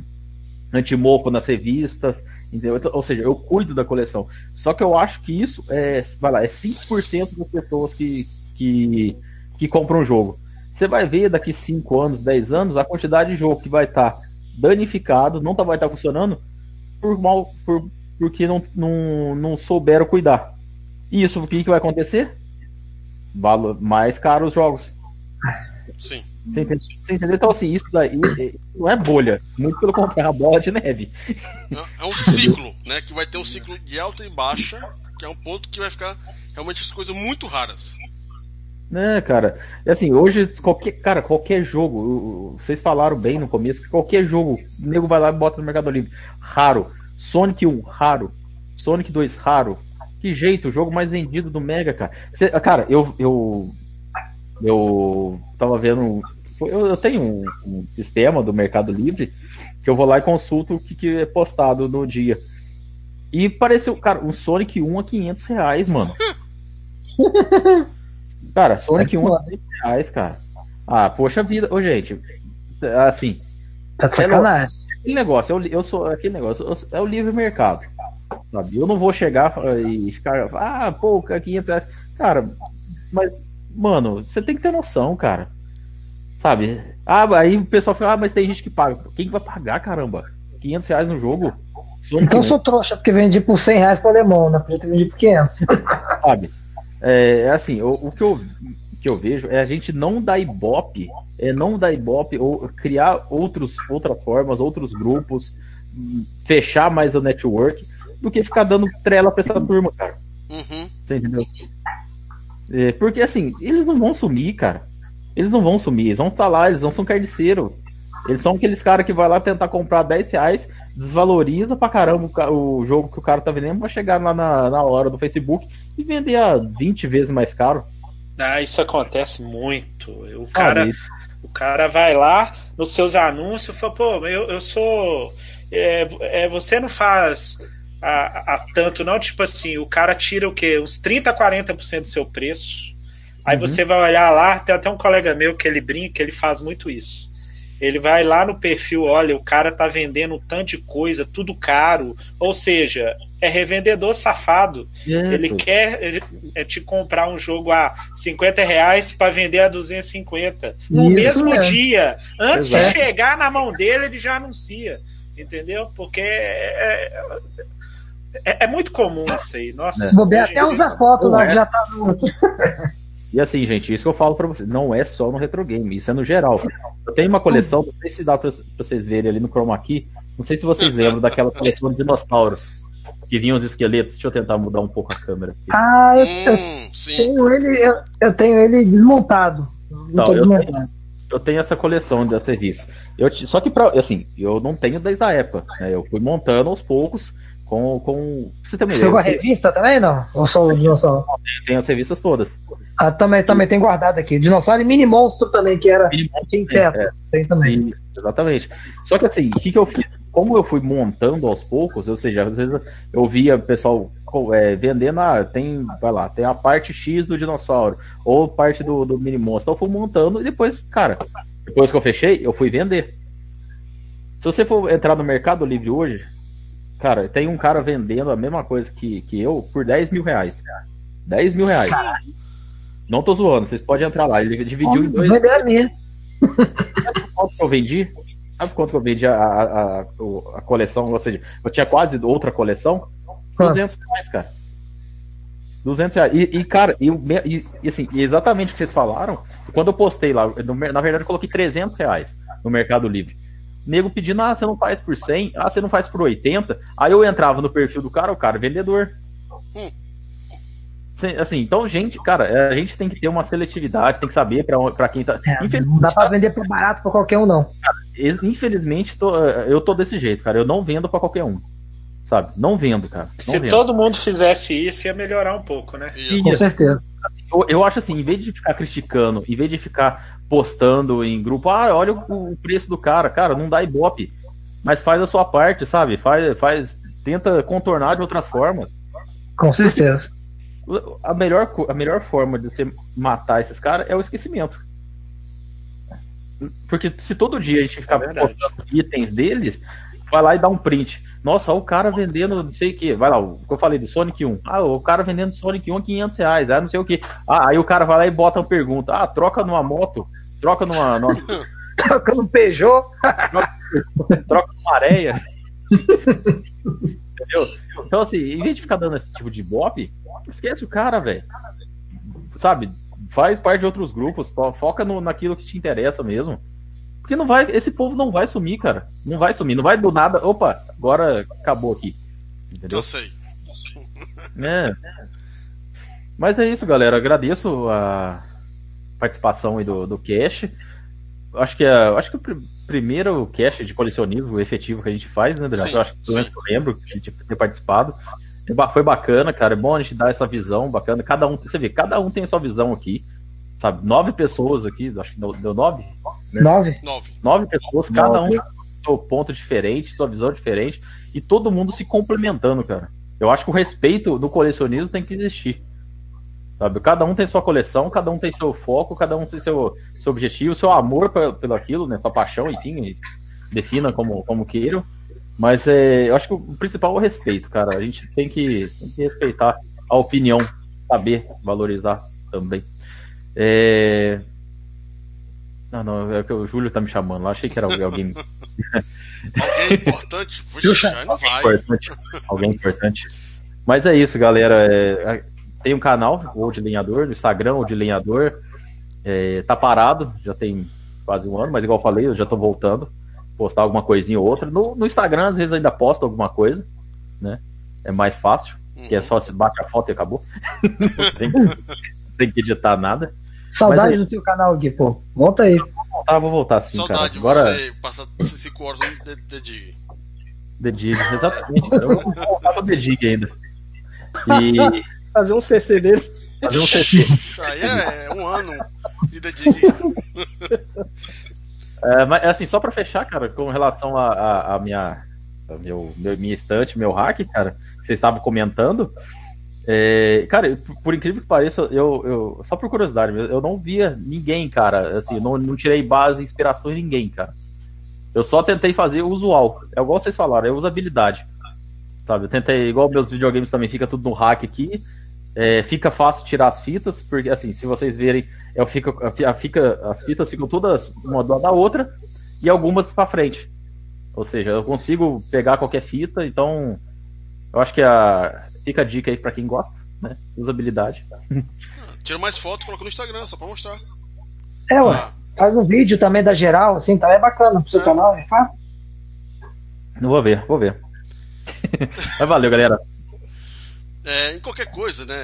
antimofo nas revistas, entendeu? Então, ou seja, eu cuido da coleção. Só que eu acho que isso é, vai lá, é 5% das pessoas que, que, que compram um jogo. Você vai ver daqui 5 anos, 10 anos, a quantidade de jogo que vai estar tá danificado, não tá, vai estar tá funcionando por mal, por, porque não, não, não souberam cuidar. E isso o que, que vai acontecer? Mais caros os jogos. Sim. Você entendeu? Então, assim, isso daí não é bolha. Muito pelo contrário, é uma bola de neve. É, é um ciclo, né? Que vai ter um ciclo de alta e baixa, que é um ponto que vai ficar realmente as coisas muito raras. Né, cara? É assim, hoje, qualquer, cara, qualquer jogo, vocês falaram bem no começo que qualquer jogo, o nego vai lá e bota no Mercado Livre. Raro. Sonic 1, raro. Sonic 2, raro. Que jeito, o jogo mais vendido do Mega, cara. Cê, cara, eu, eu. Eu tava vendo. Eu, eu tenho um, um, sistema do Mercado Livre que eu vou lá e consulto o que, que é postado no dia. E pareceu, cara, um Sonic 1 a 500 reais, mano. Cara, Sonic é 1 é reais, cara. Ah, poxa vida. Ô, gente, assim. Tá de sacanagem. É aquele negócio, eu, eu sou aquele negócio, eu, é o livre mercado. Sabe? Eu não vou chegar e ficar. Ah, pô, 500 reais. Cara, mas, mano, você tem que ter noção, cara. Sabe? Ah, aí o pessoal fala, ah, mas tem gente que paga. Quem vai pagar, caramba? 500 reais no jogo? então eu sou trouxa, porque vendi por 100 reais pra alemão, né? Podia ter vendido por 500. Sabe? É, é assim, o, o, que eu, que eu vejo é a gente não dar ibope, é não dar ibope ou criar outros, outras formas, outros grupos, fechar mais o network, do que ficar dando trela pra essa turma, cara. Uhum. Você entendeu? É, porque assim, eles não vão sumir, cara. Eles não vão sumir, eles vão estar lá, eles não são carniceiro. Eles são aqueles caras que vai lá tentar comprar 10 reais, desvaloriza pra caramba o, jogo que o cara tá vendendo, vai chegar lá na, na hora do Facebook e vender a 20 vezes mais caro. Ah, isso acontece muito. O cara, o cara vai lá nos seus anúncios e fala, pô, eu, eu sou. É, é, você não faz a, a, tanto, não? Tipo assim, o cara tira o quê? Uns 30, 40% do seu preço. Aí uhum. você vai olhar lá, tem até um colega meu que ele brinca, que ele faz muito isso. Ele vai lá no perfil, olha, o cara tá vendendo um tanto de coisa, tudo caro. Ou seja, é revendedor safado. É, ele quer é te comprar um jogo a 50 reais para vender a 250. No Isso mesmo dia. Antes Exato. de chegar na mão dele, ele já anuncia. Entendeu? Porque é, é, é muito comum isso aí. Nossa, Se bobear, até usa foto lá, já tá no. E assim, gente, isso que eu falo pra vocês, não é só no retro game, isso é no geral. Eu tenho uma coleção, não sei se dá pra, pra vocês verem ali no Chroma Key, não sei se vocês lembram daquela coleção de dinossauros, que vinham os esqueletos. Deixa eu tentar mudar um pouco a câmera. Aqui. Ah, eu, eu hum, tenho ele, eu, eu, tenho ele desmontado. Não, tô desmontado. Eu tenho, eu tenho essa coleção de serviço. Eu, só que, pra, assim, eu não tenho desde a época. Né? Eu fui montando aos poucos com. com você tem uma Você pegou a revista também, não? Ou só o dinossauro? Tem as revistas todas. Ah, também, também tem guardado aqui. Dinossauro e Mini Monstro também, que era Mini em teto. É, tem também. Isso, exatamente. Só que assim, o que, que eu fiz? Como eu fui montando aos poucos, ou seja, às vezes eu via o pessoal é, vendendo, ah, tem, vai lá, tem a parte X do dinossauro, ou parte do, do Mini Monstro. Então eu fui montando e depois, cara, depois que eu fechei, eu fui vender. Se você for entrar no Mercado Livre hoje, Cara, tem um cara vendendo a mesma coisa que, que eu por 10 mil reais. 10 mil reais. Não tô zoando, vocês podem entrar lá. Ele dividiu em dois. Vender a minha. Sabe quanto que eu vendi? Sabe quanto que eu vendi a, a, a, a, coleção? Ou seja, eu tinha quase outra coleção. 200 reais, cara. 200 reais. E, e cara, e, e, e, assim, exatamente o que vocês falaram, quando eu postei lá, na verdade eu coloquei 300 reais no Mercado Livre nego pedindo, ah, você não faz por 100, ah, você não faz por 80. Aí eu entrava no perfil do cara, o cara, vendedor. Hum. Assim, então, gente, cara, é, a gente tem que ter uma seletividade, tem que saber para quem tá. É, não dá pra vender por barato pra qualquer um, não. Cara, infelizmente, tô, eu tô desse jeito, cara. Eu não vendo para qualquer um. Sabe? Não vendo, cara. Não Se vendo. todo mundo fizesse isso, ia melhorar um pouco, né? Com certeza. Eu, eu acho assim, em vez de ficar criticando, em vez de ficar postando em grupo, ah, olha o, o preço do cara, cara, não dá ibope, mas faz a sua parte, sabe? Faz, faz, tenta contornar de outras formas. Com certeza. A melhor, a melhor forma de você matar esses caras é o esquecimento. Porque se todo dia a gente ficar é postando itens deles, vai lá e dá um print. Nossa, o cara vendendo não sei o que. Vai lá, o que eu falei do Sonic 1. Ah, o cara vendendo Sonic 1 a 500 reais. Ah, não sei o que. Ah, aí o cara vai lá e bota uma pergunta. Ah, troca numa moto troca numa. numa... troca no Peugeot. troca, troca numa areia. Entendeu? Então, assim, em vez de ficar dando esse tipo de bop, esquece o cara, velho. Sabe? Faz parte de outros grupos, foca no, naquilo que te interessa mesmo. Porque não vai, esse povo não vai sumir, cara. Não vai sumir, não vai do nada. Opa, agora acabou aqui. Entendeu? Eu sei. É. Mas é isso, galera. Agradeço a, participação aí do, do Cash. Acho que, é, acho que o pr primeiro cache de colecionismo efetivo que a gente faz, né, Adriano? Eu acho que eu lembro que a gente ter participado. Foi bacana, cara. É bom a gente dar essa visão bacana. Cada um, você vê, cada um tem a sua visão aqui. Sabe? Nove pessoas aqui, acho que deu, deu nove? Né? Nove. nove. Nove pessoas, nove. cada um tem seu ponto diferente, sua visão diferente. E todo mundo se complementando, cara. Eu acho que o respeito no colecionismo tem que existir. Sabe? Cada um tem sua coleção, cada um tem seu foco, cada um tem seu, seu objetivo, seu amor pelo, pelo aquilo, né? Sua paixão, enfim, defina como, como queiram. Mas é, eu acho que o principal é o respeito, cara. A gente tem que, tem que respeitar a opinião, saber valorizar também. É... Não, não, é que o Júlio tá me chamando lá, achei que era alguém. alguém importante? Puxa, não vai. Importante, alguém importante. Mas é isso, galera. É, tem um canal, o de Lenhador, no Instagram, o de Lenhador. É, tá parado, já tem quase um ano, mas igual eu falei, eu já tô voltando. Postar alguma coisinha ou outra. No, no Instagram, às vezes, ainda posto alguma coisa, né? É mais fácil, uhum. que é só se bate a foto e acabou. tem, tem que editar nada. Saudade mas, do teu canal, Gui, pô. Volta aí. Vou voltar, vou voltar sim, Saudade cara. Agora... você passar 5 horas no The Dig. The Dig, exatamente. eu vou voltar pro The Dig ainda. E... Fazer um CC dele. Fazer um CC. Aí é, um ano de The Dig. é, mas assim, só pra fechar, cara, com relação a, a, a minha, a meu, meu, minha estante, meu hack, cara, que vocês estavam comentando. É, cara, por incrível que pareça, eu, eu, só por curiosidade, eu não via ninguém, cara, assim, não, não tirei base, inspiração em ninguém, cara. Eu só tentei fazer o usual. É igual vocês falaram, é usabilidade. Sabe? Eu tentei, igual meus videogames também fica tudo no hack aqui. É, fica fácil tirar as fitas, porque assim, se vocês verem, eu fico, fica, as fitas ficam todas uma do lado da outra e algumas para frente. Ou seja, eu consigo pegar qualquer fita, então eu acho que a, fica a dica aí para quem gosta, né? Usabilidade. Tira mais fotos, coloca no Instagram, só para mostrar. É, ué. Ah. Faz um vídeo também da geral, assim, também é bacana pro seu é. canal, é fácil. Não vou ver, vou ver. Mas valeu, galera. É, em qualquer coisa, né?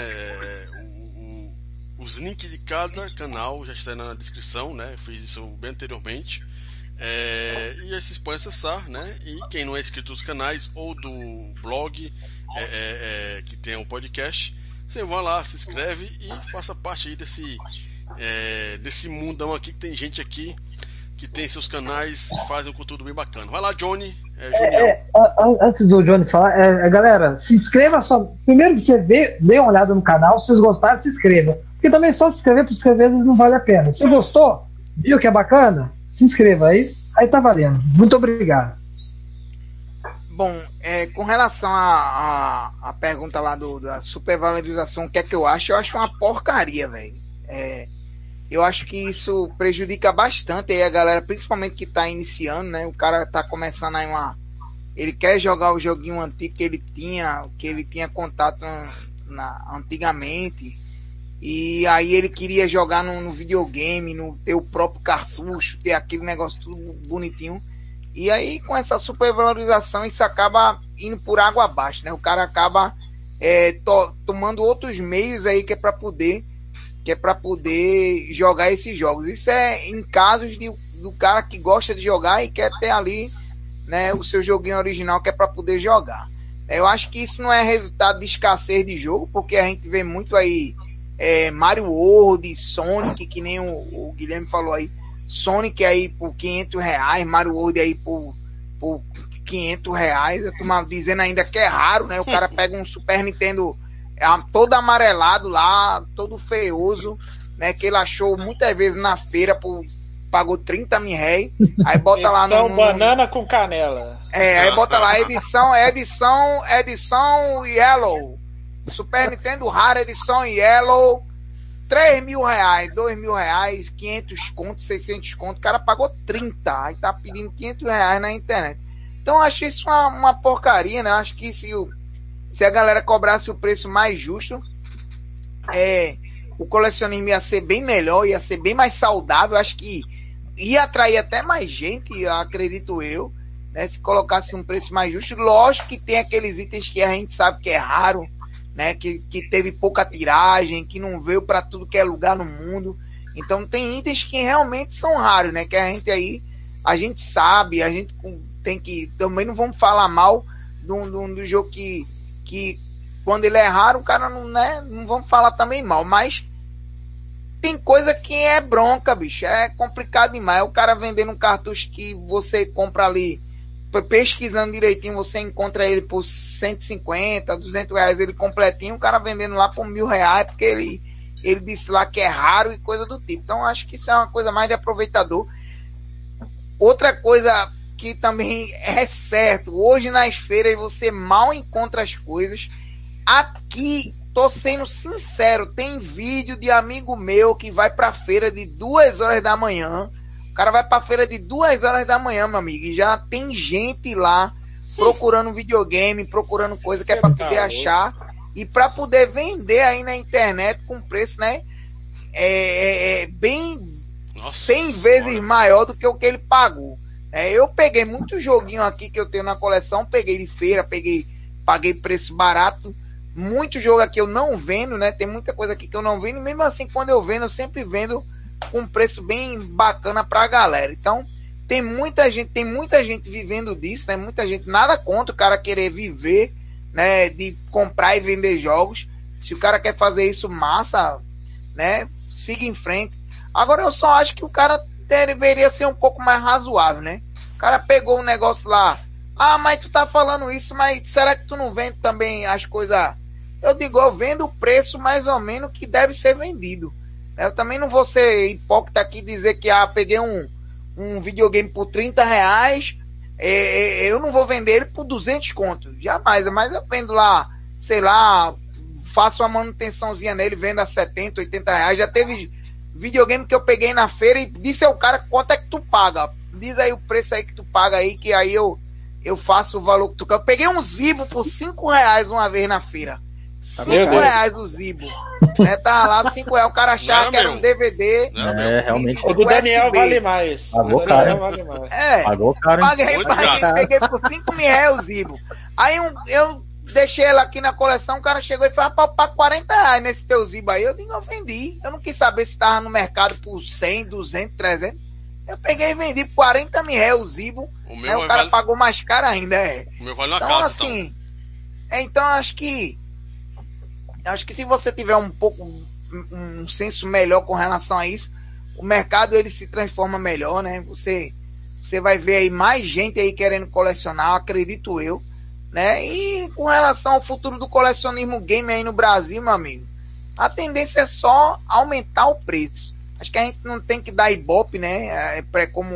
O, os links de cada canal já estão na descrição, né? Eu fiz isso bem anteriormente. É, e aí vocês podem acessar, né? E quem não é inscrito nos canais ou do blog é, é, é que tem um podcast, você vai lá, se inscreve e faça parte aí desse, é, desse mundão aqui que tem gente aqui que tem seus canais e fazem um conteúdo bem bacana. Vai lá, Johnny. É, é, é antes do Johnny falar, é, é, galera, se inscreva só. Primeiro que você vê, dê uma olhada no canal. Se vocês gostarem, se inscreva. Porque também só se inscrever por inscrever às vezes não vale a pena. Se gostou, viu que é bacana, se inscreva aí. Aí tá valendo. Muito obrigado. Bom, é, com relação à a, a, a, pergunta lá do, da supervalorização, o que é que eu acho? Eu acho uma porcaria, velho. É, eu acho que isso prejudica bastante aí a galera, principalmente que está iniciando, né? O cara está começando aí uma. Ele quer jogar o joguinho antigo que ele tinha, que ele tinha contato na, antigamente. E aí ele queria jogar no, no, videogame, no ter o próprio cartucho, ter aquele negócio tudo bonitinho. E aí com essa supervalorização isso acaba indo por água abaixo, né? O cara acaba é, to, tomando outros meios aí que é para poder que é para poder jogar esses jogos. Isso é em casos de, do cara que gosta de jogar e quer ter ali né, o seu joguinho original que é para poder jogar. Eu acho que isso não é resultado de escassez de jogo, porque a gente vê muito aí é, Mario World, Sonic, que nem o, o, Guilherme falou aí, Sonic aí por 500 reais, Mario World aí por, por 500 reais, eu tô dizendo ainda que é raro, né? O cara pega um Super Nintendo todo amarelado lá, todo feioso, né? Que ele achou muitas vezes na feira por pagou 30 mil réis, aí bota lá no, no banana com canela. É, aí bota lá edição, edição, edição Yellow. Super Nintendo rara edição Yellow. 3 mil reais, 2 mil reais, 500 contos, 600 contos, o cara pagou 30, aí tá pedindo 500 reais na internet. Então acho isso uma, uma porcaria, né? Acho que se o, se a galera cobrasse o preço mais justo, é, o colecionismo ia ser bem melhor, ia ser bem mais saudável. Acho que ia atrair até mais gente, acredito eu, né? Se colocasse um preço mais justo. Lógico que tem aqueles itens que a gente sabe que é raro, né? Que, que teve pouca tiragem, que não veio para tudo que é lugar no mundo. Então tem itens que realmente são raros, né? Que a gente aí, a gente sabe, a gente tem que. Também não vamos falar mal do, do, do jogo que que quando ele é raro, o cara não, né, não vamos falar também mal, mas tem coisa que é bronca, bicho, é complicado demais. O cara vendendo um cartucho que você compra ali, pesquisando direitinho, você encontra ele por 150, 200 reais, ele completinho, o cara vendendo lá por mil reais, porque ele, ele disse lá que é raro e coisa do tipo. Então, acho que isso é uma coisa mais de aproveitador. Outra coisa que também é certo. Hoje nas feiras você mal encontra as coisas. Aqui, tô sendo sincero, tem vídeo de amigo meu que vai pra feira de duas horas da manhã cara vai pra feira de duas horas da manhã, meu amigo, e já tem gente lá procurando videogame, procurando coisa que é pra poder achar e pra poder vender aí na internet com preço, né? É, é- é bem Nossa 100 senhora. vezes maior do que o que ele pagou. É, eu peguei muito joguinho aqui que eu tenho na coleção, peguei de feira, peguei, paguei preço barato. Muito jogo aqui eu não vendo, né? Tem muita coisa aqui que eu não vendo, mesmo assim, quando eu vendo, eu sempre vendo com um preço bem bacana pra galera. Então, tem muita gente, tem muita gente vivendo disso, né? Muita gente, nada contra o cara querer viver, né? De comprar e vender jogos. Se o cara quer fazer isso, massa, né? Siga em frente. Agora eu só acho que o cara deveria ser um pouco mais razoável, né? O cara pegou um negócio lá. Ah, mas tu tá falando isso, mas será que tu não vende também as coisas? Eu digo, eu vendo o preço mais ou menos que deve ser vendido. Eu também não vou ser hipócrita aqui dizer que ah, peguei um, um videogame por 30 reais, é, é, eu não vou vender ele por 200 contos. Jamais, mas eu vendo lá, sei lá, faço uma manutençãozinha nele, vendo a 70, 80 reais. Já teve videogame que eu peguei na feira e disse ao cara quanto é que tu paga. Diz aí o preço aí que tu paga aí, que aí eu, eu faço o valor que tu quer. Eu peguei um Zibo por 5 reais uma vez na feira. 5 meu Deus. reais o Zibo. né, tava lá 5 reais. O cara achava Não, que era um DVD. Não, É, realmente. O do Daniel USB. vale mais. Pagou o do Daniel caro. vale mais. É. Pagou caro? Paguei, paguei, peguei por 5 mil reais o Zibo. Aí um- eu deixei ela aqui na coleção, o cara chegou e falou, "Rapaz, pra 40 reais nesse teu Zibo aí. Eu digo, eu vendi. Eu não quis saber se tava no mercado por 100, 200, 300. Eu peguei e vendi por 40 mil reais o Zibo. O Aí meu, o é cara vale, pagou mais caro ainda, é. o meu vale na Então, casa, então. assim. é, então, acho que. Acho que se você tiver um pouco. Um, um senso melhor com relação a isso, o mercado ele se transforma melhor, né? Você, você vai ver aí mais gente aí querendo colecionar, acredito eu, né? E com relação ao futuro do colecionismo game aí no Brasil, meu amigo, a tendência é só aumentar o preço. Acho que a gente não tem que dar ibope, né? É, pra- como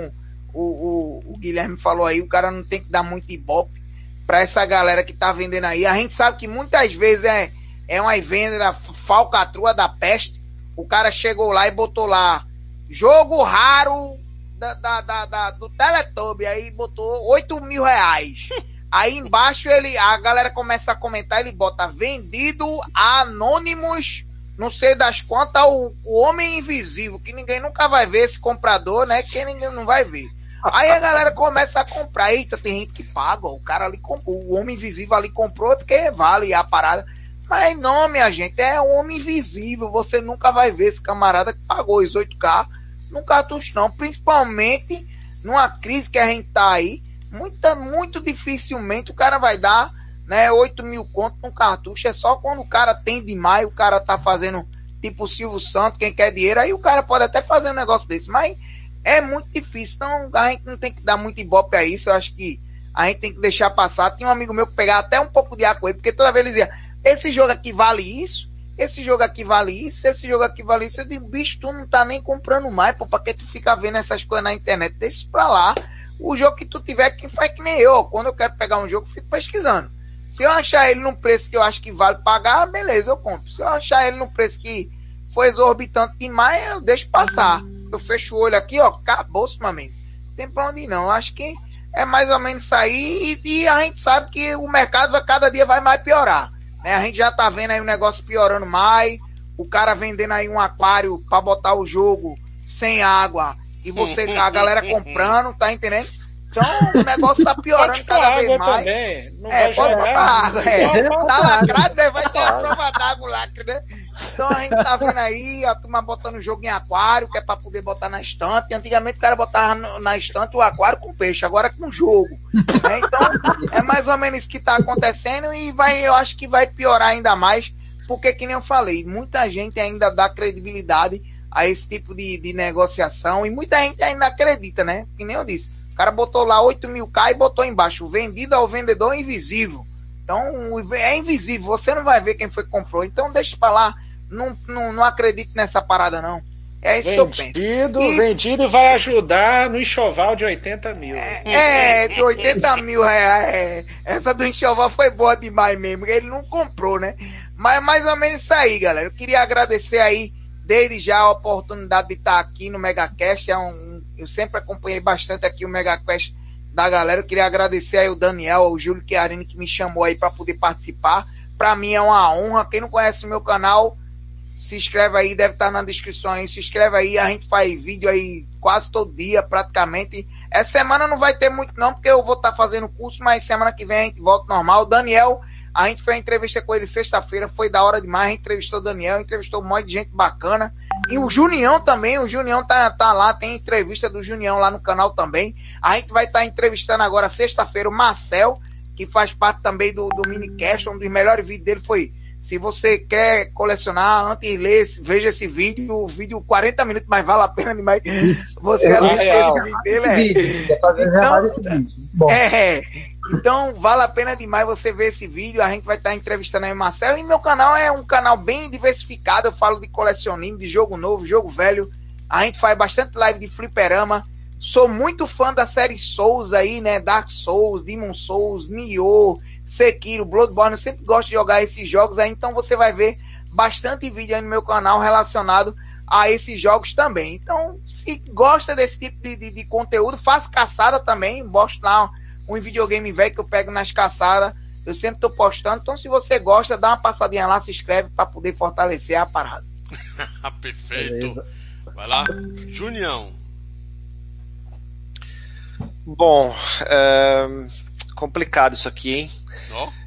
o, o, o Guilherme falou aí, o cara não tem que dar muito ibope para essa galera que tá vendendo aí. A gente sabe que muitas vezes é, é uma venda falcatrua da peste. O cara chegou lá e botou lá jogo raro da, da, da, da- do Teletubb, aí botou 8 mil reais. Aí embaixo ele, a galera começa a comentar, ele bota vendido a anônimos, não sei das quantas, o, o homem invisível, que ninguém nunca vai ver esse comprador, né? Que ninguém não vai ver. Aí a galera começa a comprar. Eita, tem gente que paga. O cara ali comprou. O homem invisível ali comprou é porque vale a parada. Mas não, minha gente, é um homem invisível. Você nunca vai ver esse camarada que pagou os 8K no cartucho, não. Principalmente numa crise que a gente tá aí. Muita, muito dificilmente o cara vai dar né, 8 mil conto no cartucho. É só quando o cara tem demais, o cara tá fazendo tipo Silvio Santos, quem quer dinheiro, aí o cara pode até fazer um negócio desse. Mas é muito difícil. Então a gente não tem que dar muito ibope a isso. Eu acho que a gente tem que deixar passar. Tinha um amigo meu que pegava até um pouco de ar com ele, porque toda vez ele dizia: esse jogo aqui vale isso, esse jogo aqui vale isso, esse jogo aqui vale isso. Eu digo, bicho, tu não tá nem comprando mais, pô, pra que tu fica vendo essas coisas na internet? Deixa isso pra lá. O jogo que tu tiver, que faz que nem eu. Quando eu quero pegar um jogo, eu fico pesquisando. Se eu achar ele num preço que eu acho que vale pagar, beleza, eu compro. Se eu achar ele num preço que foi exorbitante demais, eu deixo passar. Eu fecho o olho aqui, ó, acabou-se, meu amigo. Não tem pra onde ir, não. Eu acho que é mais ou menos isso aí. E, e a gente sabe que o mercado cada dia vai mais piorar. Né? A gente já tá vendo aí o negócio piorando mais. O cara vendendo aí um aquário pra botar o jogo sem água. E você, a galera comprando, tá entendendo? Então o negócio tá piorando cada vez mais. também. Não É, vai pode jogar. botar água, é. Tá lacrado, né? Vai ter a prova d'água lacre, né? Então a gente tá vendo aí a turma botando o jogo em aquário, que é pra poder botar na estante. Antigamente o cara botava na estante o aquário com peixe, agora é com jogo. né? Então é mais ou menos isso que tá acontecendo e vai, eu acho que vai piorar ainda mais, porque que nem eu falei, muita gente ainda dá credibilidade a esse tipo de, de negociação e muita gente ainda acredita, né? Que nem eu disse. O cara botou lá 8 mil K e botou embaixo, vendido ao vendedor invisível. Então, é invisível, você não vai ver quem foi que comprou. Então, deixa pra lá. Não, não, não acredito nessa parada, não. É isso que eu penso. Vendido, E- vendido vai ajudar no enxoval de 80 mil. É, de 80 mil reais. é. Essa do enxoval foi boa demais mesmo. Ele não comprou, né? Mas é mais ou menos isso aí, galera. Eu queria agradecer aí, desde já, a oportunidade de estar aqui no MegaCast. É um, Eu sempre acompanhei bastante aqui o Mega Quest da galera. Eu queria agradecer aí o Daniel, o Júlio Chiarini que me chamou aí para poder participar. Para mim é uma honra. Quem não conhece o meu canal, se inscreve aí, deve estar na descrição aí. Se inscreve aí, a gente faz vídeo aí quase todo dia, praticamente. Essa semana não vai ter muito não, porque eu vou estar fazendo curso, mas semana que vem a gente volta normal. O Daniel, a gente fez a entrevista com ele sexta-feira, foi da hora demais. A gente entrevistou o Daniel, entrevistou um monte de gente bacana. E o Junião também, o Junião tá, tá lá, tem entrevista do Junião lá no canal também. A gente vai estar entrevistando agora sexta-feira o Marcel, que faz parte também do, do minicast. Um dos melhores vídeos dele foi se você quer colecionar, antes de ler, veja esse vídeo, o vídeo 40 minutos, mas vale a pena demais você É assistir real. o vídeo dele. É. Vídeo, é esse vídeo. Bom. É, então vale a pena demais você ver esse vídeo. A gente vai estar entrevistando aí o Marcel. E meu canal é um canal bem diversificado. Eu falo de colecionismo, de jogo novo, jogo velho. A gente faz bastante live de fliperama. Sou muito fã da série Souls aí, né? Dark Souls, Demon Souls, Nioh, Sekiro, Bloodborne. Eu sempre gosto de jogar esses jogos aí. Então você vai ver bastante vídeo aí no meu canal relacionado a esses jogos também. Então, se gosta desse tipo de, de, de conteúdo, faça caçada também. Mostro lá um videogame velho que eu pego nas caçadas. Eu sempre tô postando. Então, se você gosta, dá uma passadinha lá, se inscreve para poder fortalecer a parada. Perfeito. Vai lá, Junião. Bom, é, complicado isso aqui, hein?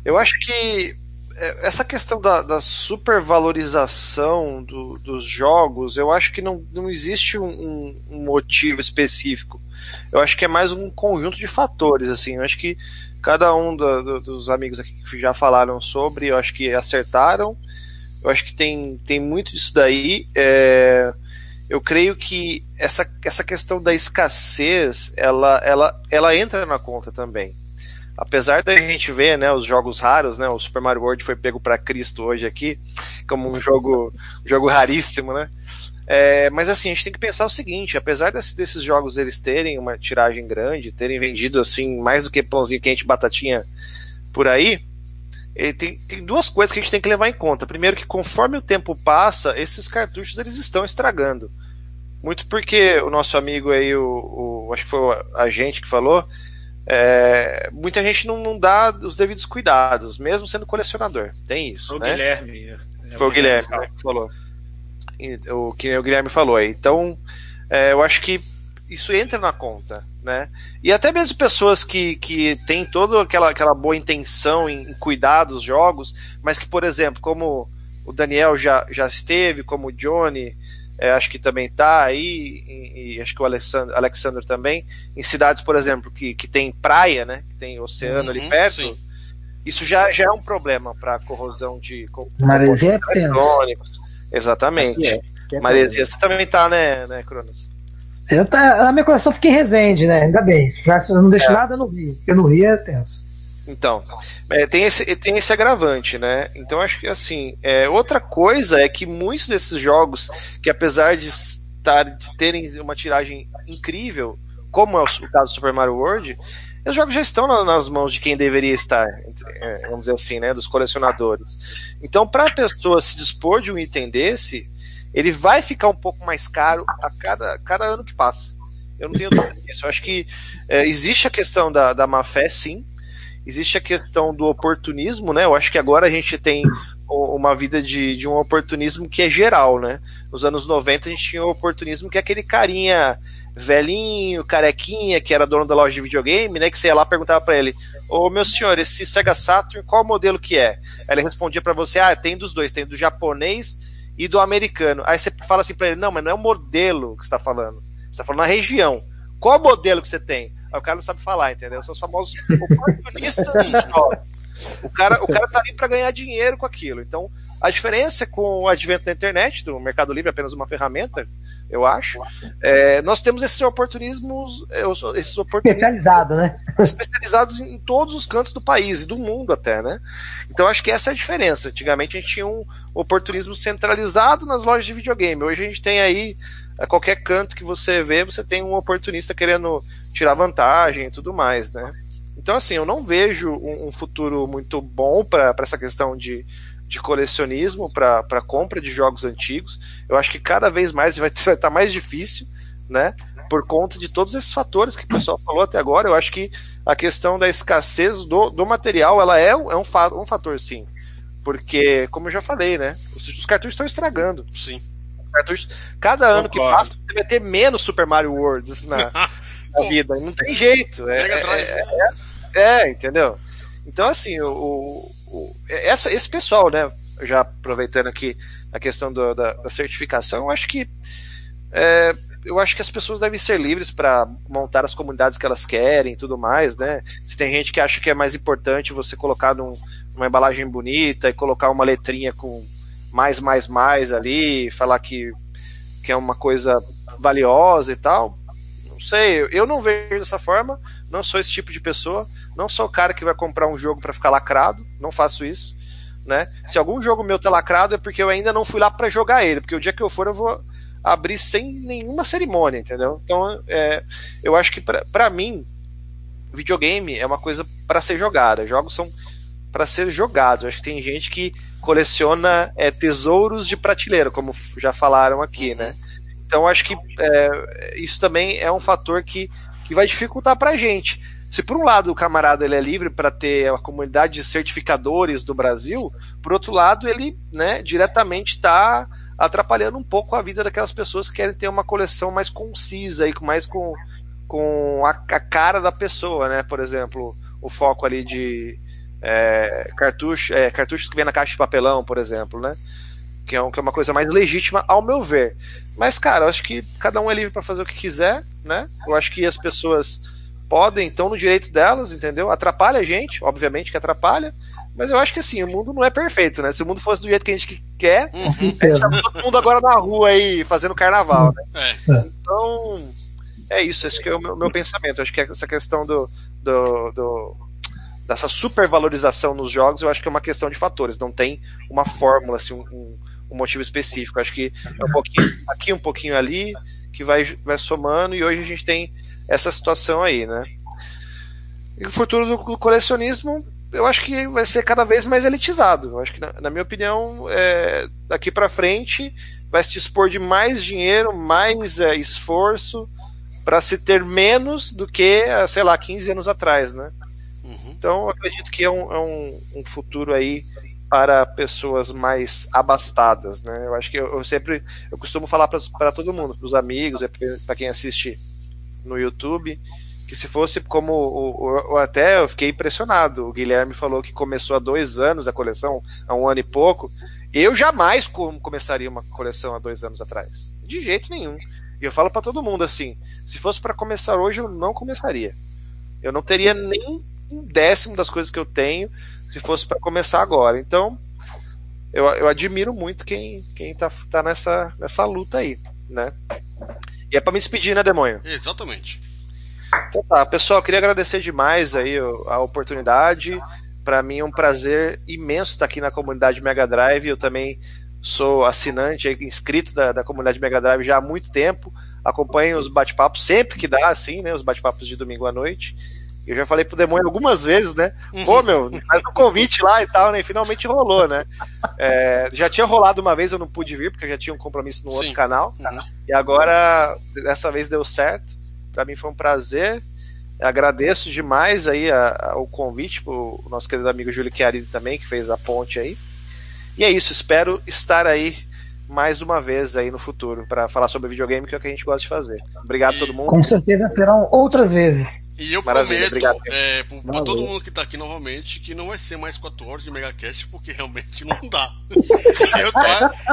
Eu acho que é, essa questão da, da supervalorização do, dos jogos, eu acho que não, não existe um, um- motivo específico. Eu acho que é mais um conjunto de fatores, assim. Eu acho que cada um do- dos amigos aqui que já falaram sobre, eu acho que acertaram. Eu acho que tem, tem muito disso daí. É, eu creio que essa, essa questão da escassez, ela, ela, ela entra na conta também apesar da gente ver, né, os jogos raros, né, o Super Mario World foi pego para Cristo hoje aqui, como um jogo, um jogo raríssimo, né? É, mas assim, a gente tem que pensar o seguinte, apesar desse- desses jogos eles terem uma tiragem grande, terem vendido assim mais do que pãozinho quente batatinha por aí, ele tem, tem duas coisas que a gente tem que levar em conta. Primeiro que conforme o tempo passa, esses cartuchos eles estão estragando. Muito porque o nosso amigo aí, o, o- acho que foi o agente que falou, é, muita gente não, não dá os devidos cuidados, mesmo sendo colecionador. Tem isso. O né? Guilherme. é Foi o Guilherme né, que falou. O que o Guilherme falou aí. Então, é, eu acho que isso entra na conta, né? E até mesmo pessoas que, que têm toda aquela, aquela boa intenção em, em cuidar dos jogos, mas que, por exemplo, como o Daniel já, já esteve, como o Johnny, é, acho que também tá aí, e, e acho que o Alexandre, Alexander também, em cidades, por exemplo, que, que tem praia, né? Que tem oceano ali Uhum, perto. sim. Isso já, já é um problema para corrosão de Maresia é tenso. eletrônicos. Exatamente. É, é Maresia, você também tá, né, né Cronos? Eu tá, a minha coleção fica em Resende, né? Ainda bem. Já se eu não deixo nada no Rio, porque no Rio é tenso. Então, é, tem, esse, tem esse agravante, né? Então acho que assim, é, outra coisa é que muitos desses jogos, que apesar de estar de terem uma tiragem incrível, como é o, caso do Super Mario World, os jogos já estão na- nas mãos de quem deveria estar, é, vamos dizer assim, né? Dos colecionadores. Então, para a pessoa se dispor de um item desse, ele vai ficar um pouco mais caro a cada, cada ano que passa. Eu não tenho dúvida disso. Eu acho que é, existe a questão da, da má fé, sim. Existe a questão do oportunismo, né? Eu acho que agora a gente tem uma vida de, de um oportunismo que é geral, né? Nos anos 90 a gente tinha o oportunismo que é aquele carinha velhinho, carequinha, que era dono da loja de videogame, né? Que você ia lá perguntava pra ele: Ô meu senhor, esse Sega Saturn, qual modelo que é? Ele respondia pra você: Ah, tem dos dois, tem do japonês e do americano. Aí você fala assim pra ele: Não, mas não é o modelo que você tá falando, você tá falando na região. Qual modelo que você tem? Aí o cara não sabe falar, entendeu? São os famosos oportunistas. O cara, o cara tá ali para ganhar dinheiro com aquilo. Então, a diferença com o advento da internet, do Mercado Livre, apenas uma ferramenta, eu acho. é, nós temos esses oportunismos, é, esses oportunismos Especializado, né? especializados em todos os cantos do país e do mundo até, né? Então acho que essa é a diferença. Antigamente a gente tinha um oportunismo centralizado nas lojas de videogame. Hoje a gente tem aí a qualquer canto que você vê, você tem um oportunista querendo tirar vantagem e tudo mais, né? Então assim, eu não vejo um, um futuro muito bom para essa questão de, de colecionismo, para compra de jogos antigos. Eu acho que cada vez mais vai estar mais difícil, né? por conta de todos esses fatores que o pessoal falou até agora. Eu acho que a questão da escassez do, do material ela é, um, é um, fa um fator, sim. Porque, como eu já falei, né? Os, os cartuchos estão estragando. Sim. Cartuchos, cada ano que passa, você vai ter menos Super Mario Worlds na, na vida. Não tem jeito. É, é, é, é, entendeu? Então, assim, o, o, essa, esse pessoal, né? Já aproveitando aqui a questão do, da, da, certificação, eu acho que é, eu acho que as pessoas devem ser livres para montar as comunidades que elas querem e tudo mais, né? Se tem gente que acha que é mais importante você colocar num, numa embalagem bonita e colocar uma letrinha com mais, mais, mais ali, falar que, que é uma coisa valiosa e tal, não sei, eu não vejo dessa forma, não sou esse tipo de pessoa, não sou o cara que vai comprar um jogo para ficar lacrado, não faço isso, né? Se algum jogo meu tá lacrado é porque eu ainda não fui lá para jogar ele, porque o dia que eu for eu vou abrir sem nenhuma cerimônia, entendeu? Então, é, eu acho que para mim, videogame é uma coisa para ser jogada. Jogos são para ser jogados. Acho que tem gente que coleciona é, tesouros de prateleira, como já falaram aqui, né? Então, acho que é, isso também é um fator que, que vai dificultar para a gente. Se por um lado o camarada ele é livre para ter a comunidade de certificadores do Brasil, por outro lado ele né, diretamente está atrapalhando um pouco a vida daquelas pessoas que querem ter uma coleção mais concisa e mais com, com a, a cara da pessoa, né? Por exemplo, o foco ali de é, cartucho, é, cartuchos que vem na caixa de papelão, por exemplo, né? Que é, um, que é uma coisa mais legítima, ao meu ver. Mas, cara, eu acho que cada um é livre para fazer o que quiser, né? Eu acho que as pessoas podem, estão no direito delas, entendeu? Atrapalha a gente, obviamente que atrapalha, mas eu acho que assim, o mundo não é perfeito, né? Se o mundo fosse do jeito que a gente quer, uhum. a gente tá todo mundo agora na rua aí fazendo carnaval, né? É. Então, é isso, esse que é o meu, meu pensamento. Eu acho que essa questão do, do, do, dessa supervalorização nos jogos, eu acho que é uma questão de fatores, não tem uma fórmula, assim, um, um motivo específico. Acho que é um pouquinho aqui, um pouquinho ali, que vai, vai somando, e hoje a gente tem essa situação aí, né? E o futuro do colecionismo eu acho que vai ser cada vez mais elitizado. Eu acho que, na, na minha opinião, é, daqui para frente vai se dispor de mais dinheiro, mais é, esforço para se ter menos do que, sei lá, 15 anos atrás, né? Uhum. Então, eu acredito que é um, é um, um futuro aí para pessoas mais abastadas, né? Eu acho que eu, eu sempre eu costumo falar para todo mundo, para os amigos, é para quem assiste no YouTube, que se fosse como o, o, até eu fiquei impressionado. O Guilherme falou que começou há dois anos a coleção, há um ano e pouco. Eu jamais começaria uma coleção há dois anos atrás, de jeito nenhum. E eu falo para todo mundo assim: se fosse para começar hoje, eu não começaria. Eu não teria nem um décimo das coisas que eu tenho se fosse para começar agora. Então, eu, eu admiro muito quem, quem tá, tá nessa, nessa luta aí, né? E é para me despedir, né, demônio? Exatamente. Então tá, pessoal, queria agradecer demais aí a oportunidade. Para mim é um prazer imenso estar aqui na comunidade Mega Drive. Eu também sou assinante, inscrito da, da comunidade Mega Drive já há muito tempo. Acompanho os bate-papos sempre que dá, assim, né? Os bate-papos de domingo à noite. Eu já falei pro demônio algumas vezes, né? Pô, meu, faz um convite lá e tal, né? E finalmente rolou, né? É, já tinha rolado uma vez, eu não pude vir, porque eu já tinha um compromisso no Sim. outro canal. Uhum. E agora, dessa vez deu certo. Para mim foi um prazer. Agradeço demais aí a, a, o convite pro nosso querido amigo Júlio Chiarini também, que fez a ponte aí. E é isso, espero estar aí mais uma vez aí no futuro para falar sobre videogame, que é o que a gente gosta de fazer. Obrigado a todo mundo. Com certeza terão outras vezes. E eu Maravilha, prometo é, para todo mundo que está aqui novamente que não vai ser mais 4 horas de Megacast, porque realmente não dá. eu, tô,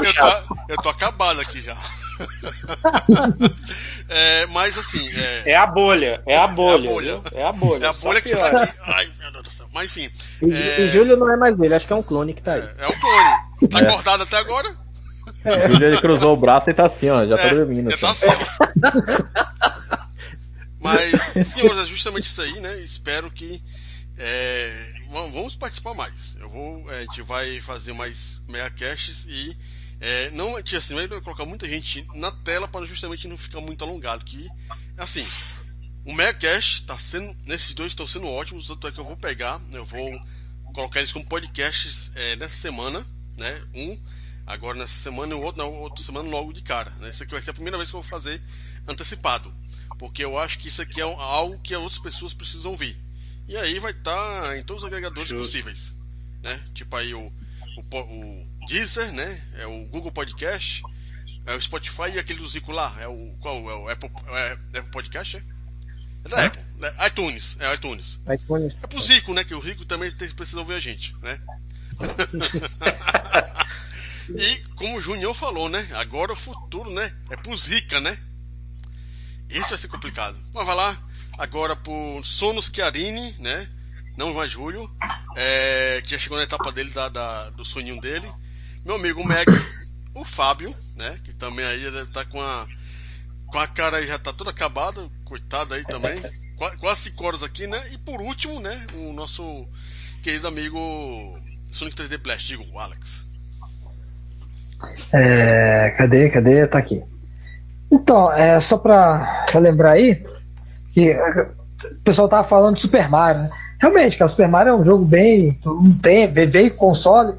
eu, tô, eu tô acabado aqui já. é, mas assim. É... é... a bolha, é a bolha. É a bolha, é a bolha, é a bolha que tá aqui. Ai, meu Deus do céu. Mas enfim. E, é... e Júlio não é mais ele, acho que é um clone que tá aí. É, é um clone. Tá acordado até agora? É. O ele cruzou o braço e tá assim, ó, já tá é, dormindo. Já tá assim. Mas, senhores, é justamente isso aí, né? Espero que. É, vamos participar mais. Eu vou, a gente vai fazer mais meia caches e é, não assim, vai colocar muita gente na tela para justamente não ficar muito alongado. Que assim, o meia cache tá sendo, nesses dois estão sendo ótimos. Tanto é que eu vou pegar, eu vou colocar eles como podcasts é, nessa semana, né? Um agora nessa semana e o outro na outra semana logo de cara. Né? Isso aqui vai ser a primeira vez que eu vou fazer antecipado, porque eu acho que isso aqui é algo que as outras pessoas precisam ouvir. E aí vai estar tá em todos os agregadores Justo. possíveis, né? Tipo aí o, o, o Deezer, né? É o Google Podcast, é o Spotify e aquele do Zico lá, é o qual é o Apple, é, Apple Podcast, é? É da Apple, né? iTunes, é iTunes. iTunes. É pro Zico, né? Que o Rico também precisa ouvir a gente, né? e como o Junior falou, né? Agora o futuro, né? É pros rica, né? Isso vai ser complicado. Mas vai lá, agora por Sonos Chiarini, né? Não mais Júlio, é, que já chegou na etapa dele da, da, do soninho dele. Meu amigo Meg, o Fábio, né? Que também aí tá com a, com a cara aí já tá toda acabada, coitado aí também. Quase 5 horas aqui, né? E por último, né? O nosso querido amigo Sonic 3D Blast, digo, o Alex. É, cadê? Cadê? Tá aqui. Então, é só pra lembrar aí que o pessoal tava falando de Super Mario, né? Realmente, cara, Super Mario é um jogo bem. Não tem, veio console.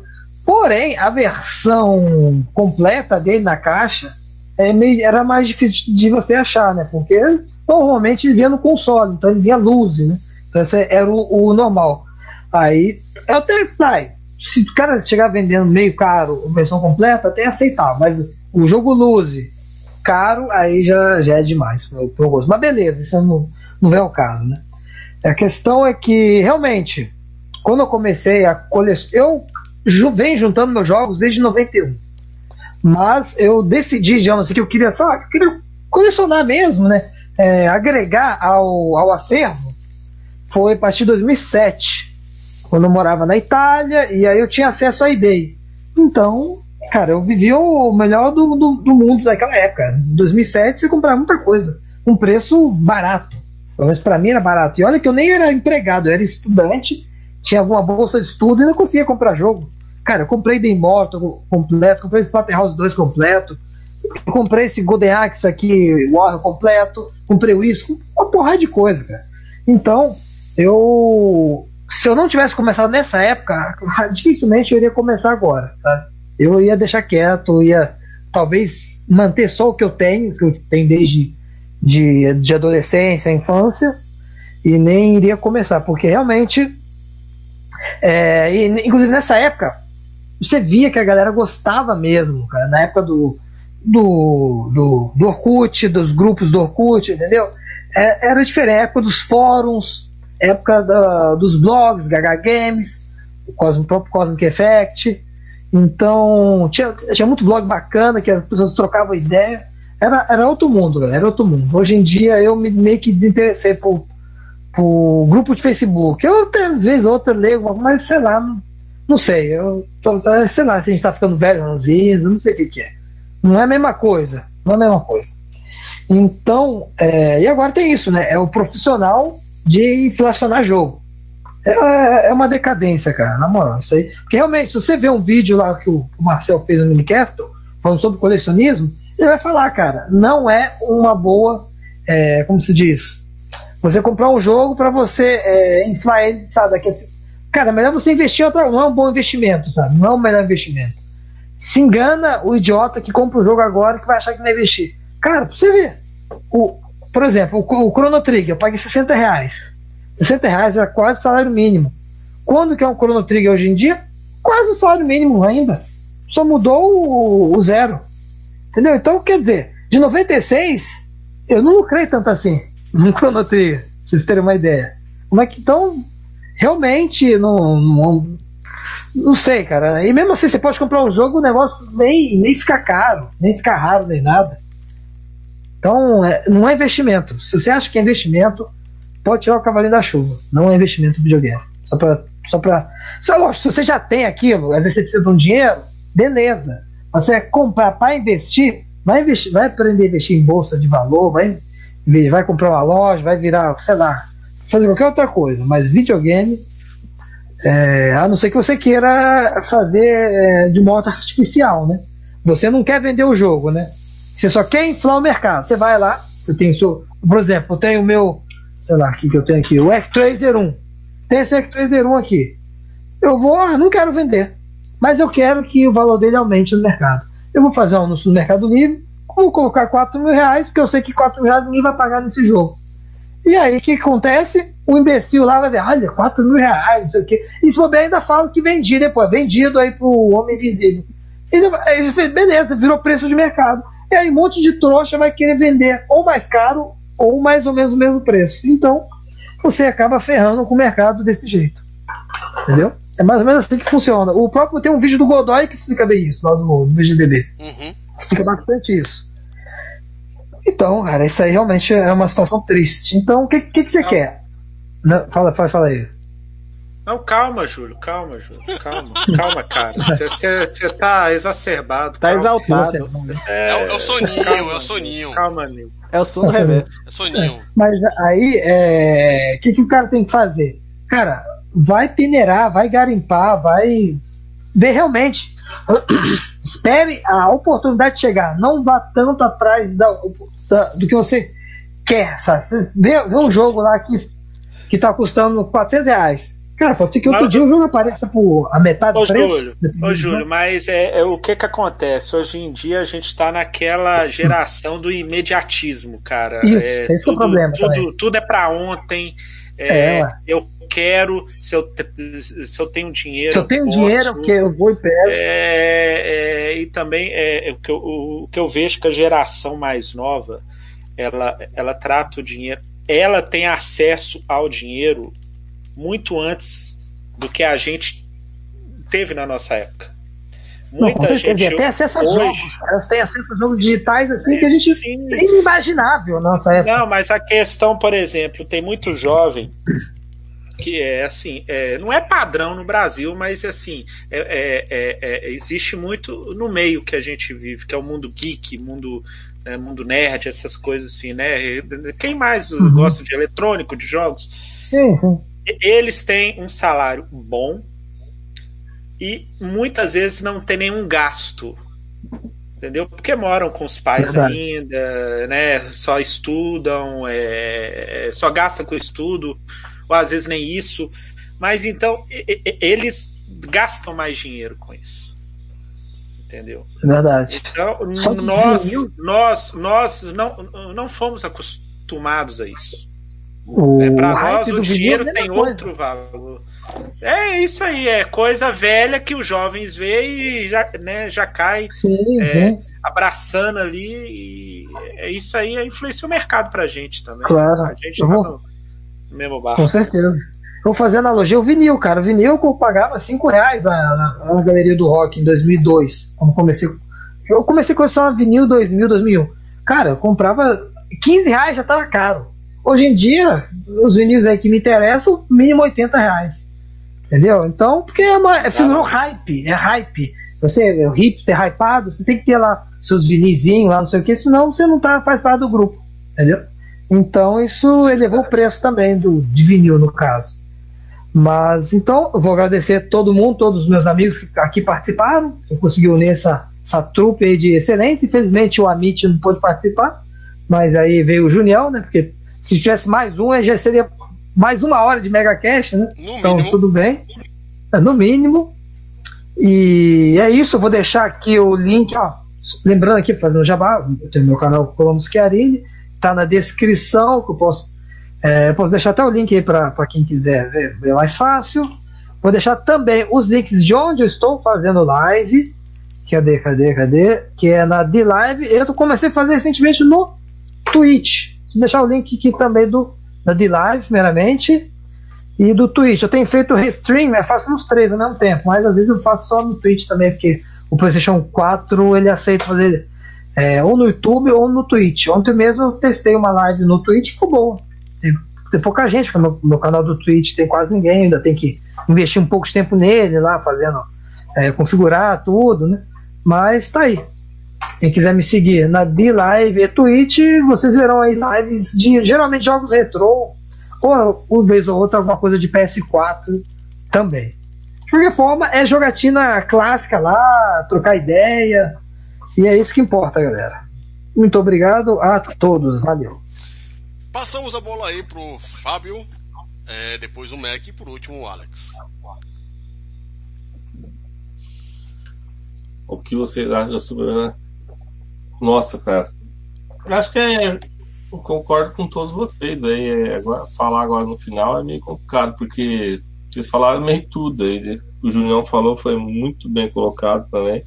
Porém, a versão completa dele na caixa é meio, era mais difícil de você achar, né? Porque normalmente ele vinha no console, então ele vinha luz, né? Então esse era o, o normal. Aí, eu até, tá, se o cara chegar vendendo meio caro a versão completa, até aceitar, mas o jogo luz caro, aí já, já é demais pro, pro gosto. Mas beleza, isso não, não é o caso, né? A questão é que, realmente, quando eu comecei a colecionar. Eu venho juntando meus jogos desde 91. Mas eu decidi, digamos assim, que eu queria, só, eu queria colecionar mesmo, né? É, agregar ao, ao acervo. Foi a partir de 2007, quando eu morava na Itália, e aí eu tinha acesso a eBay. Então, cara, eu vivia o melhor do, do, do mundo daquela época. Em 2007 você comprava muita coisa, um preço barato. Pelo menos pra mim era barato. E olha que eu nem era empregado, eu era estudante, tinha alguma bolsa de estudo e não conseguia comprar jogo. Cara, eu comprei The Immortal completo, comprei Splatterhouse 2 completo, comprei esse Golden Axe aqui, Warrior completo, comprei o Isco, uma porrada de coisa, cara. Então, eu. Se eu não tivesse começado nessa época, dificilmente eu iria começar agora, tá? Eu ia deixar quieto, ia talvez manter só o que eu tenho, que eu tenho desde de, de adolescência, infância, e nem iria começar, porque realmente. É, e, inclusive nessa época, você via que a galera gostava mesmo, cara, na época do, do, do, do Orkut, dos grupos do Orkut, entendeu? É, era diferente, época dos fóruns, época da, dos blogs, Gaga Games, o, Cosmo, o próprio Cosmic Effect. Então, tinha, tinha muito blog bacana que as pessoas trocavam ideia. Era, era outro mundo, galera, era outro mundo. Hoje em dia eu me, meio que desinteressei por, por grupo de Facebook. Eu até às vezes outra leio, mas sei lá, não, não sei. Eu tô, sei lá se a gente tá ficando velho, ranzinho, não sei o que, que é. Não é a mesma coisa. Não é a mesma coisa. Então, é, e agora tem isso, né? É o profissional de inflacionar jogo. É, é, é uma decadência, cara, na moral, isso aí. Porque realmente, se você vê um vídeo lá que o Marcel fez no Minicastle, falando sobre colecionismo, ele vai falar, cara, não é uma boa, é, como se diz, você comprar um jogo para você é, inflar ele, sabe, daqui a, cara, é melhor você investir em outra, não é um bom investimento, sabe, não é o melhor investimento. Se engana o idiota que compra o jogo agora que vai achar que vai investir. Cara, pra você ver, o, por exemplo, o, o Chrono Trigger, eu paguei 60 reais. 60 reais era quase salário mínimo. Quando que é um Chrono Trigger hoje em dia? Quase o salário mínimo ainda. Só mudou o, o zero. Entendeu? Então, quer dizer, de 96, eu não lucrei tanto assim no Chrono Trigger, pra vocês terem uma ideia. Como é que então, realmente, não, não, não sei, cara. E mesmo assim, você pode comprar um jogo, o negócio nem, nem fica caro, nem fica raro, nem nada. Então, é, não é investimento. Se você acha que é investimento, pode tirar o cavalinho da chuva. Não é investimento no videogame. Só pra. Só pra só, lógico, se você já tem aquilo, às vezes você precisa de um dinheiro, beleza. Você comprar para investir, vai investir, vai aprender a investir em bolsa de valor, vai, vai comprar uma loja, vai virar, sei lá, fazer qualquer outra coisa, mas videogame, é, a não ser que você queira fazer é, de modo artificial, né? Você não quer vender o jogo, né? Você só quer inflar o mercado. Você vai lá, você tem o seu. Por exemplo, eu tenho o meu. Sei lá, o que, eu tenho aqui? O Act 1 Tem esse Act 1 aqui. Eu vou, ah, não quero vender. mas eu quero que o valor dele aumente no mercado. Eu vou fazer um anúncio no Mercado Livre, vou colocar 4 mil reais, porque eu sei que 4 mil reais ninguém vai pagar nesse jogo. E aí o que acontece? O imbecil lá vai ver, olha, 4 mil reais, não sei o quê. E se bobear ainda fala que vendi depois, vendido aí pro Homem Invisível. Ele fez, beleza, virou preço de mercado. E aí um monte de trouxa vai querer vender ou mais caro ou mais ou menos o mesmo preço. Então, você acaba ferrando com o mercado desse jeito. Entendeu? É mais ou menos assim que funciona. O próprio tem um vídeo do Godoy que explica bem isso, lá no, no VGDB. Uhum. Explica bastante isso. Então, cara, isso aí realmente é uma situação triste. Então, o que, que, que você Não. quer? Não, fala, fala, fala aí. Não, calma, Júlio, calma, Júlio, calma, calma, cara. Você tá exacerbado. Tá calma. exaltado. É, é, é, o soninho, calma, é o soninho. Calma, Nil. É o sono reverso. É soninho. Mas aí, o é... que, que o cara tem que fazer? Cara, vai peneirar, vai garimpar, vai ver realmente. Espere a oportunidade chegar. Não vá tanto atrás da, da, do que você quer. Sabe? Vê, vê um jogo lá que, que tá custando 400 reais. Cara, pode ser que outro mas, dia o jogo apareça por a metade do preço. Júlio, ô, Júlio, mas é, é, o que que acontece? Hoje em dia a gente está naquela geração do imediatismo, cara. Isso, é, esse tudo, é o problema. Tudo, tudo é para ontem. É, é eu quero, se eu, se eu tenho dinheiro. Se eu tenho eu dinheiro, porque eu vou e pego. É, é, e também é, o, que eu, o que eu vejo que a geração mais nova ela, ela trata o dinheiro. Ela tem acesso ao dinheiro muito antes do que a gente teve na nossa época. Muita Não, gente dizer, tem acesso a hoje... jogos. Elas têm acesso a jogos digitais assim que a gente Sim. é inimaginável na nossa época. Não, mas a questão, por exemplo, tem muito jovem que é assim, é, não é padrão no Brasil, mas assim, é, é, é, é existe muito no meio que a gente vive, que é o mundo geek, mundo, né, mundo nerd, essas coisas assim, né? Quem mais uhum. gosta de eletrônico, de jogos? Sim, sim eles têm um salário bom e muitas vezes não tem nenhum gasto. Entendeu? Porque moram com os pais Verdade. ainda, né? Só estudam, é, só gastam com estudo, ou às vezes nem isso. Mas então eles gastam mais dinheiro com isso. Entendeu? Verdade. Então, nós, nós, nós não, não fomos acostumados a isso. O é, para nós o dinheiro é tem coisa. outro valor. É isso aí, é coisa velha que os jovens veem e já, né, já cai sim, é, sim. abraçando ali. é isso aí influencia o mercado pra gente também. Claro. A gente tá vou... no, no mesmo barco. Com certeza. Vou fazer analogia o vinil, cara. O vinil eu pagava 5 reais na, na, Galeria do Rock em 2002. Quando comecei. Eu comecei a colecionar vinil 2000, 2001. Cara, eu comprava 15 reais já tava caro. Hoje em dia, os vinis aí que me interessam, mínimo 80 reais. Entendeu? Então, porque é uma, é, figurou hype, é hype. Você é o hipster hypado, você tem que ter lá seus vinizinhos lá, não sei o que, senão você não tá, faz parte do grupo. Entendeu? Então isso elevou o preço também do, de vinil, no caso. Mas então, eu vou agradecer todo mundo, todos os meus amigos que aqui participaram, que conseguiu unir essa, essa trupe aí de excelência. Infelizmente o Amit não pôde participar, mas aí veio o Juniel, né? Porque se tivesse mais um, já seria mais uma hora de Mega Cash, né? No então, mínimo. tudo bem. É, no mínimo. E é isso, eu vou deixar aqui o link, ó. Lembrando aqui, fazendo jabá, eu tenho meu canal Colonos Chiarini, tá na descrição, que eu posso. É, eu posso deixar até o link aí para quem quiser ver, ver mais fácil. Vou deixar também os links de onde eu estou fazendo live. Cadê, cadê, cadê? Que é na D-Live. Eu comecei a fazer recentemente no Twitch. Deixar o link aqui também do, da D-Live, primeiramente, e do Twitch. Eu tenho feito restream, eu faço nos três ao mesmo tempo, mas às vezes eu faço só no Twitch também, porque o PlayStation 4 ele aceita fazer é, ou no YouTube ou no Twitch. Ontem mesmo eu testei uma live no Twitch, ficou boa. Tem, tem pouca gente, porque meu, meu canal do Twitch tem quase ninguém, ainda tem que investir um pouco de tempo nele lá, fazendo, é, configurar tudo, né? Mas tá aí. Quem quiser me seguir na D-Live e Twitch, vocês verão aí lives de geralmente jogos retrô, ou uma vez ou outra alguma coisa de PS4 também. De qualquer forma, é jogatina clássica lá, trocar ideia, e é isso que importa, galera. Muito obrigado a todos, valeu. Passamos a bola aí pro Fábio, é, depois o Mac e por último o Alex. O que você acha sobre. Né? Nossa, cara. Acho que é. Eu concordo com todos vocês aí. É, agora, falar agora no final é meio complicado, porque vocês falaram meio tudo aí. Né? O Junião falou, foi muito bem colocado também.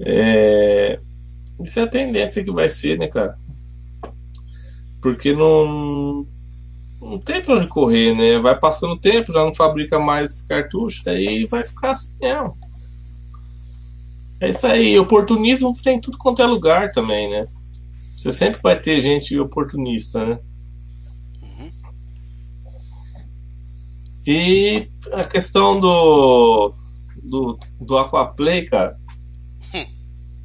É... Isso é a tendência que vai ser, né, cara? Porque não, não tem pra onde correr, né? Vai passando o tempo, já não fabrica mais cartucho, aí vai ficar assim mesmo. É isso aí, oportunismo tem tudo quanto é lugar também, né? Você sempre vai ter gente oportunista, né? Uhum. E a questão do, do, do Aquaplay, cara,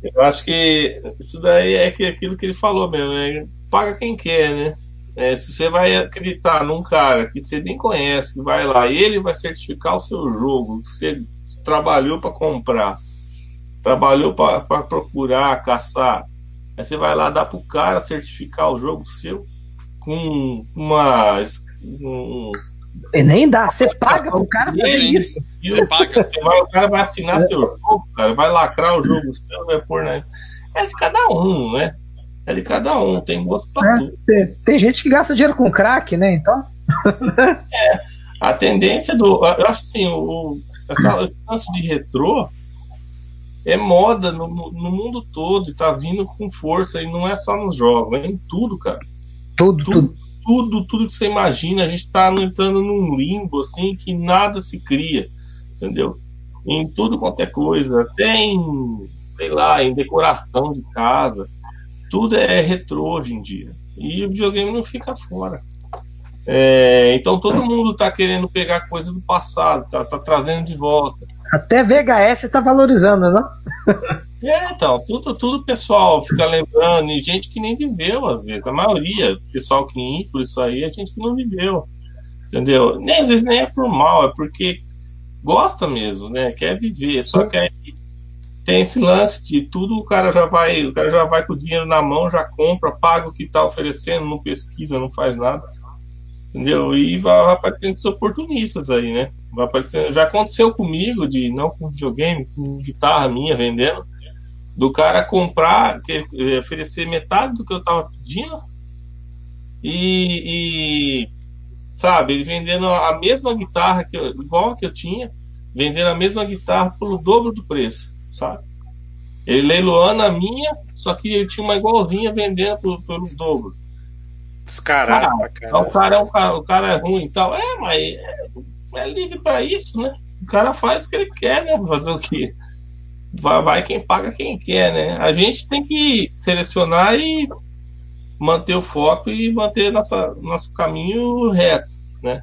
eu acho que isso daí é aquilo que ele falou mesmo, né? paga quem quer, né? É, se você vai acreditar num cara que você nem conhece, que vai lá ele vai certificar o seu jogo, que você trabalhou para comprar, trabalhou para procurar, caçar, aí você vai lá dar pro cara certificar o jogo seu com uma. Um, e nem dá, você paga pro cara fazer isso. Você paga. Você vai, o cara vai assinar seu jogo, cara, vai lacrar o jogo seu, vai pôr na. É de cada um, né? É de cada um, tem gosto pra é, tudo. Tem, tem, gente que gasta dinheiro com crack, né? Então. é, a tendência do. Eu acho assim, o, essa, esse lance de retrô é moda no, no, mundo todo e tá vindo com força e não é só nos jogos, é em tudo, cara. Tudo, tudo. Tudo, tudo que você imagina, a gente tá entrando num limbo assim que nada se cria, entendeu? Em tudo quanto é coisa, tem, sei lá, em decoração de casa, tudo é retrô hoje em dia. E o videogame não fica fora. É, então todo mundo está querendo pegar coisa do passado, tá, tá, trazendo de volta. Até VHS está valorizando, não? É, então, tudo, tudo pessoal fica lembrando, e gente que nem viveu, às vezes. A maioria, pessoal que infla isso aí, é gente que não viveu. Entendeu? Nem, às vezes nem é por mal, é porque gosta mesmo, né? Quer viver. Só que aí tem esse lance de tudo o cara já vai, o cara já vai com o dinheiro na mão, já compra, paga o que está oferecendo, não pesquisa, não faz nada. Entendeu? E vai, aparecendo esses oportunistas aí, né? Vai aparecendo, já aconteceu comigo, de não com videogame, com guitarra minha vendendo, do cara comprar, que, eh, oferecer metade do que eu tava pedindo e, e sabe, ele vendendo a mesma guitarra que eu, igual que eu tinha, vendendo a mesma guitarra pelo dobro do preço sabe? Ele leiloando a minha, só que ele tinha uma igualzinha vendendo pelo, pelo dobro. Descarado ah, cara. O cara, é um cara, o cara é ruim e tal. É, mas é, é livre para isso, né? O cara faz o que ele quer, né? Fazer o quê? Vai, vai quem paga quem quer, né? A gente tem que selecionar e manter o foco e manter nossa, nosso caminho reto, né?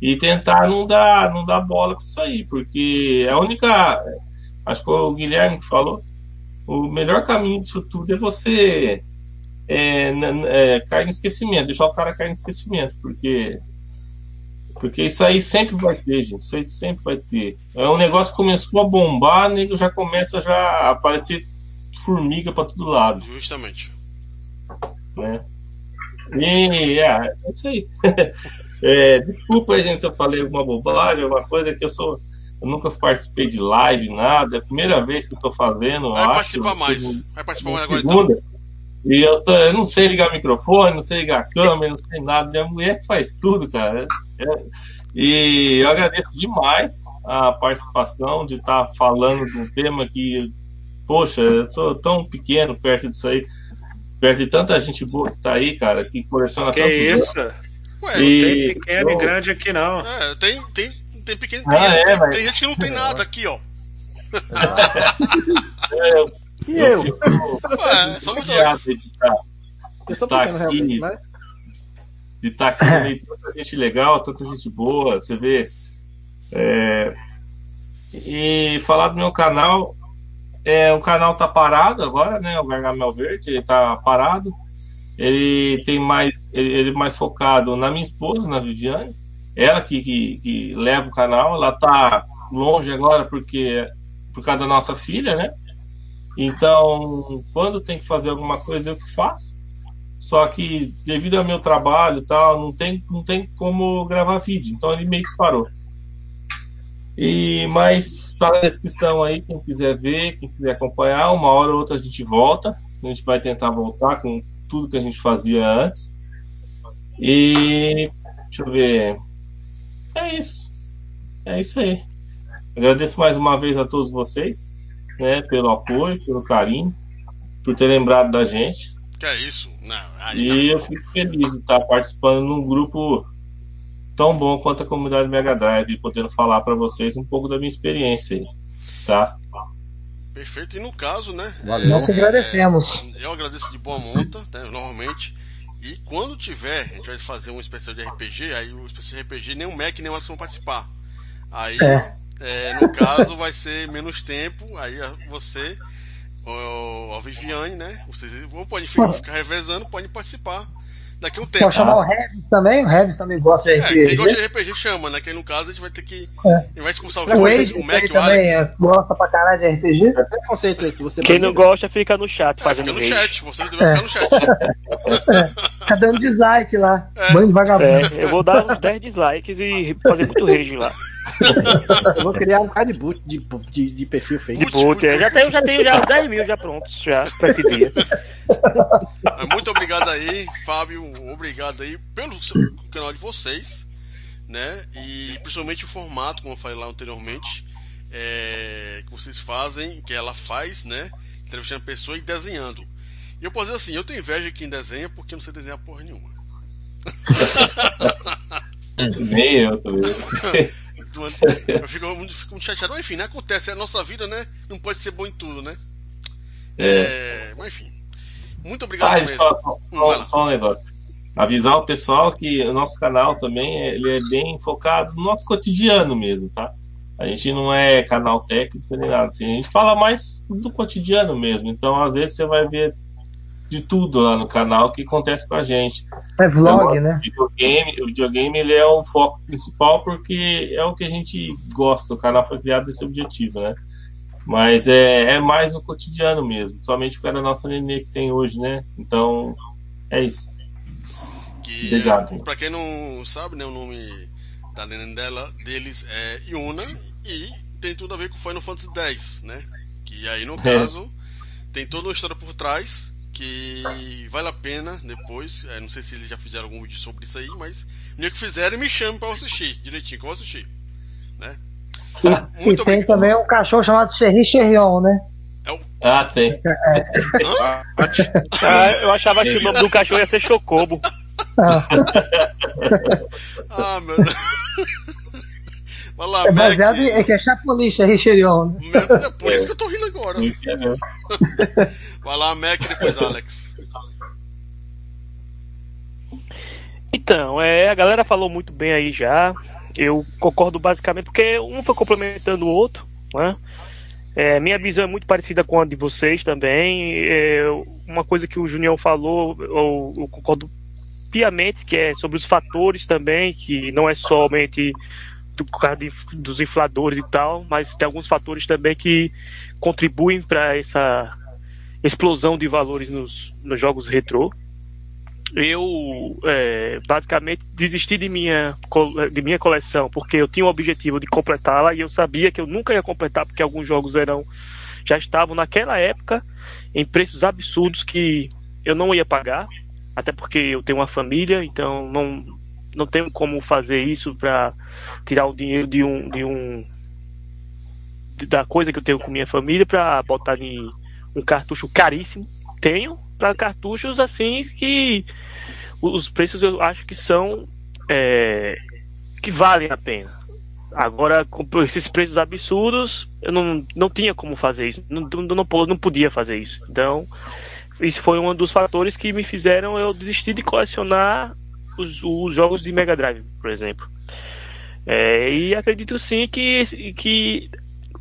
E tentar não dar, não dar bola com isso aí, porque é a única acho que foi o Guilherme que falou, o melhor caminho disso tudo é você é, é, cair no esquecimento, deixar o cara cair no esquecimento, porque porque isso aí sempre vai ter, gente. Isso aí sempre vai ter. É um negócio que começou a bombar, nego já começa já a aparecer formiga para todo lado. Justamente. Né? E é, é isso aí. é, desculpa gente, se eu falei alguma bobagem, alguma coisa que eu sou eu nunca participei de live, nada. É a primeira vez que eu tô fazendo. Vai acho, participar mais. Vai participar mais agora então. E eu, tô, eu não sei ligar microfone, não sei ligar câmera, não sei nada. Minha mulher que faz tudo, cara. É, e eu agradeço demais a participação de estar tá falando de um tema que, poxa, eu sou tão pequeno perto disso aí, perto de tanta gente boa que tá aí, cara, que coleciona que tantos isso? Ué, e... não tem pequeno eu... e grande aqui, não. É, tem, tem tem pequeno. Tem, ah, é, tem, mas... tem, gente que não tem nada aqui, ó. é, e eu? Ué, somos dois. Eu sou pequeno, realmente, né? De estar tá aqui tanta gente legal, tanta gente boa, você vê. É, e falar do meu canal, é, o canal tá parado agora, né? O Gargamel Verde, ele tá parado. Ele tem mais, ele, ele é mais focado na minha esposa, na Viviane ela que, que, que, leva o canal, ela tá longe agora porque por causa da nossa filha, né? Então, quando tem que fazer alguma coisa, eu que faço. Só que devido ao meu trabalho tal, não tem, não tem como gravar vídeo. Então ele meio que parou. E, mas está na descrição aí, quem quiser ver, quem quiser acompanhar, uma hora ou outra a gente volta. A gente vai tentar voltar com tudo que a gente fazia antes. E deixa eu ver. É isso. É isso aí. Agradeço mais uma vez a todos vocês, né, pelo apoio, pelo carinho, por ter lembrado da gente. Que é isso? Não, aí E não. eu fico feliz de estar participando num grupo tão bom quanto a comunidade Mega Drive, e podendo falar para vocês um pouco da minha experiência aí, tá? Perfeito. E no caso, né? Valeu. Nós que agradecemos. é, eu agradeço de boa monta, né, normalmente. E quando tiver, a gente vai fazer um especial de RPG, aí o especial de RPG nem o Mac nem o Alex vão participar. Aí, É. é, no caso, vai ser menos tempo, aí você, o, a Viviane, né? Vocês ou podem ficar, ficar revezando, podem participar daqui a um tempo. Pode chamar o Revis também, o Revis também gosta de É, quem gosta RPG. de RPG chama, né? Que aí, no caso a gente vai ter que. É. A gente vai expulsar O o, Wade o Mac e o Alex. também é, gosta pra caralho de RPG. Preconceito esse, você Quem não gosta fica no chat É, fazendo fica no rage. chat, vocês devem É. ficar no chat. Fica dando dislike lá. É. Bando de vagabundo. É, eu vou dar uns 10 dislikes e fazer muito rage lá. Eu vou criar um cara de boot de, de, de perfil fake. De boot, é. já tenho, já tenho já 10 mil já prontos já pra esse dia. Muito obrigado aí, Fábio. Obrigado aí pelo seu- canal de vocês, né? E principalmente o formato, como eu falei lá anteriormente, é, que vocês fazem, que ela faz, né? Entrevistando a pessoa e desenhando. E eu posso dizer assim, eu tenho inveja de quem desenha porque não sei desenhar porra nenhuma. Nem eu também. Eu fico fico muito chateado. Mas enfim, né? Acontece, é a nossa vida, né? Não pode ser bom em tudo, né? É, mas enfim. Muito obrigado Ah, só, só- só um negócio. Avisar o pessoal que o nosso canal também ele é bem focado no nosso cotidiano mesmo, tá? A gente não é canal técnico nem nada assim. A gente fala mais do cotidiano mesmo. Então, às vezes, você vai ver de tudo lá no canal que acontece com a gente. É vlog, Então, né? O videogame, o videogame ele é o foco principal porque é o que a gente gosta. O canal foi criado desse objetivo, né? Mas é, é mais no cotidiano mesmo, somente pela nossa nenê que tem hoje, né? Então, é isso. Que, Obrigado. é, pra quem não sabe, né, o nome da neném dela, deles é Yuna e tem tudo a ver com Final Fantasy X, né? Que aí no caso tem toda uma história por trás que vale a pena depois. é, não sei se eles já fizeram algum vídeo sobre isso aí, mas no dia que fizerem, me chame pra eu assistir direitinho, que eu vou assistir. Né? E Muito tem obrigado. também um cachorro chamado Cherry Cherrion, né? É o... Ah, tem. Ah, eu achava que o nome do cachorro ia ser Chocobo. Ah, Ah, meu Deus. Vai lá, é baseado Mac. em. É que é Chapolin, né? Meu- É por isso que eu tô rindo agora. É, Vai lá, Mac depois Alex. Então, é, a galera falou muito bem aí já. Eu concordo basicamente porque um foi complementando o outro, né? É, minha visão é muito parecida com a de vocês também. É, uma coisa que o Junião falou, eu, eu concordo piamente, que é sobre os fatores também, que não é somente do caso de- dos infladores e tal, mas tem alguns fatores também que contribuem para essa explosão de valores nos, nos jogos retrô. Eu é, basicamente desisti de minha, de minha coleção porque eu tinha o objetivo de completá-la e eu sabia que eu nunca ia completar porque alguns jogos eram já estavam naquela época em preços absurdos que eu não ia pagar até porque eu tenho uma família então não não tenho como fazer isso para tirar o dinheiro de um de um da coisa que eu tenho com minha família para botar em um cartucho caríssimo tenho para cartuchos assim que os preços eu acho que são é, que valem a pena. Agora, com esses preços absurdos, eu não, não tinha como fazer isso, não, não, não podia fazer isso. Então, isso foi um dos fatores que me fizeram eu desistir de colecionar os, os jogos de Mega Drive, por exemplo. É, e acredito sim que, que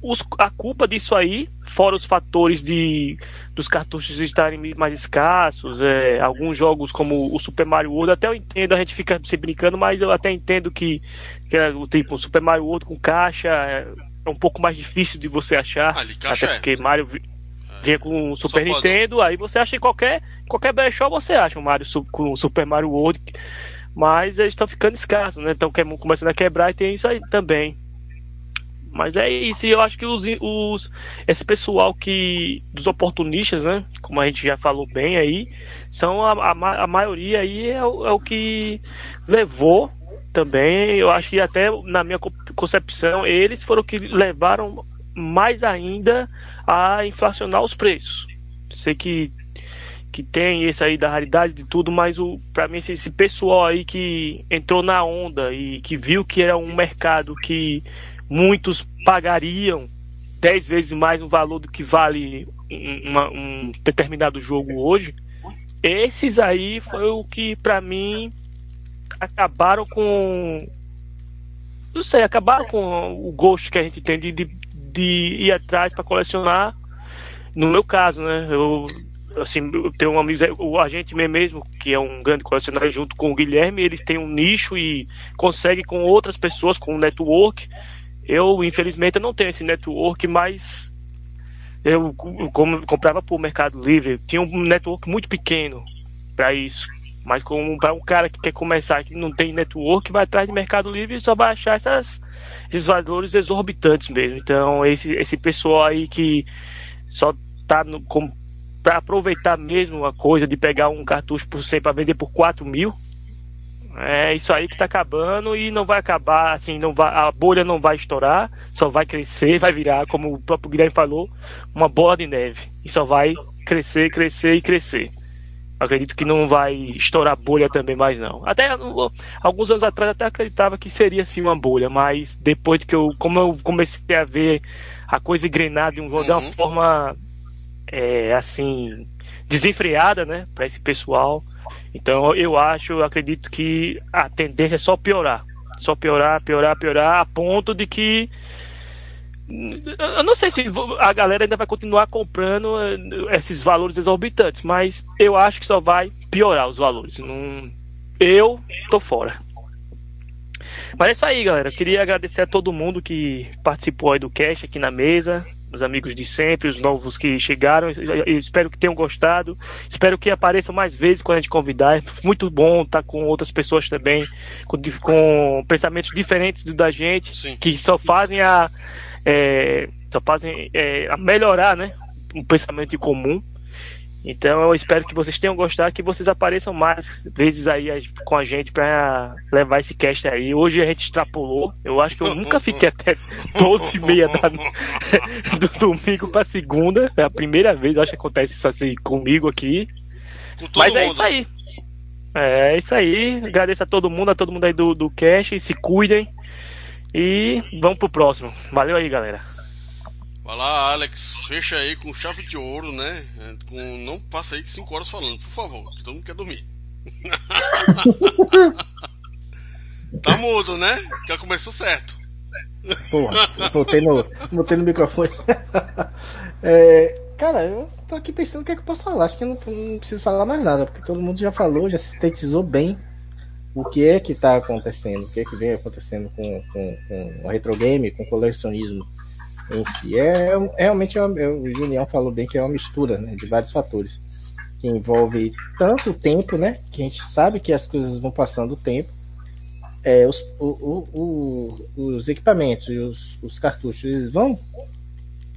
os- a culpa disso aí, fora os fatores de dos cartuchos estarem mais escassos, é, alguns jogos como o Super Mario World, até eu entendo, a gente fica se brincando, mas eu até entendo que, que é, o tipo o Super Mario World com caixa é, é um pouco mais difícil de você achar, Ah, até é. porque Mario vi- vinha com o Super pode. Nintendo, aí você acha em qualquer qualquer brechó você acha um Mario com Super Mario World, mas eles estão ficando escassos, né? Estão começando a quebrar e tem isso aí também. Mas é isso, eu acho que os, os, esse pessoal que. dos oportunistas, né? Como a gente já falou bem aí, são a, a, a maioria aí é o, é o que levou também. Eu acho que até na minha concepção, eles foram que levaram mais ainda a inflacionar os preços. Sei que que tem esse aí da raridade de tudo, mas o para mim esse, esse, pessoal aí que entrou na onda e que viu que era um mercado que muitos pagariam 10 vezes mais o valor do que vale uma, um determinado jogo hoje. Esses aí foi o que para mim acabaram com não sei, acabaram com o gosto que a gente tem de, de, de ir atrás para colecionar. No meu caso, né? Eu assim, eu tenho um amigo, o agente mesmo, que é um grande colecionador, junto com o Guilherme, eles têm um nicho e conseguem com outras pessoas, com um network. Eu, infelizmente, eu não tenho esse network, mas eu, como comprava por Mercado Livre, tinha um network muito pequeno para isso. Mas para um cara que quer começar que não tem network, vai atrás de Mercado Livre e só vai achar essas, esses valores exorbitantes mesmo. Então, esse, esse pessoal aí que só tá no, com, para aproveitar mesmo a coisa de pegar um cartucho por 100 para vender por 4 mil. É isso aí que está acabando e não vai acabar assim, não vai, a bolha não vai estourar, só vai crescer, vai virar, como o próprio Guilherme falou, uma bola de neve e só vai crescer, crescer e crescer. Acredito que não vai estourar bolha também mais não. Até alguns anos atrás até acreditava que seria assim uma bolha, mas depois que eu, como eu comecei a ver a coisa engrenada de, um, de uma uhum. forma é, assim desenfreada, né, para esse pessoal. Então eu acho, eu acredito que a tendência é só piorar, só piorar, piorar, piorar, a ponto de que eu não sei se a galera ainda vai continuar comprando eh, esses valores exorbitantes, mas eu acho que só vai piorar os valores. Não... Eu tô fora. Mas é isso aí, galera. Eu queria agradecer a todo mundo que participou aí do cast aqui na mesa os amigos de sempre, os novos que chegaram. Eu espero que tenham gostado. Espero que apareçam mais vezes quando a gente convidar. É muito bom estar com outras pessoas também, com, com pensamentos diferentes da gente, Sim. que só fazem a. É, só fazem é, a melhorar né, um pensamento em comum. Então eu espero que vocês tenham gostado, que vocês apareçam mais vezes aí com a gente para levar esse cast aí. Hoje a gente extrapolou. Eu acho que eu nunca fiquei até 12 e meia da, do domingo para segunda. É a primeira vez, acho que acontece isso assim comigo aqui. Com Mas é mundo. isso aí. É isso aí. Agradeço a todo mundo, a todo mundo aí do, do cast. Se cuidem. E vamos pro próximo. Valeu aí, galera. Lá, Alex, fecha aí com chave de ouro, né? Com, não passa aí de 5 horas falando, por favor, que todo mundo quer dormir. tá mudo, né? Já começou certo. Porra, botei no, botei no microfone. é, cara, eu tô aqui pensando o que é que eu posso falar. Acho que eu não, não preciso falar mais nada, porque todo mundo já falou, já sintetizou bem o que é que tá acontecendo, o que é que vem acontecendo com, com, com o retro game, com o colecionismo em si. É, é realmente é uma, é, o Julião falou bem que é uma mistura né, de vários fatores que envolve tanto tempo, né? Que a gente sabe que as coisas vão passando o tempo. É, os, o, o, os equipamentos e os, os cartuchos eles vão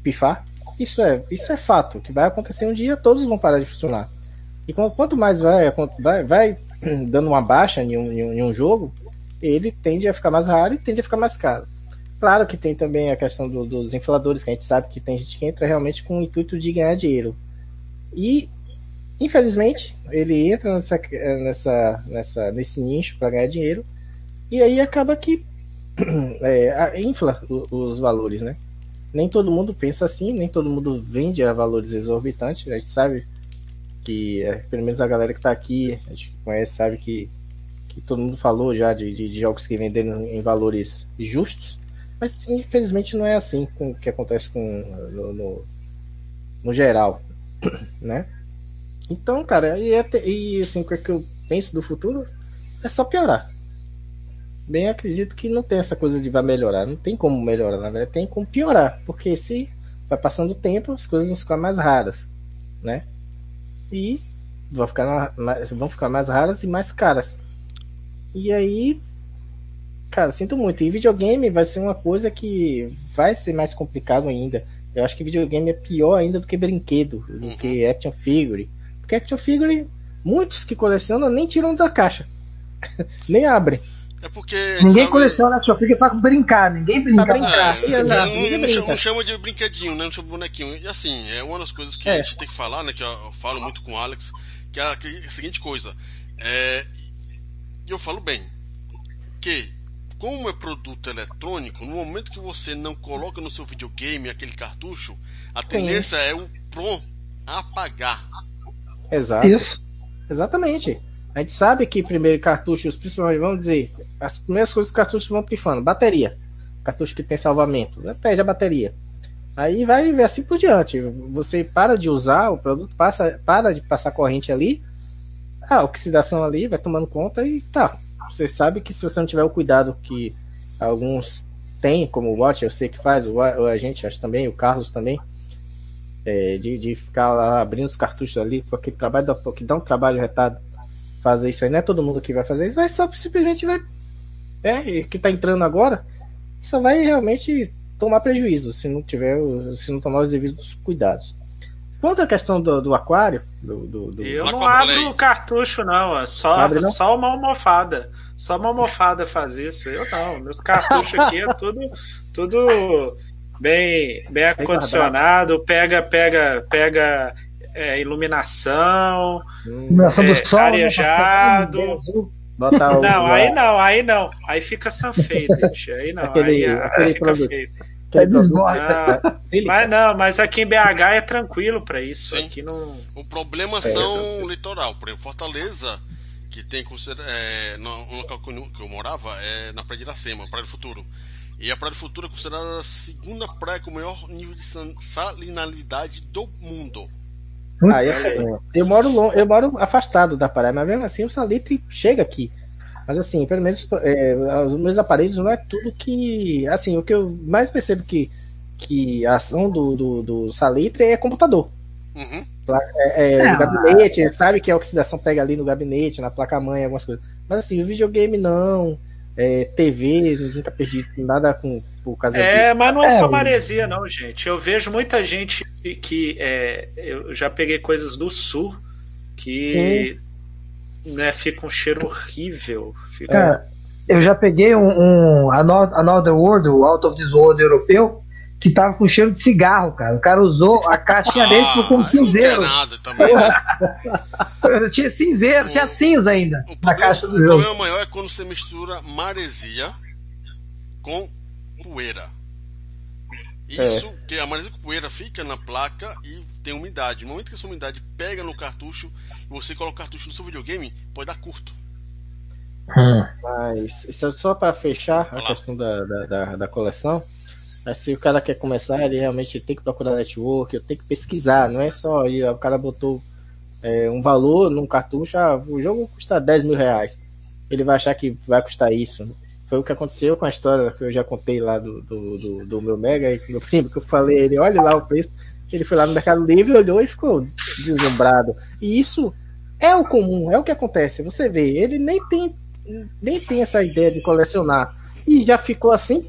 pifar. Isso é, isso é fato, que vai acontecer um dia, todos vão parar de funcionar. E quanto mais vai, vai, vai dando uma baixa em um, em um jogo, ele tende a ficar mais raro e tende a ficar mais caro. Claro que tem também a questão do, dos infladores, que a gente sabe que tem gente que entra realmente com o intuito de ganhar dinheiro. E, infelizmente, ele entra nessa, nessa, nessa, nesse nicho para ganhar dinheiro, e aí acaba que é, infla os valores, né? Nem todo mundo pensa assim, nem todo mundo vende a valores exorbitantes. A gente sabe que, é, pelo menos a galera que está aqui, a gente conhece, sabe que, que todo mundo falou já de, de, de jogos que venderam em valores justos. Mas infelizmente não é assim com, que acontece com no, no, no geral, né? Então, cara, e, até, e assim, o que eu penso do futuro é só piorar. Bem, acredito que não tem essa coisa de vai melhorar. Não tem como melhorar, na verdade, tem como piorar. Porque se vai passando o tempo, as coisas vão ficar mais raras, né? E vão ficar, mais, vão ficar mais raras e mais caras. E aí Cara, sinto muito. E videogame vai ser uma coisa que vai ser mais complicado ainda. Eu acho que videogame é pior ainda do que brinquedo, do Uhum. que action figure. Porque action figure, muitos que colecionam nem tiram da caixa. nem abrem. É porque. Ninguém sabe- coleciona action figure pra brincar, ninguém brinca. Pra brincar. É, Exato, não, não brinca. chama, não chama de brinquedinho, né? Não chama de bonequinho. E assim, é uma das coisas que É. a gente tem que falar, né? Que eu, falo muito com o Alex, que é a, que é a seguinte coisa. É, e eu falo bem, que como é produto eletrônico, no momento que você não coloca no seu videogame aquele cartucho, a tendência é o PROM apagar. Exato. Isso. Exatamente. A gente sabe que primeiro cartuchos, principalmente, vamos dizer, as primeiras coisas que os cartuchos vão pifando, bateria. Cartucho que tem salvamento, né? perde a bateria. Aí vai assim por diante. Você para de usar o produto, passa, para de passar corrente ali, a oxidação ali vai tomando conta e tá. Você sabe que se você não tiver o cuidado que alguns têm, como o Watch, eu sei que faz, o, a gente acho também, o Carlos também, é, de, de ficar lá abrindo os cartuchos ali, aquele trabalho da- dá um trabalho retado fazer isso aí. Não é todo mundo que vai fazer isso, vai só simplesmente vai. É, que tá entrando agora, só vai realmente tomar prejuízo se não tiver, se não tomar os devidos cuidados. Quanto à questão do, do aquário, do, do- do- Eu não abro o cartucho, não. É só, Abre, não? só uma almofada. Só uma almofada faz isso. Eu não. Meus cartuchos aqui é tudo, tudo bem, bem acondicionado. Pega, pega, pega é, iluminação. Iluminação É, do sol. né, arejado. Não, aí não, aí não. Aí fica sunfaded. Aí não, Aquele- aí, aquele aí fica. É desborda. Não, Sílica. mas não, mas aqui em BH é tranquilo pra isso. Sim. Aqui não. O problema são o litoral. Por exemplo, Fortaleza, que tem é, no local que eu, morava, é na Praia de Iracema, Praia do Futuro. E a Praia do Futuro é considerada a segunda praia com o maior nível de salinalidade do mundo. Ah, eu, eu moro longe, eu moro afastado da praia, mas mesmo assim o salitre chega aqui. Mas assim, pelo menos é, os meus aparelhos não é tudo que. Assim, o que eu mais percebo que, que a ação do, do, do salitre é computador. Uhum. É, é, É, no gabinete, ele sabe que a oxidação pega ali no gabinete, na placa-mãe, algumas coisas. Mas assim, o videogame não. É, TV, nunca perdi nada com por causa É, mas não é, É, só o- maresia, não, gente. Eu vejo muita gente que é, eu já peguei coisas do sul que né, fica um cheiro horrível. Fica... Cara, eu já peguei um, um Another World, o Out of This World europeu, que tava com cheiro de cigarro, cara. O cara usou a caixinha dele ficou como Ah, cinzeiro. Não quer nada também. né? Tinha cinzeiro, tinha cinza ainda O na problema, caixa o do jogo. problema maior é quando você mistura maresia com poeira. Isso, que a maresia com poeira fica na placa e tem umidade. No momento que essa umidade pega no cartucho e você coloca o cartucho no seu videogame, pode dar curto. Hum. Mas isso é só para fechar a Olá. questão da, da, da, da coleção. Mas se o cara quer começar, ele realmente tem que procurar network, tem que pesquisar, não é só aí, o cara botou é, um valor num cartucho, ah, o jogo custa 10 mil reais. Ele vai achar que vai custar isso. Foi o que aconteceu com a história que eu já contei lá do, do, do, do meu Mega, e meu primo, que eu falei, ele olha lá o preço. Ele foi lá no Mercado Livre, olhou e ficou deslumbrado. E isso é o comum, é o que acontece. Você vê, ele nem tem, nem tem essa ideia de colecionar. E já ficou assim.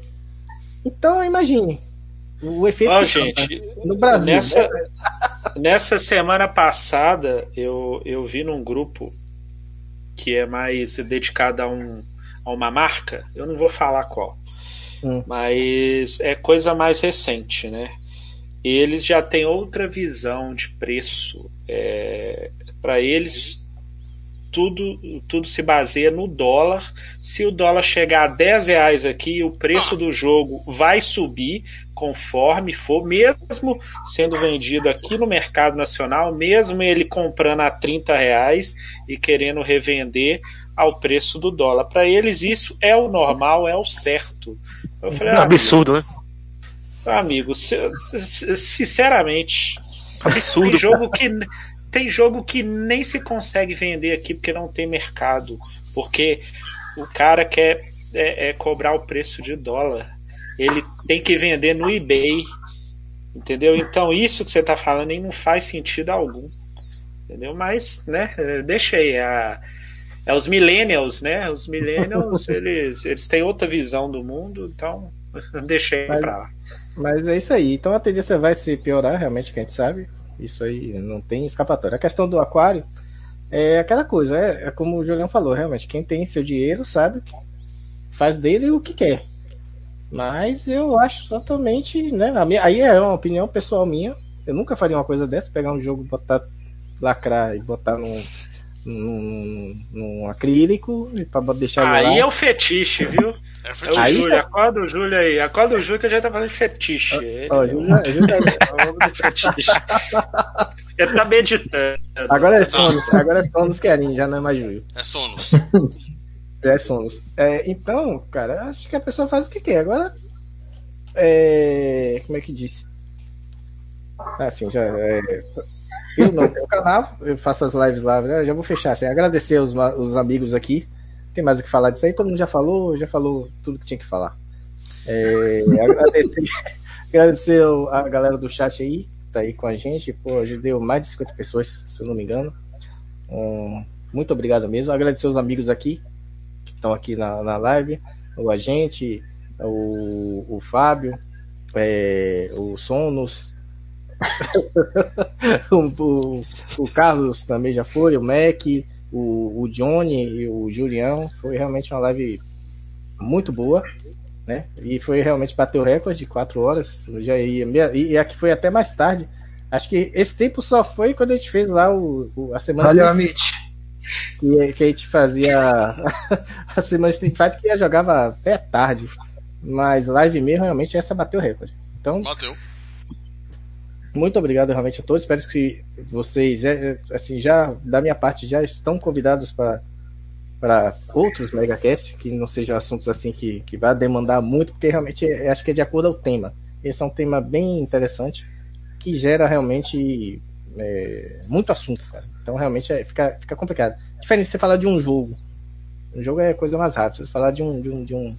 Então imagine. O efeito que gente, no Brasil. nessa, né? nessa semana passada eu, eu vi num grupo que é mais dedicado a, um, a uma marca, eu não vou falar qual, Hum. mas é coisa mais recente, né? Eles já têm outra visão de preço. É, Para eles, tudo, tudo se baseia no dólar. Se o dólar chegar a 10 reais aqui, o preço do jogo vai subir conforme for, mesmo sendo vendido aqui no mercado nacional, mesmo ele comprando a 30 reais e querendo revender ao preço do dólar. Para eles, isso é o normal, é o certo. Eu falei, É um ah, absurdo, né? amigo, se- se- sinceramente, Absurdo. tem jogo que tem jogo que nem se consegue vender aqui porque não tem mercado, porque o cara quer é, é cobrar o preço de dólar. Ele tem que vender no eBay, entendeu? Então isso que você está falando aí não faz sentido algum, entendeu? Mas, né? é, Deixa aí a é os millennials, né? Os millennials, eles, eles têm outra visão do mundo, então deixei Mas- pra lá. Mas é isso aí. Então a tendência vai se piorar, realmente, que a gente sabe. Isso aí não tem escapatória. A questão do aquário é aquela coisa, é, é como o Julião falou, realmente. Quem tem seu dinheiro sabe que faz dele o que quer. Mas eu acho totalmente, né? minha- aí é uma opinião pessoal minha. Eu nunca faria uma coisa dessa, pegar um jogo, botar, lacrar e botar num, num, num acrílico e pra deixar ele Aí lá. é o fetiche, viu? É É o fetiche. Aí Júlio, tá- acorda o Júlio aí. Acorda o Júlio que a gente tá falando de fetiche. Ele Ó, é Júlio- Júlio- é o homem do fetiche. Ele tá meditando. Agora é Sonos, agora é Sonos Querinho, já não é mais Júlio. É Sonos. Já é Sonos. É, então, cara, acho que a pessoa faz o que quer. Agora, é, como é que disse? Assim, já. é, eu não tenho canal, eu faço as lives lá, já, já vou fechar. assim, agradecer os, os amigos aqui. Tem mais o que falar disso aí, todo mundo já falou, já falou tudo que tinha que falar. É, agradecer, agradecer a galera do chat aí, tá aí com a gente. Pô, hoje deu mais de 50 pessoas, se eu não me engano. Hum, muito obrigado mesmo. Agradecer os amigos aqui que estão aqui na, na live, o agente, o, o Fábio, é, o Sonos, o, o, o Carlos também já foi, o Mac, o, o Johnny e o Julião. Foi realmente uma live muito boa, né? E foi realmente bater o recorde de quatro horas. Eu Já ia, e, e aqui foi até mais tarde. Acho que esse tempo só foi quando a gente fez lá o, o- a semana Valeu, Amit. que, que a gente fazia a semana Street Fighter que já jogava até tarde. Mas live mesmo, realmente, essa bateu o recorde. Então, Bateu. Muito obrigado realmente a todos. Espero que vocês, é, é, assim, já da minha parte, já estão convidados para para outros megacasts, que não sejam assuntos assim que, que vai demandar muito, porque realmente é- acho que é de acordo ao tema. Esse é um tema bem interessante, que gera realmente é, muito assunto, cara. Então realmente é- fica, fica complicado. Diferente de você falar de um jogo. Um jogo é coisa mais rápida. Você falar de um, de um, de um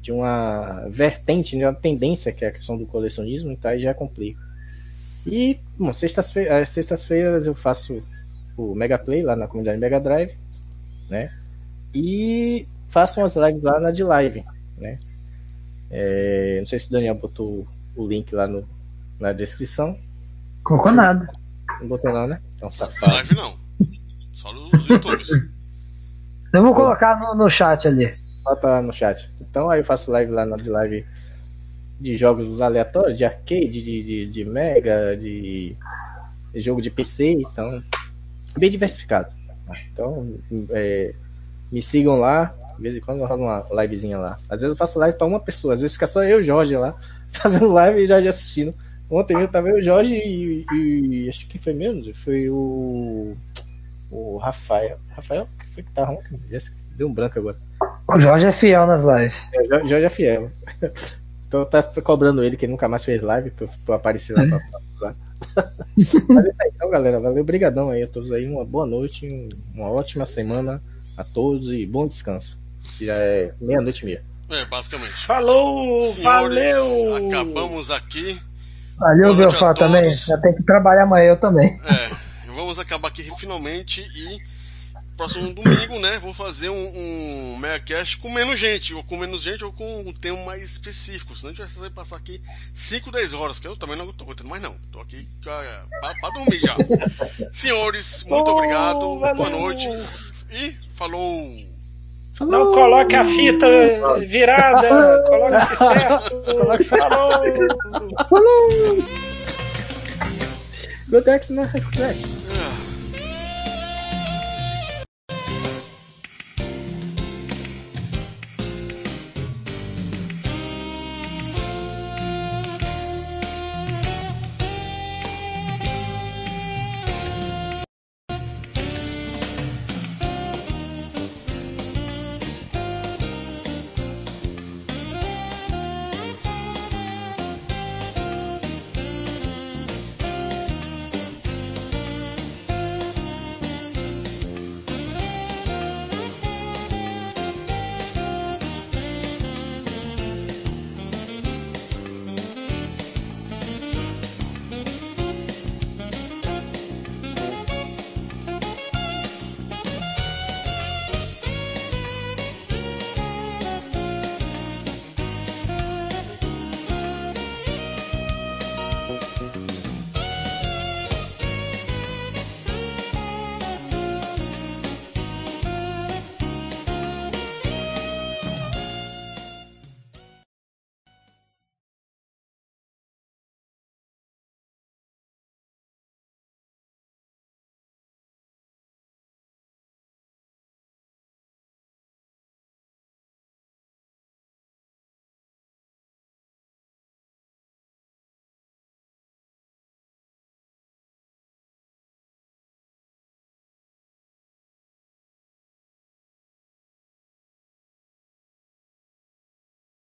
de uma vertente, de uma tendência que é a questão do colecionismo, então aí já complica. E, bom, sextas-feiras, às sextas-feiras eu faço o Mega Play lá na comunidade Mega Drive, né? E faço umas lives lá na de live, né? É, não sei se o Daniel botou o link lá no, na descrição. Colocou nada. Não botou não, né? Então, safado. Live não. Só nos YouTubes. Eu vou colocar no, no chat ali. Bota lá no chat. Então aí eu faço live lá na de live de jogos aleatórios, de arcade, de, de, de mega, de, de jogo de PC, então bem diversificado. Então é, me sigam lá, de vez em quando eu rolo uma livezinha lá. Às vezes eu faço live para uma pessoa, às vezes fica só eu e o Jorge lá, fazendo live e o Jorge assistindo. Ontem mesmo tava eu, o Jorge e, e acho que foi mesmo, foi o o Rafael. Rafael, que foi que tava ontem? Deu um branco agora. O Jorge é fiel nas lives. É, Jo- Jorge é fiel. Então tá cobrando ele que ele nunca mais fez live pra, eu- pra aparecer lá pra, pra usar. Mas é isso aí, então, galera. Valeu, brigadão aí a todos aí. Uma boa noite, um- uma ótima semana a todos e bom descanso. Já é meia-noite e meia. É, basicamente. Falou, Senhores, valeu! acabamos aqui. Valeu, Belfá, a também. Já tem que trabalhar amanhã eu também. É, vamos acabar aqui finalmente e próximo domingo, né? Vou fazer um, um megacast com menos gente, ou com menos gente, ou com um tema mais específico. Senão a gente vai passar aqui 5, 10 horas, que eu também não tô aguentando mais não. Tô aqui pra, pra- dormir já. Senhores, muito Oh, obrigado, boa valeu. noite e falou! Não coloque a fita virada, coloque certo. Falou! Godex, né? Flash.